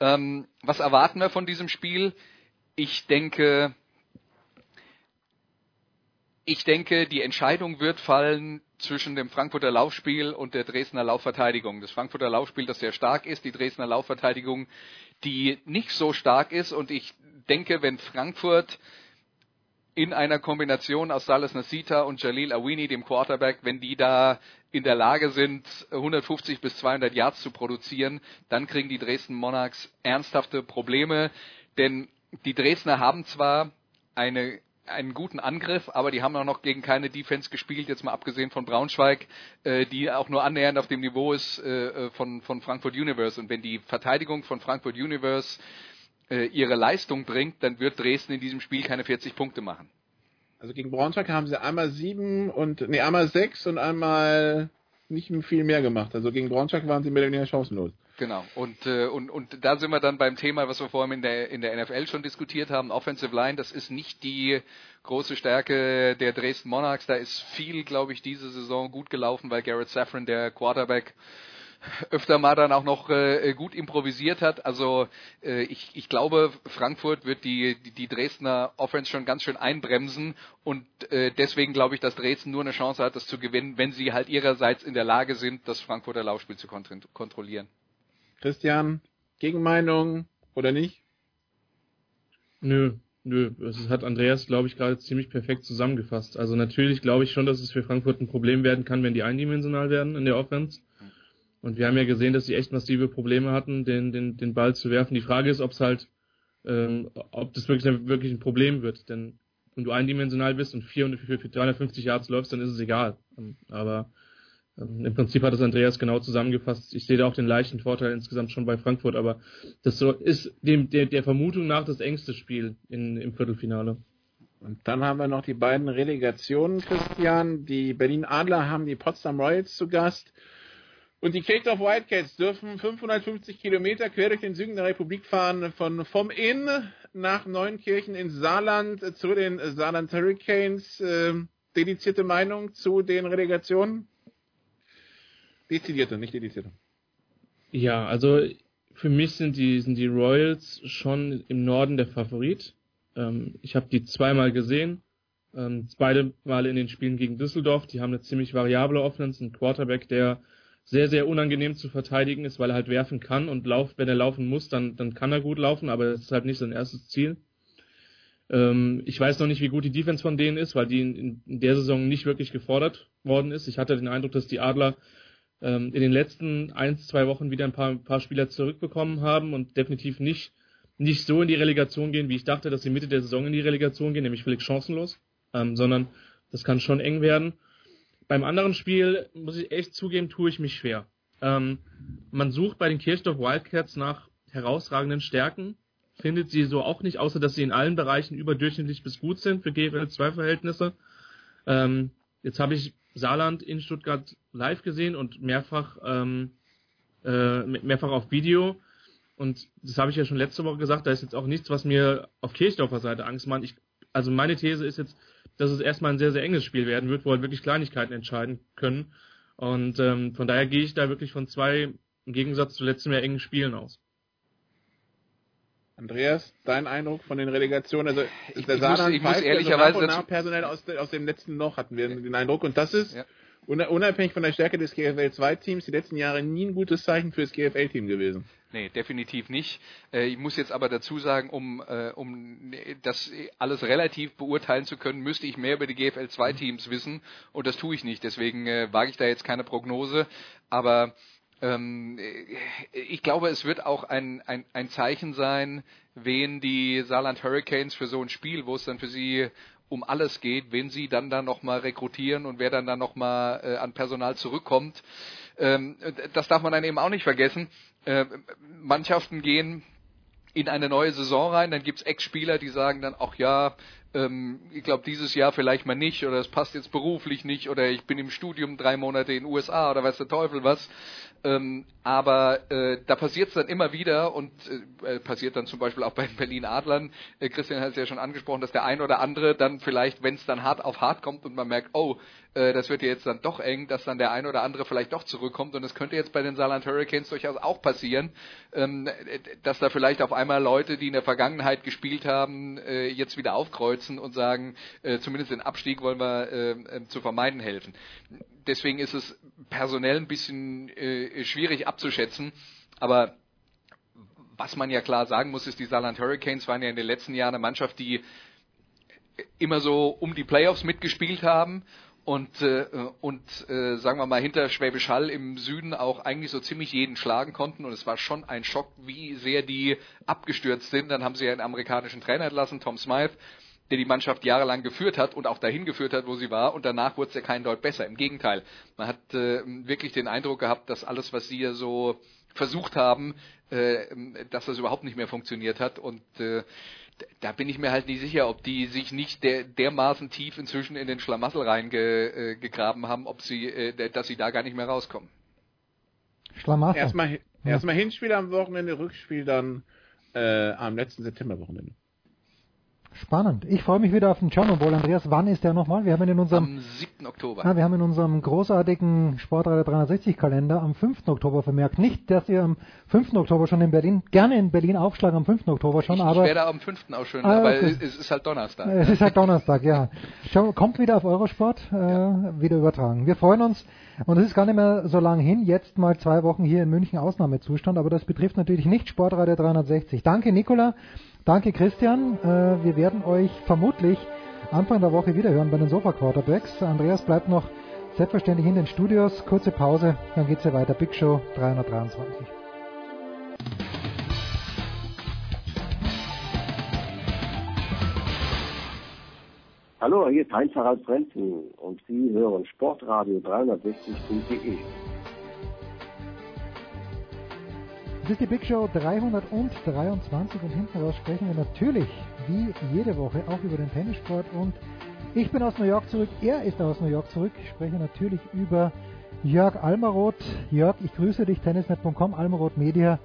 Ähm, was erwarten wir von diesem Spiel? Ich denke, ich denke, die Entscheidung wird fallen zwischen dem Frankfurter Laufspiel und der Dresdner Laufverteidigung. Das Frankfurter Laufspiel, das sehr stark ist, die Dresdner Laufverteidigung, die nicht so stark ist. Und ich denke, wenn Frankfurt in einer Kombination aus Salas Nasita und Jalil Awini, dem Quarterback, wenn die da in der Lage sind, 150 bis 200 Yards zu produzieren, dann kriegen die Dresden Monarchs ernsthafte Probleme. Denn die Dresdner haben zwar eine einen guten Angriff, aber die haben auch noch gegen keine Defense gespielt, jetzt mal abgesehen von Braunschweig, äh, die auch nur annähernd auf dem Niveau ist äh, äh, von, von Frankfurt Universe. Und wenn die Verteidigung von Frankfurt Universe äh, ihre Leistung bringt, dann wird Dresden in diesem Spiel keine 40 Punkte machen. Also gegen Braunschweig haben sie einmal sieben und nee, einmal sechs und einmal nicht viel mehr gemacht. Also gegen Braunschweig waren sie mehr oder weniger chancenlos. Genau. Und, äh, und, und da sind wir dann beim Thema, was wir vorhin in der, in der NFL schon diskutiert haben. Offensive Line, das ist nicht die große Stärke der Dresden Monarchs. Da ist viel, glaube ich, diese Saison gut gelaufen, weil Garrett Safran, der Quarterback, öfter mal dann auch noch äh, gut improvisiert hat. Also äh, ich, ich glaube, Frankfurt wird die, die, die Dresdner Offense schon ganz schön einbremsen und äh, deswegen glaube ich, dass Dresden nur eine Chance hat, das zu gewinnen, wenn sie halt ihrerseits in der Lage sind, das Frankfurter Laufspiel zu kontrollieren. Christian, Gegenmeinung oder nicht? Nö, nö. Das hat Andreas, glaube ich, gerade ziemlich perfekt zusammengefasst. Also natürlich glaube ich schon, dass es für Frankfurt ein Problem werden kann, wenn die eindimensional werden in der Offense. Und wir haben ja gesehen, dass sie echt massive Probleme hatten, den, den, den Ball zu werfen. Die Frage ist, ob es halt, ähm, ob das wirklich, wirklich ein Problem wird. Denn wenn du eindimensional bist und 400, für 350 Yards läufst, dann ist es egal. Aber ähm, Im Prinzip hat es Andreas genau zusammengefasst. Ich sehe da auch den leichten Vorteil insgesamt schon bei Frankfurt, aber das ist dem, der, der Vermutung nach das engste Spiel in, im Viertelfinale. Und dann haben wir noch die beiden Relegationen, Christian. Die Berlin Adler haben die Potsdam Royals zu Gast. Und die Kirchdorf Wildcats dürfen 550 Kilometer quer durch den Süden der Republik fahren, von vom Inn nach Neunkirchen ins Saarland zu den Saarland Hurricanes. Äh, dedizierte Meinung zu den Relegationen? Dezidierte, nicht dedizierte. Ja, also für mich sind die, sind die Royals schon im Norden der Favorit. Ähm, ich habe die zweimal gesehen. Ähm, beide Male in den Spielen gegen Düsseldorf. Die haben eine ziemlich variable Offense, einen Quarterback, der sehr, sehr unangenehm zu verteidigen ist, weil er halt werfen kann und lauft, wenn er laufen muss, dann, dann kann er gut laufen, aber das ist halt nicht sein erstes Ziel. Ähm, ich weiß noch nicht, wie gut die Defense von denen ist, weil die in, in, der Saison nicht wirklich gefordert worden ist. Ich hatte den Eindruck, dass die Adler ähm, in den letzten ein, zwei Wochen wieder ein paar, ein paar Spieler zurückbekommen haben und definitiv nicht, nicht so in die Relegation gehen, wie ich dachte, dass sie Mitte der Saison in die Relegation gehen, nämlich völlig chancenlos, ähm, sondern das kann schon eng werden. Beim anderen Spiel, muss ich echt zugeben, tue ich mich schwer. Ähm, man sucht bei den Kirchdorf Wildcats nach herausragenden Stärken, findet sie so auch nicht, außer dass sie in allen Bereichen überdurchschnittlich bis gut sind für GFL 2 Verhältnisse. Ähm, jetzt habe ich Saarland in Stuttgart live gesehen und mehrfach ähm, äh, mehrfach auf Video. Und das habe ich ja schon letzte Woche gesagt, da ist jetzt auch nichts, was mir auf Kirchdorfer Seite Angst macht. Ich, also meine These ist jetzt, dass es erstmal ein sehr, sehr enges Spiel werden wird, wo halt wirklich Kleinigkeiten entscheiden können. Und ähm, von daher gehe ich da wirklich von zwei, im Gegensatz zu letztem Jahr engen Spielen aus. Andreas, dein Eindruck von den Relegationen? Also ich, der ich muss, ich muss ehrlicherweise also nach, nach personell aus, aus dem letzten Loch hatten wir den Eindruck und das ist ja. Unabhängig von der Stärke des GFL 2 Teams die letzten Jahre nie ein gutes Zeichen für das GFL Team gewesen. Nee, definitiv nicht. Äh, ich muss jetzt aber dazu sagen, um, äh, um das alles relativ beurteilen zu können, müsste ich mehr über die GFL 2 Teams wissen und das tue ich nicht. Deswegen äh, wage ich da jetzt keine Prognose. Aber ähm, ich glaube, es wird auch ein, ein, ein Zeichen sein, wen die Saarland Hurricanes für so ein Spiel, wo es dann für sie um alles geht, wen sie dann da nochmal rekrutieren und wer dann da nochmal äh, an Personal zurückkommt. Ähm, das darf man dann eben auch nicht vergessen. Äh, Mannschaften gehen in eine neue Saison rein, dann gibt's Ex-Spieler, die sagen dann, ach ja, ähm, ich glaube dieses Jahr vielleicht mal nicht oder es passt jetzt beruflich nicht oder ich bin im Studium drei Monate in den USA oder weiß der Teufel was. Ähm, aber äh, da passiert es dann immer wieder und äh, äh, passiert dann zum Beispiel auch bei den Berlin Adlern. Äh, Christian hat es ja schon angesprochen, dass der ein oder andere dann vielleicht, wenn es dann hart auf hart kommt und man merkt, oh, äh, das wird ja jetzt dann doch eng, dass dann der ein oder andere vielleicht doch zurückkommt und das könnte jetzt bei den Saarland Hurricanes durchaus auch passieren, ähm, dass da vielleicht auf einmal Leute, die in der Vergangenheit gespielt haben, äh, jetzt wieder aufkreuzen und sagen, äh, zumindest den Abstieg wollen wir äh, äh, zu vermeiden helfen deswegen ist es personell ein bisschen äh, schwierig abzuschätzen. Aber was man ja klar sagen muss, ist, die Saarland Hurricanes waren ja in den letzten Jahren eine Mannschaft, die immer so um die Playoffs mitgespielt haben und, äh, und äh, sagen wir mal hinter Schwäbisch Hall im Süden auch eigentlich so ziemlich jeden schlagen konnten und es war schon ein Schock, wie sehr die abgestürzt sind. Dann haben sie ja einen amerikanischen Trainer entlassen, Tom Smythe, der die Mannschaft jahrelang geführt hat und auch dahin geführt hat, wo sie war. Und danach wurde es ja kein Deut besser. Im Gegenteil, man hat äh, wirklich den Eindruck gehabt, dass alles, was sie ja so versucht haben, äh, dass das überhaupt nicht mehr funktioniert hat. Und äh, da bin ich mir halt nicht sicher, ob die sich nicht der, dermaßen tief inzwischen in den Schlamassel reingegraben äh, haben, ob sie, äh, dass sie da gar nicht mehr rauskommen. Schlamassel. Erstmal, ja. erstmal Hinspiel am Wochenende, Rückspiel dann äh, am letzten Septemberwochenende. Spannend. Ich freue mich wieder auf den Bowl. Andreas, wann ist der nochmal? Wir haben ihn in unserem am 7. Oktober. Ah, wir haben in unserem großartigen Sportradar 360 Kalender am 5. Oktober vermerkt. Nicht, dass ihr am 5. Oktober schon in Berlin, gerne in Berlin aufschlagen am 5. Oktober schon, ich, aber. Ich werde am 5. auch schön, ah, okay. weil es ist halt Donnerstag. Es ist halt Donnerstag, ja. Schau, kommt wieder auf Eurosport, äh, ja. wieder übertragen. Wir freuen uns und es ist gar nicht mehr so lang hin. Jetzt mal zwei Wochen hier in München Ausnahmezustand, aber das betrifft natürlich nicht Sportradio 360. Danke, Nicola. Danke Christian. Äh, wir werden euch vermutlich Anfang der Woche wiederhören bei den Sofa Quarterbacks. Andreas bleibt noch selbstverständlich in den Studios. Kurze Pause, dann geht's ja weiter. Big Show 323. Hallo, hier ist Heinz-Harald Frenzen und Sie hören Sportradio 360.de. Das ist die Big Show 323 und hinten raus sprechen wir natürlich wie jede Woche auch über den Tennissport und ich bin aus New York zurück, er ist aus New York zurück. Ich spreche natürlich über Jörg Almaroth. Jörg, ich grüße dich, tennisnet.com, Almaroth Media.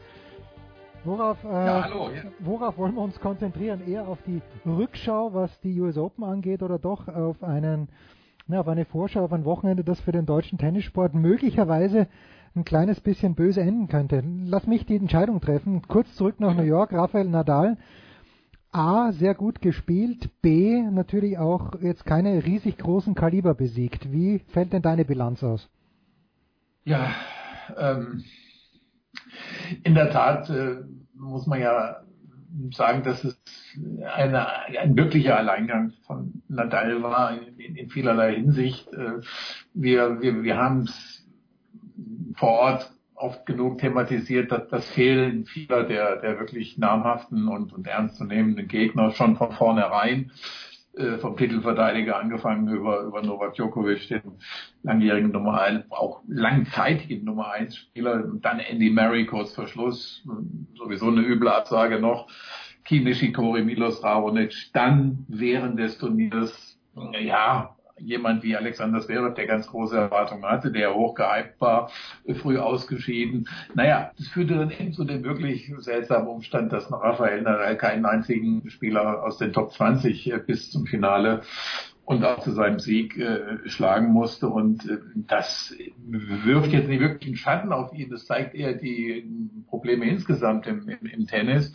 Worauf, äh, ja, hallo, ja. worauf wollen wir uns konzentrieren? Eher auf die Rückschau, was die US Open angeht, oder doch auf einen, na, auf eine Vorschau auf ein Wochenende, das für den deutschen Tennissport möglicherweise ein kleines bisschen böse enden könnte. Lass mich die Entscheidung treffen. Kurz zurück nach New York, Rafael Nadal. A, sehr gut gespielt, B, natürlich auch jetzt keine riesig großen Kaliber besiegt. Wie fällt denn deine Bilanz aus? Ja, ähm, in der Tat äh, muss man ja sagen, dass es eine, ein wirklicher Alleingang von Nadal war in, in vielerlei Hinsicht. Äh, wir, wir, wir haben es vor Ort oft genug thematisiert, dass das Fehlen vieler der, der wirklich namhaften und, und ernstzunehmenden Gegner schon von vornherein äh, vom Titelverteidiger angefangen über, über Novak Djokovic, den langjährigen Nummer 1, auch langzeitigen Nummer 1 Spieler, dann Andy Murray kurz vor Schluss, sowieso eine üble Absage noch, Kimi Nishikori, Milos Raonic, dann während des Turniers, ja, jemand wie Alexander Zverev, der ganz große Erwartungen hatte, der hochgehypt war, früh ausgeschieden. Naja, das führte dann eben zu dem wirklich seltsamen Umstand, dass Rafael Nadal keinen einzigen Spieler aus den Top 20 bis zum Finale und auch zu seinem Sieg äh, schlagen musste. Und äh, das wirft jetzt nicht wirklich einen Schatten auf ihn. Das zeigt eher die Probleme insgesamt im, im, im Tennis.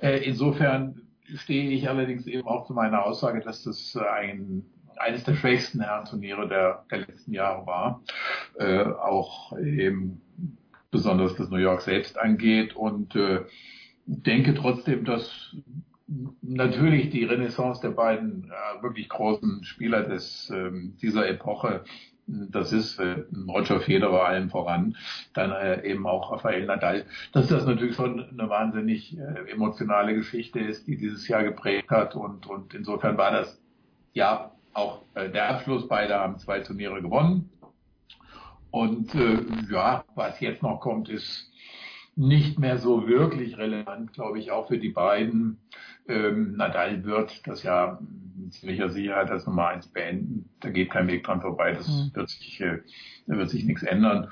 Äh, insofern stehe ich allerdings eben auch zu meiner Aussage, dass das ein eines der schwächsten Herrenturniere der, der letzten Jahre war. Äh, auch eben besonders das New York selbst angeht und äh, denke trotzdem, dass natürlich die Renaissance der beiden äh, wirklich großen Spieler des, äh, dieser Epoche das ist äh, Roger Federer allen voran, dann äh, eben auch Rafael Nadal, dass das natürlich schon eine wahnsinnig äh, emotionale Geschichte ist, die dieses Jahr geprägt hat und, und insofern war das ja auch äh, der Abschluss. Beide haben zwei Turniere gewonnen. Und äh, ja, was jetzt noch kommt, ist nicht mehr so wirklich relevant, glaube ich, auch für die beiden. Ähm, Nadal wird das ja mit ziemlicher Sicherheit als Nummer eins beenden. Da geht kein Weg dran vorbei. Das mhm. wird sich, äh, da wird sich nichts ändern.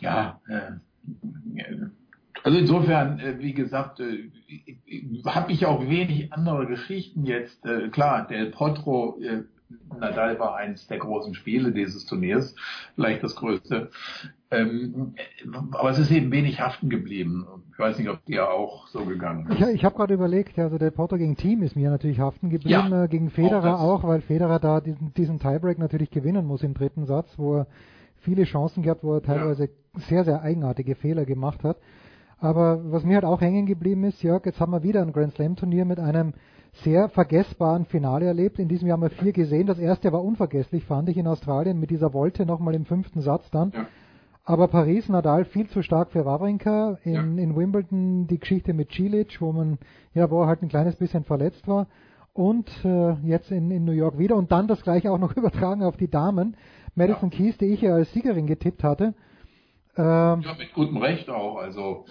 Ja, äh, also insofern, äh, wie gesagt, äh, habe ich auch wenig andere Geschichten jetzt. Äh, klar, Del Potro äh, Nadal war eins der großen Spiele dieses Turniers, vielleicht das größte. Ähm, aber es ist eben wenig haften geblieben. Ich weiß nicht, ob dir auch so gegangen ist. Ich, ich habe gerade überlegt, also der Porto gegen Team ist mir natürlich haften geblieben, ja, äh, gegen Federer auch, auch, weil Federer da diesen, diesen Tiebreak natürlich gewinnen muss im dritten Satz, wo er viele Chancen gehabt, wo er teilweise ja. sehr, sehr eigenartige Fehler gemacht hat. Aber was mir halt auch hängen geblieben ist, Jörg, jetzt haben wir wieder ein Grand Slam Turnier mit einem sehr vergessbaren Finale erlebt. In diesem Jahr haben wir vier gesehen. Das erste war unvergesslich, fand ich, in Australien mit dieser Wolte nochmal im fünften Satz dann. Ja. Aber Paris, Nadal viel zu stark für Wawrinka. In, ja. in Wimbledon die Geschichte mit Cilic, wo man, ja, wo er halt ein kleines bisschen verletzt war. Und äh, jetzt in, in New York wieder. Und dann das gleiche auch noch übertragen auf die Damen. Madison ja. Keys, die ich ja als Siegerin getippt hatte. Ähm, ja, mit gutem Recht auch. Also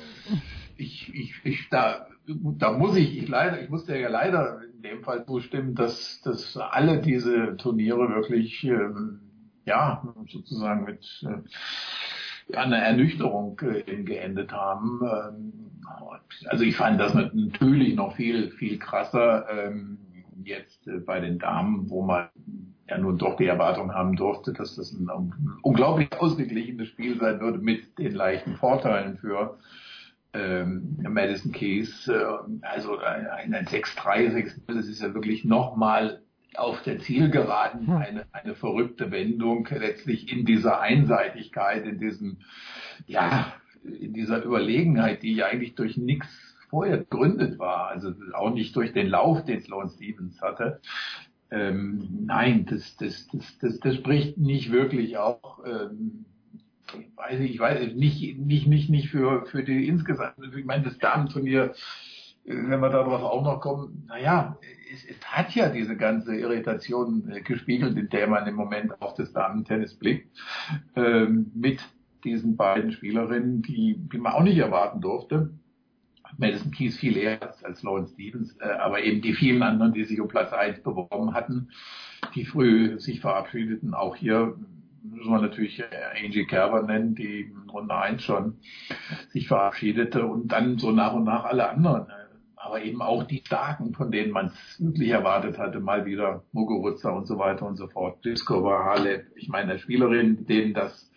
ich, ich, ich da da muss ich, ich leider, ich musste ja leider in dem Fall zustimmen, dass, dass alle diese Turniere wirklich, ähm, ja, sozusagen mit äh, einer Ernüchterung äh, geendet haben. Ähm, also ich fand das natürlich noch viel, viel krasser ähm, jetzt äh, bei den Damen, wo man ja nun doch die Erwartung haben durfte, dass das ein, ein unglaublich ausgeglichenes Spiel sein würde mit den leichten Vorteilen für ähm, Madison Keys, äh, also ein, ein 6-3, 6 das ist ja wirklich nochmal auf der Zielgeraden hm. eine, eine verrückte Wendung letztlich in dieser Einseitigkeit, in diesem, ja, in dieser Überlegenheit, die ja eigentlich durch nichts vorher gegründet war, also auch nicht durch den Lauf, den Sloan Stevens hatte. Ähm, nein, das, das, das, das, das spricht nicht wirklich auch ähm, weiß ich, ich weiß nicht, nicht, nicht, nicht für, für die insgesamt, ich meine, das Damenturnier, wenn wir darauf auch noch kommen, naja, es, es hat ja diese ganze Irritation äh, gespiegelt, in der man im Moment auch das Damen-Tennis blickt, ähm, mit diesen beiden Spielerinnen, die, die man auch nicht erwarten durfte. Madison Keys viel eher als, als Lawrence Stevens, äh, aber eben die vielen anderen, die sich um Platz 1 beworben hatten, die früh sich verabschiedeten, auch hier müssen wir natürlich äh, Angie Kerber nennen, die in Runde 1 schon sich verabschiedete und dann so nach und nach alle anderen. Äh, aber eben auch die Starken, von denen man es wirklich erwartet hatte, mal wieder Muguruza und so weiter und so fort. Diskova, Halep, ich meine Spielerin, denen das,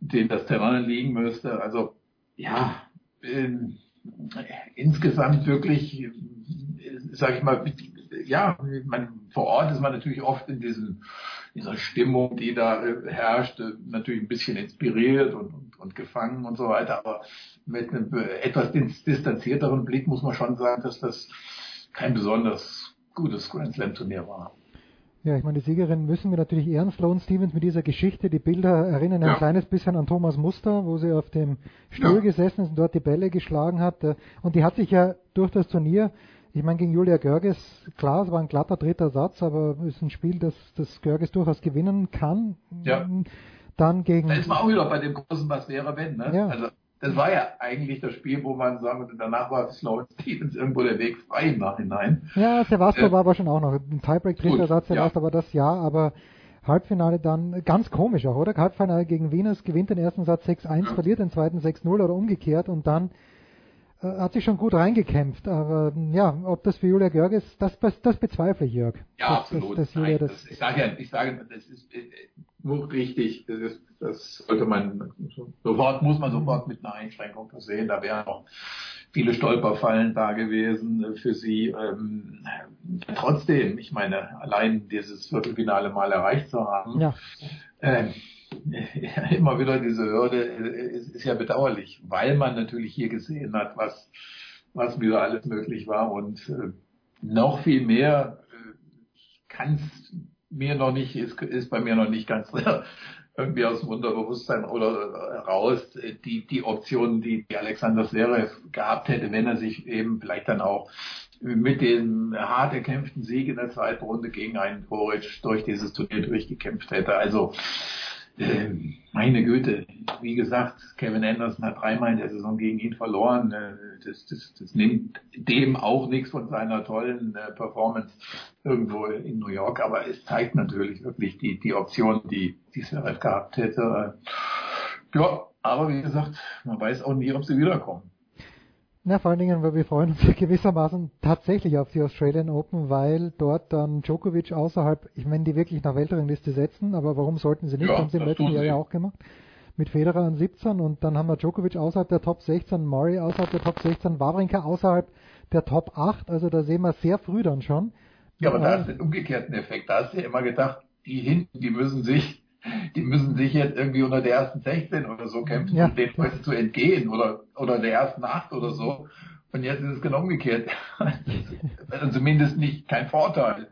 denen das Terrain liegen müsste. Also ja, äh, insgesamt wirklich, äh, sage ich mal, ja, man, vor Ort ist man natürlich oft in diesem, dieser Stimmung, die da äh, herrscht, äh, natürlich ein bisschen inspiriert und, und, und gefangen und so weiter. Aber mit einem äh, etwas dis- distanzierteren Blick muss man schon sagen, dass das kein besonders gutes Grand Slam Turnier war. Ja, ich meine, die Siegerin müssen wir natürlich ehren, Sloane Stevens mit dieser Geschichte. Die Bilder erinnern ein Ja. kleines bisschen an Thomas Muster, wo sie auf dem Stuhl Ja. gesessen ist und dort die Bälle geschlagen hat. Und die hat sich ja durch das Turnier, ich meine, gegen Julia Görges, klar, es war ein glatter dritter Satz, aber es ist ein Spiel, das, das Görges durchaus gewinnen kann. Ja. Dann gegen. Da ist man auch wieder bei dem großen Was wäre wenn, ne? Ja. Also das war ja eigentlich das Spiel, wo man sagen würde, danach war Sloan Stevens irgendwo der Weg frei im Nachhinein. Ja, Sevastopol Äh, war aber schon auch noch ein Tiebreak dritter Satz, ja. Sevastopol war das ja, aber Halbfinale dann ganz komisch auch, oder? Halbfinale gegen Venus gewinnt den ersten Satz 6-1, verliert den zweiten 6-0 oder umgekehrt und dann hat sich schon gut reingekämpft. Aber ja, ob das für Julia Görg ist, das, das, das bezweifle ich, Jörg. Ja, dass, absolut. Nein, das, das, ich sage ja, ich sage, das ist äh, nur richtig. Das, das sollte man sofort muss man sofort mit einer Einschränkung versehen. Da wären noch viele Stolperfallen da gewesen äh, für sie. Ähm, trotzdem, ich meine, allein dieses Viertelfinale mal erreicht zu haben, ja. ähm, immer wieder diese Hürde ist, ist ja bedauerlich, weil man natürlich hier gesehen hat, was was wieder alles möglich war und äh, noch viel mehr äh, kann es mir noch nicht, ist, ist bei mir noch nicht ganz irgendwie aus dem Unterbewusstsein oder raus, die, die Optionen, die, die Alexander Zverev gehabt hätte, wenn er sich eben vielleicht dann auch mit dem hart erkämpften Sieg in der zweiten Runde gegen einen Boric durch dieses Turnier durchgekämpft hätte. Also meine Güte, wie gesagt, Kevin Anderson hat dreimal in der Saison gegen ihn verloren. Äh, Das, das, das nimmt dem auch nichts von seiner tollen äh, Performance irgendwo in New York, aber es zeigt natürlich wirklich die, die Option, die, die Zverev gehabt hätte. Ja, aber wie gesagt, man weiß auch nie, ob sie wiederkommen. Ja, vor allen Dingen, weil wir freuen uns gewissermaßen tatsächlich auf die Australian Open, weil dort dann Djokovic außerhalb, ich meine, die wirklich nach Weltrangliste setzen, aber warum sollten sie nicht? Ja, haben sie im letzten Jahr ja auch gemacht. Mit Federer an 17 und dann haben wir Djokovic außerhalb der Top 16, Murray außerhalb der Top 16, Wawrinka außerhalb der Top 8, also da sehen wir sehr früh dann schon. Ja, aber da Äh, ist den umgekehrten Effekt. Da hast du ja immer gedacht, die hinten, die müssen sich, die müssen sich jetzt irgendwie unter der ersten 16 oder so kämpfen, Ja. um den Leuten zu entgehen oder, oder der ersten 8 oder so. Und jetzt ist es genau umgekehrt. also zumindest nicht kein Vorteil,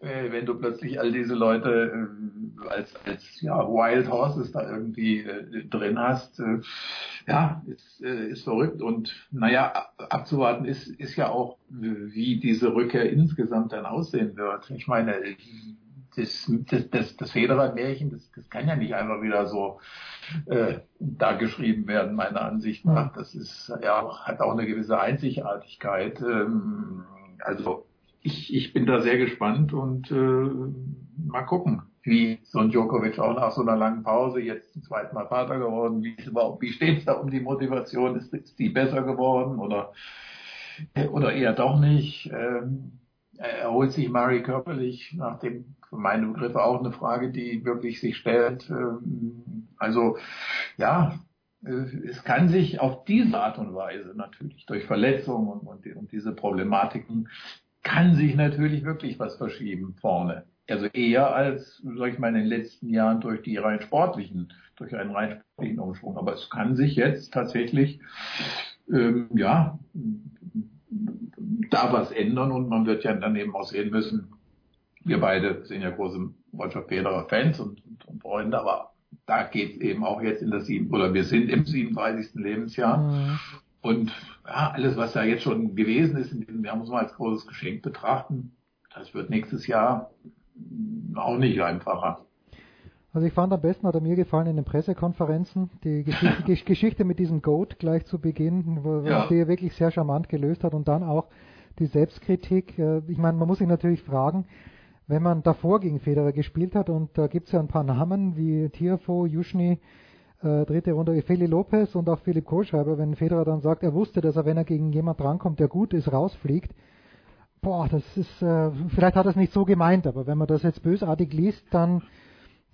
äh, wenn du plötzlich all diese Leute äh, als, als ja, Wild Horses da irgendwie äh, drin hast. Ja, ist, ist verrückt. Und naja, ab- abzuwarten ist, ist ja auch, wie diese Rückkehr insgesamt dann aussehen wird. Ich meine, das, das, das, das Federer-Märchen, das, das kann ja nicht einfach wieder so äh, da geschrieben werden, meiner Ansicht nach. Das ist ja hat auch eine gewisse Einzigartigkeit. Ähm, also ich, ich bin da sehr gespannt und äh, mal gucken, wie so ein Djokovic auch nach so einer langen Pause jetzt zum zweiten Mal Vater geworden, wie wie steht es da um die Motivation? Ist, ist die besser geworden oder äh, oder eher doch nicht? Ähm, erholt sich Murray körperlich, nach dem für meine Begriffe auch eine Frage, die wirklich sich stellt. Ähm, Also ja, äh, es kann sich auf diese Art und Weise natürlich durch Verletzungen und, und, und diese Problematiken kann sich natürlich wirklich was verschieben vorne. Also eher als, sag ich mal, in den letzten Jahren durch die rein sportlichen, durch einen rein sportlichen Umschwung. Aber es kann sich jetzt tatsächlich, ähm, ja, da was ändern und man wird ja dann eben auch sehen müssen, wir beide sind ja große Roger Federer Fans und, und, und Freunde, aber da geht es eben auch jetzt in das sieben, oder wir sind im 37. Lebensjahr. Mhm. Und ja, alles, was da jetzt schon gewesen ist in diesem Jahr, muss man als großes Geschenk betrachten. Das wird nächstes Jahr auch nicht einfacher. Also ich fand am besten, hat er mir gefallen in den Pressekonferenzen, die Geschichte, Gesch- Geschichte mit diesem Goat gleich zu Beginn, wo wo Ja. die er wirklich sehr charmant gelöst hat und dann auch die Selbstkritik. Äh, Ich meine, man muss sich natürlich fragen, wenn man davor gegen Federer gespielt hat und da gibt es ja ein paar Namen wie Tiafo, Juschny, äh, dritte Runde Feli Lopez und auch Philipp Kohlschreiber, wenn Federer dann sagt, er wusste, dass er, wenn er gegen jemand drankommt, der gut ist, rausfliegt. Boah, das ist, äh, vielleicht hat er es nicht so gemeint, aber wenn man das jetzt bösartig liest, dann,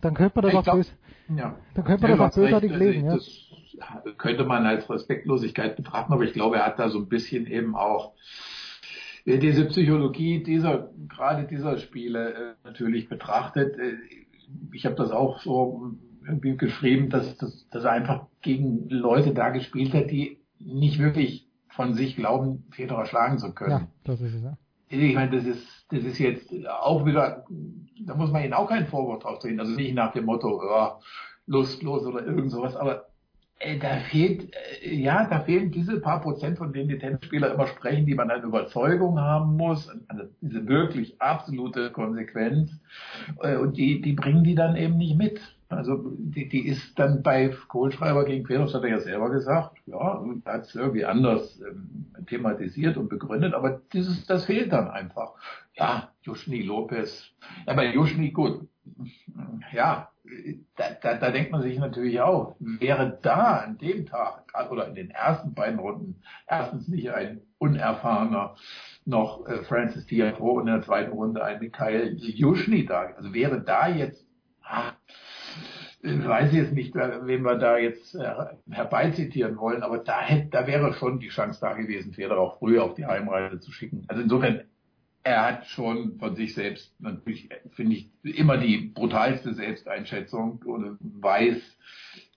dann könnte man das Ich auch glaub- bös, Ja. dann könnte man Ja, das auch hast recht. bösartig Also lesen, ja. Das könnte man als Respektlosigkeit betrachten, aber ich glaube, er hat da so ein bisschen eben auch wer diese Psychologie dieser, gerade dieser Spiele äh, natürlich betrachtet, äh, ich habe das auch so irgendwie geschrieben, dass, dass, dass er einfach gegen Leute da gespielt hat, die nicht wirklich von sich glauben, Federer schlagen zu können. Ja, das ist es, ja. Ich meine, das ist, das ist jetzt auch wieder, da muss man ihnen auch keinen Vorwurf drauf drehen. Also nicht nach dem Motto, ja, lustlos oder irgend sowas, aber äh, da fehlt, äh, ja, da fehlen diese paar Prozent, von denen die Tennisspieler immer sprechen, die man an Überzeugung haben muss, also diese wirklich absolute Konsequenz, äh, und die, die bringen die dann eben nicht mit. Also die, die ist dann bei Kohlschreiber gegen das hat er ja selber gesagt, ja, hat es irgendwie anders ähm, thematisiert und begründet, aber dieses, das fehlt dann einfach. Ja, Juschni Lopez, ja, bei Juschni gut, ja, da, da, da denkt man sich natürlich auch, wäre da an dem Tag oder in den ersten beiden Runden erstens nicht ein unerfahrener noch äh, Francis Tiafoe und in der zweiten Runde ein Mikhail Juschni da. Also wäre da jetzt, ah, ich weiß jetzt nicht, wen wir da jetzt äh, herbeizitieren wollen, aber da, hätte, da wäre schon die Chance da gewesen, Federer auch früher auf die Heimreise zu schicken. Also insofern er hat schon von sich selbst natürlich, finde ich, immer die brutalste Selbsteinschätzung und weiß,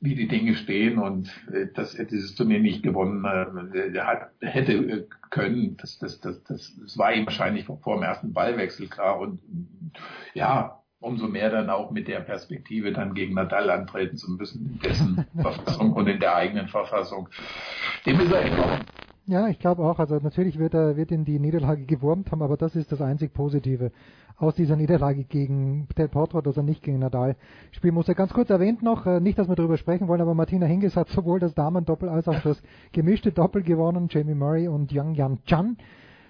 wie die Dinge stehen und äh, dass er dieses Turnier nicht gewonnen äh, hat, hätte äh, können. Das, das, das, das, das war ihm wahrscheinlich vor, vor dem ersten Ballwechsel klar und ja, umso mehr dann auch mit der Perspektive dann gegen Nadal antreten zu müssen, in dessen Verfassung und in der eigenen Verfassung. Dem ist er entkommen. Ja, ich glaube auch. Also natürlich wird er wird ihn die Niederlage gewurmt haben, aber das ist das einzig Positive aus dieser Niederlage gegen Potro, dass er nicht gegen Nadal spielen musste. Ganz kurz erwähnt noch, äh, nicht, dass wir darüber sprechen wollen, aber Martina Hingis hat sowohl das Damen-Doppel als auch das gemischte Doppel gewonnen, Jamie Murray und Yang Yan Chan.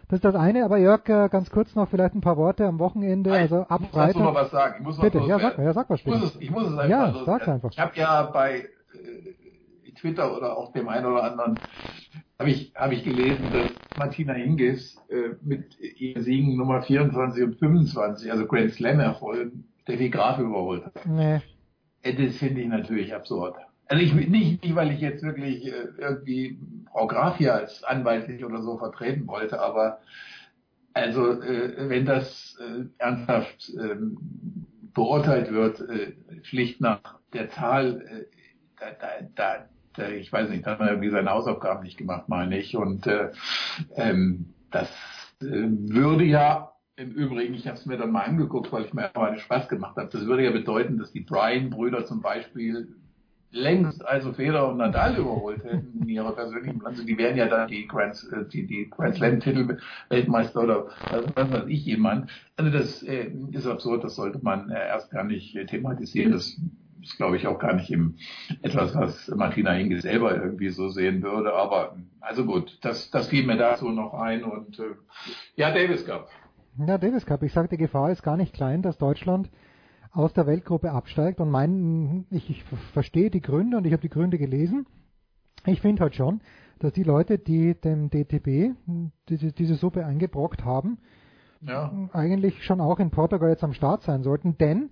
Das ist das eine, aber Jörg, äh, ganz kurz noch vielleicht ein paar Worte am Wochenende, also ab ich muss Freitag. noch was sagen. Ich muss bitte, ja, sag, ja, sag was ich muss es, ich muss es einfach Ja, so, sag's einfach. Ich habe ja bei äh, Twitter oder auch dem einen oder anderen habe ich, habe ich gelesen, dass Martina Hingis äh, mit ihren Siegen Nummer 24 und 25, also Grand Slam Erfolgen, Steffi Graf überholt hat. Nee. Äh, Das finde ich natürlich absurd. Also ich nicht, nicht, weil ich jetzt wirklich äh, irgendwie Frau Graf hier als anwaltlich oder so vertreten wollte, aber also äh, wenn das äh, ernsthaft ähm, beurteilt wird, äh, schlicht nach der Zahl, äh, da, da, da, da, ich weiß nicht, da hat man irgendwie seine Hausaufgaben nicht gemacht, meine ich. Und äh, ähm, das äh, würde ja im Übrigen, ich habe es mir dann mal angeguckt, weil ich mir einen Spaß gemacht habe, das würde ja bedeuten, dass die Bryan-Brüder zum Beispiel längst also Federer und Nadal überholt hätten in ihrer persönlichen Bilanz. Die wären ja dann die Grand, äh, die, die Grand Slam Titel Weltmeister oder was, was weiß ich jemand. Also das äh, ist absurd, das sollte man äh, erst gar nicht äh, thematisieren. Das ist, glaube ich, auch gar nicht im, etwas, was Martina Hingis selber irgendwie so sehen würde. Aber also gut, das, das fiel mir dazu noch ein und äh, ja, Davis Cup. Ja, Davis Cup. Ich sage, die Gefahr ist gar nicht klein, dass Deutschland aus der Weltgruppe absteigt und mein, ich, ich verstehe die Gründe und ich habe die Gründe gelesen. Ich finde halt schon, dass die Leute, die dem DTB diese, diese Suppe eingebrockt haben, ja. eigentlich schon auch in Portugal jetzt am Start sein sollten, denn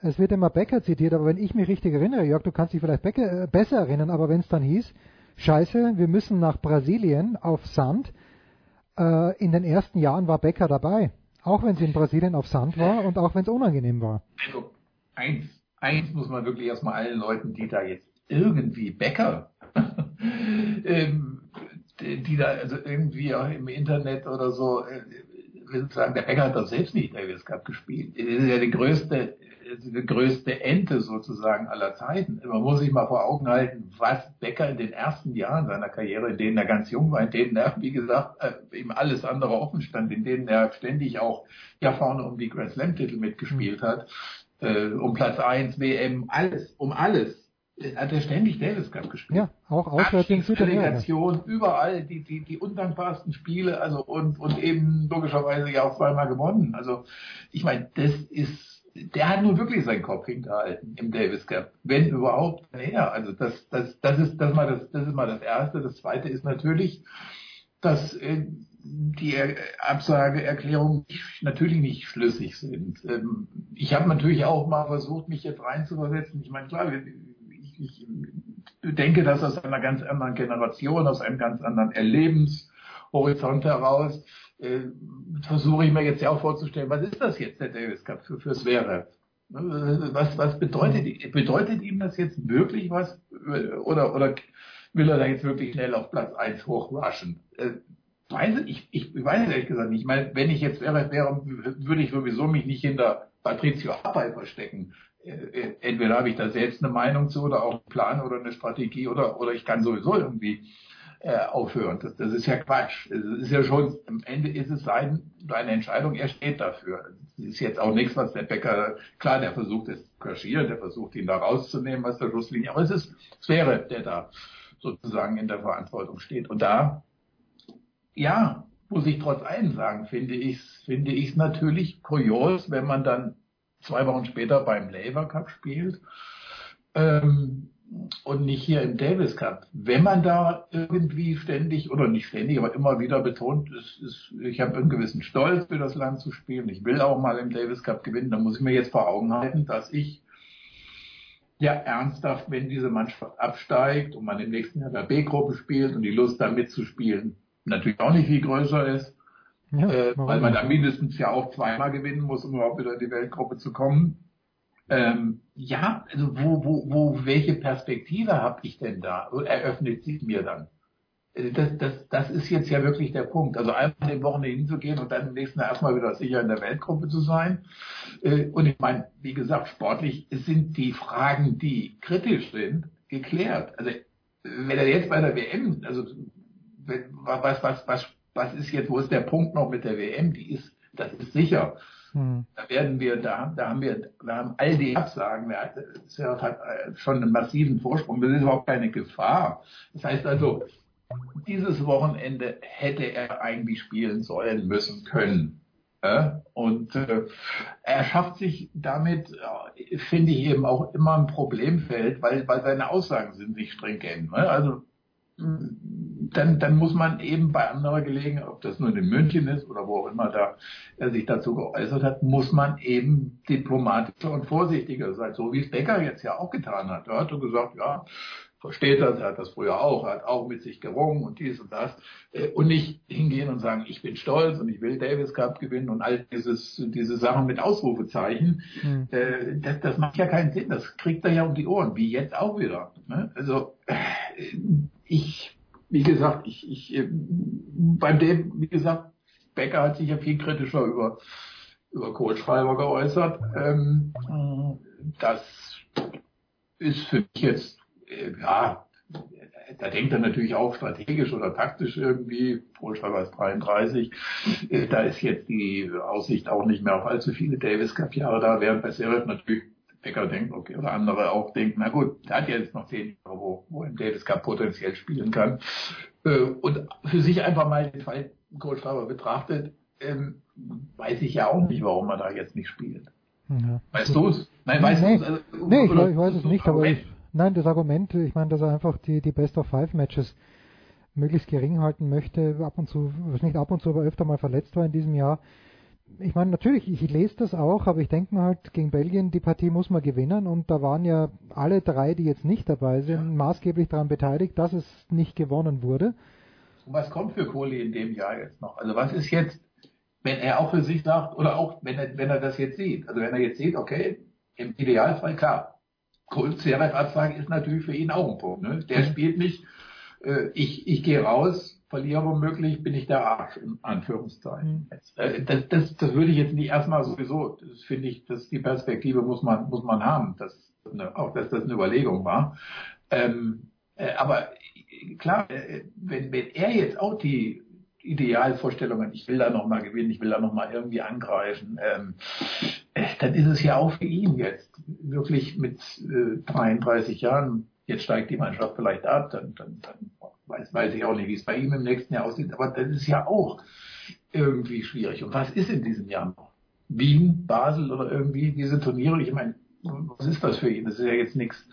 es wird immer Becker zitiert, aber wenn ich mich richtig erinnere, Jörg, du kannst dich vielleicht Becker, äh, besser erinnern, aber wenn es dann hieß, scheiße, wir müssen nach Brasilien auf Sand, äh, in den ersten Jahren war Becker dabei. Auch wenn es in Brasilien auf Sand war und auch wenn es unangenehm war. Also, eins, eins muss man wirklich erstmal allen Leuten, die da jetzt irgendwie Bäcker, ähm, die da also irgendwie im Internet oder so, äh, sagen, der Bäcker hat doch selbst nicht Davis Cup gespielt. Das ist ja die größte, die größte Ente sozusagen aller Zeiten. Man muss sich mal vor Augen halten, was Becker in den ersten Jahren seiner Karriere, in denen er ganz jung war, in denen er, wie gesagt, ihm alles andere offen stand, in denen er ständig auch ja vorne um die Grand Slam Titel mitgespielt hat, äh, um Platz 1, WM, alles, um alles. Hat er ständig Davis Cup gespielt. Ja, auch auswärts in Südamerika. Delegation, überall die, die, die undankbarsten Spiele, also und, und eben logischerweise ja auch zweimal gewonnen. Also ich meine, das ist der hat nun wirklich seinen Kopf hingehalten im Davis Cup, wenn überhaupt näher. Also das, das, das ist das mal das, das ist mal das erste. Das zweite ist natürlich, dass äh, die Absageerklärungen natürlich nicht schlüssig sind. Ähm, ich habe natürlich auch mal versucht, mich jetzt reinzuversetzen. Ich meine, klar, ich, ich denke das aus einer ganz anderen Generation, aus einem ganz anderen Erlebenshorizont heraus. Äh, versuche ich mir jetzt ja auch vorzustellen, was ist das jetzt, der Davis Cup für, für Zverev? Was, was bedeutet, bedeutet ihm das jetzt wirklich was? Oder, oder will er da jetzt wirklich schnell auf Platz 1 hochrushen? Äh, weiß ich, ich, ich weiß ehrlich gesagt nicht. Ich meine, wenn ich jetzt wäre, wäre, würde ich sowieso mich nicht hinter Patrizio Abay verstecken. Äh, äh, entweder habe ich da selbst eine Meinung zu oder auch einen Plan oder eine Strategie oder, oder ich kann sowieso irgendwie äh, aufhören. Das, das ist ja Quatsch. Es ist ja schon, am Ende ist es sein, seine Entscheidung, er steht dafür. Es ist jetzt auch nichts, was der Bäcker, klar, der versucht es zu kaschieren, der versucht ihn da rauszunehmen, was der Schlusslinie, aber es ist, es wäre, der da sozusagen in der Verantwortung steht. Und da, ja, muss ich trotz allem sagen, finde ich finde ich es natürlich kurios, wenn man dann zwei Wochen später beim Labour Cup spielt. Ähm, und nicht hier im Davis Cup. Wenn man da irgendwie ständig oder nicht ständig, aber immer wieder betont, ist, ist, ich habe einen gewissen Stolz für das Land zu spielen, ich will auch mal im Davis Cup gewinnen, dann muss ich mir jetzt vor Augen halten, dass ich ja ernsthaft, wenn diese Mannschaft absteigt und man im nächsten Jahr der B-Gruppe spielt und die Lust da mitzuspielen natürlich auch nicht viel größer ist, ja, äh, weil man da mindestens ja auch zweimal gewinnen muss, um überhaupt wieder in die Weltgruppe zu kommen ähm, ja, also wo, wo, wo, welche Perspektive habe ich denn da? Eröffnet sich mir dann? Also das, das, das ist jetzt ja wirklich der Punkt. Also einmal den Wochenende hinzugehen und dann im nächsten Jahr erstmal wieder sicher in der Weltgruppe zu sein. Äh, und ich meine, wie gesagt, sportlich sind die Fragen, die kritisch sind, geklärt. Also wenn er jetzt bei der WM, also was, was, was, was ist jetzt, wo ist der Punkt noch mit der WM? Die ist, das ist sicher. Hm. Da werden wir, da, da haben wir, da haben all die Absagen, der Serhat hat äh, schon einen massiven Vorsprung, das ist überhaupt keine Gefahr. Das heißt also, dieses Wochenende hätte er eigentlich spielen sollen, müssen, können. Und äh, er schafft sich damit, äh, finde ich, eben auch immer ein Problemfeld, weil, weil seine Aussagen sind nicht stringent. Ne? Also dann, dann muss man eben bei anderer Gelegenheit, ob das nun in München ist oder wo auch immer da er sich dazu geäußert hat, muss man eben diplomatischer und vorsichtiger sein, so wie es Becker jetzt ja auch getan hat. Er hat so gesagt, ja, versteht das, er hat das früher auch, er hat auch mit sich gerungen und dies und das äh, und nicht hingehen und sagen, ich bin stolz und ich will Davis Cup gewinnen und all dieses, diese Sachen mit Ausrufezeichen, mhm. das, das macht ja keinen Sinn, das kriegt er ja um die Ohren, wie jetzt auch wieder. Ne? Also äh, ich, wie gesagt, ich, ich äh, beim dem, wie gesagt, Becker hat sich ja viel kritischer über über Kohlschreiber geäußert. Ähm, das ist für mich jetzt, äh, ja, da denkt er natürlich auch strategisch oder taktisch irgendwie. Kohlschreiber ist 33. Äh, da ist jetzt die Aussicht auch nicht mehr auf allzu viele Davis Cup Jahre da, während bei Serif natürlich Becker denkt, okay, oder andere auch denken, na gut, der hat ja jetzt noch zehn Jahre, wo, wo im Davis Cup potenziell spielen kann. Äh, und für sich einfach mal den Fall Goldschreiber betrachtet, ähm, weiß ich ja auch nicht, warum er da jetzt nicht spielt. Ja. Weißt du es? Nein, weißt nee, du es? Also, nee, ich, ich, weiß es nicht, aber ich, nein, das Argument, ich meine, dass er einfach die, die Best of Five Matches möglichst gering halten möchte, ab und zu, nicht ab und zu, aber öfter mal verletzt war in diesem Jahr, ich meine, natürlich, ich lese das auch, aber ich denke mir halt, gegen Belgien, die Partie muss man gewinnen und da waren ja alle drei, die jetzt nicht dabei sind, ja. maßgeblich daran beteiligt, dass es nicht gewonnen wurde. Und was kommt für Kohli in dem Jahr jetzt noch? Also was ist jetzt, wenn er auch für sich sagt, oder auch wenn er, wenn er das jetzt sieht, also wenn er jetzt sieht, okay, im Idealfall klar, Zverev-Absage ist natürlich für ihn auch ein Punkt. Ne? Der mhm. spielt nicht, äh, ich, ich gehe raus, verliere womöglich, bin ich der Arsch, in Anführungszeichen. Mhm. Das, das, das würde ich jetzt nicht erstmal sowieso, das finde ich, dass die Perspektive muss man, muss man haben, dass, auch dass das eine Überlegung war. Ähm, äh, aber klar, äh, wenn, wenn er jetzt auch die Idealvorstellungen, ich will da nochmal gewinnen, ich will da nochmal irgendwie angreifen, ähm, äh, dann ist es ja auch für ihn jetzt wirklich mit äh, 33 Jahren, jetzt steigt die Mannschaft vielleicht ab, dann, dann, dann weiß, weiß ich auch nicht, wie es bei ihm im nächsten Jahr aussieht, aber das ist ja auch irgendwie schwierig. Und was ist in diesem Jahr noch? Wien, Basel oder irgendwie diese Turniere? Ich meine, was ist das für ihn? Das ist ja jetzt nichts,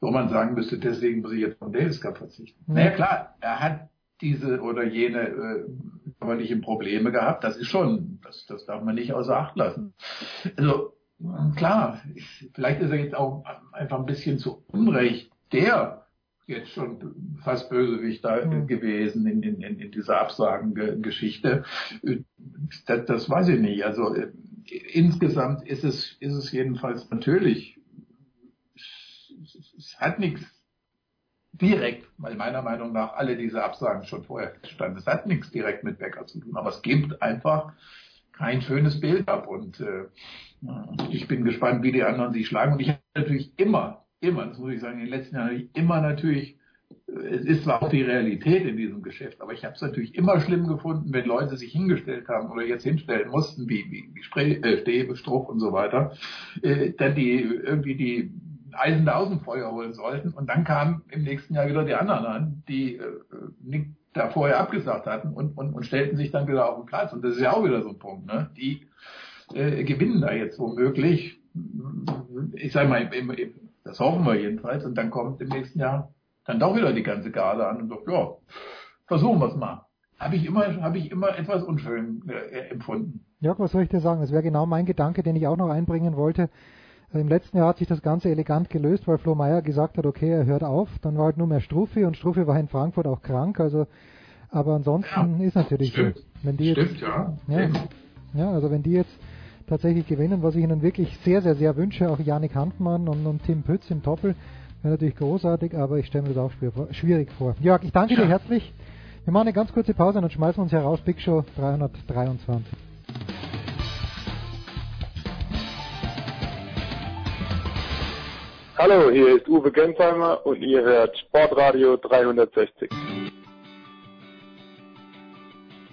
wo man sagen müsste, deswegen muss ich jetzt vom Davis Cup verzichten. Mhm. Naja klar, er hat diese oder jene äh, körperlichen Probleme gehabt. Das ist schon, das, das darf man nicht außer Acht lassen. Also klar, vielleicht ist er jetzt auch einfach ein bisschen zu Unrecht der jetzt schon fast Bösewicht da Mhm. gewesen in, in, in, dieser Absagengeschichte. Das, das weiß ich nicht. Also äh, insgesamt ist es, ist es jedenfalls natürlich, es, es hat nichts direkt, weil meiner Meinung nach alle diese Absagen schon vorher standen. Es hat nichts direkt mit Becker zu tun, aber es gibt einfach kein schönes Bild ab und äh, ich bin gespannt, wie die anderen sich schlagen und ich habe natürlich immer, immer, das muss ich sagen, in den letzten Jahren immer natürlich es ist zwar auch die Realität in diesem Geschäft, aber ich habe es natürlich immer schlimm gefunden, wenn Leute sich hingestellt haben oder jetzt hinstellen mussten, wie, wie, wie äh, Stäbe, Struff und so weiter, äh, dann die irgendwie die Eisen da aus dem Feuer holen sollten und dann kamen im nächsten Jahr wieder die anderen an, die äh, da vorher abgesagt hatten und, und, und stellten sich dann wieder auf den Platz. Und das ist ja auch wieder so ein Punkt, ne? Die äh, gewinnen da jetzt womöglich, ich sage mal, im, im, das hoffen wir jedenfalls, und dann kommt im nächsten Jahr dann doch wieder die ganze Garde an und sagt, ja, versuchen wir es mal. Habe ich immer, habe ich immer etwas unschön äh, empfunden. Jörg, was soll ich dir sagen? Das wäre genau mein Gedanke, den ich auch noch einbringen wollte. Im letzten Jahr hat sich das Ganze elegant gelöst, weil Flo Meyer gesagt hat, okay, er hört auf. Dann war halt nur mehr Struffi und Struffi war in Frankfurt auch krank. Also, aber ansonsten ist natürlich Stimmt. so. Wenn die Stimmt, jetzt, ja. ja. Ja, also wenn die jetzt tatsächlich gewinnen, was ich ihnen wirklich sehr, sehr, sehr wünsche, auch Janik Handmann und, und Tim Pütz im Doppel, wäre natürlich großartig, aber ich stelle mir das auch schwierig vor- schwierig vor. Jörg, ich danke dir herzlich. Wir machen eine ganz kurze Pause und dann schmeißen wir uns heraus. Big Show 323. Hallo, hier ist Uwe Gensheimer und ihr hört Sportradio 360.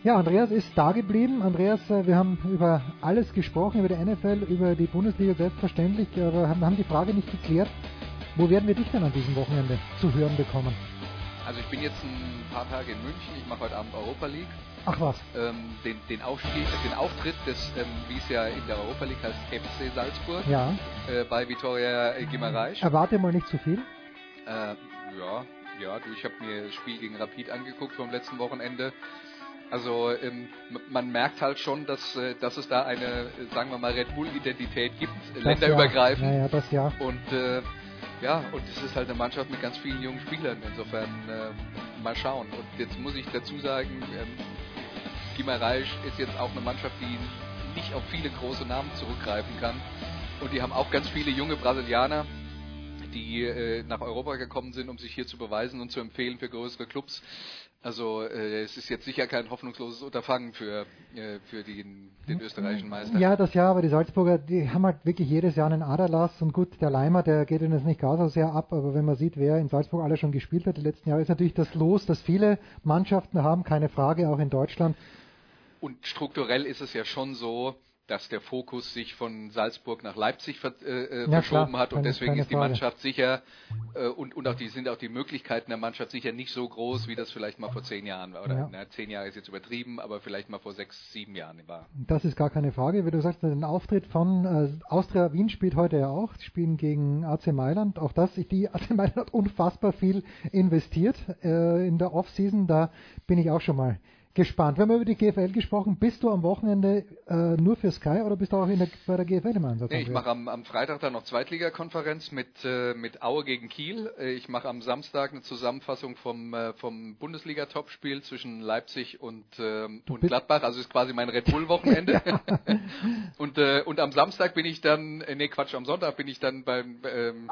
Ja, Andreas ist da geblieben. Andreas, äh, wir haben über alles gesprochen, über die NFL, über die Bundesliga selbstverständlich, aber haben, haben die Frage nicht geklärt. Wo werden wir dich denn an diesem Wochenende zu hören bekommen? Also ich bin jetzt ein paar Tage in München, ich mache heute Abend Europa League. Ach was. Ähm, den, den, Aufstieg, den Auftritt des, ähm, wie es ja in der Europa League heißt, FC Salzburg Ja. äh, bei Vitoria Gimareisch. Erwarte mal nicht zu viel. Äh, ja, ja, du, ich habe mir das Spiel gegen Rapid angeguckt vom letzten Wochenende. Also ähm, man merkt halt schon, dass, äh, dass es da eine, äh, sagen wir mal, Red Bull-Identität gibt, äh, Das länderübergreifend. Ja, ja, das ja. Und äh, ja, und es ist halt eine Mannschaft mit ganz vielen jungen Spielern. Insofern äh, mal schauen. Und jetzt muss ich dazu sagen, ähm, Gimareisch ist jetzt auch eine Mannschaft, die nicht auf viele große Namen zurückgreifen kann. Und die haben auch ganz viele junge Brasilianer, die äh, nach Europa gekommen sind, um sich hier zu beweisen und zu empfehlen für größere Clubs. Also äh, es ist jetzt sicher kein hoffnungsloses Unterfangen für, äh, für den, den österreichischen Meister. Ja, das ja, aber die Salzburger, die haben halt wirklich jedes Jahr einen Aderlass und gut, der Leimer, der geht ihnen jetzt nicht gar so sehr ab, aber wenn man sieht, wer in Salzburg alles schon gespielt hat die letzten Jahre, ist natürlich das Los, dass viele Mannschaften haben, keine Frage, auch in Deutschland. Und strukturell ist es ja schon so, dass der Fokus sich von Salzburg nach Leipzig ver äh, Ja, verschoben klar, hat und deswegen ist die Frage. Mannschaft sicher äh, und, und auch die sind auch die Möglichkeiten der Mannschaft sicher nicht so groß, wie das vielleicht mal vor zehn Jahren war. Oder Ja. na, zehn Jahre ist jetzt übertrieben, aber vielleicht mal vor sechs, sieben Jahren war. Das ist gar keine Frage. Wie du sagst, den Auftritt von äh, Austria Wien spielt heute ja auch. Die spielen gegen AC Mailand. Auch das, die AC Mailand hat unfassbar viel investiert äh, in der Offseason. Da bin ich auch schon mal gespannt. Wir haben über die GFL gesprochen. Bist du am Wochenende äh, nur für Sky oder bist du auch der, bei der GFL im Einsatz? Nee, ich mache am, am Freitag dann noch Zweitligakonferenz mit, äh, mit Aue gegen Kiel. Äh, ich mache am Samstag eine Zusammenfassung vom, äh, vom Bundesliga-Topspiel zwischen Leipzig und, ähm, und Gladbach. Also ist quasi mein Red Bull-Wochenende. und, äh, und am Samstag bin ich dann, äh, nee Quatsch, am Sonntag bin ich dann beim ähm,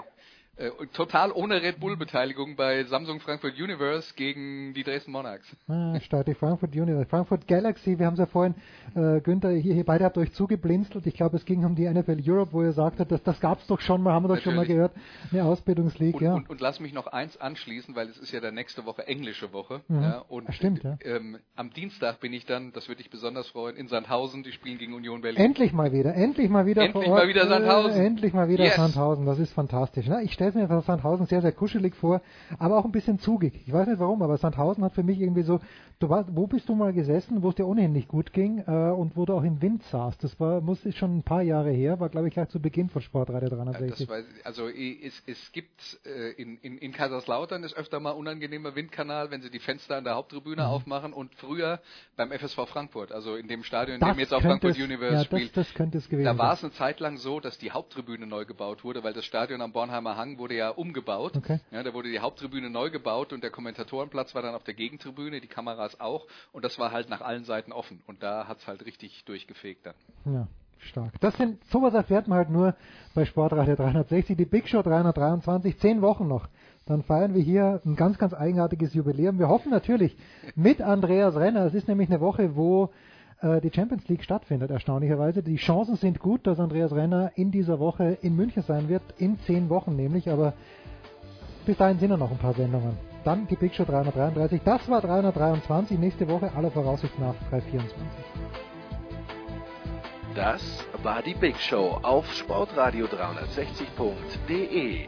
äh, total ohne Red Bull-Beteiligung bei Samsung Frankfurt Universe gegen die Dresden Monarchs. Ah, stark, die Frankfurt Universe. Frankfurt Galaxy, wir haben es ja vorhin, äh, Günther, hier, hier beide habt euch zugeblinzelt. Ich glaube, es ging um die NFL Europe, wo ihr sagtet, das, das gab es doch schon mal, haben wir doch schon mal Natürlich. gehört. Eine Ausbildungsleague, Und, ja. und, und lass mich noch eins anschließen, weil es ist ja der nächste Woche englische Woche. Mhm. Ja, und Stimmt, ja. ähm, am Dienstag bin ich dann, das würde dich besonders freuen, in Sandhausen, die spielen gegen Union Berlin. Endlich mal wieder, endlich mal wieder Endlich mal wieder Sandhausen. Äh, endlich mal wieder Yes. Sandhausen, das ist fantastisch. Ne? Ich stelle es mir für Sandhausen sehr, sehr kuschelig vor, aber auch ein bisschen zugig. Ich weiß nicht warum, aber Sandhausen hat für mich irgendwie so, du warst, wo bist du mal gesessen, wo es dir ohnehin nicht gut ging äh, und wo du auch im Wind saßt. Das war, muss ist schon ein paar Jahre her, war glaube ich gleich zu Beginn von Sportradio Ja, 360. das weiß ich, also es, es gibt äh, in, in, in Kaiserslautern ist öfter mal unangenehmer Windkanal, wenn sie die Fenster an der Haupttribüne Mhm. aufmachen und früher beim FSV Frankfurt, also in dem Stadion, in Das dem jetzt auch Frankfurt es- Universe ja, das- spielt. das könnte es gewesen da war es eine Zeit lang so, dass die Haupttribüne neu gebaut wurde, weil das Stadion am Bornheimer Hang Wurde ja umgebaut. Okay. Ja, da wurde die Haupttribüne neu gebaut und der Kommentatorenplatz war dann auf der Gegentribüne, die Kameras auch und das war halt nach allen Seiten offen und da hat's halt richtig durchgefegt dann. Ja, stark. Das sind, sowas erfährt man halt nur bei Sportradio 360, die Big Show 323, zehn Wochen noch. Dann feiern wir hier ein ganz, ganz eigenartiges Jubiläum. Wir hoffen natürlich mit Andreas Renner. Es ist nämlich eine Woche, wo äh, die Champions League stattfindet, erstaunlicherweise. Die Chancen sind gut, dass Andreas Renner in dieser Woche in München sein wird, in zehn Wochen nämlich, aber bis dahin sind noch ein paar Sendungen. Dann die Big Show 333. Das war 323. Nächste Woche aller Voraussicht nach 324. Das war die Big Show auf sportradio360.de.